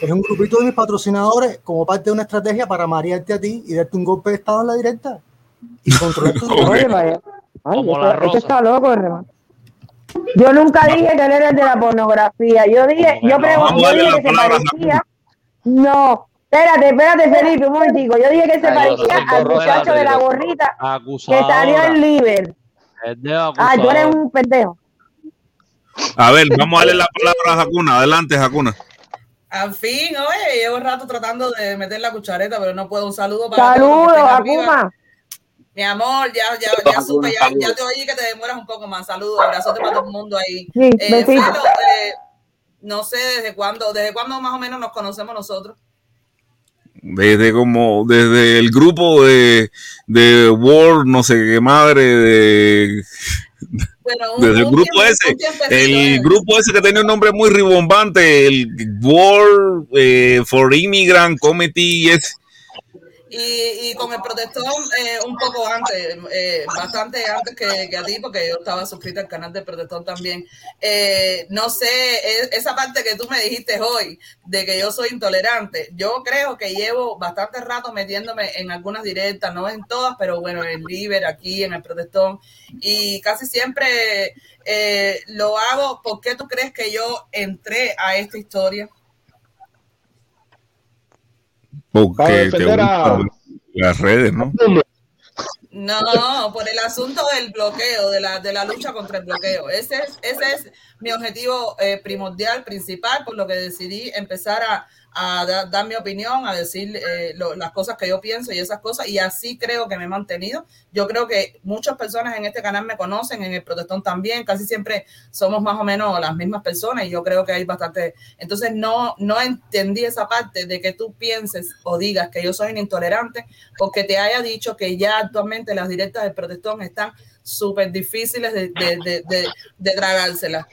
Es un grupito de mis patrocinadores como parte de una estrategia para marearte a ti y darte un golpe de estado en la directa y controlar tu <laughs> vaya. Ay, Como esto- la esto rosa. está loco, hermano. Yo nunca dije que él era el de la pornografía. Yo dije, yo, pregun- Vamos a yo darle dije la que se parecía. No, espérate, espérate, Felipe, un momentico. Yo dije que se parecía al muchacho de la gorrita que salió en Liver. Ay, tú eres un pendejo. A ver, vamos a darle la palabra a Jacuna. Adelante, Jacuna. Al fin, oye, llevo un rato tratando de meter la cuchareta, pero no puedo. Un saludo para Saludos. Akuma. Mi amor, ya, ya, ya supe, ya, ya te oí que te demoras un poco más. Saludos, abrazote para todo el mundo ahí. Sí, Eh, eh, no sé desde cuándo, desde cuándo más o menos nos conocemos nosotros. Desde como, desde el grupo de, de Word, no sé qué madre, de, Bueno, un, desde el grupo tiempo- ese, el eh. grupo ese que tenía un nombre muy ribombante, el World eh, for Immigrant Committee, es, Y, y con el protestón eh, un poco antes, eh, bastante antes que, a ti, porque yo estaba suscrita al canal del protestón también. Eh, no sé, e- esa parte que tú me dijiste hoy, de que yo soy intolerante, yo creo que llevo bastante rato metiéndome en algunas directas, no en todas, pero bueno, en Liber, aquí, en el protestón, y casi siempre eh, lo hago. ¿Por qué tú crees que yo entré a esta historia? Porque Para te defender a- gustan las redes, ¿no? No, por el asunto del bloqueo, de la, de la lucha contra el bloqueo. Ese es, ese es mi objetivo eh, primordial, principal, por lo que decidí empezar a, a da- dar mi opinión, a decir eh, lo- las cosas que yo pienso y esas cosas, y así creo que me he mantenido. Yo creo que muchas personas en este canal me conocen, en el protestón también, casi siempre somos más o menos las mismas personas y yo creo que hay bastante... Entonces no, no entendí esa parte de que tú pienses o digas que yo soy un intolerante porque te haya dicho que ya actualmente las directas del protestón están súper difíciles de, de, de, de, de tragárselas.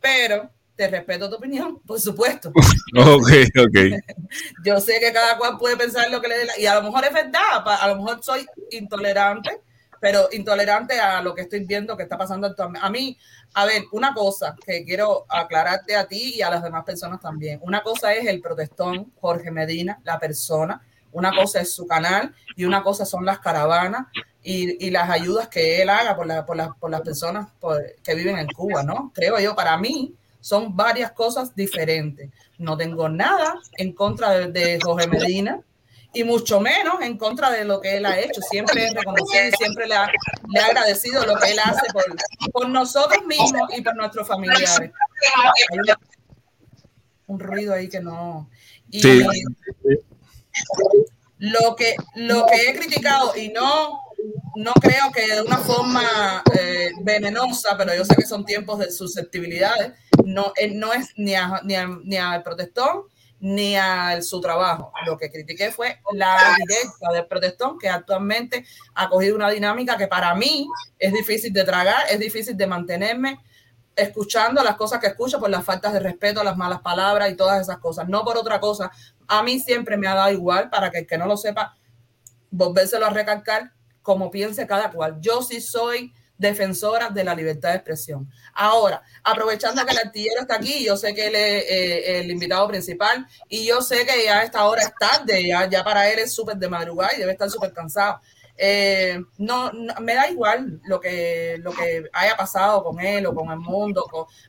Pero te respeto tu opinión, por supuesto. <laughs> Ok, ok. <laughs> Yo sé que cada cual puede pensar lo que le dé la... Y a lo mejor es verdad, a lo mejor soy intolerante, pero intolerante a lo que estoy viendo que está pasando actualmente. A mí, a ver, una cosa que quiero aclararte a ti y a las demás personas también. Una cosa es el protestón, Jorge Medina, la persona. Una cosa es su canal y una cosa son las caravanas y, y las ayudas que él haga por, la- por, las- por las personas por- que viven en Cuba, ¿no? Creo yo, para mí, son varias cosas diferentes. No tengo nada en contra de, de Jorge Medina y mucho menos en contra de lo que él ha hecho. Siempre he reconocido y siempre le ha, le ha agradecido lo que él hace por, por nosotros mismos y por nuestros familiares. Hay un ruido ahí que no. Y Sí. lo que, lo que he criticado y no, no creo que de una forma eh, venenosa, pero yo sé que son tiempos de susceptibilidades, no, eh, no es ni, a, ni, a- ni al protestón ni a su trabajo. Lo que critiqué fue la directa del protestón, que actualmente ha cogido una dinámica que para mí es difícil de tragar, es difícil de mantenerme escuchando las cosas que escucho por las faltas de respeto, las malas palabras y todas esas cosas, no por otra cosa. A mí siempre me ha dado igual, para que el que no lo sepa, volvérselo a recalcar como piense cada cual. Yo sí soy defensora de la libertad de expresión. Ahora, aprovechando que el artillero está aquí, yo sé que él es eh, el invitado principal y yo sé que ya a esta hora es tarde, ya, para él es súper de madrugada y debe estar súper cansado. Eh, no, no- me da igual lo que, lo que haya pasado con él o con el mundo.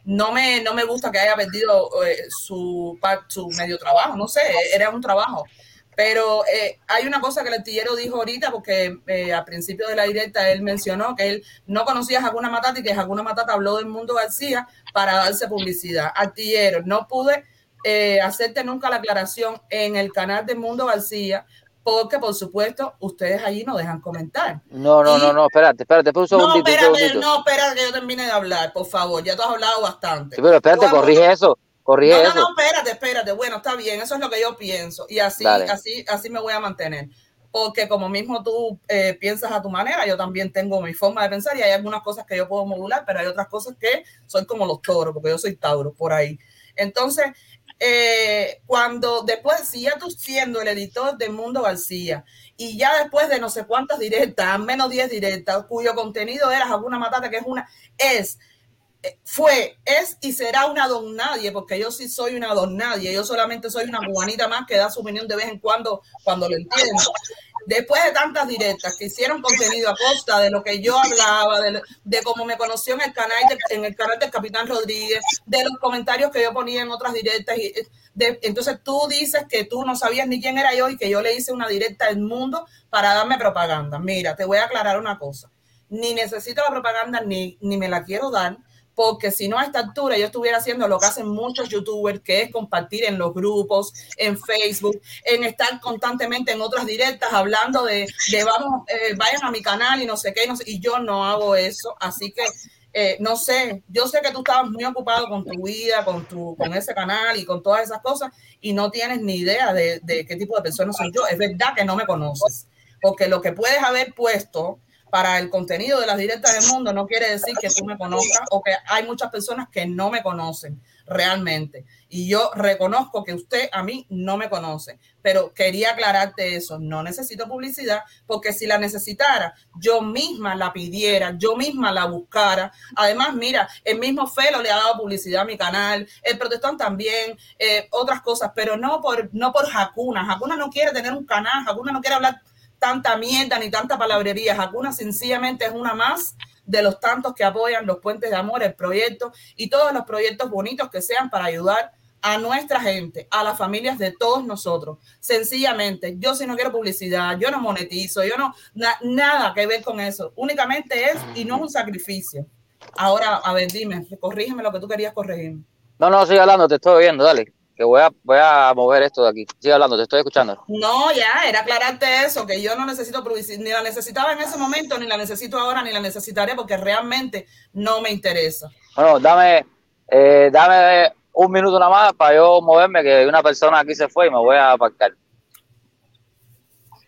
no, me, no me gusta que haya perdido eh, su, su medio trabajo, no sé, era un trabajo. Pero eh, hay una cosa que el artillero dijo ahorita, porque eh, al principio de la directa él mencionó que él no conocía a Hakuna Matata y que Hakuna Matata habló del mundo García para darse publicidad. Artillero, no pude eh, hacerte nunca la aclaración en el canal del Mundo García, porque por supuesto ustedes allí no dejan comentar. No, no, Y- no, no, espérate, espérate, espera un No, segundito, un espérate, segundito. no, espérate que yo termine de hablar, por favor. Ya tú has hablado bastante. Sí, pero espérate, corrige eso, corrige no, no, eso. no, espérate, espérate. Bueno, está bien, eso es lo que yo pienso. Y así, Dale. así, así me voy a mantener. Porque como mismo tú eh, piensas a tu manera, yo también tengo mi forma de pensar y hay algunas cosas que yo puedo modular, pero hay otras cosas que soy como los toros, porque yo soy Tauro, por ahí. Entonces, eh, cuando después, si ya tú siendo el editor de Mundo García y ya después de no sé cuántas directas, al menos 10 directas, cuyo contenido era alguna matata, que es una, es fue, es y será una don nadie, porque yo sí soy una don nadie, yo solamente soy una cubanita más que da su opinión de vez en cuando cuando lo entiendo. Después de tantas directas que hicieron contenido a costa de lo que yo hablaba, de, de cómo me conoció en el canal de- en el canal del Capitán Rodríguez, de los comentarios que yo ponía en otras directas, y de- entonces tú dices que tú no sabías ni quién era yo y que yo le hice una directa al mundo para darme propaganda. Mira, te voy a aclarar una cosa ni necesito la propaganda ni, ni me la quiero dar, porque si no a esta altura yo estuviera haciendo lo que hacen muchos youtubers, que es compartir en los grupos, en Facebook, en estar constantemente en otras directas hablando de, de vamos, eh, vayan a mi canal y no sé qué, y, no sé- y yo no hago eso, así que eh, no sé, yo sé que tú estabas muy ocupado con tu vida, con, tu, con ese canal y con todas esas cosas, y no tienes ni idea de, de qué tipo de persona soy yo. Es verdad que no me conoces, porque lo que puedes haber puesto para el contenido de las directas del mundo no quiere decir que tú me conozcas o que hay muchas personas que no me conocen realmente. Y yo reconozco que usted a mí no me conoce, pero quería aclararte eso. No necesito publicidad porque si la necesitara, yo misma la pidiera, yo misma la buscara. Además, mira, el mismo Felo le ha dado publicidad a mi canal, el protestante también, eh, otras cosas, pero no por, no por Hakuna. Hakuna no quiere tener un canal, Hakuna no quiere hablar tanta mierda ni tanta palabrería. Hakuna sencillamente es una más de los tantos que apoyan los puentes de amor, el proyecto y todos los proyectos bonitos que sean para ayudar a nuestra gente, a las familias de todos nosotros. Sencillamente, yo si no quiero publicidad, yo no monetizo, yo no, na- nada que ver con eso. Únicamente es y no es un sacrificio. Ahora, a ver, dime, corrígeme lo que tú querías corregirme. No, no, sigue hablando, te estoy oyendo, dale. Que voy a, voy a mover esto de aquí. Sigue hablando, te estoy escuchando. No, ya, era aclararte eso, que yo no necesito ni la necesitaba en ese momento, ni la necesito ahora, ni la necesitaré, porque realmente no me interesa. Bueno, dame, eh, dame un minuto nada más para yo moverme, que una persona aquí se fue y me voy a aparcar.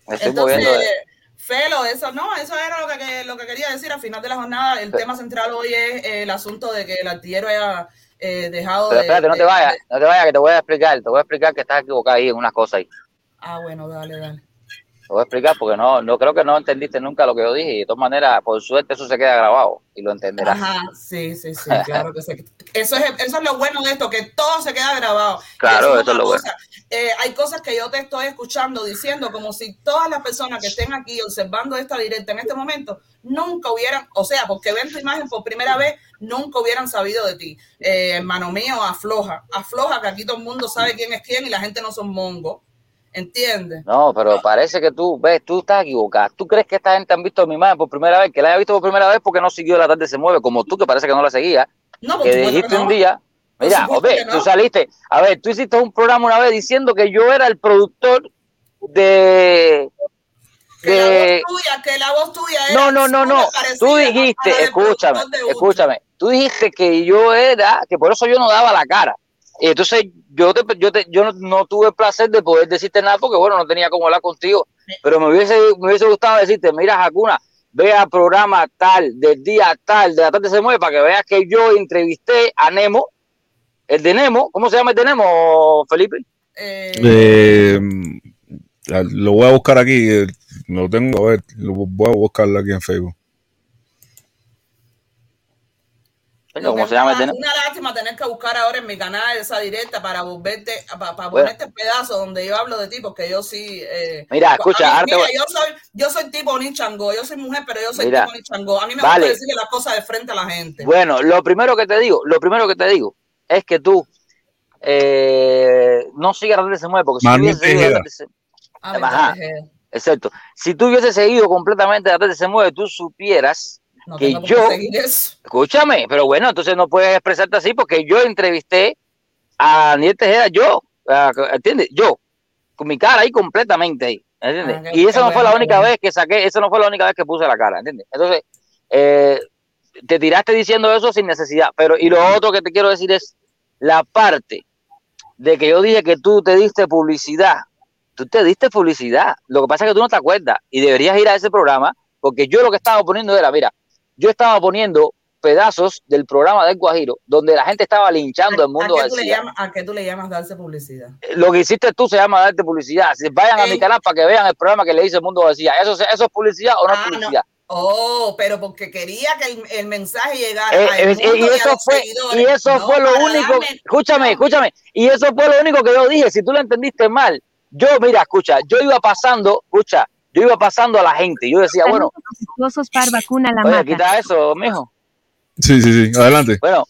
Me estoy Entonces, moviendo. de- Felo, eso no, eso era lo que, que- lo que quería decir al final de la jornada. El tema central hoy es eh, el asunto de que el artillero haya eh, dejado Pero de, espérate, no de- te vayas, de- no te vayas, que te voy a explicar, te voy a explicar que estás equivocado ahí en unas cosas ahí. Ah, bueno, dale, dale. Te voy a explicar porque no, no creo que no entendiste nunca lo que yo dije y de todas maneras, por suerte, eso se queda grabado y lo entenderás. Ajá, sí, sí, sí, claro que sí. Eso es, eso es lo bueno de esto, que todo se queda grabado. Claro, eso es lo bueno. eh, hay cosas que yo te estoy escuchando diciendo como si todas las personas que estén aquí observando esta directa en este momento nunca hubieran, o sea, porque ven tu imagen por primera vez, nunca hubieran sabido de ti. Eh, hermano mío, afloja, afloja, que aquí todo el mundo sabe quién es quién y la gente no son mongo. ¿Entiendes? No, pero parece que tú, ves, tú estás equivocada. ¿Tú crees que esta gente han visto mi imagen por primera vez? Que la haya visto por primera vez porque no siguió La Tarde Se Mueve, como tú, que parece que no la seguía. No, que dijiste no. un día, mira, ve, no. tú saliste, a ver, tú hiciste un programa una vez diciendo que yo era el productor de... Que la voz tuya, que la voz tuya era no, no, no, no. Tú a dijiste, escúchame, escúchame. Tú dijiste que yo era, que por eso yo no daba la cara. Y entonces yo te, yo te, yo no, no tuve el placer de poder decirte nada porque bueno, no tenía cómo hablar contigo. Pero me hubiese, me hubiese gustado decirte, mira, Hakuna, ve al programa tal, del día tal, de la tarde se mueve, para que veas que yo entrevisté a Nemo, el de Nemo, ¿cómo se llama el de Nemo, Felipe? Eh, lo voy a buscar aquí. eh, Lo tengo, a ver, lo voy a buscarlo aquí en Facebook. Coño, ¿Cómo se llama el de Nemo? Una lástima tener que buscar ahora en mi canal esa directa para volverte, para, para Bueno. ponerte el pedazo donde yo hablo de ti, porque yo sí. eh, Mira, mí- escucha, mira, voy- yo soy, yo soy tipo ni chango, yo soy mujer, pero yo soy Mira, tipo ni chango. A mí me vale. gusta decirle las cosas de frente a la gente. Bueno, lo primero que te digo, lo primero que te digo es que tú eh, no sigas la tarde se mueve, porque si tarde se Ah, exacto. Si tú hubieses seguido completamente la tarde se mueve, tú supieras No que yo, eso. escúchame, pero bueno, entonces no puedes expresarte así porque yo entrevisté a Daniel Tejeda, yo, ¿entiendes? Yo, con mi cara ahí completamente ahí, ¿entiendes? Ah, y esa no fue la única vez que saqué, esa no fue la única vez que puse la cara, ¿entiendes? Entonces, eh, te tiraste diciendo eso sin necesidad, pero y lo otro que te quiero decir es la parte de que yo dije que tú te diste publicidad, tú te diste publicidad, lo que pasa es que tú no te acuerdas y deberías ir a ese programa porque yo lo que estaba poniendo era, mira, yo estaba poniendo pedazos del programa del Guajiro donde la gente estaba linchando el ¿A mundo qué, tú le García. llamas, ¿A qué tú le llamas darse publicidad? Lo que hiciste tú se llama darte publicidad. Vayan a mi canal para que vean el programa que le hice el mundo García. ¿Eso, ¿Eso es publicidad o no es Ah, no. publicidad? Oh, pero porque quería que el, el mensaje llegara Eh, al eh, y a eso los fue seguidores. y eso No fue lo único darme- escúchame escúchame y eso fue lo único que yo dije si tú lo entendiste mal yo mira escucha yo iba pasando escucha yo iba pasando a la gente yo decía bueno par vacuna la oye mata. quita eso mijo Sí, sí, sí. Adelante. bueno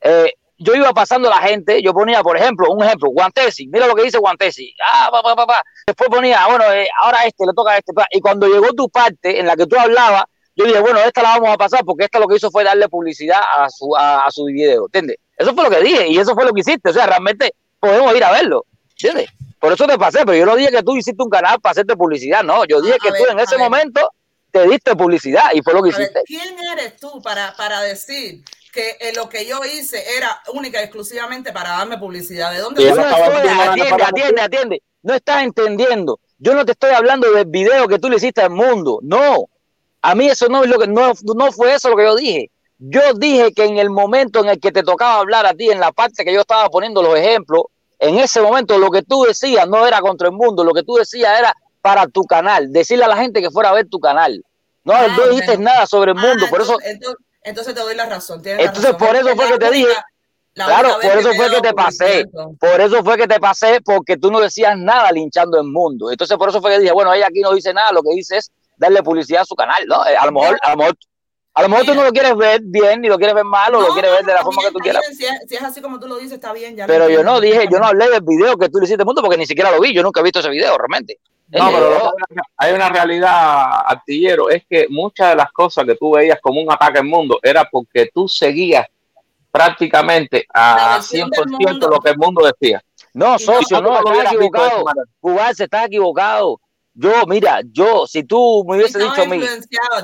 eh, yo iba pasando a la gente yo ponía por ejemplo un ejemplo Guantesi mira lo que dice Guantesi ah pa, pa, pa, pa. después ponía bueno eh, ahora a este le toca a este pa. y cuando llegó tu parte en la que tú hablabas yo dije, bueno, esta la vamos a pasar porque esta lo que hizo fue darle publicidad a su, a, a su video, ¿entiendes? Eso fue lo que dije y eso fue lo que hiciste, o sea, realmente podemos ir a verlo, ¿entiendes? Por eso te pasé, pero yo no dije que tú hiciste un canal para hacerte publicidad, no, yo dije que tú ver, en ese ver. momento te diste publicidad y fue lo que A ver, hiciste. ¿quién eres tú para, para decir que eh, lo que yo hice era única y exclusivamente para darme publicidad? ¿De dónde Yo tú no sacas estoy, atiende, atiende, atiende, no estás entendiendo. Yo no te estoy hablando del video que tú le hiciste al mundo, no. A mí eso no es lo que no, no fue eso lo que yo dije. Yo dije que en el momento en el que te tocaba hablar a ti, en la parte que yo estaba poniendo los ejemplos, en ese momento lo que tú decías no era contra el mundo, lo que tú decías era para tu canal, decirle a la gente que fuera a ver tu canal. No, Ah, no dijiste bueno. nada sobre el mundo, Ah, por eso, entonces, entonces, entonces te doy la razón. la entonces razón. por eso Es fue que te dije, la claro, por eso fue que te pasé, por eso fue que te pasé, porque tú no decías nada linchando el mundo. Entonces por eso fue que dije, bueno, ella aquí no dice nada, lo que dice es darle publicidad a su canal, ¿no? Eh, A lo mejor, a lo mejor, a lo mejor tú no lo quieres ver bien, ni lo quieres ver mal, o lo quieres no, ver de la forma que tú está quieras. bien, Si es, si es así como tú lo dices, está bien. Ya Pero yo no dije, yo no hablé del video que tú le hiciste al mundo porque ni siquiera lo vi, yo nunca he visto ese video realmente. No, Eh, pero lo que hay- una realidad, artillero, es que muchas de las cosas que tú veías como un ataque al mundo era porque tú seguías prácticamente a versión del 100% mundo. lo que el mundo decía. No, socio, no, estás equivocado. manera. Jugarse, estás equivocado. Yo, mira, yo, si tú me hubiese Estaba dicho a mí,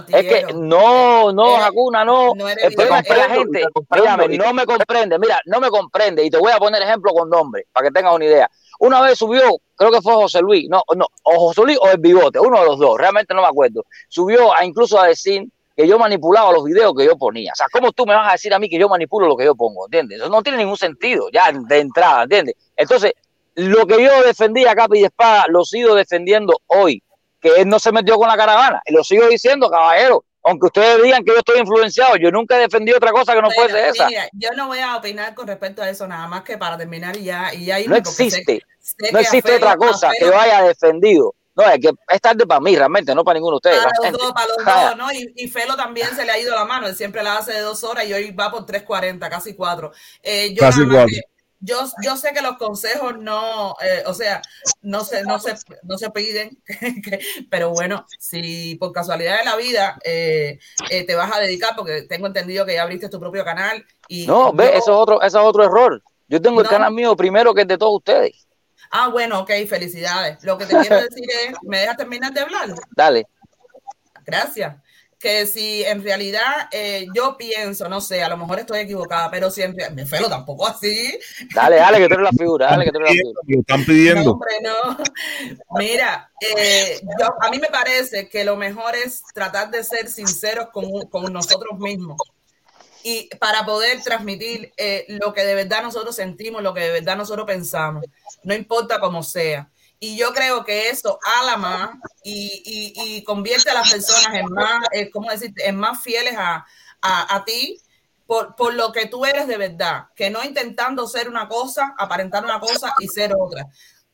es que no, no, Eres- Hakuna, no. no eres El problema es que la gente, mírame, no me comprende, mira, no me comprende. Y te voy a poner ejemplo con nombre, para que tengas una idea. Una vez subió, creo que fue José Luis, no, no, o José Luis o el Bigote, uno de los dos, realmente no me acuerdo. Subió a incluso a decir que yo manipulaba los videos que yo ponía. O sea, ¿cómo tú me vas a decir a mí que yo manipulo lo que yo pongo? ¿Entiendes? Eso no tiene ningún sentido, ya de entrada, ¿entiendes? Entonces, lo que yo defendía a capa y de espada, lo sigo defendiendo hoy. que él no se metió con la caravana. Y lo sigo diciendo, caballero. Aunque ustedes digan que yo estoy influenciado, yo nunca he defendido otra cosa que no fuese esa. mira, yo no voy a opinar con respecto a eso, nada más que para terminar y ya, y ya No irme, sé- existe. sé No existe otra cosa que yo haya defendido. No, es que es tarde para mí, realmente, no para ninguno de ustedes. Para los dos, para los <laughs> dos, ¿no? Y, y Felo también se le ha ido la mano, él siempre la hace de dos horas y hoy va por 3.40, casi cuatro. Eh, yo, Casi cuatro. que- yo, yo sé que los consejos no, eh, o sea, no se, no se, no se piden, <laughs> pero bueno, si por casualidad de la vida eh, eh, te vas a dedicar, porque tengo entendido que ya abriste tu propio canal y No, ve, yo- eso es otro, eso es otro error. Yo tengo el canal mío primero que el de todos ustedes. Ah, bueno, ok, felicidades. Lo que te quiero <laughs> decir es, ¿me dejas terminar de hablar? Dale. Gracias. Que si en realidad eh, yo pienso, no sé, a lo mejor estoy equivocada, pero si en realidad, me felo tampoco así. Dale, dale, que tú eres la figura, dale, que tú eres la figura. Están No, pidiendo. hombre, no. Mira, eh, yo- a mí me parece que lo mejor es tratar de ser sinceros con, con nosotros mismos y para poder transmitir eh, lo que de verdad nosotros sentimos, lo que de verdad nosotros pensamos, no importa cómo sea. Y yo creo que eso ala más y, y- convierte a las personas en más, eh, ¿cómo decirte?, en más fieles a, a- a ti por, por lo que tú eres de verdad, que no intentando ser una cosa, aparentar una cosa y ser otra.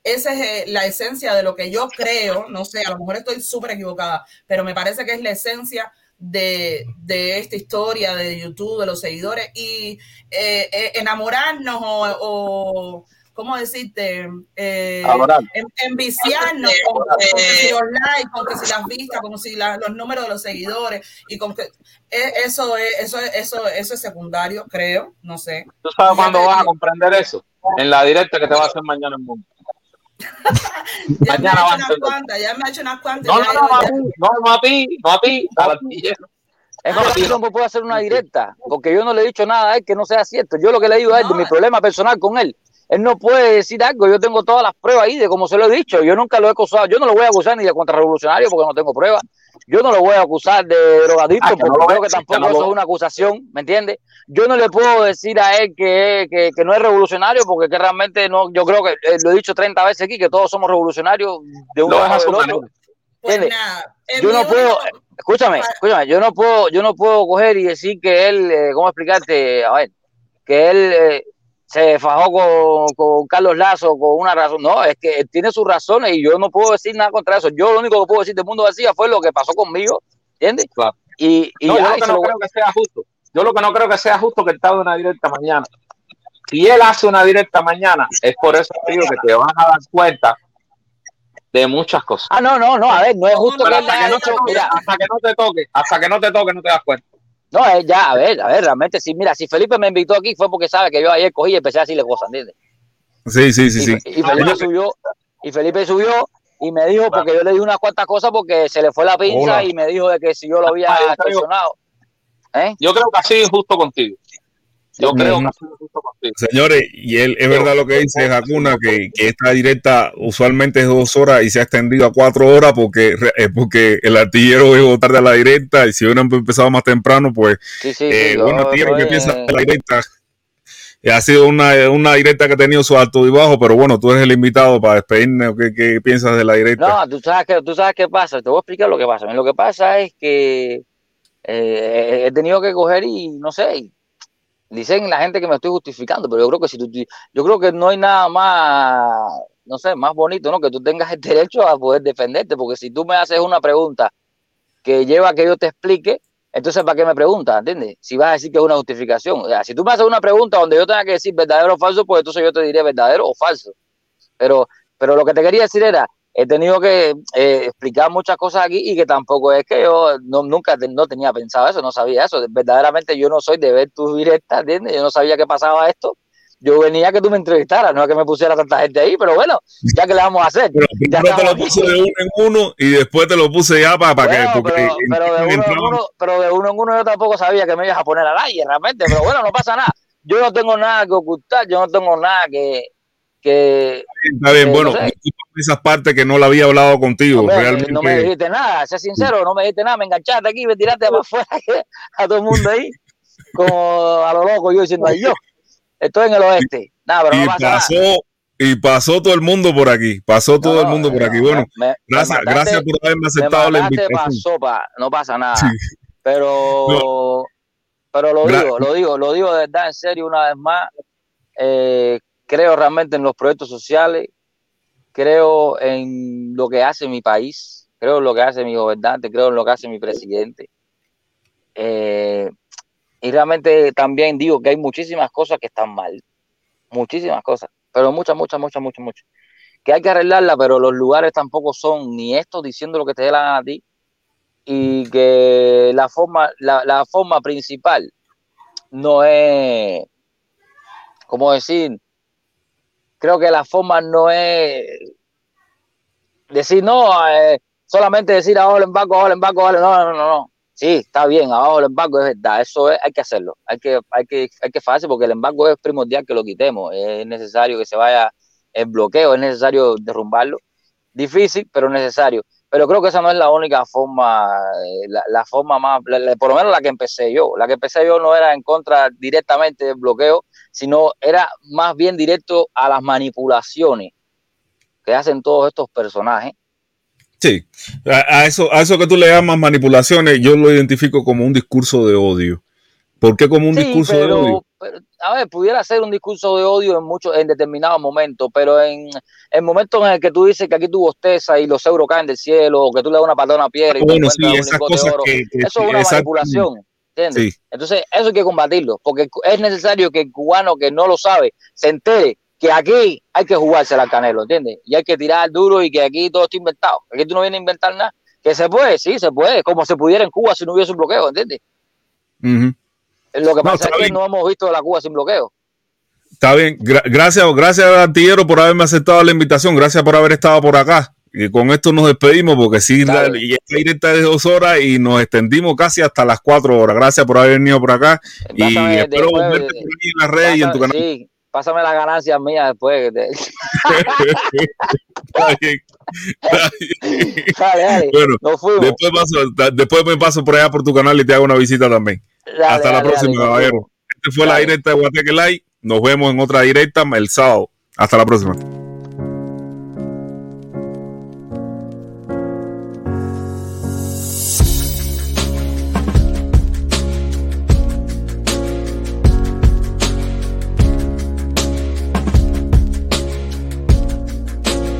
Esa es eh, la esencia de lo que yo creo, no sé, a lo mejor estoy súper equivocada, pero me parece que es la esencia de, de esta historia de YouTube, de los seguidores, y eh, enamorarnos o, ¿cómo decirte? Eh, Adorar. en- enviciarnos con, con que si los likes, con que si las vistas, con si la- los números de los seguidores, y con que eh, eso es, eso es, eso, eso es secundario, creo, no sé. ¿Tú sabes Ya cuándo vas a comprender eso? En la directa que te va a hacer mañana en mundo. <laughs> Ya me va hecho a unas cuantas, ya me ha hecho unas cuantas. No, no, no, no, no, no a ti, no a artillero. Es que yo no puedo hacer una directa, porque yo no le he dicho nada a él que no sea cierto. Yo lo que le digo a él de mi problema personal con él, él no puede decir algo. Yo tengo todas las pruebas ahí de cómo se lo he dicho. Yo nunca lo he acusado. Yo no lo voy a acusar ni de contrarrevolucionario porque no tengo pruebas. Yo no lo voy a acusar de drogadicto Ah, que no porque lo creo que tampoco no eso es una acusación, ¿me entiendes? Yo no le puedo decir a él que, que, que no es revolucionario porque que realmente no. Yo creo que eh, lo he dicho 30 veces aquí que todos somos revolucionarios de un lado dejas o del su otro. Pues nada, yo no puedo, no- escúchame, escúchame, yo no puedo, yo no puedo coger y decir que él, eh, ¿cómo explicarte? A ver, que él eh, se fajó con, con Carlos Lazo con una razón. No, es que él tiene sus razones y yo no puedo decir nada contra eso. Yo lo único que puedo decir de Mundo García fue lo que pasó conmigo, ¿entiendes? Claro. Y, y No, yo lo que no lo- creo que sea justo. Yo lo que no creo que sea justo que él te haga una directa mañana. Si él hace una directa mañana, es por eso que digo que te vas a dar cuenta de muchas cosas. Ah, no, no, no, a ver, no es justo Pero que hasta que no te toque, mira, hasta que no te toque, hasta que no te toque, no te das cuenta. No, es ya, a ver, a ver, realmente, sí, mira, si Felipe me invitó aquí fue porque sabe que yo ayer cogí y empecé a decirle cosas, ¿entiendes? Sí, sí, sí, sí. Y Felipe subió, y Felipe subió y me dijo, porque yo le di unas cuantas cosas porque se le fue la pinza Hola. y me dijo de que si yo lo había Ah, yo creo- extorsionado. ¿Eh? Yo creo que ha sido injusto contigo. Yo creo que. Señores, y él es verdad lo que dice Hakuna, que, que esta directa usualmente es dos horas y se ha extendido a cuatro horas porque, eh, porque el artillero llegó tarde a la directa y si hubieran empezado más temprano, pues Sí, sí, eh, sí, bueno, Artillero, ¿qué piensas de la directa? Eh, Ha sido una, una directa que ha tenido su alto y bajo, pero bueno, tú eres el invitado para despedirme. ¿Qué, qué piensas de la directa? No, tú sabes, que, tú sabes qué pasa. Te voy a explicar lo que pasa. Lo que pasa es que eh, he tenido que coger y no sé. Dicen la gente que me estoy justificando, pero yo creo que si tú, yo creo que no hay nada más, no sé, más bonito, ¿no? Que tú tengas el derecho a poder defenderte, porque si tú me haces una pregunta que lleva a que yo te explique, entonces ¿para qué me preguntas? ¿Entiendes? Si vas a decir que es una justificación. O sea, si tú me haces una pregunta donde yo tenga que decir verdadero o falso, pues entonces yo te diré verdadero o falso. Pero, pero lo que te quería decir era, he tenido que eh, explicar muchas cosas aquí y que tampoco es que yo no, nunca te- no tenía pensado eso, no sabía eso. Verdaderamente yo no soy de ver tus directas, ¿entiendes? Yo no sabía que pasaba esto. Yo venía a que tú me entrevistaras, no a que me pusiera tanta gente ahí, pero bueno, ya que le vamos a hacer. Ya Primero te lo aquí. puse de uno en uno y después te lo puse ya para, para Bueno, que. Porque pero, pero de uno en uno, pero de uno en uno yo tampoco sabía que me ibas a poner al aire realmente, pero bueno, no pasa nada. Yo no tengo nada que ocultar, yo no tengo nada que, que Está bien, eh, bueno, no sé. discúlpame esas partes que no la había hablado contigo. Hombre, realmente. no me dijiste nada, sé sincero, no me dijiste nada, me enganchaste aquí, me tiraste para <laughs> afuera a todo el mundo ahí, como a lo loco, yo diciendo, ay yo, estoy en el oeste. Nada, pero y no pasa nada. pasó, y pasó todo el mundo por aquí. Pasó todo el mundo por aquí. Bueno, Me- gracias, mataste- gracias por haberme me aceptado la invitación. pa' no pasa nada. Sí. Pero, pero lo digo, lo digo, lo digo de verdad, en serio, una vez más. Eh, creo realmente en los proyectos sociales, creo en lo que hace mi país, creo en lo que hace mi gobernante, creo en lo que hace mi presidente. Eh, y realmente también digo que hay muchísimas cosas que están mal, muchísimas cosas, pero muchas, muchas, muchas, muchas, muchas. Que hay que arreglarla, pero los lugares tampoco son ni estos diciendo lo que te dé la a ti, y que la forma, la, la forma principal no es, ¿cómo decir? Creo que la forma no es decir, no, eh, solamente decir abajo abajo el embargo, abajo el- no, no, no, no. Sí, está bien, abajo el embargo es verdad, eso es, hay que hacerlo, hay que, hay que, hay que porque el embargo es primordial que lo quitemos, es necesario que se vaya el bloqueo, es necesario derrumbarlo, difícil, pero necesario. Pero creo que esa no es la única forma, eh, la, la forma más, por lo menos la que empecé yo. La que empecé yo no era en contra directamente del bloqueo, sino era más bien directo a las manipulaciones que hacen todos estos personajes. Sí, a, a eso, a eso que tú le llamas manipulaciones, yo lo identifico como un discurso de odio. ¿Por qué como un Sí, discurso de odio? pero, a ver, pudiera ser un discurso de odio en muchos, en determinados momentos, pero en el momento en el que tú dices que aquí tú bostezas y los euros caen del cielo, o que tú le das una patada a una piedra y Ah, bueno, sí, esas cosas oro, que- que- eso es una manipulación, ¿entiendes? Sí. Entonces, eso hay que combatirlo, porque es necesario que el cubano que no lo sabe se entere que aquí hay que jugársela al canelo, ¿entiendes? Y hay que tirar duro y que aquí todo está inventado. Aquí tú no vienes a inventar nada. Que se puede, sí, se puede, como se pudiera en Cuba si no hubiese un bloqueo, ¿entiendes? Ujú. Lo que No, pasa está es que no hemos visto la Cuba sin bloqueo. Está bien, Gra- gracias, gracias Artillero por haberme aceptado la invitación, gracias por haber estado por acá. Y con esto nos despedimos porque sí, la, y esta directa de dos horas y nos extendimos casi hasta las cuatro horas. Gracias por haber venido por acá y espero después, verte por ahí en las redes y en tu canal. Sí, pásame las ganancias mías después. <laughs> Está bien, está bien. Dale, dale, Bueno, fuimos. después, paso- después me paso por allá por tu canal y te hago una visita también. Dale, Hasta la próxima, caballero. Esta fue la directa de Guateque Live. Nos vemos en otra directa el sábado. Hasta la próxima.